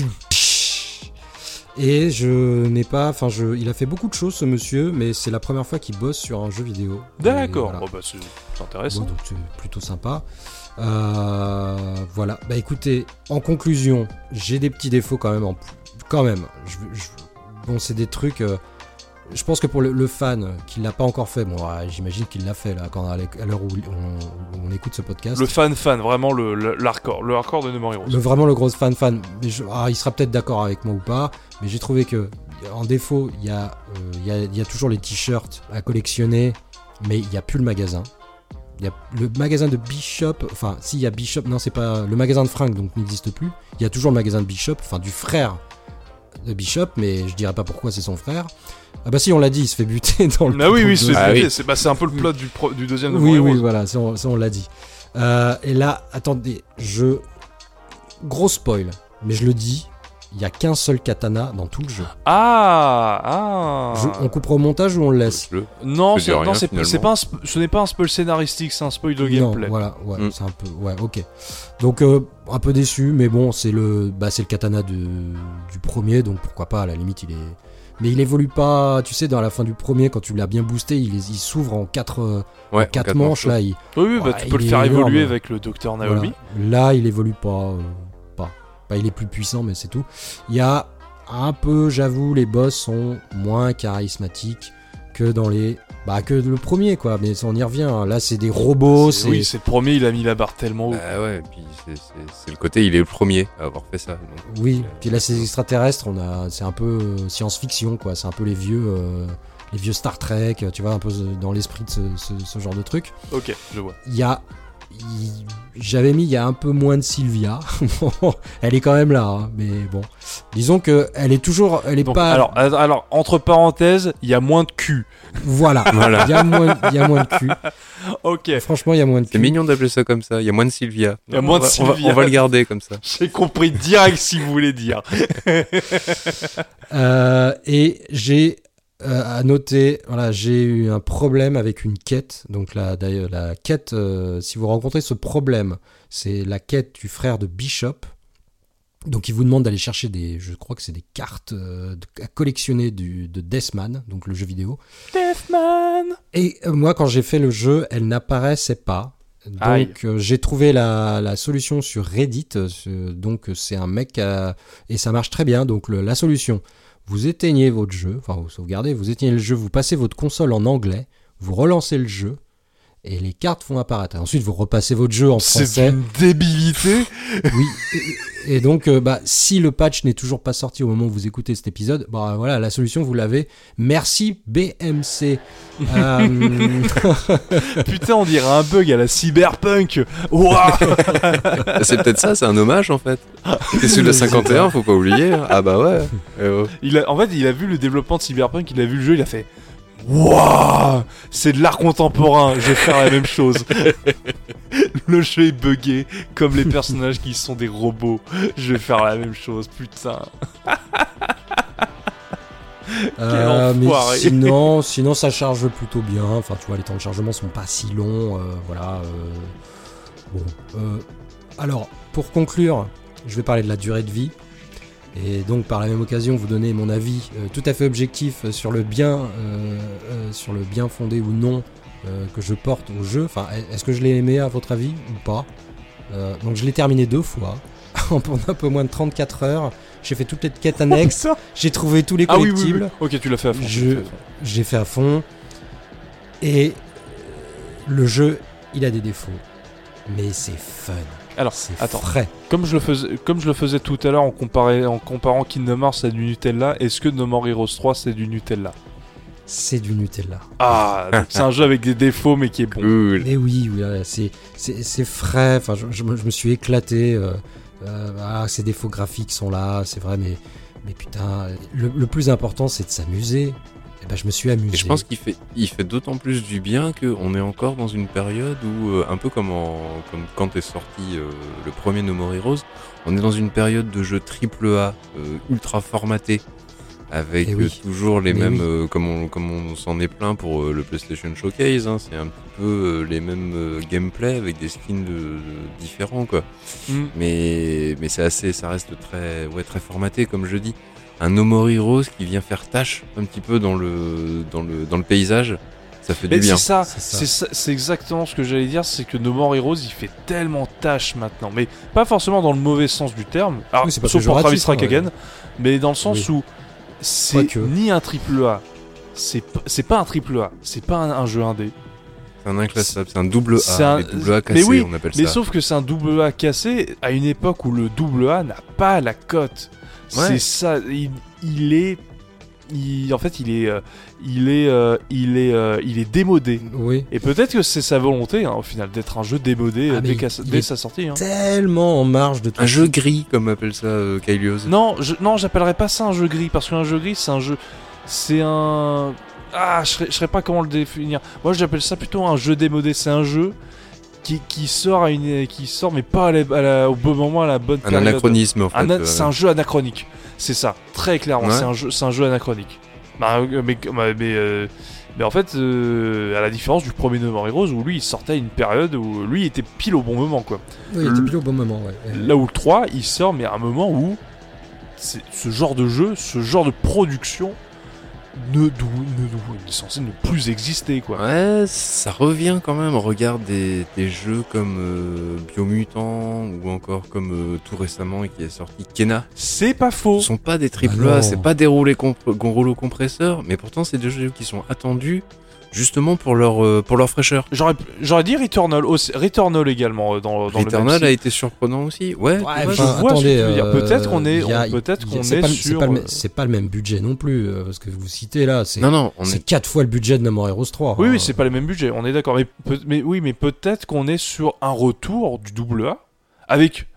Et je n'ai pas, enfin, je, il a fait beaucoup de choses, ce monsieur, mais c'est la première fois qu'il bosse sur un jeu vidéo. D'accord. voilà. Bon, bah, c'est, Bon, intéressant. donc c'est plutôt sympa. Euh, voilà. Bah écoutez, en conclusion, j'ai des petits défauts quand même. En, quand même. Je, je- bon, c'est des trucs. euh, je pense que pour le, le fan qui l'a pas encore fait, bon, ouais, j'imagine qu'il l'a fait là, quand à l'heure où on, écoute ce podcast. Le fan fan, vraiment le, le, le hardcore de No More Heroes. Le- vraiment le gros fan fan. Mais je- ah, il sera peut-être d'accord avec moi ou pas, mais j'ai trouvé que en défaut, il y, a, euh, il y, a, il y a toujours les t-shirts à collectionner, mais il n'y a plus le magasin. Il y a le magasin de Bishop, enfin, s'il y a Bishop, non, c'est pas le magasin de fringues, donc n'existe plus. Il y a toujours le magasin de Bishop, enfin, du frère de Bishop, mais je dirais pas pourquoi c'est son frère. Ah bah si, on l'a dit, il se fait buter dans le. Ah oui, oui, c'est. Ah oui. c'est, bah, un peu le plot du, pro- du deuxième Oui, oui, voilà, ça on, ça, on l'a dit. Euh, et là, attendez, je. Gros spoil, mais je le dis, il y a qu'un seul katana dans tout le jeu. Ah, ah. Je- on coupera au montage ou on le laisse Le- Non, c'est, non c'est, c'est pas un ce n'est pas un spoil scénaristique, c'est un spoil de Non, gameplay. voilà, ouais, Mm. c'est un peu, ouais, ok. Donc euh, un peu déçu, mais bon, c'est le, bah, c'est le katana de, du premier, donc pourquoi pas. À la limite, il est, mais il évolue pas. Tu sais, dans la fin du premier, quand tu l'as bien boosté, il, s'ouvre en quatre, euh, Ouais, quatre quatre manches là. Il, Oui, oui, bah, Ouais, tu peux le faire énorme. évoluer avec le docteur Naomi. Voilà. Là, il évolue pas, euh, il est plus puissant, mais c'est tout. Il y a un peu, j'avoue, les boss sont moins charismatiques que dans les, bah, que le premier, quoi. Mais on y revient. Là, c'est des robots, C'est- oui, c'est le premier, il a mis la barre tellement haut. Bah ouais, et puis c'est, c'est- c'est le côté, il est le premier à avoir fait ça. donc. Oui, Euh, puis là c'est extraterrestre, on a, c'est un peu euh, science-fiction quoi, c'est un peu les vieux, euh, les vieux Star Trek, tu vois, un peu dans l'esprit de ce, ce- ce genre de truc. Ok, je vois. Il y a, j'avais mis il y a un peu moins de Sylvia, elle est quand même là, hein, mais bon, disons que elle est toujours, elle est Donc, pas, alors, euh, alors, entre parenthèses, il y a moins de cul. voilà, Voilà. il y a moins, il y a moins de cul. Ok, Franchement, il y a moins de C'est cul. mignon d'appeler ça comme ça. Il y a moins de Sylvia. Il y a moins de On va- on va- Sylvia. On va le garder comme ça. j'ai compris direct si vous voulez dire. Euh, et j'ai euh, à noter, voilà, j'ai eu un problème avec une quête. Donc la, d'ailleurs, la quête, euh, si vous rencontrez ce problème, c'est la quête du frère de Bishop. Donc il vous demande d'aller chercher des, je crois que c'est des cartes euh, de- à collectionner du, de Deathman, donc le jeu vidéo. Deathman Et moi, quand j'ai fait le jeu, elle n'apparaissait pas. Donc euh, j'ai trouvé la, la solution sur Reddit. euh, donc c'est un mec et ça marche très bien. Donc le- la solution, vous éteignez votre jeu, enfin vous sauvegardez, vous éteignez le jeu, vous passez votre console en anglais, vous relancez le jeu et les cartes vont apparaître. Et ensuite, vous repassez votre jeu en C'est français. une débilité. Oui. Et, donc, euh, bah, si le patch n'est toujours pas sorti au moment où vous écoutez cet épisode, bah voilà, la solution vous l'avez. Merci BMC. Euh, Putain, on dirait un bug à la cyberpunk. C'est peut-être ça, c'est un hommage en fait. C'est celui de la 51, faut pas oublier. Ah bah ouais. Eh oh. il a, En fait, il a vu le développement de cyberpunk, il a vu le jeu, il a fait. Waouh C'est de l'art contemporain, je vais faire la même chose. le jeu est buggé, comme les personnages qui sont des robots. Je vais faire la même chose, putain. euh, mais sinon, sinon, ça charge plutôt bien. Enfin, tu vois, les temps de chargement sont pas si longs. euh, voilà. euh, Bon. alors, pour conclure, je vais parler de la durée de vie. Et donc, par la même occasion, vous donner mon avis euh, tout à fait objectif sur le bien, euh, euh, sur le bien fondé ou non euh, que je porte au jeu. Enfin, est-ce que je l'ai aimé à votre avis ou pas? Euh, Donc, je l'ai terminé deux fois en un peu moins de 34 heures. J'ai fait toutes les quêtes annexes. J'ai trouvé tous les Ah oui, oui, collectibles. oui. Ok, tu l'as fait à fond. J'ai fait à fond. Et euh, le jeu, il a des défauts. Mais c'est fun. Alors, C'est attends. frais. Comme je le faisais, comme je le faisais tout à l'heure en, comparé- en comparant Kingdom Hearts à du Nutella, est-ce que No More Heroes 3 c'est du Nutella? C'est du Nutella. Ah, c'est un jeu avec des défauts mais qui est bon. Cool. Mais oui, oui, c'est c'est c'est frais. Enfin, je, je me je me suis éclaté. euh, euh, ah, ces défauts graphiques sont là, c'est vrai, mais mais putain, le, le plus important, c'est de s'amuser. Et ben, je me suis amusé. Et je pense qu'il fait, il fait d'autant plus du bien qu'on est encore dans une période où, euh, un peu comme, en, comme quand est sorti euh, le premier No More Heroes, on est dans une période de jeux triple A, euh, ultra formaté, avec Eh oui. euh, toujours les Mais mêmes, oui. euh, comme on, comme on s'en est plein pour euh, le PlayStation Showcase, hein, c'est un petit peu euh, les mêmes euh, gameplay avec des skins de- de- différents, quoi. Mm. mais mais c'est assez ça reste très ouais très formaté comme je dis un No More Heroes qui vient faire tâche un petit peu dans le dans le dans le paysage ça fait Mais du bien. c'est ça, C'est ça. c'est ça- c'est exactement ce que j'allais dire, c'est que No More Heroes il fait tellement tâche maintenant, mais pas forcément dans le mauvais sens du terme, alors, Oui, c'est pas sauf pour Travis péjoratif, hein, mais dans le sens où c'est ni un triple A, c'est p- c'est pas un triple A, c'est pas un, un jeu indé, c'est un inclassable c'est un double A C'est un- double A mais oui, on appelle mais ça. sauf que c'est un double A cassé à une époque où le double A n'a pas la cote. Ouais. C'est ça, il, il est, il- en fait il est, euh, il est, euh, il est, euh, il est démodé. Oui. Et peut-être que c'est sa volonté, hein, au final, d'être un jeu démodé Ah, dès, il- sa sortie. hein. Tellement en marge de tout. un jeu gris comme appelle ça euh, Kylios Non, je, non, j'appellerais pas ça un jeu gris, parce qu'un jeu gris, c'est un jeu, c'est un, ah, je serais, je serais pas comment le définir. Moi, j'appelle ça plutôt un jeu démodé. C'est un jeu qui, qui sort à une, qui sort, mais pas à la- à la- au bon moment, à la bonne un période. anachronisme en fait euh, C'est un jeu anachronique. C'est ça, très clairement. Ouais. C'est un jeu, c'est un jeu anachronique. Bah, euh, mais, mais, mais, euh, mais en fait, euh, à la différence du premier No More Heroes où lui il sortait à une période où lui il était pile au bon moment quoi. Oui, il était pile au bon moment, ouais. Là où le 3 il sort mais à un moment où ce genre de jeu, ce genre de production ne, ne censé ne plus exister quoi. Ouais, ça revient quand même. Regarde des, des jeux comme euh, Biomutant ou encore comme euh, tout récemment qui est sorti Kena. C'est pas faux. Ce sont pas des triple Ah. A, c'est pas des roulés comp- rouleaux compresseurs, mais pourtant c'est des jeux qui sont attendus justement pour leur euh, pour leur fraîcheur. J'aurais j'aurais dit Returnal aussi, Returnal également euh, dans, dans le Returnal même a été surprenant aussi. Ouais. Ouais, enfin, je vois ce que tu veux dire. euh, Peut-être qu'on est- peut-être qu'on est pas le- sur, C'est pas, le, euh, c'est pas le même budget non plus, euh, parce que vous citez là, c'est non non, on c'est est quatre fois le budget de No More Heroes 3. Oui, hein. oui, c'est pas les mêmes budgets, on est d'accord. Mais, peut- mais oui, mais peut-être qu'on est sur un retour du double A avec.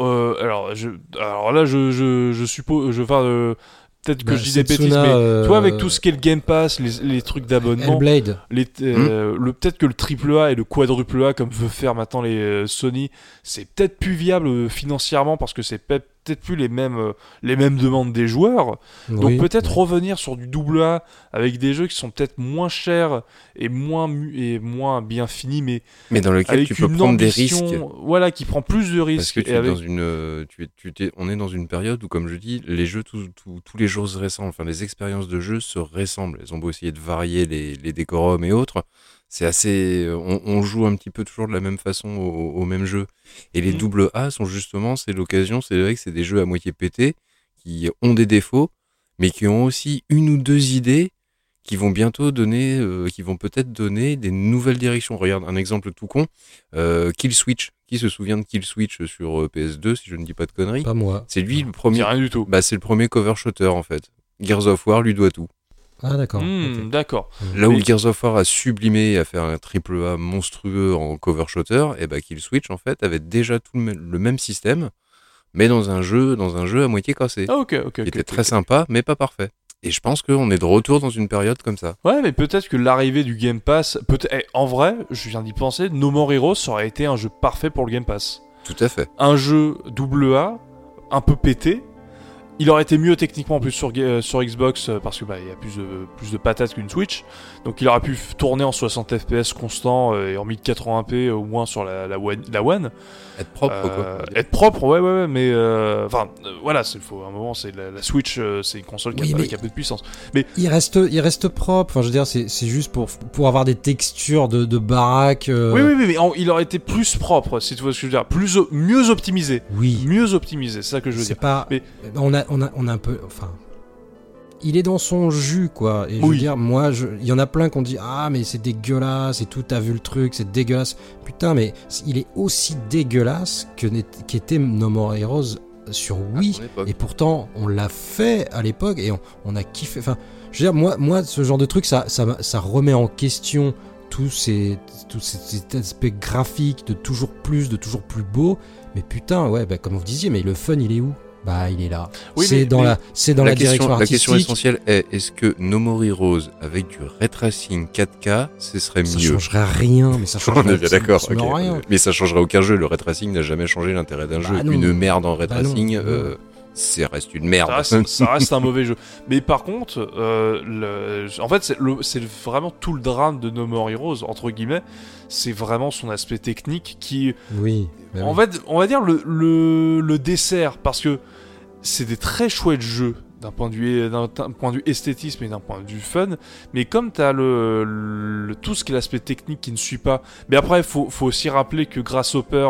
euh, alors, je, alors là, je, je, je suppose, je enfin, euh, peut-être que Bah, je dis des Setsuna, bêtises, mais euh, toi, avec tout ce qui est le Game Pass, les, les trucs d'abonnement, les, euh, le peut-être que le triple A et le quadruple A, comme veut faire maintenant les euh, Sony, c'est peut-être plus viable euh, financièrement parce que c'est peut- peut-être plus les mêmes, euh, les mêmes demandes des joueurs. Donc peut-être revenir sur du double A avec des jeux qui sont peut-être moins chers et moins et moins bien finis, mais mais dans lequel avec tu peux une prendre des risques. voilà, qui prend plus de Parce risques. que tu et es avec- dans une, euh, tu es, tu t'es- on est dans une période où, comme je dis, les jeux tous, tous- tous les jours se ressemblent. Enfin, les expériences de jeu se ressemblent. Elles ont beau essayer de varier les, les décorums et autres. C'est assez, euh, on, on joue un petit peu toujours de la même façon au, au même jeu. Et les Mhm. double A sont justement, c'est l'occasion. C'est vrai que c'est des jeux à moitié pétés qui ont des défauts, mais qui ont aussi une ou deux idées qui vont bientôt donner, euh, qui vont peut-être donner des nouvelles directions. Regarde un exemple tout con, euh, Kill Switch. Qui se souvient de Kill Switch sur euh, PS2 si je ne dis pas de conneries? Pas moi. C'est lui le premier. rien du tout. Bah c'est le premier cover shooter en fait. Gears of War lui doit tout. Ah d'accord. Hmm. D'accord. Là où Mais- Gears of War a sublimé et a fait un triple A monstrueux en cover shooter, et bah Kill Switch en fait avait déjà tout le, même- le même système, mais dans un jeu, dans un jeu à moitié cassé, Ah, ok, ok, ok. qui était très sympa, mais pas parfait. Et je pense qu'on est de retour dans une période comme ça. Ouais, mais peut-être que l'arrivée du Game Pass. Peut eh, en vrai, je viens d'y penser, No More Heroes aurait été un jeu parfait pour le Game Pass. Tout à fait. Un jeu double A, un peu pété. Il aurait été mieux techniquement en plus sur, euh, Xbox euh, parce que bah, il y a plus de, plus de patates qu'une Switch. Donc il aurait pu tourner en 60 FPS constant euh, et en 1080p au moins sur la, la, One, la One. Être propre, Euh, quoi. être propre, ouais, ouais, ouais, mais euh, enfin euh, voilà, c'est faut à un moment, c'est la, la Switch, euh, c'est une console qui, Oui, a, pas- mais- qui a peu de puissance. Il reste, il reste propre. Enfin, je veux dire, c'est juste pour pour avoir des textures de, de baraque. euh, Oui, oui, oui, mais en- il aurait été plus propre, si tu vois ce que je veux dire, plus mieux optimisé, Oui. mieux optimisé, c'est ça que je veux dire. pas. Mais- On a, on a, on a un peu. Enfin. Il est dans son jus, quoi. Et je veux dire, moi, je- il y en a plein qui ont dit Ah, mais c'est dégueulasse et tout, t'as vu le truc, c'est dégueulasse. Putain, mais il est aussi dégueulasse que qu'était No More Heroes sur Wii. Et pourtant, on l'a fait à l'époque et on, on a kiffé. Enfin, je veux dire, moi, moi ce genre de truc, ça, ça, m'a- ça remet en question tous ces, tous ces, ces aspects graphiques de toujours plus, de toujours plus beau. Mais putain, ouais, bah, comme vous disiez, mais le fun, il est où? Bah, il est là. Oui, c'est dans mais la, c'est dans la, question, direction la artistique. question essentielle est est-ce que No More Heroes avec du ray tracing 4K, ce serait ça mieux changerait rien, mais ça changerait d'accord. Mais ça changerait aucun jeu. Le ray tracing n'a jamais changé l'intérêt d'un Bah jeu. non. Une merde en ray Bah non, tracing, non. euh, c'est reste une merde. Ça reste, ça reste un mauvais jeu. Mais par contre, euh, le- en fait, c'est vraiment tout le drame de No More Heroes, entre guillemets. C'est vraiment son aspect technique qui, Oui. bah en oui. fait, on va dire le, le, le dessert, parce que c'est des très chouettes jeux d'un point de vue d'un point de vue esthétisme et d'un point de vue fun mais comme t'as le, le tout ce qui est l'aspect technique qui ne suit pas mais après faut faut aussi rappeler que Grasshopper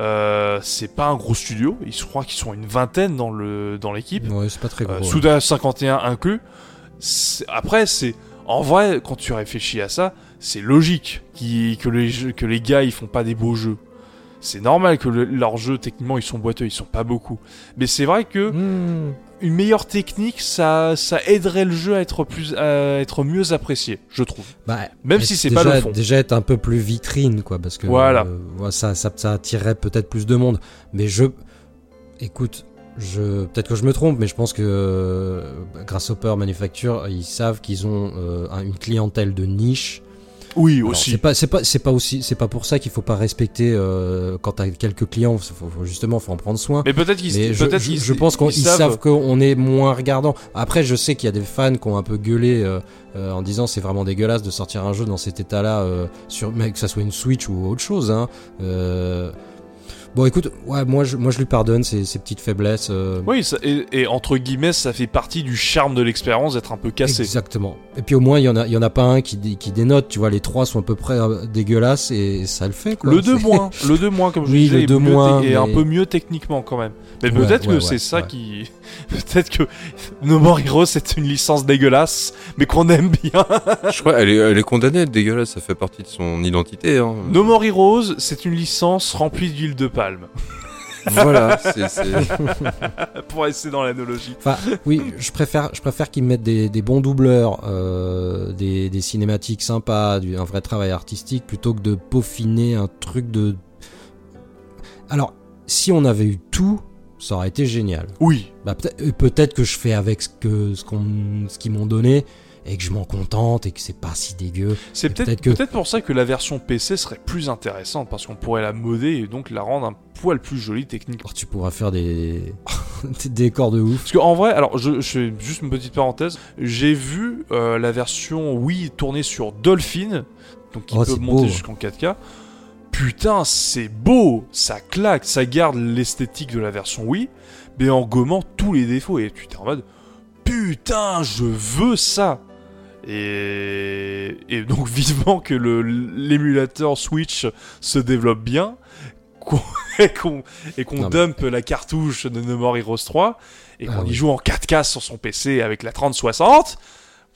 euh, c'est pas un gros studio ils je crois qu'ils sont une vingtaine dans le dans l'équipe Ouais, c'est pas très gros. euh. Souda 51 inclus. Après, c'est en vrai, quand tu réfléchis à ça, c'est logique que les jeux- que les gars ils font pas des beaux jeux. C'est normal que le- leurs jeux techniquement ils sont boiteux, ils sont pas beaucoup. Mais c'est vrai que Hmm. Une meilleure technique, ça ça aiderait le jeu à être plus à être mieux apprécié, je trouve. Bah, Même si c'est pas le fond. Déjà être un peu plus vitrine, quoi, parce que Voilà. euh, ça, ça, ça attirerait peut-être plus de monde. Mais je, écoute, je peut-être que je me trompe, mais je pense que euh, Grasshopper Manufacture, ils savent qu'ils ont euh, un- une clientèle de niche. Oui, Alors, aussi. C'est pas, c'est pas, c'est pas aussi, c'est pas pour ça qu'il faut pas respecter euh, quand t'as quelques clients. Faut, faut- justement, faut en prendre soin. Mais peut-être qu'ils Mais je, peut-être je- qu'ils- je pense qu'ils ils savent, qu'on est moins regardant. Après, je sais qu'il y a des fans qui ont un peu gueulé euh, euh, en disant c'est vraiment dégueulasse de sortir un jeu dans cet état-là, euh, sur, mais que ça soit une Switch ou autre chose. Hein. Euh, Bon, écoute, ouais, moi, je, moi, je lui pardonne ces petites faiblesses. euh, Oui, ça- et, et entre guillemets, ça fait partie du charme de l'expérience d'être un peu cassé. Exactement. Et puis au moins, il y en a, il y en a pas un qui, qui dénote. Tu vois, les trois sont à peu près euh, dégueulasses et ça le fait. Quoi. Le 2 C'est- moins, le 2 moins comme je Oui, disais, le est 2 mieux moins, et un mais- peu mieux techniquement quand même. Mais Ouais, peut-être ouais, que c'est ouais, ça ouais. qui, peut-être que No More Heroes c'est une licence dégueulasse, mais qu'on aime bien. Je crois elle est, elle est condamnée à être dégueulasse. Ça fait partie de son identité. Hein. No More Heroes, c'est une licence remplie d'huile de palme. Voilà. c'est- Pour rester dans l'analogie. Enfin, oui, je préfère, je préfère qu'ils mettent des, des bons doubleurs, euh, des, des cinématiques sympas, du, un vrai travail artistique, plutôt que de peaufiner un truc de. Alors, si on avait eu tout, ça aurait été génial. Oui. Bah, peut-être euh, peut-être que je fais avec ce que ce qu'on, ce qu'ils m'ont donné et que je m'en contente et que c'est pas si dégueu. C'est peut-être que- peut-être pour ça que la version PC serait plus intéressante parce qu'on pourrait la modder et donc la rendre un poil plus jolie techniquement. Alors, tu pourras faire des, des décors de ouf. Parce qu'en vrai, alors je, je fais juste une petite parenthèse, j'ai vu euh, la version Wii tournée sur Dolphin, donc qui Oh, peut monter jusqu'en 4K. Putain, c'est beau, ça claque, ça garde l'esthétique de la version Wii, mais en gommant tous les défauts. Et tu t'es en mode, putain, je veux ça. Et, et donc vivement que le- l'émulateur Switch se développe bien, qu'on- et qu'on mais- dump la cartouche de No More Heroes 3 et Ah qu'on y oui. joue en 4K sur son PC avec la 3060.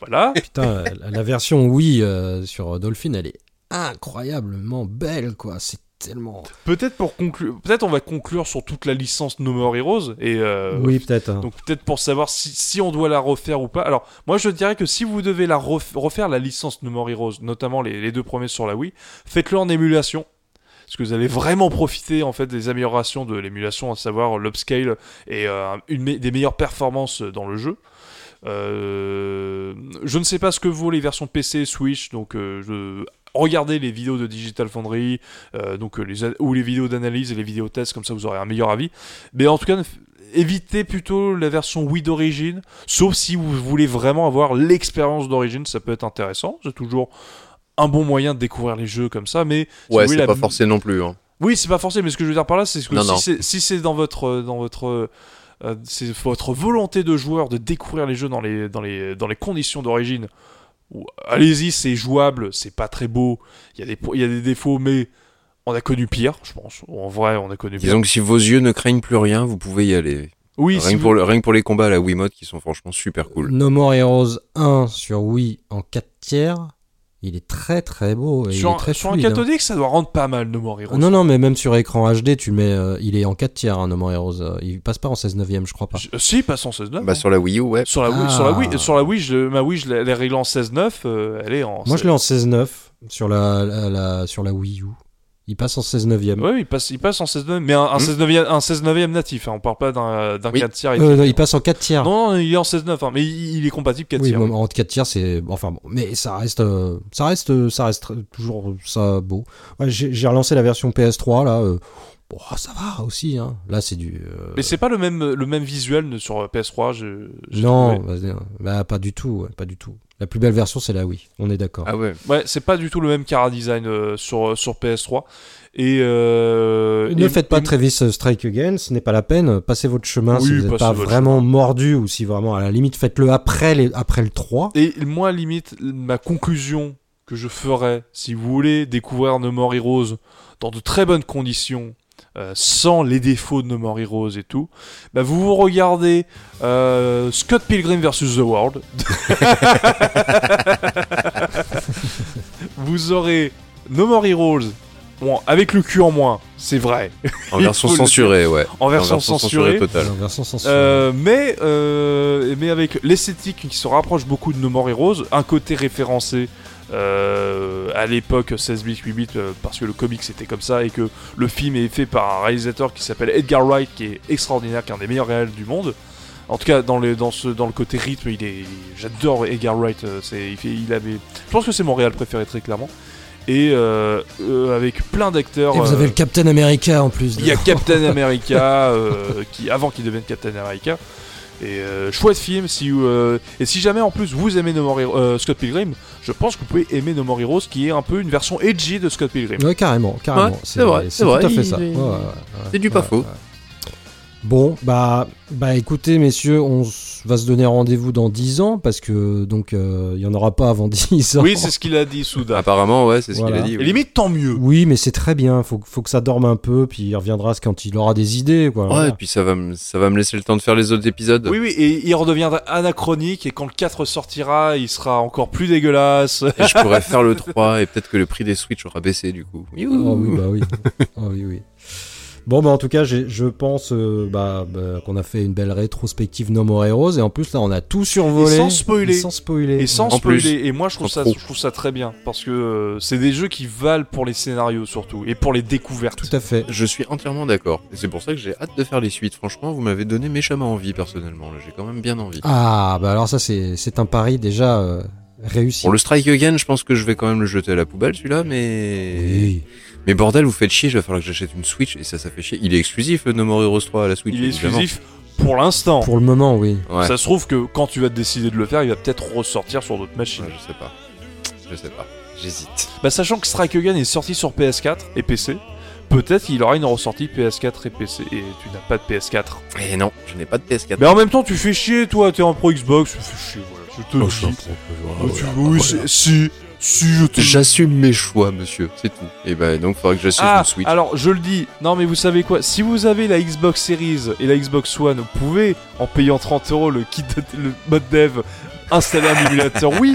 Voilà. Putain, la, la version Wii euh, sur Dolphin, elle est incroyablement belle, quoi. C'est tellement. Peut-être pour conclure, peut-être on va conclure sur toute la licence No More Heroes et euh, oui, peut-être. hein. donc peut-être pour savoir si, si on doit la refaire ou pas. Alors moi je dirais que si vous devez la ref- refaire la licence No More Heroes, notamment les, les deux premiers sur la Wii, faites-le en émulation. Parce que vous allez vraiment profiter en fait des améliorations de l'émulation, à savoir l'upscale et euh, une me- des meilleures performances dans le jeu. Euh, je ne sais pas ce que vaut les versions PC et Switch, donc euh, je... regardez les vidéos de Digital Foundry, euh, donc euh, les ou les vidéos d'analyse et les vidéos tests, comme ça vous aurez un meilleur avis. Mais en tout cas, évitez plutôt la version Wii d'origine, sauf si vous voulez vraiment avoir l'expérience d'origine, ça peut être intéressant. C'est toujours un bon moyen de découvrir les jeux comme ça, mais si Ouais, c'est la- pas forcé non plus. Hein. oui, c'est pas forcé, mais ce que je veux dire par là, c'est que Non, si c'est si dans votre euh, dans votre euh, c'est votre volonté de joueur de découvrir les jeux dans les dans les dans les conditions d'origine. Ou- Allez-y, c'est jouable, c'est pas très beau, il y a des y a des défauts, mais on a connu pire, je pense. En vrai, on a connu pire. Disons que si vos yeux ne craignent plus rien, vous pouvez y aller. Oui, rien, si que vous- pour le- rien que pour les combats à la Wiimote qui sont franchement super cool. No More Heroes 1 sur Wii en 4 tiers, il est très très beau. Et il sur, est un- très sur un hein. cathodique, ça doit rendre pas mal No More Heroes. Non, non, mais même sur écran HD, tu le mets, euh, il est en 4 tiers, hein, No More Heroes. euh, il passe pas en 16 neuvième, je crois pas. Je- si, pas 116.9. Bah hein. sur la Wii U, ouais. Sur la Wii, Ah. sur la Wii, sur la Wii, je, ma Wii, je l'ai réglée en 16.9, euh, elle est en. Moi, je l'ai en 16-9 sur la, la, la- sur la Wii U. Il passe en 16 neuvième. Oui, il passe, il passe en 16 neuvième, mais un, un Hmm. 16 neuvième, un 16 neuvième natif. hein, on parle pas d'un d'un Oui. 4 tiers. Euh, non, il passe en 4 tiers. Non, non, il est en 16 9, hein, mais il, il est compatible 4 oui, tiers. bon, en 4 tiers, c'est. Enfin bon, mais ça reste. euh, ça reste, euh, ça reste toujours ça beau. Ouais, J'ai relancé la version PS3, là. euh, bon, ça va aussi, hein. Là, c'est du. euh, Mais c'est pas le même, le même visuel sur PS3. je- Non, vas-y, bah, pas du tout, ouais, pas du tout. La plus belle version, c'est la Wii. On est d'accord. Ah ouais. Ouais, c'est pas du tout le même cara design euh, sur, sur PS3. Et. Euh, ne et- faites pas et- Travis Strike Again, ce n'est pas la peine. Passez votre chemin Oui, si vous n'êtes pas vraiment mordu ou si vraiment, à la limite, faites-le après, les, après le 3. Et moi, limite, ma conclusion que je ferais, si vous voulez découvrir No More Heroes dans de très bonnes conditions, euh, sans les défauts de No More Heroes et tout, bah vous vous regardez euh, Scott Pilgrim vs. The World. vous aurez No More Heroes, bon, avec le cul en moins, c'est vrai, En version censurée, ouais. en version, censurée. totale. En version censurée. Euh, mais, mais avec l'esthétique qui se rapproche beaucoup de No More Heroes, un côté référencé euh, à l'époque 16 bits 8 bits euh, parce que le comics était comme ça et que le film est fait par un réalisateur qui s'appelle Edgar Wright qui est extraordinaire, qui est un des meilleurs réels du monde. En tout cas, dans, les, dans, ce, dans le côté rythme, il est, j'adore Edgar Wright. euh, C'est, il, fait, il avait, je pense que c'est mon réel préféré très clairement. Et euh, avec plein d'acteurs. Et vous avez le Captain America en plus. il y a Captain America, qui avant qu'il devienne Captain America. Et euh, chouette film. Si, euh, et si jamais en plus vous aimez No More Hero- euh, Scott Pilgrim, je pense que vous pouvez aimer No More Heroes, qui est un peu une version edgy de Scott Pilgrim. Ouais, carrément, carrément. Ouais, c'est vrai, c'est tout vrai, à fait il- ça. il- Ouais, ouais, ouais, c'est du pas ouais, faux. ouais. Bon, bah, bah écoutez, messieurs, on s- va se donner rendez-vous dans 10 ans parce que donc euh, il y en aura pas avant 10 ans. Oui, c'est ce qu'il a dit, Souda. Apparemment, ouais, c'est ce Voilà. qu'il a dit. Et limite, tant mieux. Oui, mais c'est très bien. Faut, faut que ça dorme un peu, puis il reviendra quand il aura des idées, quoi. Ouais, Voilà. et puis ça va, me- ça va me laisser le temps de faire les autres épisodes. Oui, oui, et il redeviendra anachronique, et quand le 4 sortira, il sera encore plus dégueulasse. Et je pourrais faire le 3 et peut-être que le prix des Switch aura baissé du coup. Oh oui, bah oui. Oh oui, oui. Bon, bah en tout cas, j'ai- je pense euh, bah, bah, qu'on a fait une belle rétrospective No More Heroes, et en plus là, on a tout survolé. Et sans spoiler. Et sans spoiler. Et sans spoiler. Et moi, je trouve, ça, trop. je trouve ça très bien. Parce que euh, c'est des jeux qui valent pour les scénarios surtout. Et pour les découvertes. Tout à fait. Je suis entièrement d'accord. Et c'est pour ça que j'ai hâte de faire les suites. Franchement, vous m'avez donné méchamment envie personnellement. là. J'ai quand même bien envie. Ah, bah alors ça, c'est c'est un pari déjà euh, réussi. Pour le Strike Again, je pense que je vais quand même le jeter à la poubelle celui-là, mais. Oui. Mais bordel, vous faites chier, il va falloir que j'achète une Switch et ça, ça fait chier. Il est exclusif le No More Heroes 3 à la Switch. Il est évidemment. exclusif pour l'instant. Pour le moment, oui. Ouais. Ça se trouve que quand tu vas te décider de le faire, il va peut-être ressortir sur d'autres machines. Ouais, je sais pas. Je sais pas. J'hésite. Bah, sachant que Strike Again est sorti sur PS4 et PC, peut-être qu'il aura une ressortie PS4 et PC. Et tu n'as pas de PS4. Et non, je n'ai pas de PS4. Mais en même temps, tu fais chier, toi, t'es un pro Xbox, tu fais chier, voilà. Je te le Oh, je Oh, tu- voilà. oui, c'est- si, J'assume mes choix, monsieur, c'est tout. Et ben donc, il faudra que j'assume Ah, une Switch. alors je le dis, non mais vous savez quoi, si vous avez la Xbox Series et la Xbox One, vous pouvez, en payant 30 euros le kit, de- le mode dev, installer un émulateur Wii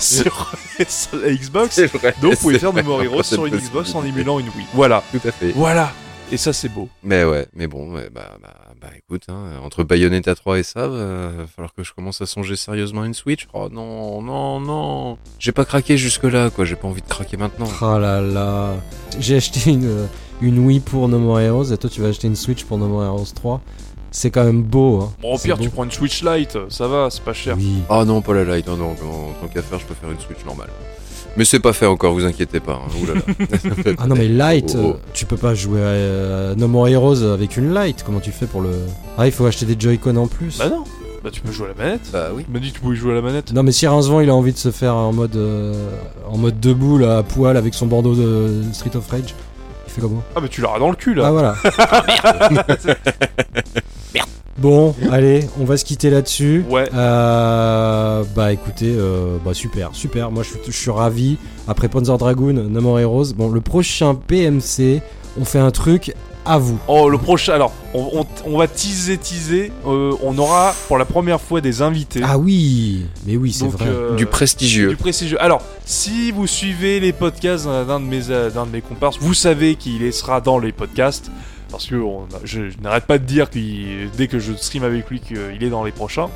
sur, sur la Xbox. Vrai. Donc vous pouvez faire No More Heroes sur une possible. Xbox en émulant une Wii. Voilà, Tout à fait. voilà. Et ça c'est beau. Mais ouais, mais bon, ouais, bah, bah, bah écoute, hein, entre Bayonetta 3 et ça, va falloir que je commence à songer sérieusement à une Switch. Oh non, non, non. J'ai pas craqué jusque-là, quoi. J'ai pas envie de craquer maintenant. Oh là là. J'ai acheté une, euh, une Wii pour No More Heroes et toi tu vas acheter une Switch pour No More Heroes 3. C'est quand même beau. Hein. Bon, au pire, beau. tu prends une Switch Lite, ça va, c'est pas cher. Oui. Ah non, pas la Lite, non, non, en tant qu'à faire, je peux faire une Switch normale. Mais c'est pas fait encore, vous inquiétez pas. Hein. Ouh là là. Ah non mais Light, Oh, oh. euh, tu peux pas jouer à euh, No More Heroes avec une Light. Comment tu fais pour le... Ah il faut acheter des Joy-Con en plus. Bah non, bah tu peux jouer à la manette. Bah oui. Tu m'as dit que tu pouvais jouer à la manette. Non mais si Rincevent il a envie de se faire en mode euh, en mode debout là à poil avec son bandeau de Street of Rage, il fait comment Ah bah tu l'auras dans le cul là. Ah voilà. Bon, allez, on va se quitter là-dessus. Ouais. Euh, bah écoutez, euh, bah super, super. Moi je suis, je suis ravi. Après Panzer Dragoon, No More Heroes. Bon, le prochain PMC, on fait un truc à vous. Oh, le prochain. Alors, on, on- on va teaser, teaser. Euh, on aura pour la première fois des invités. Ah oui, mais oui, c'est vrai. euh, Du prestigieux. Du prestigieux. Alors, si vous suivez les podcasts d'un de mes d'un de mes comparses, vous savez qu'il sera dans les podcasts parce que on a- je, je n'arrête pas de dire que dès que je stream avec lui qu'il est dans les prochains.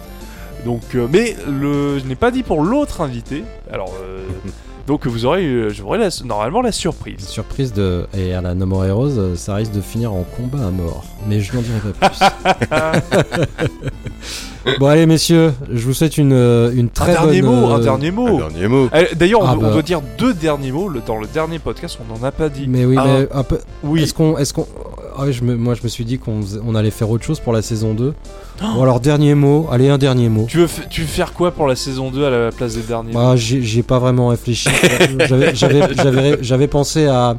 Donc, euh, mais le, je n'ai pas dit pour l'autre invité. Alors, euh, donc vous aurez, euh, j'aurai la- normalement la surprise. Surprise de. Et à la No More Heroes, euh, ça risque de finir en combat à mort. Mais je n'en dirai pas plus. bon, allez, messieurs, je vous souhaite une, euh, une Un très dernier bonne. mot, euh, un dernier Un mot. dernier mot. Euh, D'ailleurs, on, Ah doit- bah. on doit dire deux derniers mots. Le- dans le dernier podcast, on n'en a pas dit. Mais oui, mais un peu. Oui. Est-ce qu'on. Est-ce qu'on... ah ouais, je me- moi, je me suis dit qu'on on allait faire autre chose pour la saison 2. Oh. Bon, alors, dernier mot. Allez, un dernier mot. Tu veux, f- tu veux faire quoi pour la saison 2 à la place des derniers mots? Bah, j'ai pas vraiment réfléchi. J'avais pensé à.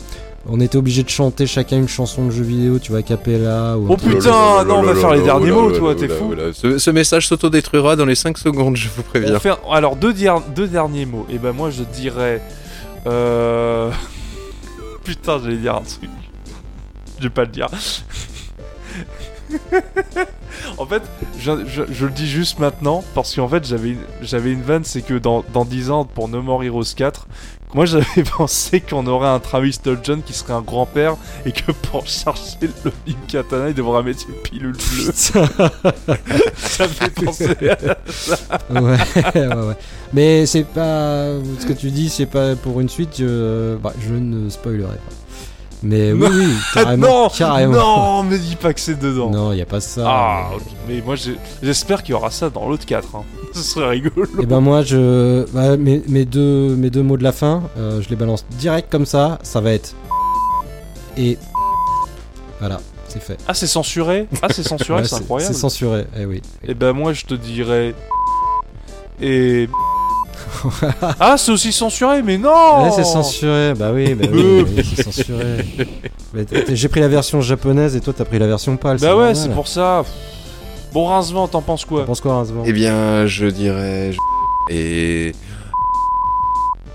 On était obligé de chanter chacun une chanson de jeu vidéo, tu vois, Capella ou. Oh putain, non, on va faire les derniers mots, toi, t'es fou. Ce, ce message s'autodétruira dans les 5 secondes, je vous préviens. faire- alors, deux, dir- deux derniers mots. Et ben, moi, je dirais. Euh... Putain, j'allais dire un truc. Je vais pas le dire. en fait, je, je- je le dis juste maintenant parce qu'en fait, j'avais une, j'avais une vanne, c'est que dans, dans 10 ans, pour No More Heroes 4, moi j'avais pensé qu'on aurait un Travis Sturgeon qui serait un grand-père et que pour charger le Big Katana, il devrait mettre une pilule bleue. Ça me fait penser à ouais, ouais, ouais. Mais c'est pas. Ce que tu dis, c'est pas pour une suite, je, bah, je ne spoilerai pas. Mais oui, Non. oui, carrément. non, carrément. non, me dis pas que c'est dedans. Non, y a pas ça. Ah, ok. mais moi j'espère qu'il y aura ça dans l'autre 4. Hein. Ce serait rigolo. Et ben moi, je, bah, mes, mes deux, mes deux mots de la fin, euh, je les balance direct comme ça. Ça va être et voilà, c'est fait. Ah, c'est censuré? Ah, c'est censuré, Ouais, c'est incroyable. C'est censuré. Eh oui. Et ben moi je te dirais. Et. ah, c'est aussi censuré, mais non Ouais, c'est censuré. Bah oui, bah oui, Euh. bah oui, c'est censuré. J'ai pris la version japonaise et toi t'as pris la version pâle. Bah ouais, c'est pour ça. Bon, Rincevent, t'en penses quoi? T'en penses quoi, Eh bien, je dirais. je- Et.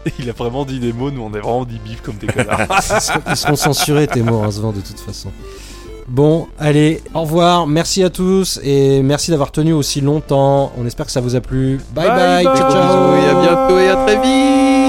Il a vraiment dit des mots, nous on a vraiment dit bif comme des connards. Ils seront- Ils seront censurés tes mots, Rincevent, de toute façon. Bon, allez, au revoir, merci à tous et merci d'avoir tenu aussi longtemps. On espère que ça vous a plu. Bye bye, Bye bye. ciao ciao. Et à bientôt et à très vite